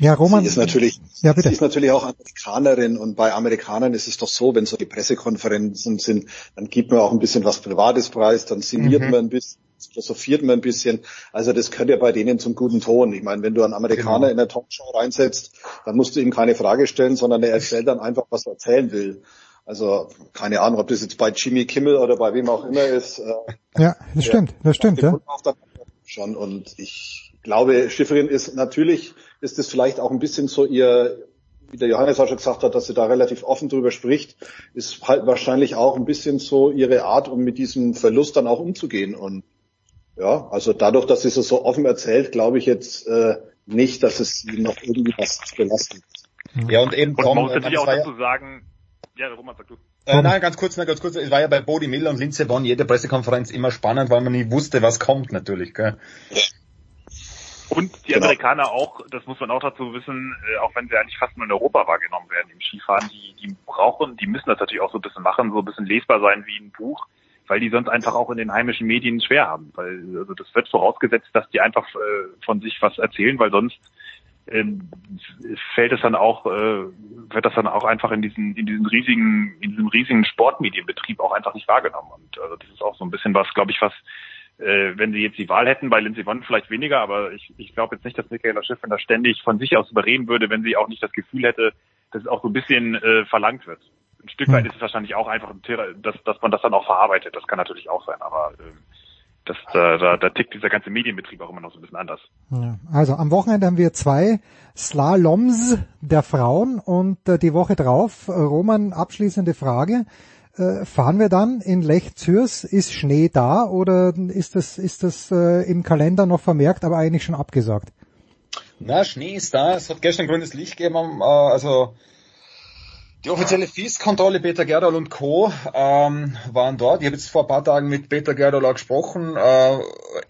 ja, Roman.
Sie ist natürlich,
ja, bitte.
sie ist natürlich auch Amerikanerin und bei Amerikanern ist es doch so, wenn so die Pressekonferenzen sind, dann gibt man auch ein bisschen was Privates preis, dann sinniert mhm. man ein bisschen, philosophiert man ein bisschen. Also das gehört ja bei denen zum guten Ton. Ich meine, wenn du einen Amerikaner genau. in eine Talkshow reinsetzt, dann musst du ihm keine Frage stellen, sondern er erzählt dann einfach, was er erzählen will. Also keine Ahnung, ob das jetzt bei Jimmy Kimmel oder bei wem auch immer ist. Äh,
ja, das stimmt, das stimmt, ja.
Schon und ich glaube, Schifferin ist natürlich ist es vielleicht auch ein bisschen so ihr, wie der Johannes auch schon gesagt hat, dass sie da relativ offen drüber spricht, ist halt wahrscheinlich auch ein bisschen so ihre Art, um mit diesem Verlust dann auch umzugehen. Und ja, also dadurch, dass sie es so offen erzählt, glaube ich jetzt äh, nicht, dass es sie noch irgendwie was belastet.
Ja, und eben
und man muss natürlich auch dazu sagen, ja, Roman, sag du.
Äh, nein, ganz kurz, na, ganz kurz. Es war ja bei Bodie Miller und Linze Bonn jede Pressekonferenz immer spannend, weil man nie wusste, was kommt natürlich. Gell?
Und die genau. Amerikaner auch, das muss man auch dazu wissen, äh, auch wenn sie eigentlich fast nur in Europa wahrgenommen werden im Skifahren, die, die brauchen, die müssen das natürlich auch so ein bisschen machen, so ein bisschen lesbar sein wie ein Buch, weil die sonst einfach auch in den heimischen Medien schwer haben. Weil also das wird vorausgesetzt, dass die einfach äh, von sich was erzählen, weil sonst ähm, fällt es dann auch, äh, wird das dann auch einfach in diesen, in diesen riesigen, in diesem riesigen Sportmedienbetrieb auch einfach nicht wahrgenommen. Und also das ist auch so ein bisschen was, glaube ich, was äh, wenn sie jetzt die Wahl hätten, bei Lindsey Vonn vielleicht weniger, aber ich, ich glaube jetzt nicht, dass Michaela Schiffrin da ständig von sich aus überreden würde, wenn sie auch nicht das Gefühl hätte, dass es auch so ein bisschen äh, verlangt wird. Ein Stück weit ist es wahrscheinlich auch einfach, dass, dass man das dann auch verarbeitet. Das kann natürlich auch sein, aber äh, das, da, da, da tickt dieser ganze Medienbetrieb auch immer noch so ein bisschen anders.
Ja, also am Wochenende haben wir zwei Slaloms der Frauen und äh, die Woche drauf, äh, Roman, abschließende Frage fahren wir dann in Lech Zürs? Ist Schnee da oder ist das, ist das äh, im Kalender noch vermerkt, aber eigentlich schon abgesagt?
Na, Schnee ist da. Es hat gestern grünes Licht gegeben. Äh, also die offizielle FIS-Kontrolle, Peter Gerdal und Co. Ähm, waren dort. Ich habe jetzt vor ein paar Tagen mit Peter Gerdal auch gesprochen, äh,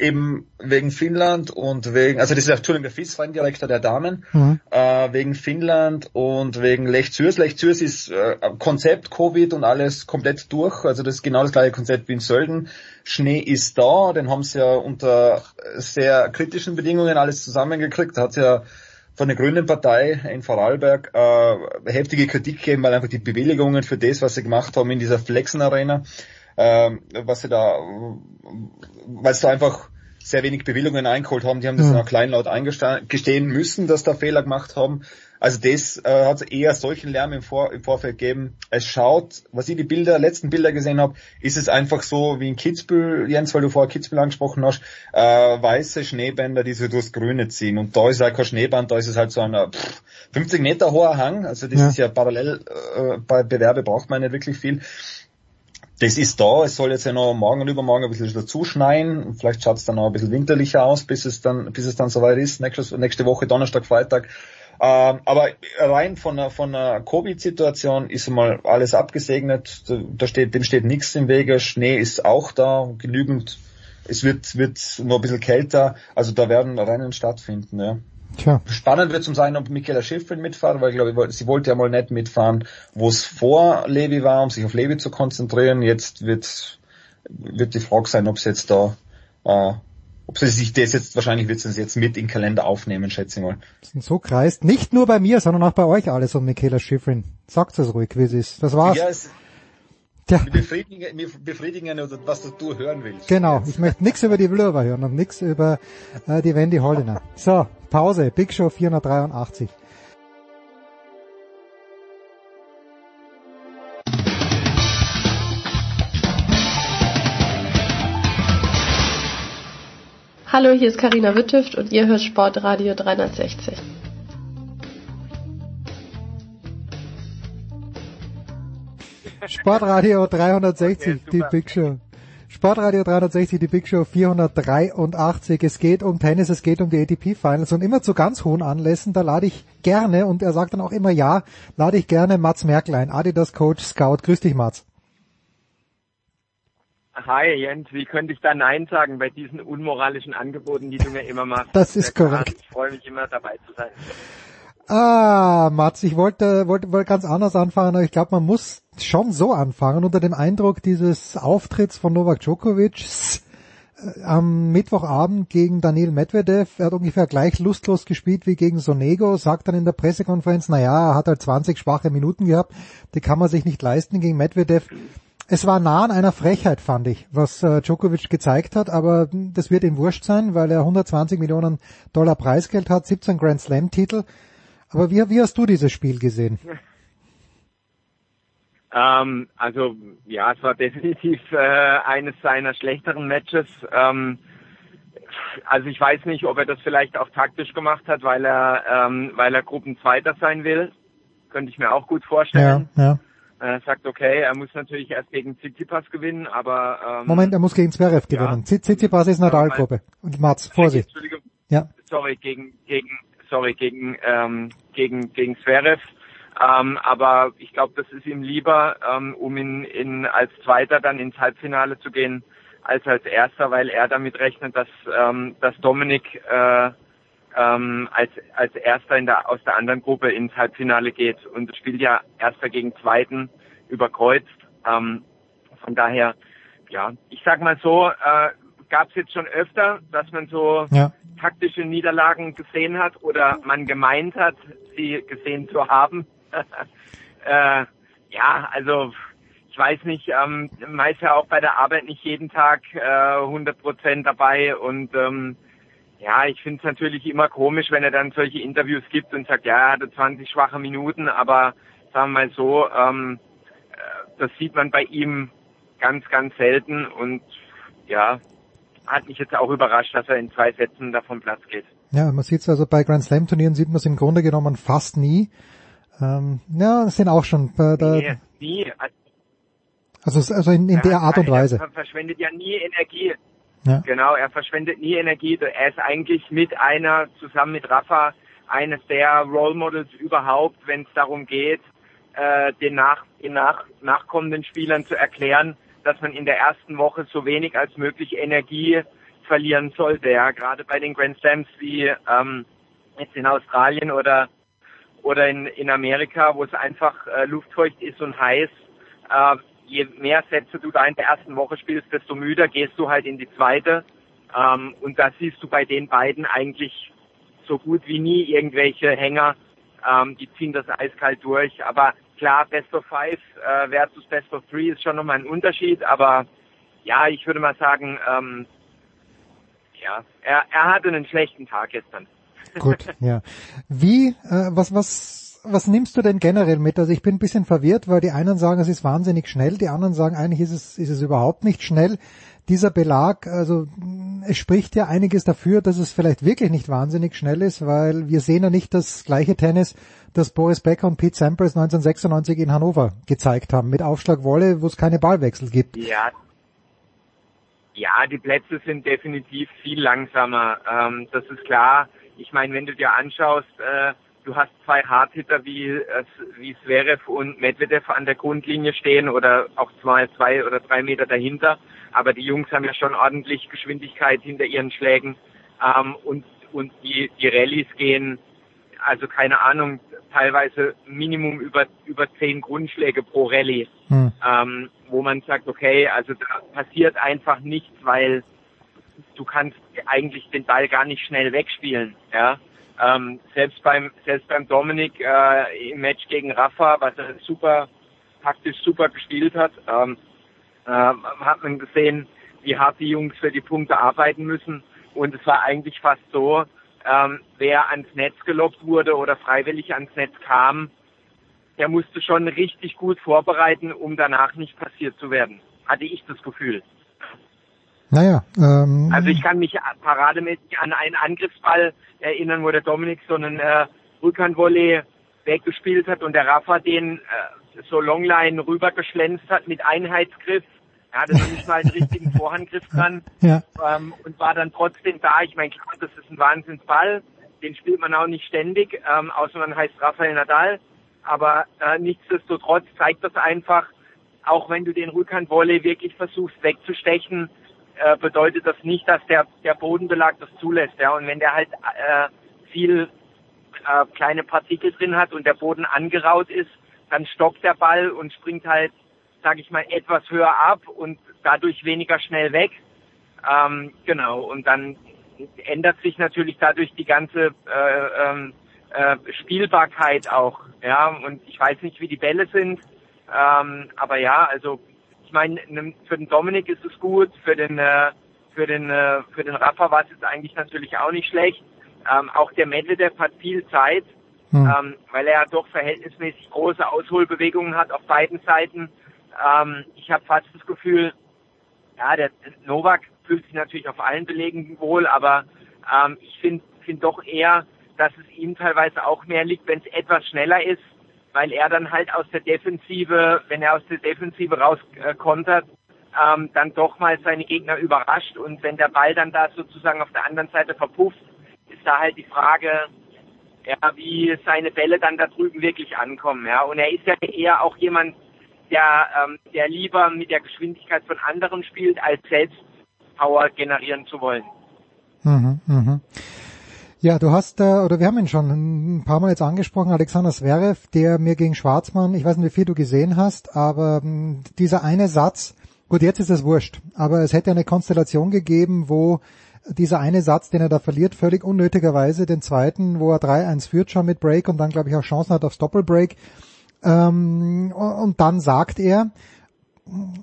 eben wegen Finnland und wegen, also das ist Entschuldigung, der FIS-Direktor der Damen, mhm. äh, wegen Finnland und wegen Lech Zürs. Lech Zürs ist äh, Konzept Covid und alles komplett durch, also das ist genau das gleiche Konzept wie in Sölden. Schnee ist da, den haben sie ja unter sehr kritischen Bedingungen alles zusammengekriegt, da hat ja von der Grünen Partei in Vorarlberg äh, heftige Kritik gegeben, weil einfach die Bewilligungen für das, was sie gemacht haben in dieser Flexen Arena, äh, was sie da, weil sie da einfach sehr wenig Bewilligungen eingeholt haben, die haben das mhm. dann auch kleinlaut eingestehen müssen, dass da Fehler gemacht haben. Also das äh, hat eher solchen Lärm im, Vor im Vorfeld gegeben. Es schaut, was ich die Bilder, letzten Bilder gesehen habe, ist es einfach so wie in Kitzbühel, Jens, weil du vorher Kitzbühel angesprochen hast, äh, weiße Schneebänder, die so durchs Grüne ziehen. Und da ist halt kein Schneeband, da ist es halt so ein pff, 50 Meter hoher Hang. Also das ja. ist ja parallel, äh, bei Bewerbe braucht man nicht wirklich viel. Das ist da, es soll jetzt ja noch morgen und übermorgen ein bisschen dazu schneien. Vielleicht schaut es dann noch ein bisschen winterlicher aus, bis es dann, bis es dann soweit ist. Nächste, nächste Woche, Donnerstag, Freitag ähm, aber rein von einer, von einer Covid-Situation ist mal alles abgesegnet. Da steht, dem steht nichts im Wege. Schnee ist auch da, genügend. Es wird, wird nur ein bisschen kälter. Also da werden Rennen stattfinden, ja. Tja. Spannend wird zum sein, ob Michaela Schiffrin mitfahren, weil ich glaube, sie wollte ja mal nicht mitfahren, wo es vor Levi war, um sich auf Levi zu konzentrieren. Jetzt wird, wird die Frage sein, ob sie jetzt da äh, ob sie sich das jetzt, wahrscheinlich wird sie das jetzt mit in den Kalender aufnehmen, schätze ich mal.
So kreist nicht nur bei mir, sondern auch bei euch alles um Michaela Schifrin. Sagt es ruhig, wie es ist. Das war's. Ja, es,
Tja. Wir befriedigen, wir befriedigen was du hören willst.
Genau, ich möchte nichts über die Blöber hören und nichts über äh, die Wendy Holliner. So, Pause, Big Show 483.
Hallo, hier ist Karina Wittüft und ihr hört Sportradio 360.
Sportradio 360, die Big Show. Sportradio 360, die Big Show 483. Es geht um Tennis, es geht um die ATP Finals und immer zu ganz hohen Anlässen, da lade ich gerne, und er sagt dann auch immer ja, lade ich gerne Mats Merkel ein, Adidas Coach Scout. Grüß dich, Mats.
Hi Jens, wie könnte ich da Nein sagen bei diesen unmoralischen Angeboten, die du mir immer machst?
Das ist korrekt.
Ich freue mich immer dabei zu sein.
Ah, Mats, ich wollte, wollte, wollte ganz anders anfangen, aber ich glaube, man muss schon so anfangen, unter dem Eindruck dieses Auftritts von Novak Djokovic äh, am Mittwochabend gegen Daniel Medvedev. Er hat ungefähr gleich lustlos gespielt wie gegen Sonego, sagt dann in der Pressekonferenz, na ja, er hat halt 20 schwache Minuten gehabt, die kann man sich nicht leisten gegen Medvedev. Es war nah an einer Frechheit, fand ich, was äh, Djokovic gezeigt hat, aber das wird ihm wurscht sein, weil er 120 Millionen Dollar Preisgeld hat, 17 Grand Slam Titel. Aber wie, wie hast du dieses Spiel gesehen?
Ähm, also ja, es war definitiv äh, eines seiner schlechteren Matches. Ähm, also ich weiß nicht, ob er das vielleicht auch taktisch gemacht hat, weil er ähm, weil er Gruppenzweiter sein will. Könnte ich mir auch gut vorstellen.
Ja, ja.
Er sagt, okay, er muss natürlich erst gegen Tsitsipas gewinnen, aber ähm,
Moment, er muss gegen Zverev gewinnen. Ja. Tsitsipas ist Nadal-Gruppe. Und Mats, Vorsicht.
Entschuldigung.
Ja.
Sorry, gegen gegen sorry gegen ähm, gegen gegen Zverev. Ähm, aber ich glaube, das ist ihm lieber, ähm, um in, in als Zweiter dann ins Halbfinale zu gehen, als als Erster, weil er damit rechnet, dass ähm, dass Dominik äh, ähm, als als Erster in der aus der anderen Gruppe ins Halbfinale geht und spielt ja Erster gegen Zweiten überkreuzt. Ähm, von daher, ja, ich sag mal so, äh, gab es jetzt schon öfter, dass man so
ja.
taktische Niederlagen gesehen hat oder man gemeint hat, sie gesehen zu haben. äh, ja, also ich weiß nicht, ähm, man ist ja auch bei der Arbeit nicht jeden Tag äh, 100 Prozent dabei und ähm, ja, ich finde es natürlich immer komisch, wenn er dann solche Interviews gibt und sagt, ja, er hatte 20 schwache Minuten, aber sagen wir mal so, ähm, äh, das sieht man bei ihm ganz, ganz selten und ja, hat mich jetzt auch überrascht, dass er in zwei Sätzen davon Platz geht.
Ja, man sieht es also bei Grand Slam Turnieren sieht man es im Grunde genommen fast nie. Ähm, ja, das sind auch schon bei der,
nee, nie.
Also, also in, in der Art und Weise.
Er verschwendet ja nie Energie.
Ja.
Genau, er verschwendet nie Energie. Er ist eigentlich mit einer, zusammen mit Rafa, eines der Role Models überhaupt, wenn es darum geht, äh, den, nach, den nach, nachkommenden Spielern zu erklären, dass man in der ersten Woche so wenig als möglich Energie verlieren sollte. Ja, gerade bei den Grand Slams wie ähm, jetzt in Australien oder oder in, in Amerika, wo es einfach äh, luftfeucht ist und heiß. Äh, je mehr Sätze du da in der ersten Woche spielst, desto müder gehst du halt in die zweite. Ähm, und da siehst du bei den beiden eigentlich so gut wie nie irgendwelche Hänger. Ähm, die ziehen das eiskalt durch. Aber klar, Best of Five äh, versus Best of Three ist schon nochmal ein Unterschied. Aber ja, ich würde mal sagen, ähm, ja, er, er hatte einen schlechten Tag gestern.
Gut, ja. Wie, äh, was, was, was nimmst du denn generell mit? Also ich bin ein bisschen verwirrt, weil die einen sagen, es ist wahnsinnig schnell, die anderen sagen, eigentlich ist es, ist es überhaupt nicht schnell. Dieser Belag, also es spricht ja einiges dafür, dass es vielleicht wirklich nicht wahnsinnig schnell ist, weil wir sehen ja nicht das gleiche Tennis, das Boris Becker und Pete Sampras 1996 in Hannover gezeigt haben, mit Aufschlagwolle, wo es keine Ballwechsel gibt.
Ja, ja, die Plätze sind definitiv viel langsamer. Ähm, das ist klar. Ich meine, wenn du dir anschaust, äh, du hast zwei Hardhitter wie, wie Zverev und Medvedev an der Grundlinie stehen oder auch zwei, zwei oder drei Meter dahinter. Aber die Jungs haben ja schon ordentlich Geschwindigkeit hinter ihren Schlägen. Ähm, und, und die, die Rallyes gehen, also keine Ahnung, teilweise Minimum über, über zehn Grundschläge pro Rallye.
Hm.
Ähm, wo man sagt, okay, also da passiert einfach nichts, weil du kannst eigentlich den Ball gar nicht schnell wegspielen. Ja, ähm, selbst beim selbst beim Dominik äh, im Match gegen Rafa, was er super taktisch super gespielt hat, ähm, äh, hat man gesehen, wie hart die Jungs für die Punkte arbeiten müssen. Und es war eigentlich fast so, ähm, wer ans Netz gelockt wurde oder freiwillig ans Netz kam, der musste schon richtig gut vorbereiten, um danach nicht passiert zu werden. Hatte ich das Gefühl.
Naja. Ähm,
also ich kann mich parademäßig an einen Angriffsball erinnern, wo der Dominik so einen äh, Rückhandvolley weggespielt hat und der Rafa den äh, so Longline rübergeschlänzt hat mit Einheitsgriff. Er hatte nicht mal einen richtigen Vorhandgriff dran
ja.
ähm, und war dann trotzdem da. Ich meine, klar, das ist ein Wahnsinnsball. Den spielt man auch nicht ständig, ähm, außer man heißt Rafael Nadal. Aber äh, nichtsdestotrotz zeigt das einfach, auch wenn du den Rückhandvolley wirklich versuchst wegzustechen, äh, bedeutet das nicht, dass der, der Bodenbelag das zulässt. Ja? Und wenn der halt äh, viel äh, kleine Partikel drin hat und der Boden angeraut ist, dann stockt der Ball und springt halt, sage ich mal, etwas höher ab und dadurch weniger schnell weg. Ähm, genau, und dann ändert sich natürlich dadurch die ganze äh, ähm, äh, Spielbarkeit auch. Ja, und ich weiß nicht, wie die Bälle sind, ähm, aber ja, also ich meine, für den Dominik ist es gut, für den äh, für den äh, für den Rafa war es jetzt eigentlich natürlich auch nicht schlecht. Ähm, auch der Medvedev hat viel Zeit, hm. ähm, weil er doch verhältnismäßig große Ausholbewegungen hat auf beiden Seiten. Ähm, ich habe fast das Gefühl, ja, der Novak fühlt sich natürlich auf allen Belegen wohl, aber ähm, ich finde find doch eher, dass es ihm teilweise auch mehr liegt, wenn es etwas schneller ist, weil er dann halt aus der Defensive, wenn er aus der Defensive rauskontert, äh, ähm, dann doch mal seine Gegner überrascht und wenn der Ball dann da sozusagen auf der anderen Seite verpufft, ist da halt die Frage, ja, wie seine Bälle dann da drüben wirklich ankommen, ja. Und er ist ja eher auch jemand, der, ähm, der lieber mit der Geschwindigkeit von anderen spielt, als selbst Power generieren zu wollen.
Mhm, mhm. Ja, du hast, äh, oder wir haben ihn schon ein paar Mal jetzt angesprochen, Alexander Zverev, der mir gegen Schwarzmann, ich weiß nicht, wie viel du gesehen hast, aber ähm, dieser eine Satz, gut, jetzt ist es wurscht, aber es hätte eine Konstellation gegeben, wo dieser eine Satz, den er da verliert, völlig unnötigerweise, den zweiten, wo er 3-1 führt schon mit Break und dann, glaube ich, auch Chancen hat aufs Doppelbreak. Ähm, und dann sagt er,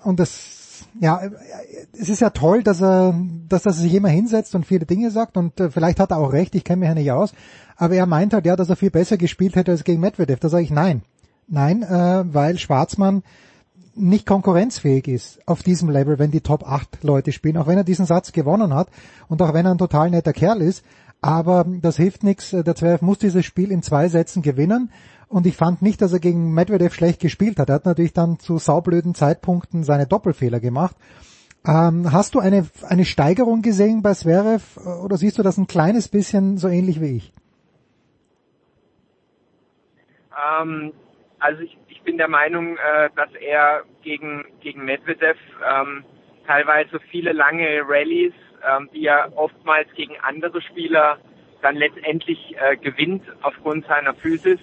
und das, ja, es ist ja toll, dass er, dass er sich immer hinsetzt und viele Dinge sagt und äh, vielleicht hat er auch recht, ich kenne mich ja nicht aus, aber er meint halt ja, dass er viel besser gespielt hätte als gegen Medvedev. Da sage ich nein. Nein, äh, weil Schwarzmann nicht konkurrenzfähig ist auf diesem Level, wenn die Top 8 Leute spielen, auch wenn er diesen Satz gewonnen hat und auch wenn er ein total netter Kerl ist, aber das hilft nichts. Der Zwerg muss dieses Spiel in zwei Sätzen gewinnen und ich fand nicht, dass er gegen Medvedev schlecht gespielt hat. Er hat natürlich dann zu saublöden Zeitpunkten seine Doppelfehler gemacht. Ähm, hast du eine, eine Steigerung gesehen bei Zverev oder siehst du das ein kleines bisschen so ähnlich wie ich?
Ähm, also ich, ich bin der Meinung, äh, dass er gegen, gegen Medvedev ähm, teilweise viele lange Rallyes, ähm, die er oftmals gegen andere Spieler dann letztendlich äh, gewinnt aufgrund seiner Physis,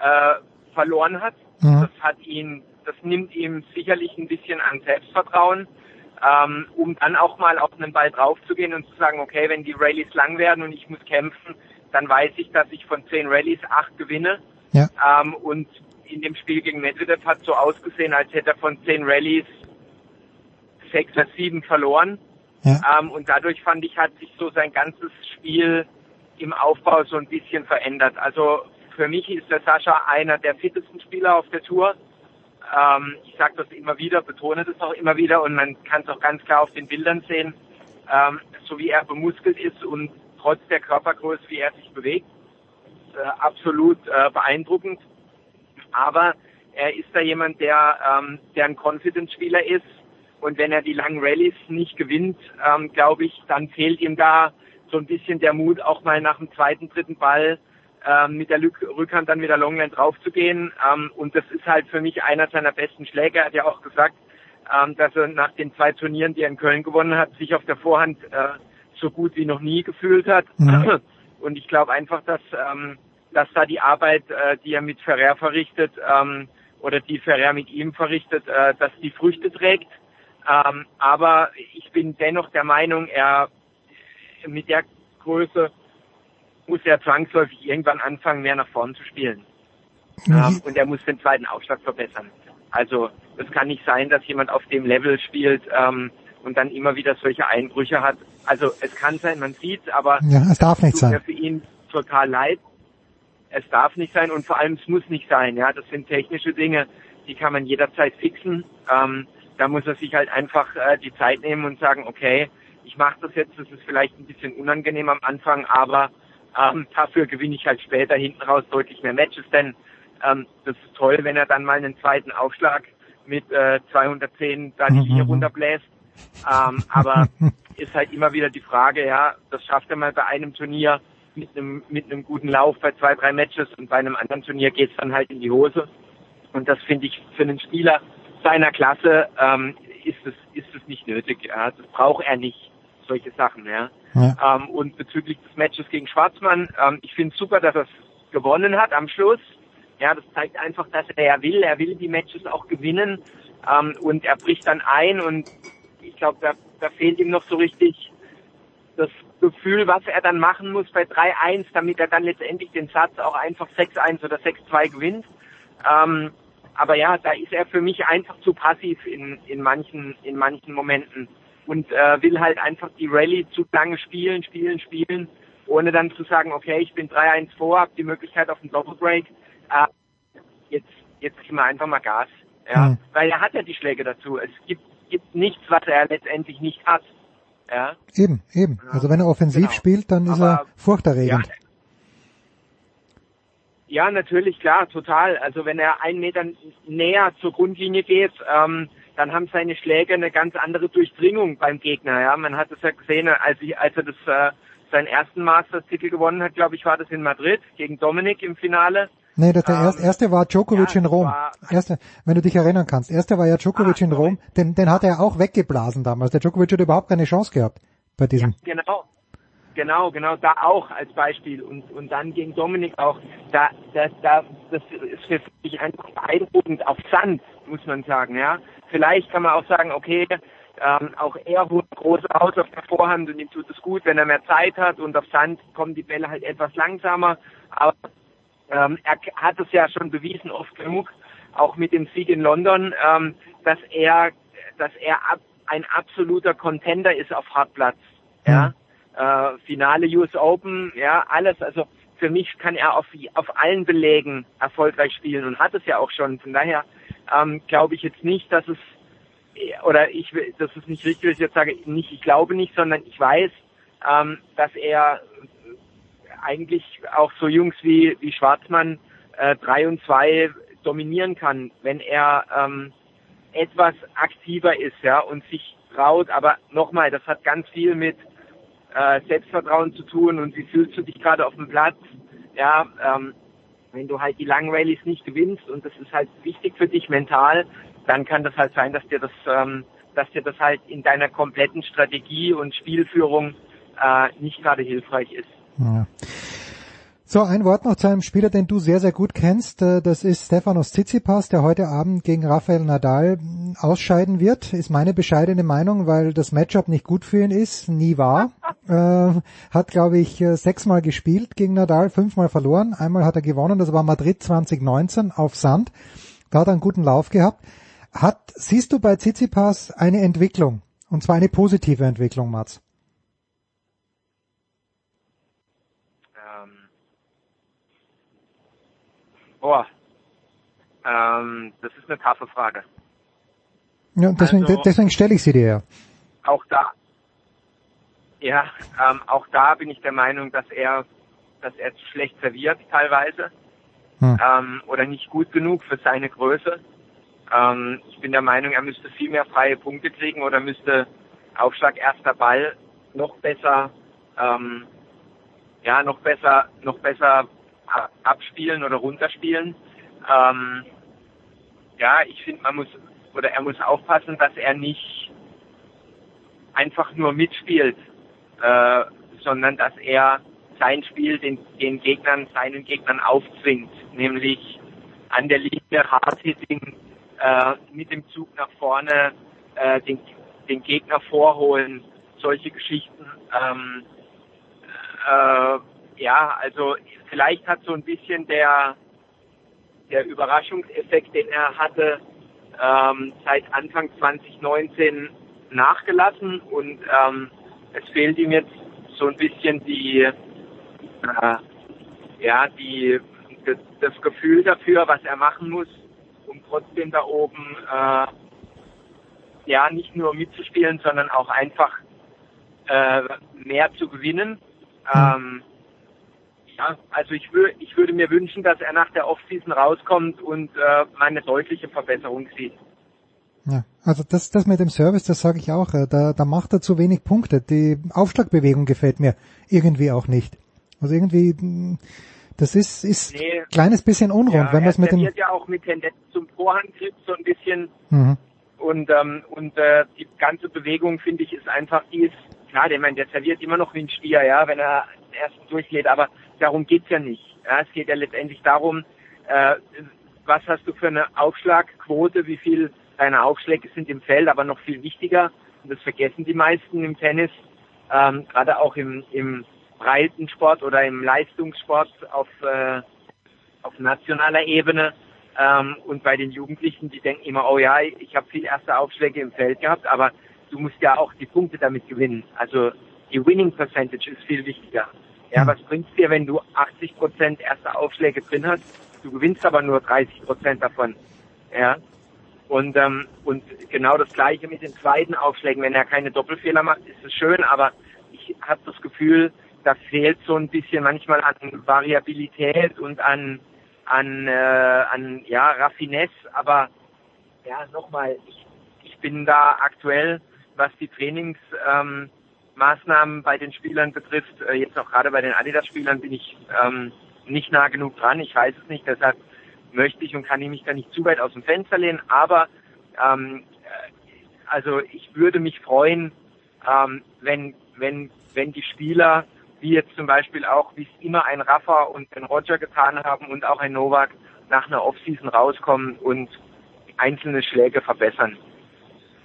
äh, verloren hat. Mhm. Das hat ihn, das nimmt ihm sicherlich ein bisschen an Selbstvertrauen, ähm, um dann auch mal auf einen Ball draufzugehen und zu sagen, okay, wenn die Rallyes lang werden und ich muss kämpfen, dann weiß ich, dass ich von zehn Rallyes acht gewinne. Ja. Ähm, und in dem Spiel gegen Medvedev hat so ausgesehen, als hätte er von zehn Rallyes sechs oder sieben verloren. Ja. Ähm, und dadurch fand ich, hat sich so sein ganzes Spiel im Aufbau so ein bisschen verändert. Also für mich ist der Sascha einer der fittesten Spieler auf der Tour. Ähm, ich sage das immer wieder, betone das auch immer wieder und man kann es auch ganz klar auf den Bildern sehen, ähm, so wie er bemuskelt ist und trotz der Körpergröße, wie er sich bewegt. Äh, absolut äh, beeindruckend aber er ist da jemand, der, ähm, der ein Confidence-Spieler ist. Und wenn er die langen Rallyes nicht gewinnt, ähm, glaube ich, dann fehlt ihm da so ein bisschen der Mut, auch mal nach dem zweiten, dritten Ball ähm, mit der Rückhand dann wieder Longline draufzugehen. Ähm, und das ist halt für mich einer seiner besten Schläge. Er hat ja auch gesagt, ähm, dass er nach den zwei Turnieren, die er in Köln gewonnen hat, sich auf der Vorhand äh, so gut wie noch nie gefühlt hat. Mhm. Und ich glaube einfach, dass ähm, dass da die Arbeit, äh, die er mit Ferrer verrichtet ähm, oder die Ferrer mit ihm verrichtet, äh, dass die Früchte trägt. Ähm, aber ich bin dennoch der Meinung, er mit der Größe muss er zwangsläufig irgendwann anfangen, mehr nach vorn zu spielen. Mhm. Ähm, und er muss den zweiten Aufschlag verbessern. Also es kann nicht sein, dass jemand auf dem Level spielt ähm, und dann immer wieder solche Einbrüche hat. Also es kann sein, man sieht aber
ja, es darf nicht sein.
für ihn total leid es darf nicht sein und vor allem es muss nicht sein. Ja, das sind technische Dinge, die kann man jederzeit fixen. Ähm, da muss er sich halt einfach äh, die Zeit nehmen und sagen, okay, ich mache das jetzt, das ist vielleicht ein bisschen unangenehm am Anfang, aber ähm, dafür gewinne ich halt später hinten raus deutlich mehr Matches, denn ähm, das ist toll, wenn er dann mal einen zweiten Aufschlag mit äh, 210 da die Linie runterbläst. Ähm, aber ist halt immer wieder die Frage, ja, das schafft er mal bei einem Turnier mit einem mit einem guten Lauf bei zwei, drei Matches und bei einem anderen Turnier geht's dann halt in die Hose. Und das finde ich für einen Spieler seiner Klasse ähm, ist es ist es nicht nötig. Ja. Das braucht er nicht solche Sachen. Ja. ja. Ähm, und bezüglich des Matches gegen Schwarzmann, ähm, ich finde super, dass er es gewonnen hat am Schluss. Ja, das zeigt einfach, dass er ja will. Er will die Matches auch gewinnen ähm, und er bricht dann ein und ich glaube, da, da fehlt ihm noch so richtig das Gefühl, was er dann machen muss bei 3-1, damit er dann letztendlich den Satz auch einfach 6-1 oder 6-2 gewinnt. Ähm, aber ja, da ist er für mich einfach zu passiv in, in manchen in manchen Momenten und äh, will halt einfach die Rallye zu lange spielen, spielen, spielen, ohne dann zu sagen, okay, ich bin 3-1 vor, habe die Möglichkeit auf einen Doppelbreak. Äh, jetzt jetzt geben wir einfach mal Gas. Ja, mhm. weil er hat ja die Schläge dazu. Es gibt gibt nichts, was er letztendlich nicht hat. Ja.
Eben, eben. Also wenn er offensiv genau. spielt, dann ist Aber, er furchterregend.
Ja, ja, natürlich, klar, total. Also wenn er einen Meter näher zur Grundlinie geht, ähm, dann haben seine Schläge eine ganz andere Durchdringung beim Gegner. Ja, man hat es ja gesehen, als, ich, als er das äh, seinen ersten Masters-Titel gewonnen hat, glaube ich, war das in Madrid gegen Dominik im Finale.
Nee, das der ähm, erste, erste war Djokovic ja, in Rom. Erste, wenn du dich erinnern kannst. Erste war ja Djokovic ah, in Rom. Den, den hat er auch weggeblasen damals. Der Djokovic hat überhaupt keine Chance gehabt bei diesem.
Ja, genau. Genau, genau, da auch als Beispiel und, und dann gegen Dominik auch. Da, da, da, das ist für mich einfach beeindruckend auf Sand, muss man sagen, ja. Vielleicht kann man auch sagen, okay, ähm, auch er holt große aus auf der Vorhand und ihm tut es gut, wenn er mehr Zeit hat und auf Sand kommen die Bälle halt etwas langsamer. Aber ähm, er hat es ja schon bewiesen oft genug, auch mit dem Sieg in London, ähm, dass er, dass er ab, ein absoluter Contender ist auf Hartplatz. Ja. Äh, Finale US Open, ja, alles. Also für mich kann er auf, auf allen Belegen erfolgreich spielen und hat es ja auch schon. Von daher ähm, glaube ich jetzt nicht, dass es oder ich das ist nicht richtig, dass ich jetzt sage, nicht ich glaube nicht, sondern ich weiß, ähm, dass er eigentlich auch so Jungs wie, wie Schwarzmann äh, 3 und 2 dominieren kann, wenn er ähm, etwas aktiver ist, ja, und sich traut. Aber nochmal, das hat ganz viel mit äh, Selbstvertrauen zu tun und wie fühlst du dich gerade auf dem Platz, ja, ähm, wenn du halt die langen Rallyes nicht gewinnst und das ist halt wichtig für dich mental, dann kann das halt sein, dass dir das, ähm, dass dir das halt in deiner kompletten Strategie und Spielführung äh, nicht gerade hilfreich ist.
Ja. So, ein Wort noch zu einem Spieler, den du sehr, sehr gut kennst. Äh, das ist Stefanos Tsitsipas, der heute Abend gegen Rafael Nadal hm, ausscheiden wird. Ist meine bescheidene Meinung, weil das Matchup nicht gut für ihn ist, nie war. Äh, hat, glaube ich, äh, sechsmal gespielt gegen Nadal, fünfmal verloren. Einmal hat er gewonnen, das war Madrid 2019 auf Sand. Da hat er einen guten Lauf gehabt. Hat, siehst du bei Tsitsipas eine Entwicklung? Und zwar eine positive Entwicklung, Mats?
Boah, ähm, das ist eine taffe Frage.
Ja, deswegen, also, deswegen stelle ich sie dir ja.
Auch da, ja, ähm, auch da bin ich der Meinung, dass er, dass er schlecht serviert teilweise hm. ähm, oder nicht gut genug für seine Größe. Ähm, ich bin der Meinung, er müsste viel mehr freie Punkte kriegen oder müsste Aufschlag erster Ball noch besser, ähm, ja, noch besser, noch besser abspielen oder runterspielen. Ähm, ja, ich finde, man muss oder er muss aufpassen, dass er nicht einfach nur mitspielt, äh, sondern dass er sein Spiel den, den Gegnern, seinen Gegnern aufzwingt, nämlich an der Linie Hard-Hitting, äh, mit dem Zug nach vorne, äh, den, den Gegner vorholen, solche Geschichten. Ähm, äh, ja, also vielleicht hat so ein bisschen der, der Überraschungseffekt, den er hatte, ähm, seit Anfang 2019 nachgelassen und ähm, es fehlt ihm jetzt so ein bisschen die, äh, ja, die, das, das, Gefühl dafür, was er machen muss, um trotzdem da oben äh, ja nicht nur mitzuspielen, sondern auch einfach äh, mehr zu gewinnen. Ähm, ja, also ich, würde ich würde mir wünschen, dass er nach der Offseason rauskommt und äh, meine deutliche Verbesserung sieht.
Ja, also das, das mit dem Service, das sage ich auch, äh, da, da macht er zu wenig Punkte. Die Aufschlagbewegung gefällt mir irgendwie auch nicht. Also irgendwie, mm, das ist, ist
Nee.
kleines bisschen unrund,
ja,
wenn man es mit dem,
ja auch mit Tendenz zum Vorhandgriff so ein bisschen
mhm.
und ähm, und äh, die ganze Bewegung finde ich ist einfach die ist klar, der, mein, der serviert immer noch wie ein Stier, ja, wenn er erst durchgeht, aber darum geht's ja nicht. Ja, es geht ja letztendlich darum, äh, was hast du für eine Aufschlagquote, wie viel deine Aufschläge sind im Feld, aber noch viel wichtiger, und das vergessen die meisten im Tennis, ähm, gerade auch im, im Breitensport oder im Leistungssport auf, äh, auf nationaler Ebene. Ähm, und bei den Jugendlichen, die denken immer, oh ja, ich habe viel erste Aufschläge im Feld gehabt, aber du musst ja auch die Punkte damit gewinnen. Also die Winning Percentage ist viel wichtiger. Ja, was bringt's dir, wenn du 80 Prozent erste Aufschläge drin hast? Du gewinnst aber nur 30 Prozent davon. Ja. Und, ähm, und genau das gleiche mit den zweiten Aufschlägen. Wenn er keine Doppelfehler macht, ist es schön, aber ich habe das Gefühl, da fehlt so ein bisschen manchmal an Variabilität und an an, äh, an ja, Raffinesse, aber ja, nochmal, ich, ich bin da aktuell, was die Trainingsmaßnahmen ähm, Maßnahmen bei den Spielern betrifft, äh, jetzt auch gerade bei den Adidas-Spielern bin ich ähm, nicht nah genug dran, ich weiß es nicht, deshalb möchte ich und kann ich mich da nicht zu weit aus dem Fenster lehnen, aber ähm, äh, also ich würde mich freuen, ähm, wenn, wenn, wenn die Spieler, wie jetzt zum Beispiel auch, wie es immer ein Rafa und ein Roger getan haben und auch ein Novak nach einer Offseason rauskommen und einzelne Schläge verbessern.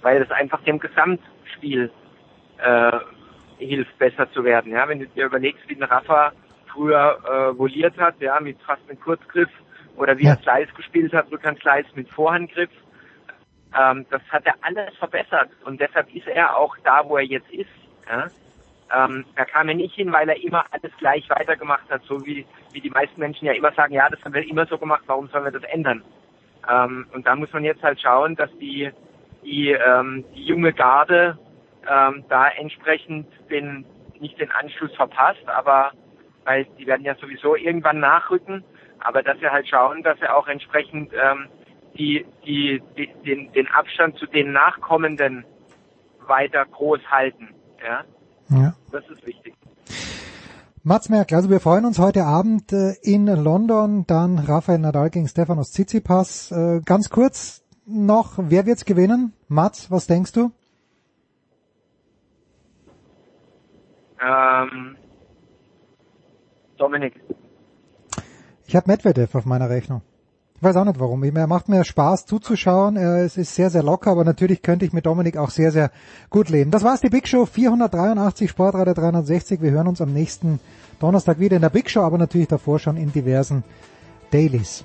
Weil das einfach dem Gesamtspiel äh, hilft, besser zu werden. Ja, wenn du dir überlegst, wie ein Rafa früher äh, voliert hat, ja, mit fast einem Kurzgriff oder wie er Slice gespielt hat, Rückhand Slice mit Vorhandgriff, ähm, das hat er alles verbessert und deshalb ist er auch da, wo er jetzt ist. Ja? Ähm, da kam er nicht hin, weil er immer alles gleich weitergemacht hat, so wie, wie die meisten Menschen ja immer sagen, ja, das haben wir immer so gemacht, warum sollen wir das ändern? Ähm, und da muss man jetzt halt schauen, dass die, die, ähm, die junge Garde ähm, da entsprechend den, nicht den Anschluss verpasst, aber weil die werden ja sowieso irgendwann nachrücken, aber dass wir halt schauen, dass wir auch entsprechend ähm, die, die, die, den, den Abstand zu den Nachkommenden weiter groß halten. Ja?
Ja.
Das ist wichtig.
Mats Merkel, also wir freuen uns heute Abend äh, in London, dann Rafael Nadal gegen Stefanos Tsitsipas. Äh, ganz kurz noch, wer wird's gewinnen? Mats, was denkst du?
Ähm, Dominik.
Ich habe Medvedev auf meiner Rechnung. Ich weiß auch nicht warum. Er macht mir Spaß zuzuschauen. Es ist sehr, sehr locker, aber natürlich könnte ich mit Dominik auch sehr, sehr gut leben. Das war's, die Big Show 483, Sportradio 360. Wir hören uns am nächsten Donnerstag wieder in der Big Show, aber natürlich davor schon in diversen Dailies.